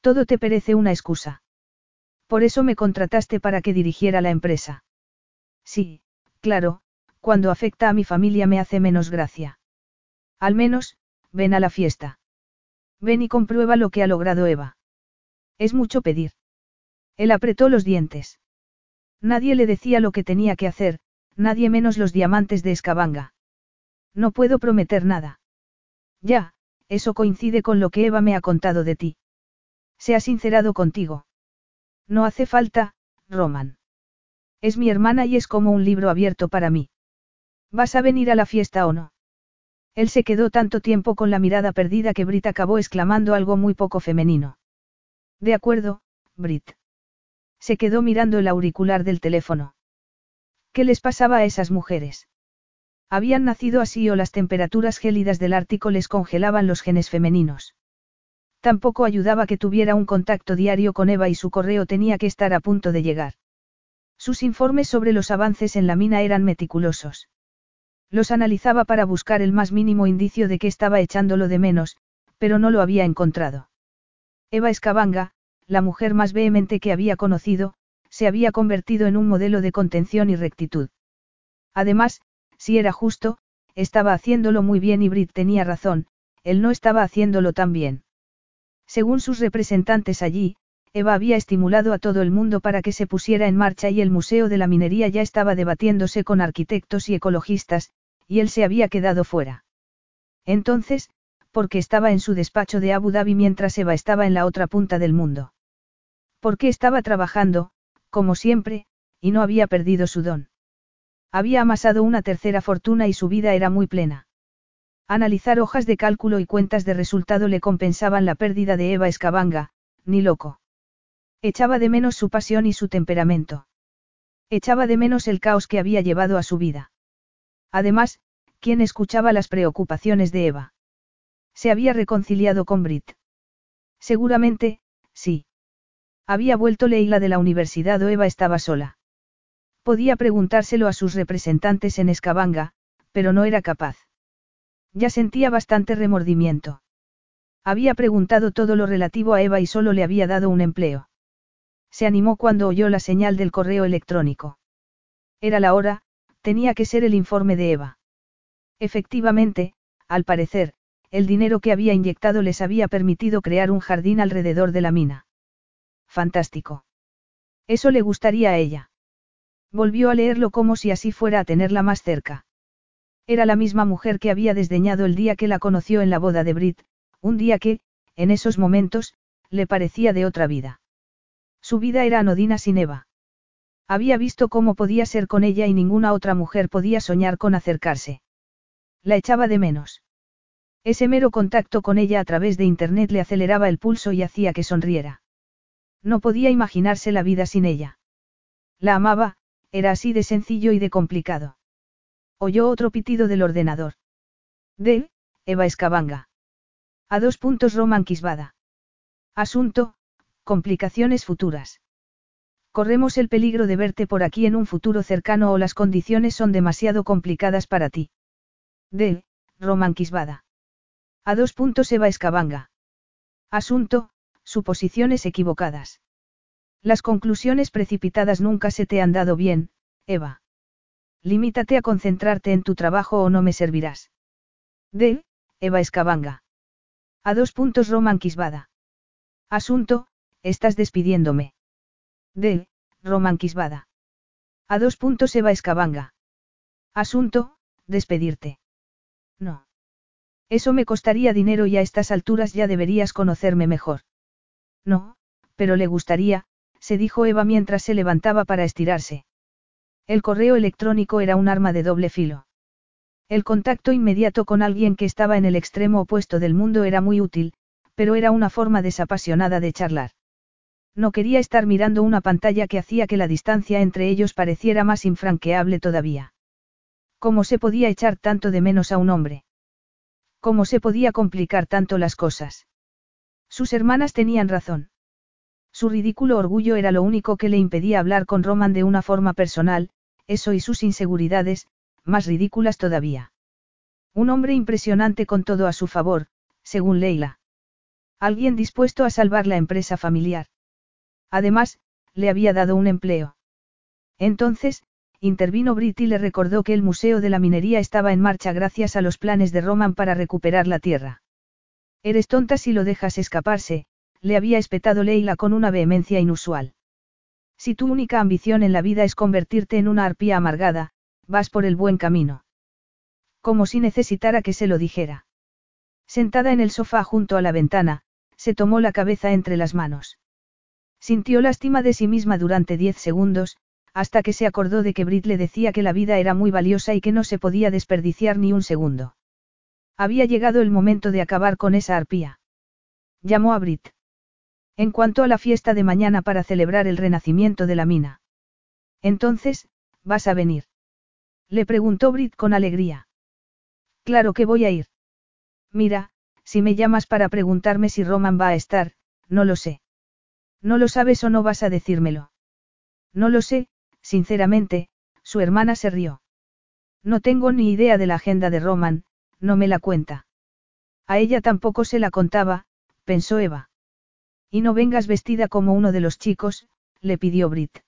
S1: Todo te parece una excusa. Por eso me contrataste para que dirigiera la empresa. Sí, claro, cuando afecta a mi familia me hace menos gracia. Al menos, ven a la fiesta. Ven y comprueba lo que ha logrado Eva. Es mucho pedir. Él apretó los dientes. Nadie le decía lo que tenía que hacer, nadie menos los diamantes de Escabanga. No puedo prometer nada. Ya, eso coincide con lo que Eva me ha contado de ti. Se ha sincerado contigo. No hace falta, Roman. Es mi hermana y es como un libro abierto para mí. ¿Vas a venir a la fiesta o no? Él se quedó tanto tiempo con la mirada perdida que Brit acabó exclamando algo muy poco femenino. De acuerdo, Brit. Se quedó mirando el auricular del teléfono. ¿Qué les pasaba a esas mujeres? Habían nacido así o las temperaturas gélidas del Ártico les congelaban los genes femeninos. Tampoco ayudaba que tuviera un contacto diario con Eva y su correo tenía que estar a punto de llegar. Sus informes sobre los avances en la mina eran meticulosos. Los analizaba para buscar el más mínimo indicio de que estaba echándolo de menos, pero no lo había encontrado. Eva Escabanga, la mujer más vehemente que había conocido, se había convertido en un modelo de contención y rectitud. Además, si era justo, estaba haciéndolo muy bien y Brit tenía razón, él no estaba haciéndolo tan bien. Según sus representantes allí, Eva había estimulado a todo el mundo para que se pusiera en marcha y el Museo de la Minería ya estaba debatiéndose con arquitectos y ecologistas, y él se había quedado fuera. Entonces, porque estaba en su despacho de Abu Dhabi mientras Eva estaba en la otra punta del mundo. Porque estaba trabajando, como siempre, y no había perdido su don. Había amasado una tercera fortuna y su vida era muy plena. Analizar hojas de cálculo y cuentas de resultado le compensaban la pérdida de Eva Escabanga, ni loco. Echaba de menos su pasión y su temperamento. Echaba de menos el caos que había llevado a su vida. Además, ¿quién escuchaba las preocupaciones de Eva? Se había reconciliado con Brit. Seguramente, sí. Había vuelto Leila de la universidad o Eva estaba sola. Podía preguntárselo a sus representantes en Escabanga, pero no era capaz. Ya sentía bastante remordimiento. Había preguntado todo lo relativo a Eva y solo le había dado un empleo. Se animó cuando oyó la señal del correo electrónico. Era la hora, Tenía que ser el informe de Eva. Efectivamente, al parecer, el dinero que había inyectado les había permitido crear un jardín alrededor de la mina. Fantástico. Eso le gustaría a ella. Volvió a leerlo como si así fuera a tenerla más cerca. Era la misma mujer que había desdeñado el día que la conoció en la boda de Brit, un día que, en esos momentos, le parecía de otra vida. Su vida era anodina sin Eva. Había visto cómo podía ser con ella y ninguna otra mujer podía soñar con acercarse. La echaba de menos. Ese mero contacto con ella a través de Internet le aceleraba el pulso y hacía que sonriera. No podía imaginarse la vida sin ella. La amaba, era así de sencillo y de complicado. Oyó otro pitido del ordenador. De, Eva Escabanga. A dos puntos Roman Quisbada. Asunto, complicaciones futuras. Corremos el peligro de verte por aquí en un futuro cercano o las condiciones son demasiado complicadas para ti. De, Roman Quisbada. A dos puntos Eva Escabanga. Asunto, suposiciones equivocadas. Las conclusiones precipitadas nunca se te han dado bien, Eva. Limítate a concentrarte en tu trabajo o no me servirás. De, Eva Escabanga. A dos puntos Roman Quisbada. Asunto, estás despidiéndome. De, Roman Quisbada. A dos puntos Eva Escabanga. Asunto, despedirte. No. Eso me costaría dinero y a estas alturas ya deberías conocerme mejor. No, pero le gustaría, se dijo Eva mientras se levantaba para estirarse. El correo electrónico era un arma de doble filo. El contacto inmediato con alguien que estaba en el extremo opuesto del mundo era muy útil, pero era una forma desapasionada de charlar. No quería estar mirando una pantalla que hacía que la distancia entre ellos pareciera más infranqueable todavía. ¿Cómo se podía echar tanto de menos a un hombre? ¿Cómo se podía complicar tanto las cosas? Sus hermanas tenían razón. Su ridículo orgullo era lo único que le impedía hablar con Roman de una forma personal, eso y sus inseguridades, más ridículas todavía. Un hombre impresionante con todo a su favor, según Leila. Alguien dispuesto a salvar la empresa familiar. Además, le había dado un empleo. Entonces, intervino Brit y le recordó que el Museo de la Minería estaba en marcha gracias a los planes de Roman para recuperar la tierra. Eres tonta si lo dejas escaparse, le había espetado Leila con una vehemencia inusual. Si tu única ambición en la vida es convertirte en una arpía amargada, vas por el buen camino. Como si necesitara que se lo dijera. Sentada en el sofá junto a la ventana, se tomó la cabeza entre las manos. Sintió lástima de sí misma durante diez segundos, hasta que se acordó de que Brit le decía que la vida era muy valiosa y que no se podía desperdiciar ni un segundo. Había llegado el momento de acabar con esa arpía. Llamó a Brit. En cuanto a la fiesta de mañana para celebrar el renacimiento de la mina. Entonces, ¿vas a venir? Le preguntó Brit con alegría. Claro que voy a ir. Mira, si me llamas para preguntarme si Roman va a estar, no lo sé. ¿No lo sabes o no vas a decírmelo? No lo sé, sinceramente, su hermana se rió. No tengo ni idea de la agenda de Roman, no me la cuenta. A ella tampoco se la contaba, pensó Eva. Y no vengas vestida como uno de los chicos, le pidió Brit.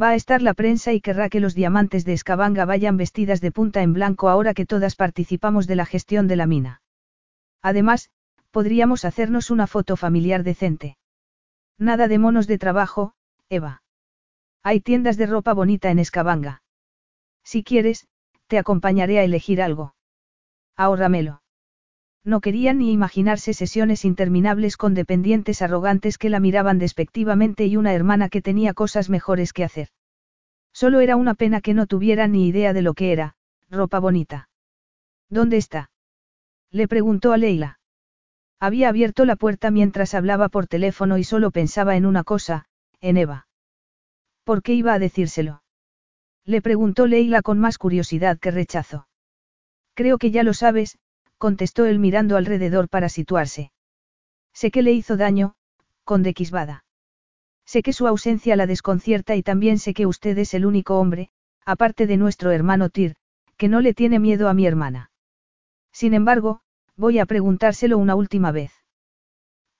S1: Va a estar la prensa y querrá que los diamantes de Escabanga vayan vestidas de punta en blanco ahora que todas participamos de la gestión de la mina. Además, podríamos hacernos una foto familiar decente. Nada de monos de trabajo, Eva. Hay tiendas de ropa bonita en Escabanga. Si quieres, te acompañaré a elegir algo. Ahórramelo. No quería ni imaginarse sesiones interminables con dependientes arrogantes que la miraban despectivamente y una hermana que tenía cosas mejores que hacer. Solo era una pena que no tuviera ni idea de lo que era, ropa bonita. ¿Dónde está? Le preguntó a Leila. Había abierto la puerta mientras hablaba por teléfono y solo pensaba en una cosa, en Eva. ¿Por qué iba a decírselo? Le preguntó Leila con más curiosidad que rechazo. Creo que ya lo sabes, contestó él mirando alrededor para situarse. Sé que le hizo daño, conde Quisbada. Sé que su ausencia la desconcierta y también sé que usted es el único hombre, aparte de nuestro hermano Tyr, que no le tiene miedo a mi hermana. Sin embargo, voy a preguntárselo una última vez.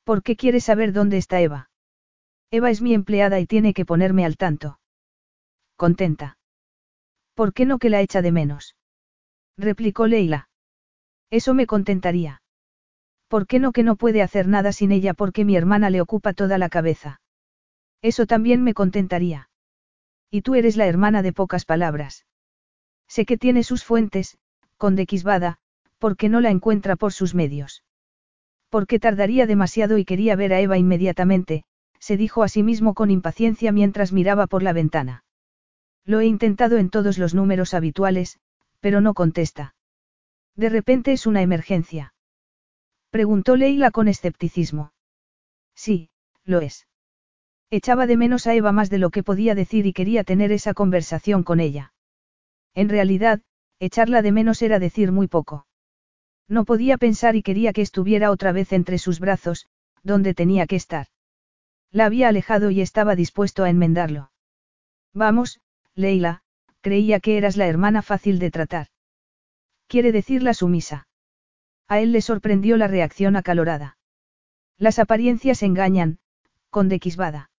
S1: ¿Por qué quiere saber dónde está Eva? Eva es mi empleada y tiene que ponerme al tanto. Contenta. ¿Por qué no que la echa de menos? replicó Leila. Eso me contentaría. ¿Por qué no que no puede hacer nada sin ella porque mi hermana le ocupa toda la cabeza? Eso también me contentaría. Y tú eres la hermana de pocas palabras. Sé que tiene sus fuentes, con Quisbada, porque no la encuentra por sus medios. Porque tardaría demasiado y quería ver a Eva inmediatamente, se dijo a sí mismo con impaciencia mientras miraba por la ventana. Lo he intentado en todos los números habituales, pero no contesta. De repente es una emergencia. Preguntó Leila con escepticismo. Sí, lo es. Echaba de menos a Eva más de lo que podía decir y quería tener esa conversación con ella. En realidad, echarla de menos era decir muy poco. No podía pensar y quería que estuviera otra vez entre sus brazos, donde tenía que estar. La había alejado y estaba dispuesto a enmendarlo. Vamos, Leila, creía que eras la hermana fácil de tratar. Quiere decir la sumisa. A él le sorprendió la reacción acalorada. Las apariencias engañan, con Quisbada.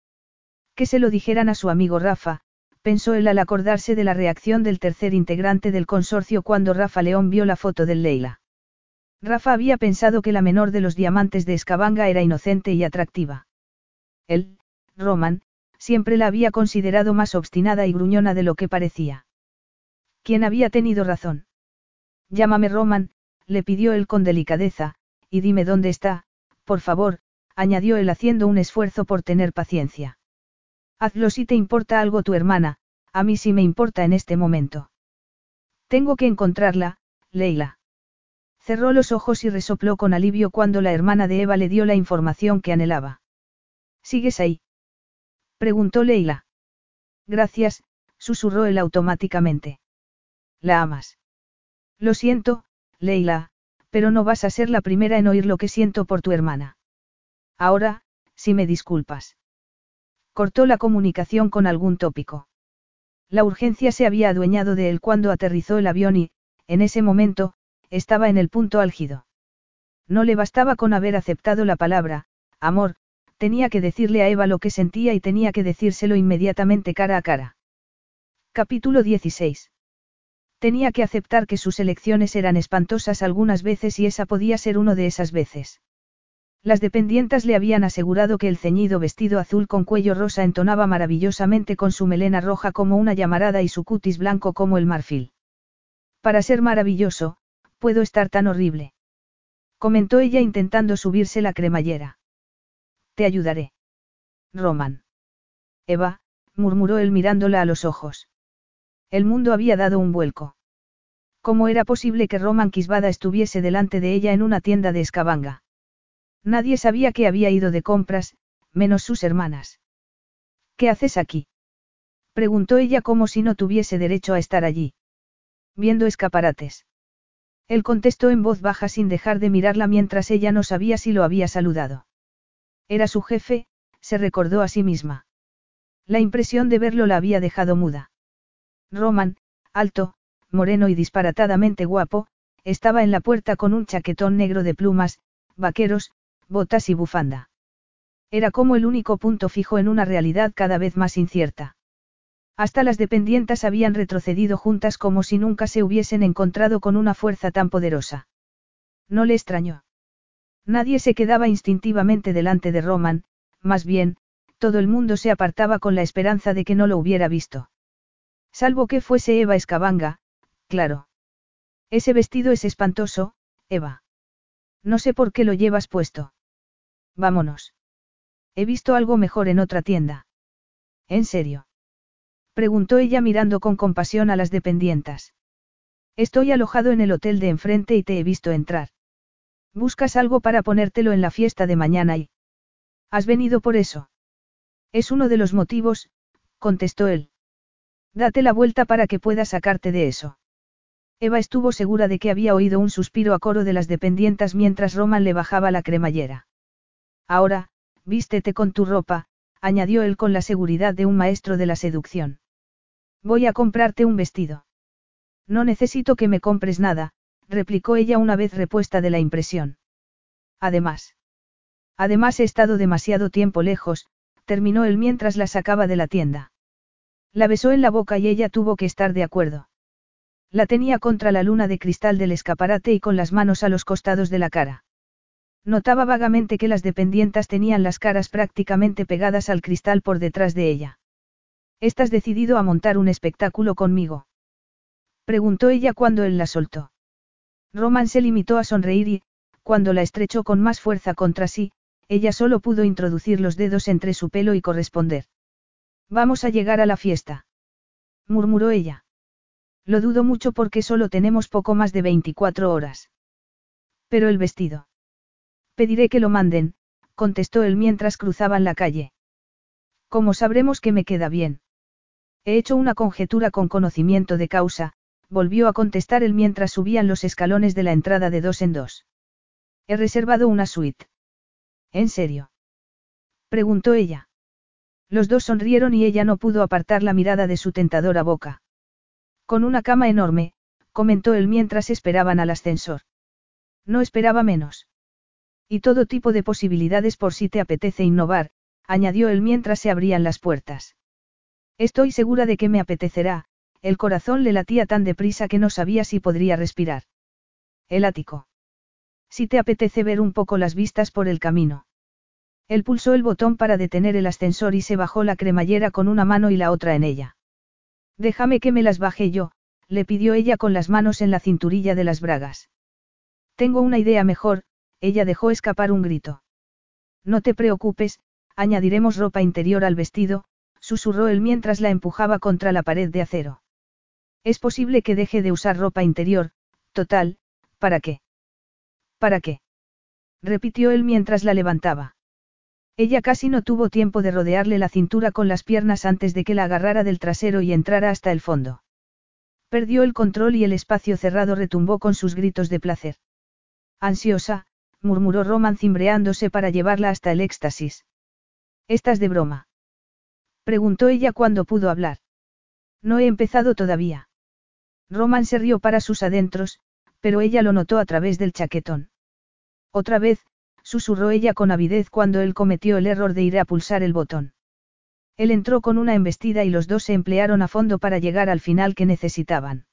S1: Que se lo dijeran a su amigo Rafa, pensó él al acordarse de la reacción del tercer integrante del consorcio cuando Rafa León vio la foto del Leila. Rafa había pensado que la menor de los diamantes de Escabanga era inocente y atractiva. Él, Roman, siempre la había considerado más obstinada y gruñona de lo que parecía. ¿Quién había tenido razón? Llámame Roman, le pidió él con delicadeza, y dime dónde está, por favor, añadió él haciendo un esfuerzo por tener paciencia. Hazlo si te importa algo tu hermana, a mí sí me importa en este momento. Tengo que encontrarla, Leila. Cerró los ojos y resopló con alivio cuando la hermana de Eva le dio la información que anhelaba. ¿Sigues ahí? Preguntó Leila. Gracias, susurró él automáticamente. ¿La amas? Lo siento, Leila, pero no vas a ser la primera en oír lo que siento por tu hermana. Ahora, si me disculpas. Cortó la comunicación con algún tópico. La urgencia se había adueñado de él cuando aterrizó el avión y, en ese momento, estaba en el punto álgido. No le bastaba con haber aceptado la palabra, amor, tenía que decirle a Eva lo que sentía y tenía que decírselo inmediatamente cara a cara. Capítulo 16. Tenía que aceptar que sus elecciones eran espantosas algunas veces y esa podía ser uno de esas veces. Las dependientas le habían asegurado que el ceñido vestido azul con cuello rosa entonaba maravillosamente con su melena roja como una llamarada y su cutis blanco como el marfil. Para ser maravilloso, puedo estar tan horrible. Comentó ella intentando subirse la cremallera. Te ayudaré. Roman. Eva, murmuró él mirándola a los ojos. El mundo había dado un vuelco. ¿Cómo era posible que Roman Quisbada estuviese delante de ella en una tienda de escabanga? Nadie sabía que había ido de compras, menos sus hermanas. ¿Qué haces aquí? Preguntó ella como si no tuviese derecho a estar allí. Viendo escaparates. Él contestó en voz baja sin dejar de mirarla mientras ella no sabía si lo había saludado. Era su jefe, se recordó a sí misma. La impresión de verlo la había dejado muda. Roman, alto, moreno y disparatadamente guapo, estaba en la puerta con un chaquetón negro de plumas, vaqueros, botas y bufanda. Era como el único punto fijo en una realidad cada vez más incierta. Hasta las dependientas habían retrocedido juntas como si nunca se hubiesen encontrado con una fuerza tan poderosa. No le extrañó. Nadie se quedaba instintivamente delante de Roman, más bien, todo el mundo se apartaba con la esperanza de que no lo hubiera visto. Salvo que fuese Eva Escabanga, claro. Ese vestido es espantoso, Eva. No sé por qué lo llevas puesto. Vámonos. He visto algo mejor en otra tienda. ¿En serio? Preguntó ella mirando con compasión a las dependientas. Estoy alojado en el hotel de enfrente y te he visto entrar. Buscas algo para ponértelo en la fiesta de mañana y... ¿Has venido por eso? Es uno de los motivos, contestó él. Date la vuelta para que pueda sacarte de eso. Eva estuvo segura de que había oído un suspiro a coro de las dependientas mientras Roman le bajaba la cremallera. Ahora, vístete con tu ropa, añadió él con la seguridad de un maestro de la seducción. Voy a comprarte un vestido. No necesito que me compres nada, replicó ella una vez repuesta de la impresión. Además. Además he estado demasiado tiempo lejos, terminó él mientras la sacaba de la tienda. La besó en la boca y ella tuvo que estar de acuerdo. La tenía contra la luna de cristal del escaparate y con las manos a los costados de la cara. Notaba vagamente que las dependientas tenían las caras prácticamente pegadas al cristal por detrás de ella. ¿Estás decidido a montar un espectáculo conmigo? Preguntó ella cuando él la soltó. Roman se limitó a sonreír y, cuando la estrechó con más fuerza contra sí, ella solo pudo introducir los dedos entre su pelo y corresponder. Vamos a llegar a la fiesta. murmuró ella. Lo dudo mucho porque solo tenemos poco más de 24 horas. Pero el vestido. Pediré que lo manden, contestó él mientras cruzaban la calle. ¿Cómo sabremos que me queda bien? He hecho una conjetura con conocimiento de causa, volvió a contestar él mientras subían los escalones de la entrada de dos en dos. He reservado una suite. ¿En serio? preguntó ella. Los dos sonrieron y ella no pudo apartar la mirada de su tentadora boca. Con una cama enorme, comentó él mientras esperaban al ascensor. No esperaba menos. Y todo tipo de posibilidades por si te apetece innovar, añadió él mientras se abrían las puertas. Estoy segura de que me apetecerá, el corazón le latía tan deprisa que no sabía si podría respirar. El ático. Si te apetece ver un poco las vistas por el camino. Él pulsó el botón para detener el ascensor y se bajó la cremallera con una mano y la otra en ella. Déjame que me las baje yo, le pidió ella con las manos en la cinturilla de las bragas. Tengo una idea mejor, ella dejó escapar un grito. No te preocupes, añadiremos ropa interior al vestido, susurró él mientras la empujaba contra la pared de acero. Es posible que deje de usar ropa interior, total, ¿para qué? ¿Para qué? repitió él mientras la levantaba. Ella casi no tuvo tiempo de rodearle la cintura con las piernas antes de que la agarrara del trasero y entrara hasta el fondo. Perdió el control y el espacio cerrado retumbó con sus gritos de placer. Ansiosa, murmuró Roman cimbreándose para llevarla hasta el éxtasis. ¿Estás de broma? Preguntó ella cuando pudo hablar. No he empezado todavía. Roman se rió para sus adentros, pero ella lo notó a través del chaquetón. Otra vez, susurró ella con avidez cuando él cometió el error de ir a pulsar el botón. Él entró con una embestida y los dos se emplearon a fondo para llegar al final que necesitaban.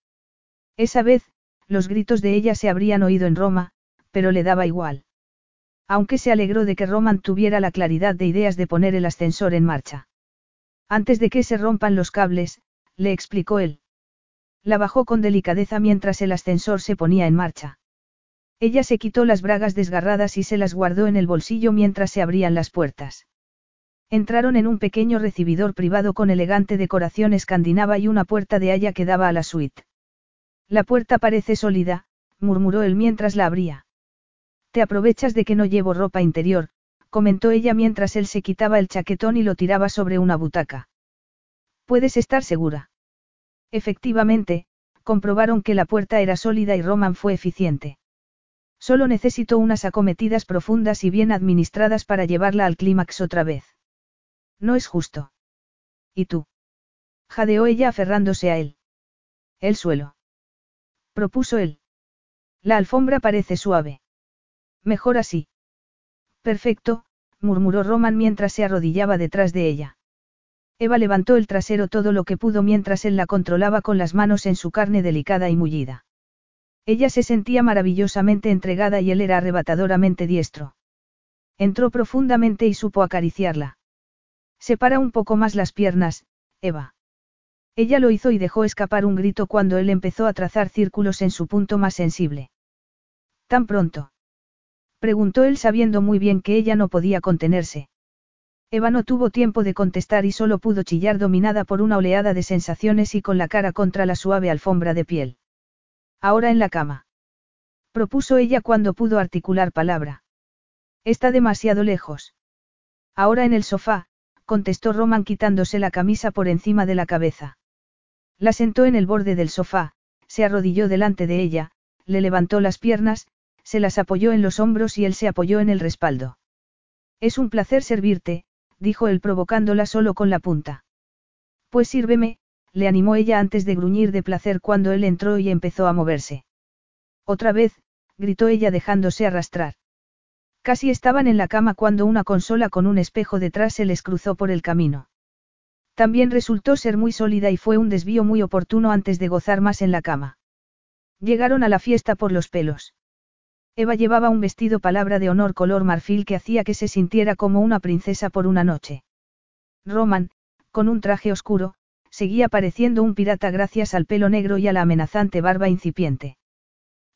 S1: Esa vez, los gritos de ella se habrían oído en Roma, pero le daba igual. Aunque se alegró de que Roman tuviera la claridad de ideas de poner el ascensor en marcha. Antes de que se rompan los cables, le explicó él. La bajó con delicadeza mientras el ascensor se ponía en marcha. Ella se quitó las bragas desgarradas y se las guardó en el bolsillo mientras se abrían las puertas. Entraron en un pequeño recibidor privado con elegante decoración escandinava y una puerta de haya que daba a la suite. La puerta parece sólida, murmuró él mientras la abría. Te aprovechas de que no llevo ropa interior, comentó ella mientras él se quitaba el chaquetón y lo tiraba sobre una butaca. Puedes estar segura. Efectivamente, comprobaron que la puerta era sólida y Roman fue eficiente. Solo necesito unas acometidas profundas y bien administradas para llevarla al clímax otra vez. No es justo. ¿Y tú? Jadeó ella aferrándose a él. El suelo. Propuso él. La alfombra parece suave. Mejor así. Perfecto, murmuró Roman mientras se arrodillaba detrás de ella. Eva levantó el trasero todo lo que pudo mientras él la controlaba con las manos en su carne delicada y mullida. Ella se sentía maravillosamente entregada y él era arrebatadoramente diestro. Entró profundamente y supo acariciarla. Separa un poco más las piernas, Eva. Ella lo hizo y dejó escapar un grito cuando él empezó a trazar círculos en su punto más sensible. ¿Tan pronto? Preguntó él sabiendo muy bien que ella no podía contenerse. Eva no tuvo tiempo de contestar y solo pudo chillar dominada por una oleada de sensaciones y con la cara contra la suave alfombra de piel. Ahora en la cama. Propuso ella cuando pudo articular palabra. Está demasiado lejos. Ahora en el sofá, contestó Roman quitándose la camisa por encima de la cabeza. La sentó en el borde del sofá, se arrodilló delante de ella, le levantó las piernas, se las apoyó en los hombros y él se apoyó en el respaldo. Es un placer servirte, dijo él provocándola solo con la punta. Pues sírveme, le animó ella antes de gruñir de placer cuando él entró y empezó a moverse. Otra vez, gritó ella dejándose arrastrar. Casi estaban en la cama cuando una consola con un espejo detrás se les cruzó por el camino. También resultó ser muy sólida y fue un desvío muy oportuno antes de gozar más en la cama. Llegaron a la fiesta por los pelos. Eva llevaba un vestido palabra de honor color marfil que hacía que se sintiera como una princesa por una noche. Roman, con un traje oscuro, seguía pareciendo un pirata gracias al pelo negro y a la amenazante barba incipiente.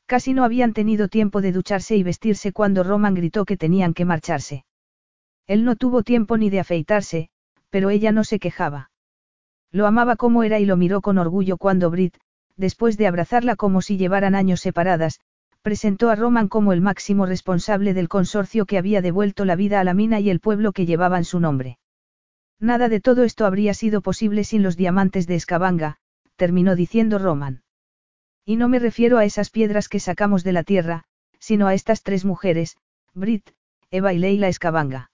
S1: Casi no habían tenido tiempo de ducharse y vestirse cuando Roman gritó que tenían que marcharse. Él no tuvo tiempo ni de afeitarse, pero ella no se quejaba. Lo amaba como era y lo miró con orgullo cuando Brit, después de abrazarla como si llevaran años separadas, presentó a Roman como el máximo responsable del consorcio que había devuelto la vida a la mina y el pueblo que llevaban su nombre. Nada de todo esto habría sido posible sin los diamantes de Escabanga, terminó diciendo Roman. Y no me refiero a esas piedras que sacamos de la tierra, sino a estas tres mujeres, Brit, Eva y Leila Escabanga.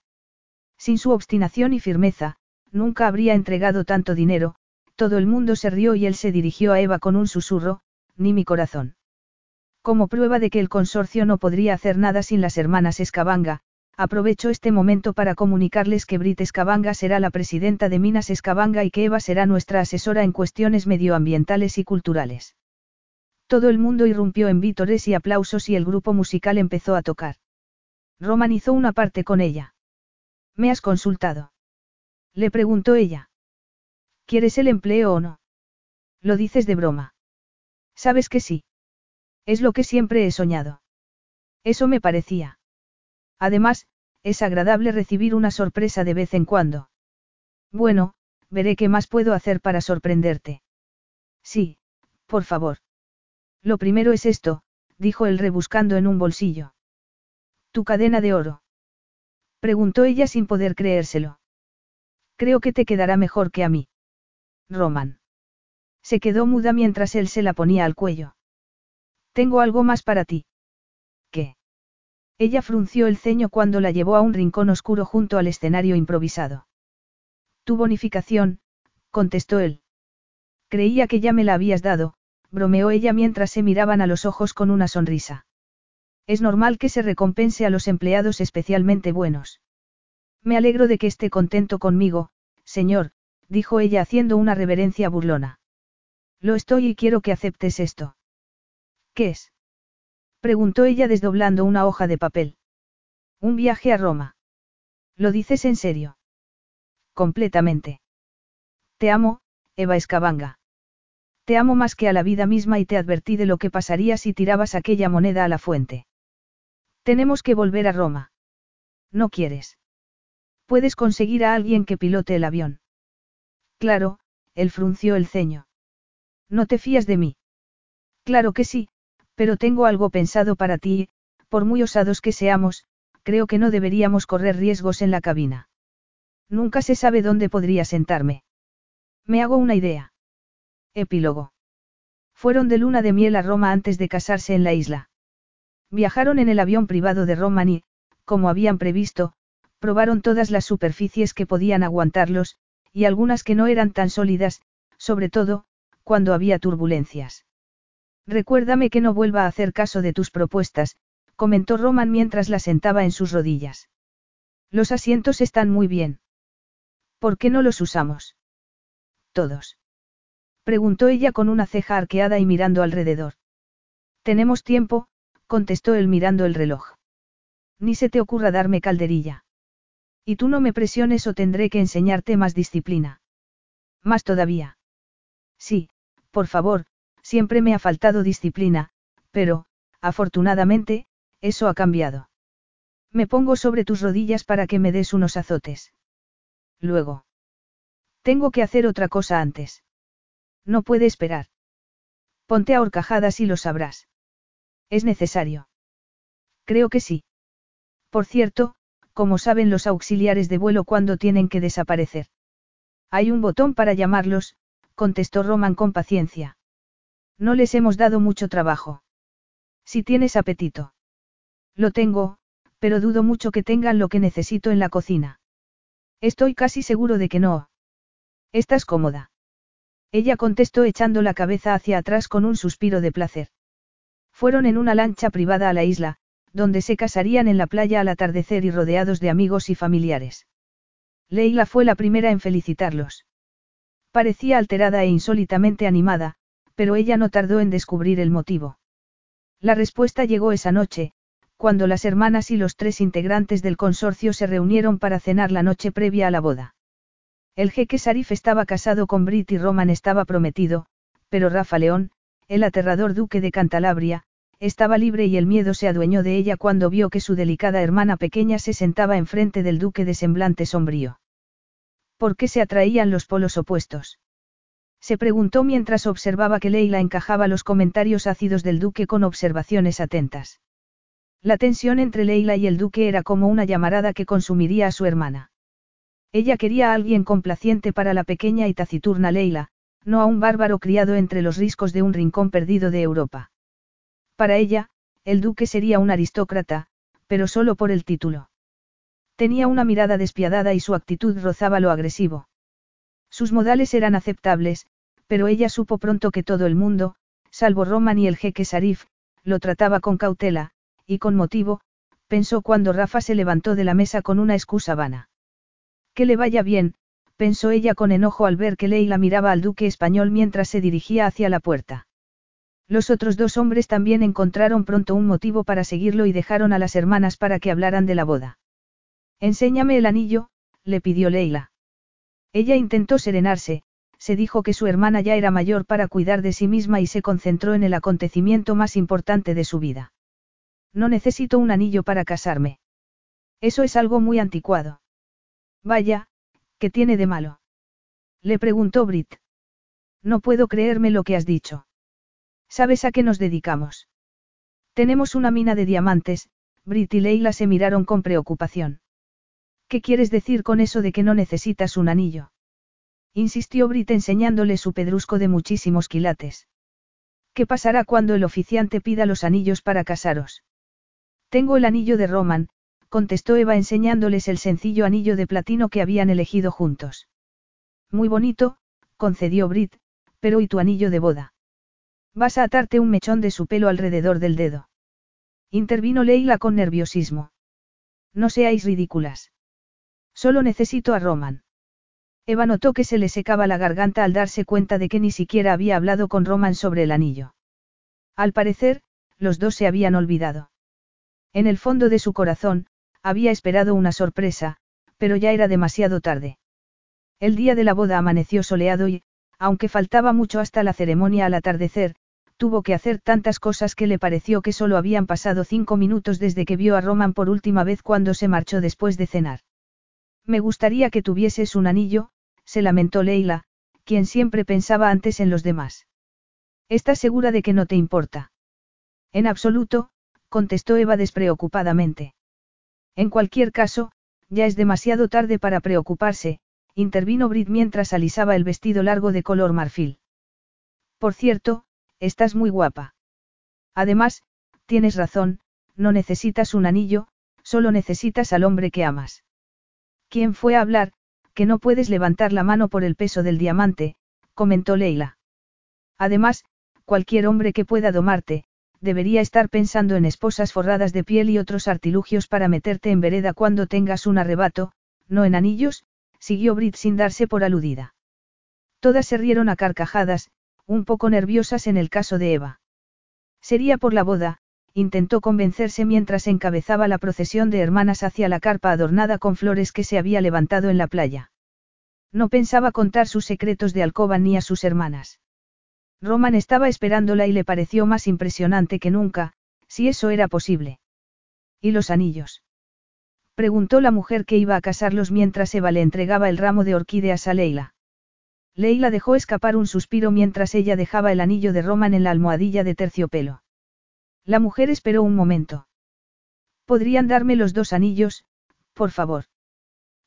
S1: Sin su obstinación y firmeza, nunca habría entregado tanto dinero, todo el mundo se rió y él se dirigió a Eva con un susurro, ni mi corazón. Como prueba de que el consorcio no podría hacer nada sin las hermanas Escabanga, aprovecho este momento para comunicarles que Brit Escabanga será la presidenta de Minas Escabanga y que Eva será nuestra asesora en cuestiones medioambientales y culturales. Todo el mundo irrumpió en vítores y aplausos y el grupo musical empezó a tocar. Roman hizo una parte con ella. ¿Me has consultado? Le preguntó ella. ¿Quieres el empleo o no? Lo dices de broma. Sabes que sí. Es lo que siempre he soñado. Eso me parecía. Además, es agradable recibir una sorpresa de vez en cuando. Bueno, veré qué más puedo hacer para sorprenderte. Sí, por favor. Lo primero es esto, dijo él rebuscando en un bolsillo. ¿Tu cadena de oro? Preguntó ella sin poder creérselo. Creo que te quedará mejor que a mí. Roman. Se quedó muda mientras él se la ponía al cuello. Tengo algo más para ti. Ella frunció el ceño cuando la llevó a un rincón oscuro junto al escenario improvisado. Tu bonificación, contestó él. Creía que ya me la habías dado, bromeó ella mientras se miraban a los ojos con una sonrisa. Es normal que se recompense a los empleados especialmente buenos. Me alegro de que esté contento conmigo, señor, dijo ella haciendo una reverencia burlona. Lo estoy y quiero que aceptes esto. ¿Qué es? Preguntó ella desdoblando una hoja de papel. Un viaje a Roma. ¿Lo dices en serio? Completamente. Te amo, Eva Escabanga. Te amo más que a la vida misma y te advertí de lo que pasaría si tirabas aquella moneda a la fuente. Tenemos que volver a Roma. ¿No quieres? Puedes conseguir a alguien que pilote el avión. Claro, él frunció el ceño. ¿No te fías de mí? Claro que sí, pero tengo algo pensado para ti por muy osados que seamos, creo que no deberíamos correr riesgos en la cabina. Nunca se sabe dónde podría sentarme. Me hago una idea. Epílogo. Fueron de luna de miel a Roma antes de casarse en la isla. Viajaron en el avión privado de Roman y, como habían previsto, probaron todas las superficies que podían aguantarlos, y algunas que no eran tan sólidas, sobre todo, cuando había turbulencias. Recuérdame que no vuelva a hacer caso de tus propuestas, comentó Roman mientras la sentaba en sus rodillas. Los asientos están muy bien. ¿Por qué no los usamos? Todos. Preguntó ella con una ceja arqueada y mirando alrededor. Tenemos tiempo, contestó él mirando el reloj. Ni se te ocurra darme calderilla. Y tú no me presiones o tendré que enseñarte más disciplina. Más todavía. Sí, por favor, siempre me ha faltado disciplina, pero, afortunadamente, eso ha cambiado. Me pongo sobre tus rodillas para que me des unos azotes. Luego. Tengo que hacer otra cosa antes. No puede esperar. Ponte a horcajadas y lo sabrás. ¿Es necesario? Creo que sí. Por cierto, como saben los auxiliares de vuelo cuando tienen que desaparecer. Hay un botón para llamarlos, contestó Roman con paciencia. No les hemos dado mucho trabajo. Si tienes apetito. Lo tengo, pero dudo mucho que tengan lo que necesito en la cocina. Estoy casi seguro de que no. ¿Estás cómoda? Ella contestó echando la cabeza hacia atrás con un suspiro de placer. Fueron en una lancha privada a la isla, donde se casarían en la playa al atardecer y rodeados de amigos y familiares. Leila fue la primera en felicitarlos. Parecía alterada e insólitamente animada, pero ella no tardó en descubrir el motivo. La respuesta llegó esa noche, cuando las hermanas y los tres integrantes del consorcio se reunieron para cenar la noche previa a la boda. El jeque Sarif estaba casado con Brit y Roman estaba prometido, pero Rafa León, el aterrador duque de Cantalabria, estaba libre y el miedo se adueñó de ella cuando vio que su delicada hermana pequeña se sentaba enfrente del duque de semblante sombrío. ¿Por qué se atraían los polos opuestos? Se preguntó mientras observaba que Leila encajaba los comentarios ácidos del duque con observaciones atentas. La tensión entre Leila y el duque era como una llamarada que consumiría a su hermana. Ella quería a alguien complaciente para la pequeña y taciturna Leila, no a un bárbaro criado entre los riscos de un rincón perdido de Europa. Para ella, el duque sería un aristócrata, pero solo por el título. Tenía una mirada despiadada y su actitud rozaba lo agresivo. Sus modales eran aceptables, pero ella supo pronto que todo el mundo, salvo Roman y el jeque Sarif, lo trataba con cautela, y con motivo, pensó cuando Rafa se levantó de la mesa con una excusa vana. Que le vaya bien, pensó ella con enojo al ver que Leila miraba al duque español mientras se dirigía hacia la puerta. Los otros dos hombres también encontraron pronto un motivo para seguirlo y dejaron a las hermanas para que hablaran de la boda. Enséñame el anillo, le pidió Leila. Ella intentó serenarse, se dijo que su hermana ya era mayor para cuidar de sí misma y se concentró en el acontecimiento más importante de su vida. No necesito un anillo para casarme. Eso es algo muy anticuado. Vaya, ¿qué tiene de malo? Le preguntó Brit. No puedo creerme lo que has dicho. ¿Sabes a qué nos dedicamos? Tenemos una mina de diamantes, Brit y Leila se miraron con preocupación. ¿Qué quieres decir con eso de que no necesitas un anillo? Insistió Brit enseñándole su pedrusco de muchísimos quilates. ¿Qué pasará cuando el oficiante pida los anillos para casaros? Tengo el anillo de Roman, contestó Eva enseñándoles el sencillo anillo de platino que habían elegido juntos. Muy bonito, concedió Brit, pero ¿y tu anillo de boda? Vas a atarte un mechón de su pelo alrededor del dedo. Intervino Leila con nerviosismo. No seáis ridículas. Solo necesito a Roman. Eva notó que se le secaba la garganta al darse cuenta de que ni siquiera había hablado con Roman sobre el anillo. Al parecer, los dos se habían olvidado. En el fondo de su corazón, había esperado una sorpresa, pero ya era demasiado tarde. El día de la boda amaneció soleado y, aunque faltaba mucho hasta la ceremonia al atardecer, tuvo que hacer tantas cosas que le pareció que solo habían pasado cinco minutos desde que vio a Roman por última vez cuando se marchó después de cenar. Me gustaría que tuvieses un anillo, se lamentó Leila, quien siempre pensaba antes en los demás. ¿Estás segura de que no te importa? En absoluto, contestó Eva despreocupadamente. En cualquier caso, ya es demasiado tarde para preocuparse, intervino Brit mientras alisaba el vestido largo de color marfil. Por cierto, estás muy guapa. Además, tienes razón, no necesitas un anillo, solo necesitas al hombre que amas. ¿Quién fue a hablar? Que no puedes levantar la mano por el peso del diamante, comentó Leila. Además, cualquier hombre que pueda domarte, debería estar pensando en esposas forradas de piel y otros artilugios para meterte en vereda cuando tengas un arrebato, no en anillos, siguió Brit sin darse por aludida. Todas se rieron a carcajadas, un poco nerviosas en el caso de Eva. Sería por la boda, intentó convencerse mientras encabezaba la procesión de hermanas hacia la carpa adornada con flores que se había levantado en la playa. No pensaba contar sus secretos de alcoba ni a sus hermanas. Roman estaba esperándola y le pareció más impresionante que nunca, si eso era posible. ¿Y los anillos? Preguntó la mujer que iba a casarlos mientras Eva le entregaba el ramo de orquídeas a Leila. Leila dejó escapar un suspiro mientras ella dejaba el anillo de Roman en la almohadilla de terciopelo. La mujer esperó un momento. ¿Podrían darme los dos anillos, por favor?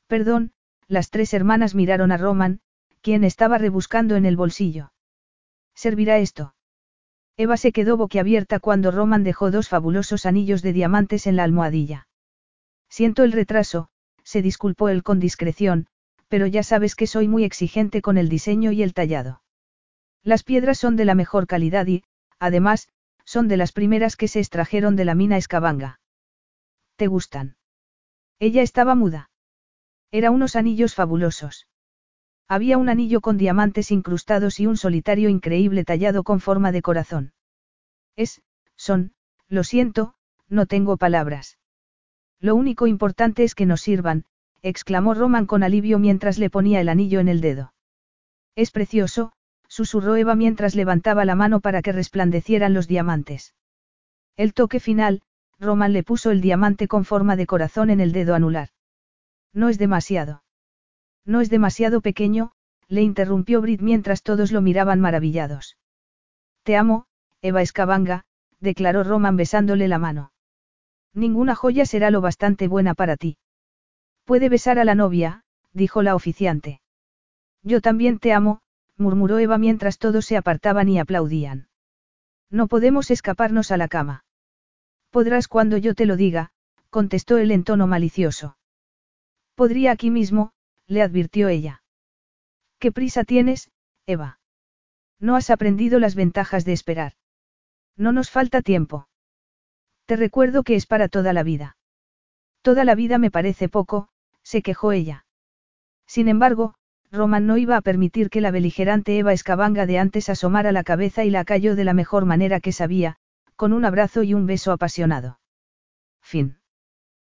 S1: Perdón, las tres hermanas miraron a Roman, quien estaba rebuscando en el bolsillo. ¿Servirá esto? Eva se quedó boquiabierta cuando Roman dejó dos fabulosos anillos de diamantes en la almohadilla. Siento el retraso, se disculpó él con discreción, pero ya sabes que soy muy exigente con el diseño y el tallado. Las piedras son de la mejor calidad y, además, son de las primeras que se extrajeron de la mina Escabanga. ¿Te gustan? Ella estaba muda. Era unos anillos fabulosos. Había un anillo con diamantes incrustados y un solitario increíble tallado con forma de corazón. Es, son, Lo siento, no tengo palabras. Lo único importante es que nos sirvan, exclamó Roman con alivio mientras le ponía el anillo en el dedo. Es precioso, susurró Eva mientras levantaba la mano para que resplandecieran los diamantes. El toque final, Roman le puso el diamante con forma de corazón en el dedo anular. No es demasiado. No es demasiado pequeño, le interrumpió Brit mientras todos lo miraban maravillados. Te amo, Eva Escabanga, declaró Roman besándole la mano. Ninguna joya será lo bastante buena para ti. Puede besar a la novia, dijo la oficiante. Yo también te amo, murmuró Eva mientras todos se apartaban y aplaudían. No podemos escaparnos a la cama. Podrás cuando yo te lo diga, contestó él en tono malicioso. Podría aquí mismo, le advirtió ella. ¿Qué prisa tienes, Eva? No has aprendido las ventajas de esperar. No nos falta tiempo. Te recuerdo que es para toda la vida. Toda la vida me parece poco, se quejó ella. Sin embargo, Roman no iba a permitir que la beligerante Eva Escabanga de antes asomara la cabeza y la cayó de la mejor manera que sabía, con un abrazo y un beso apasionado. Fin.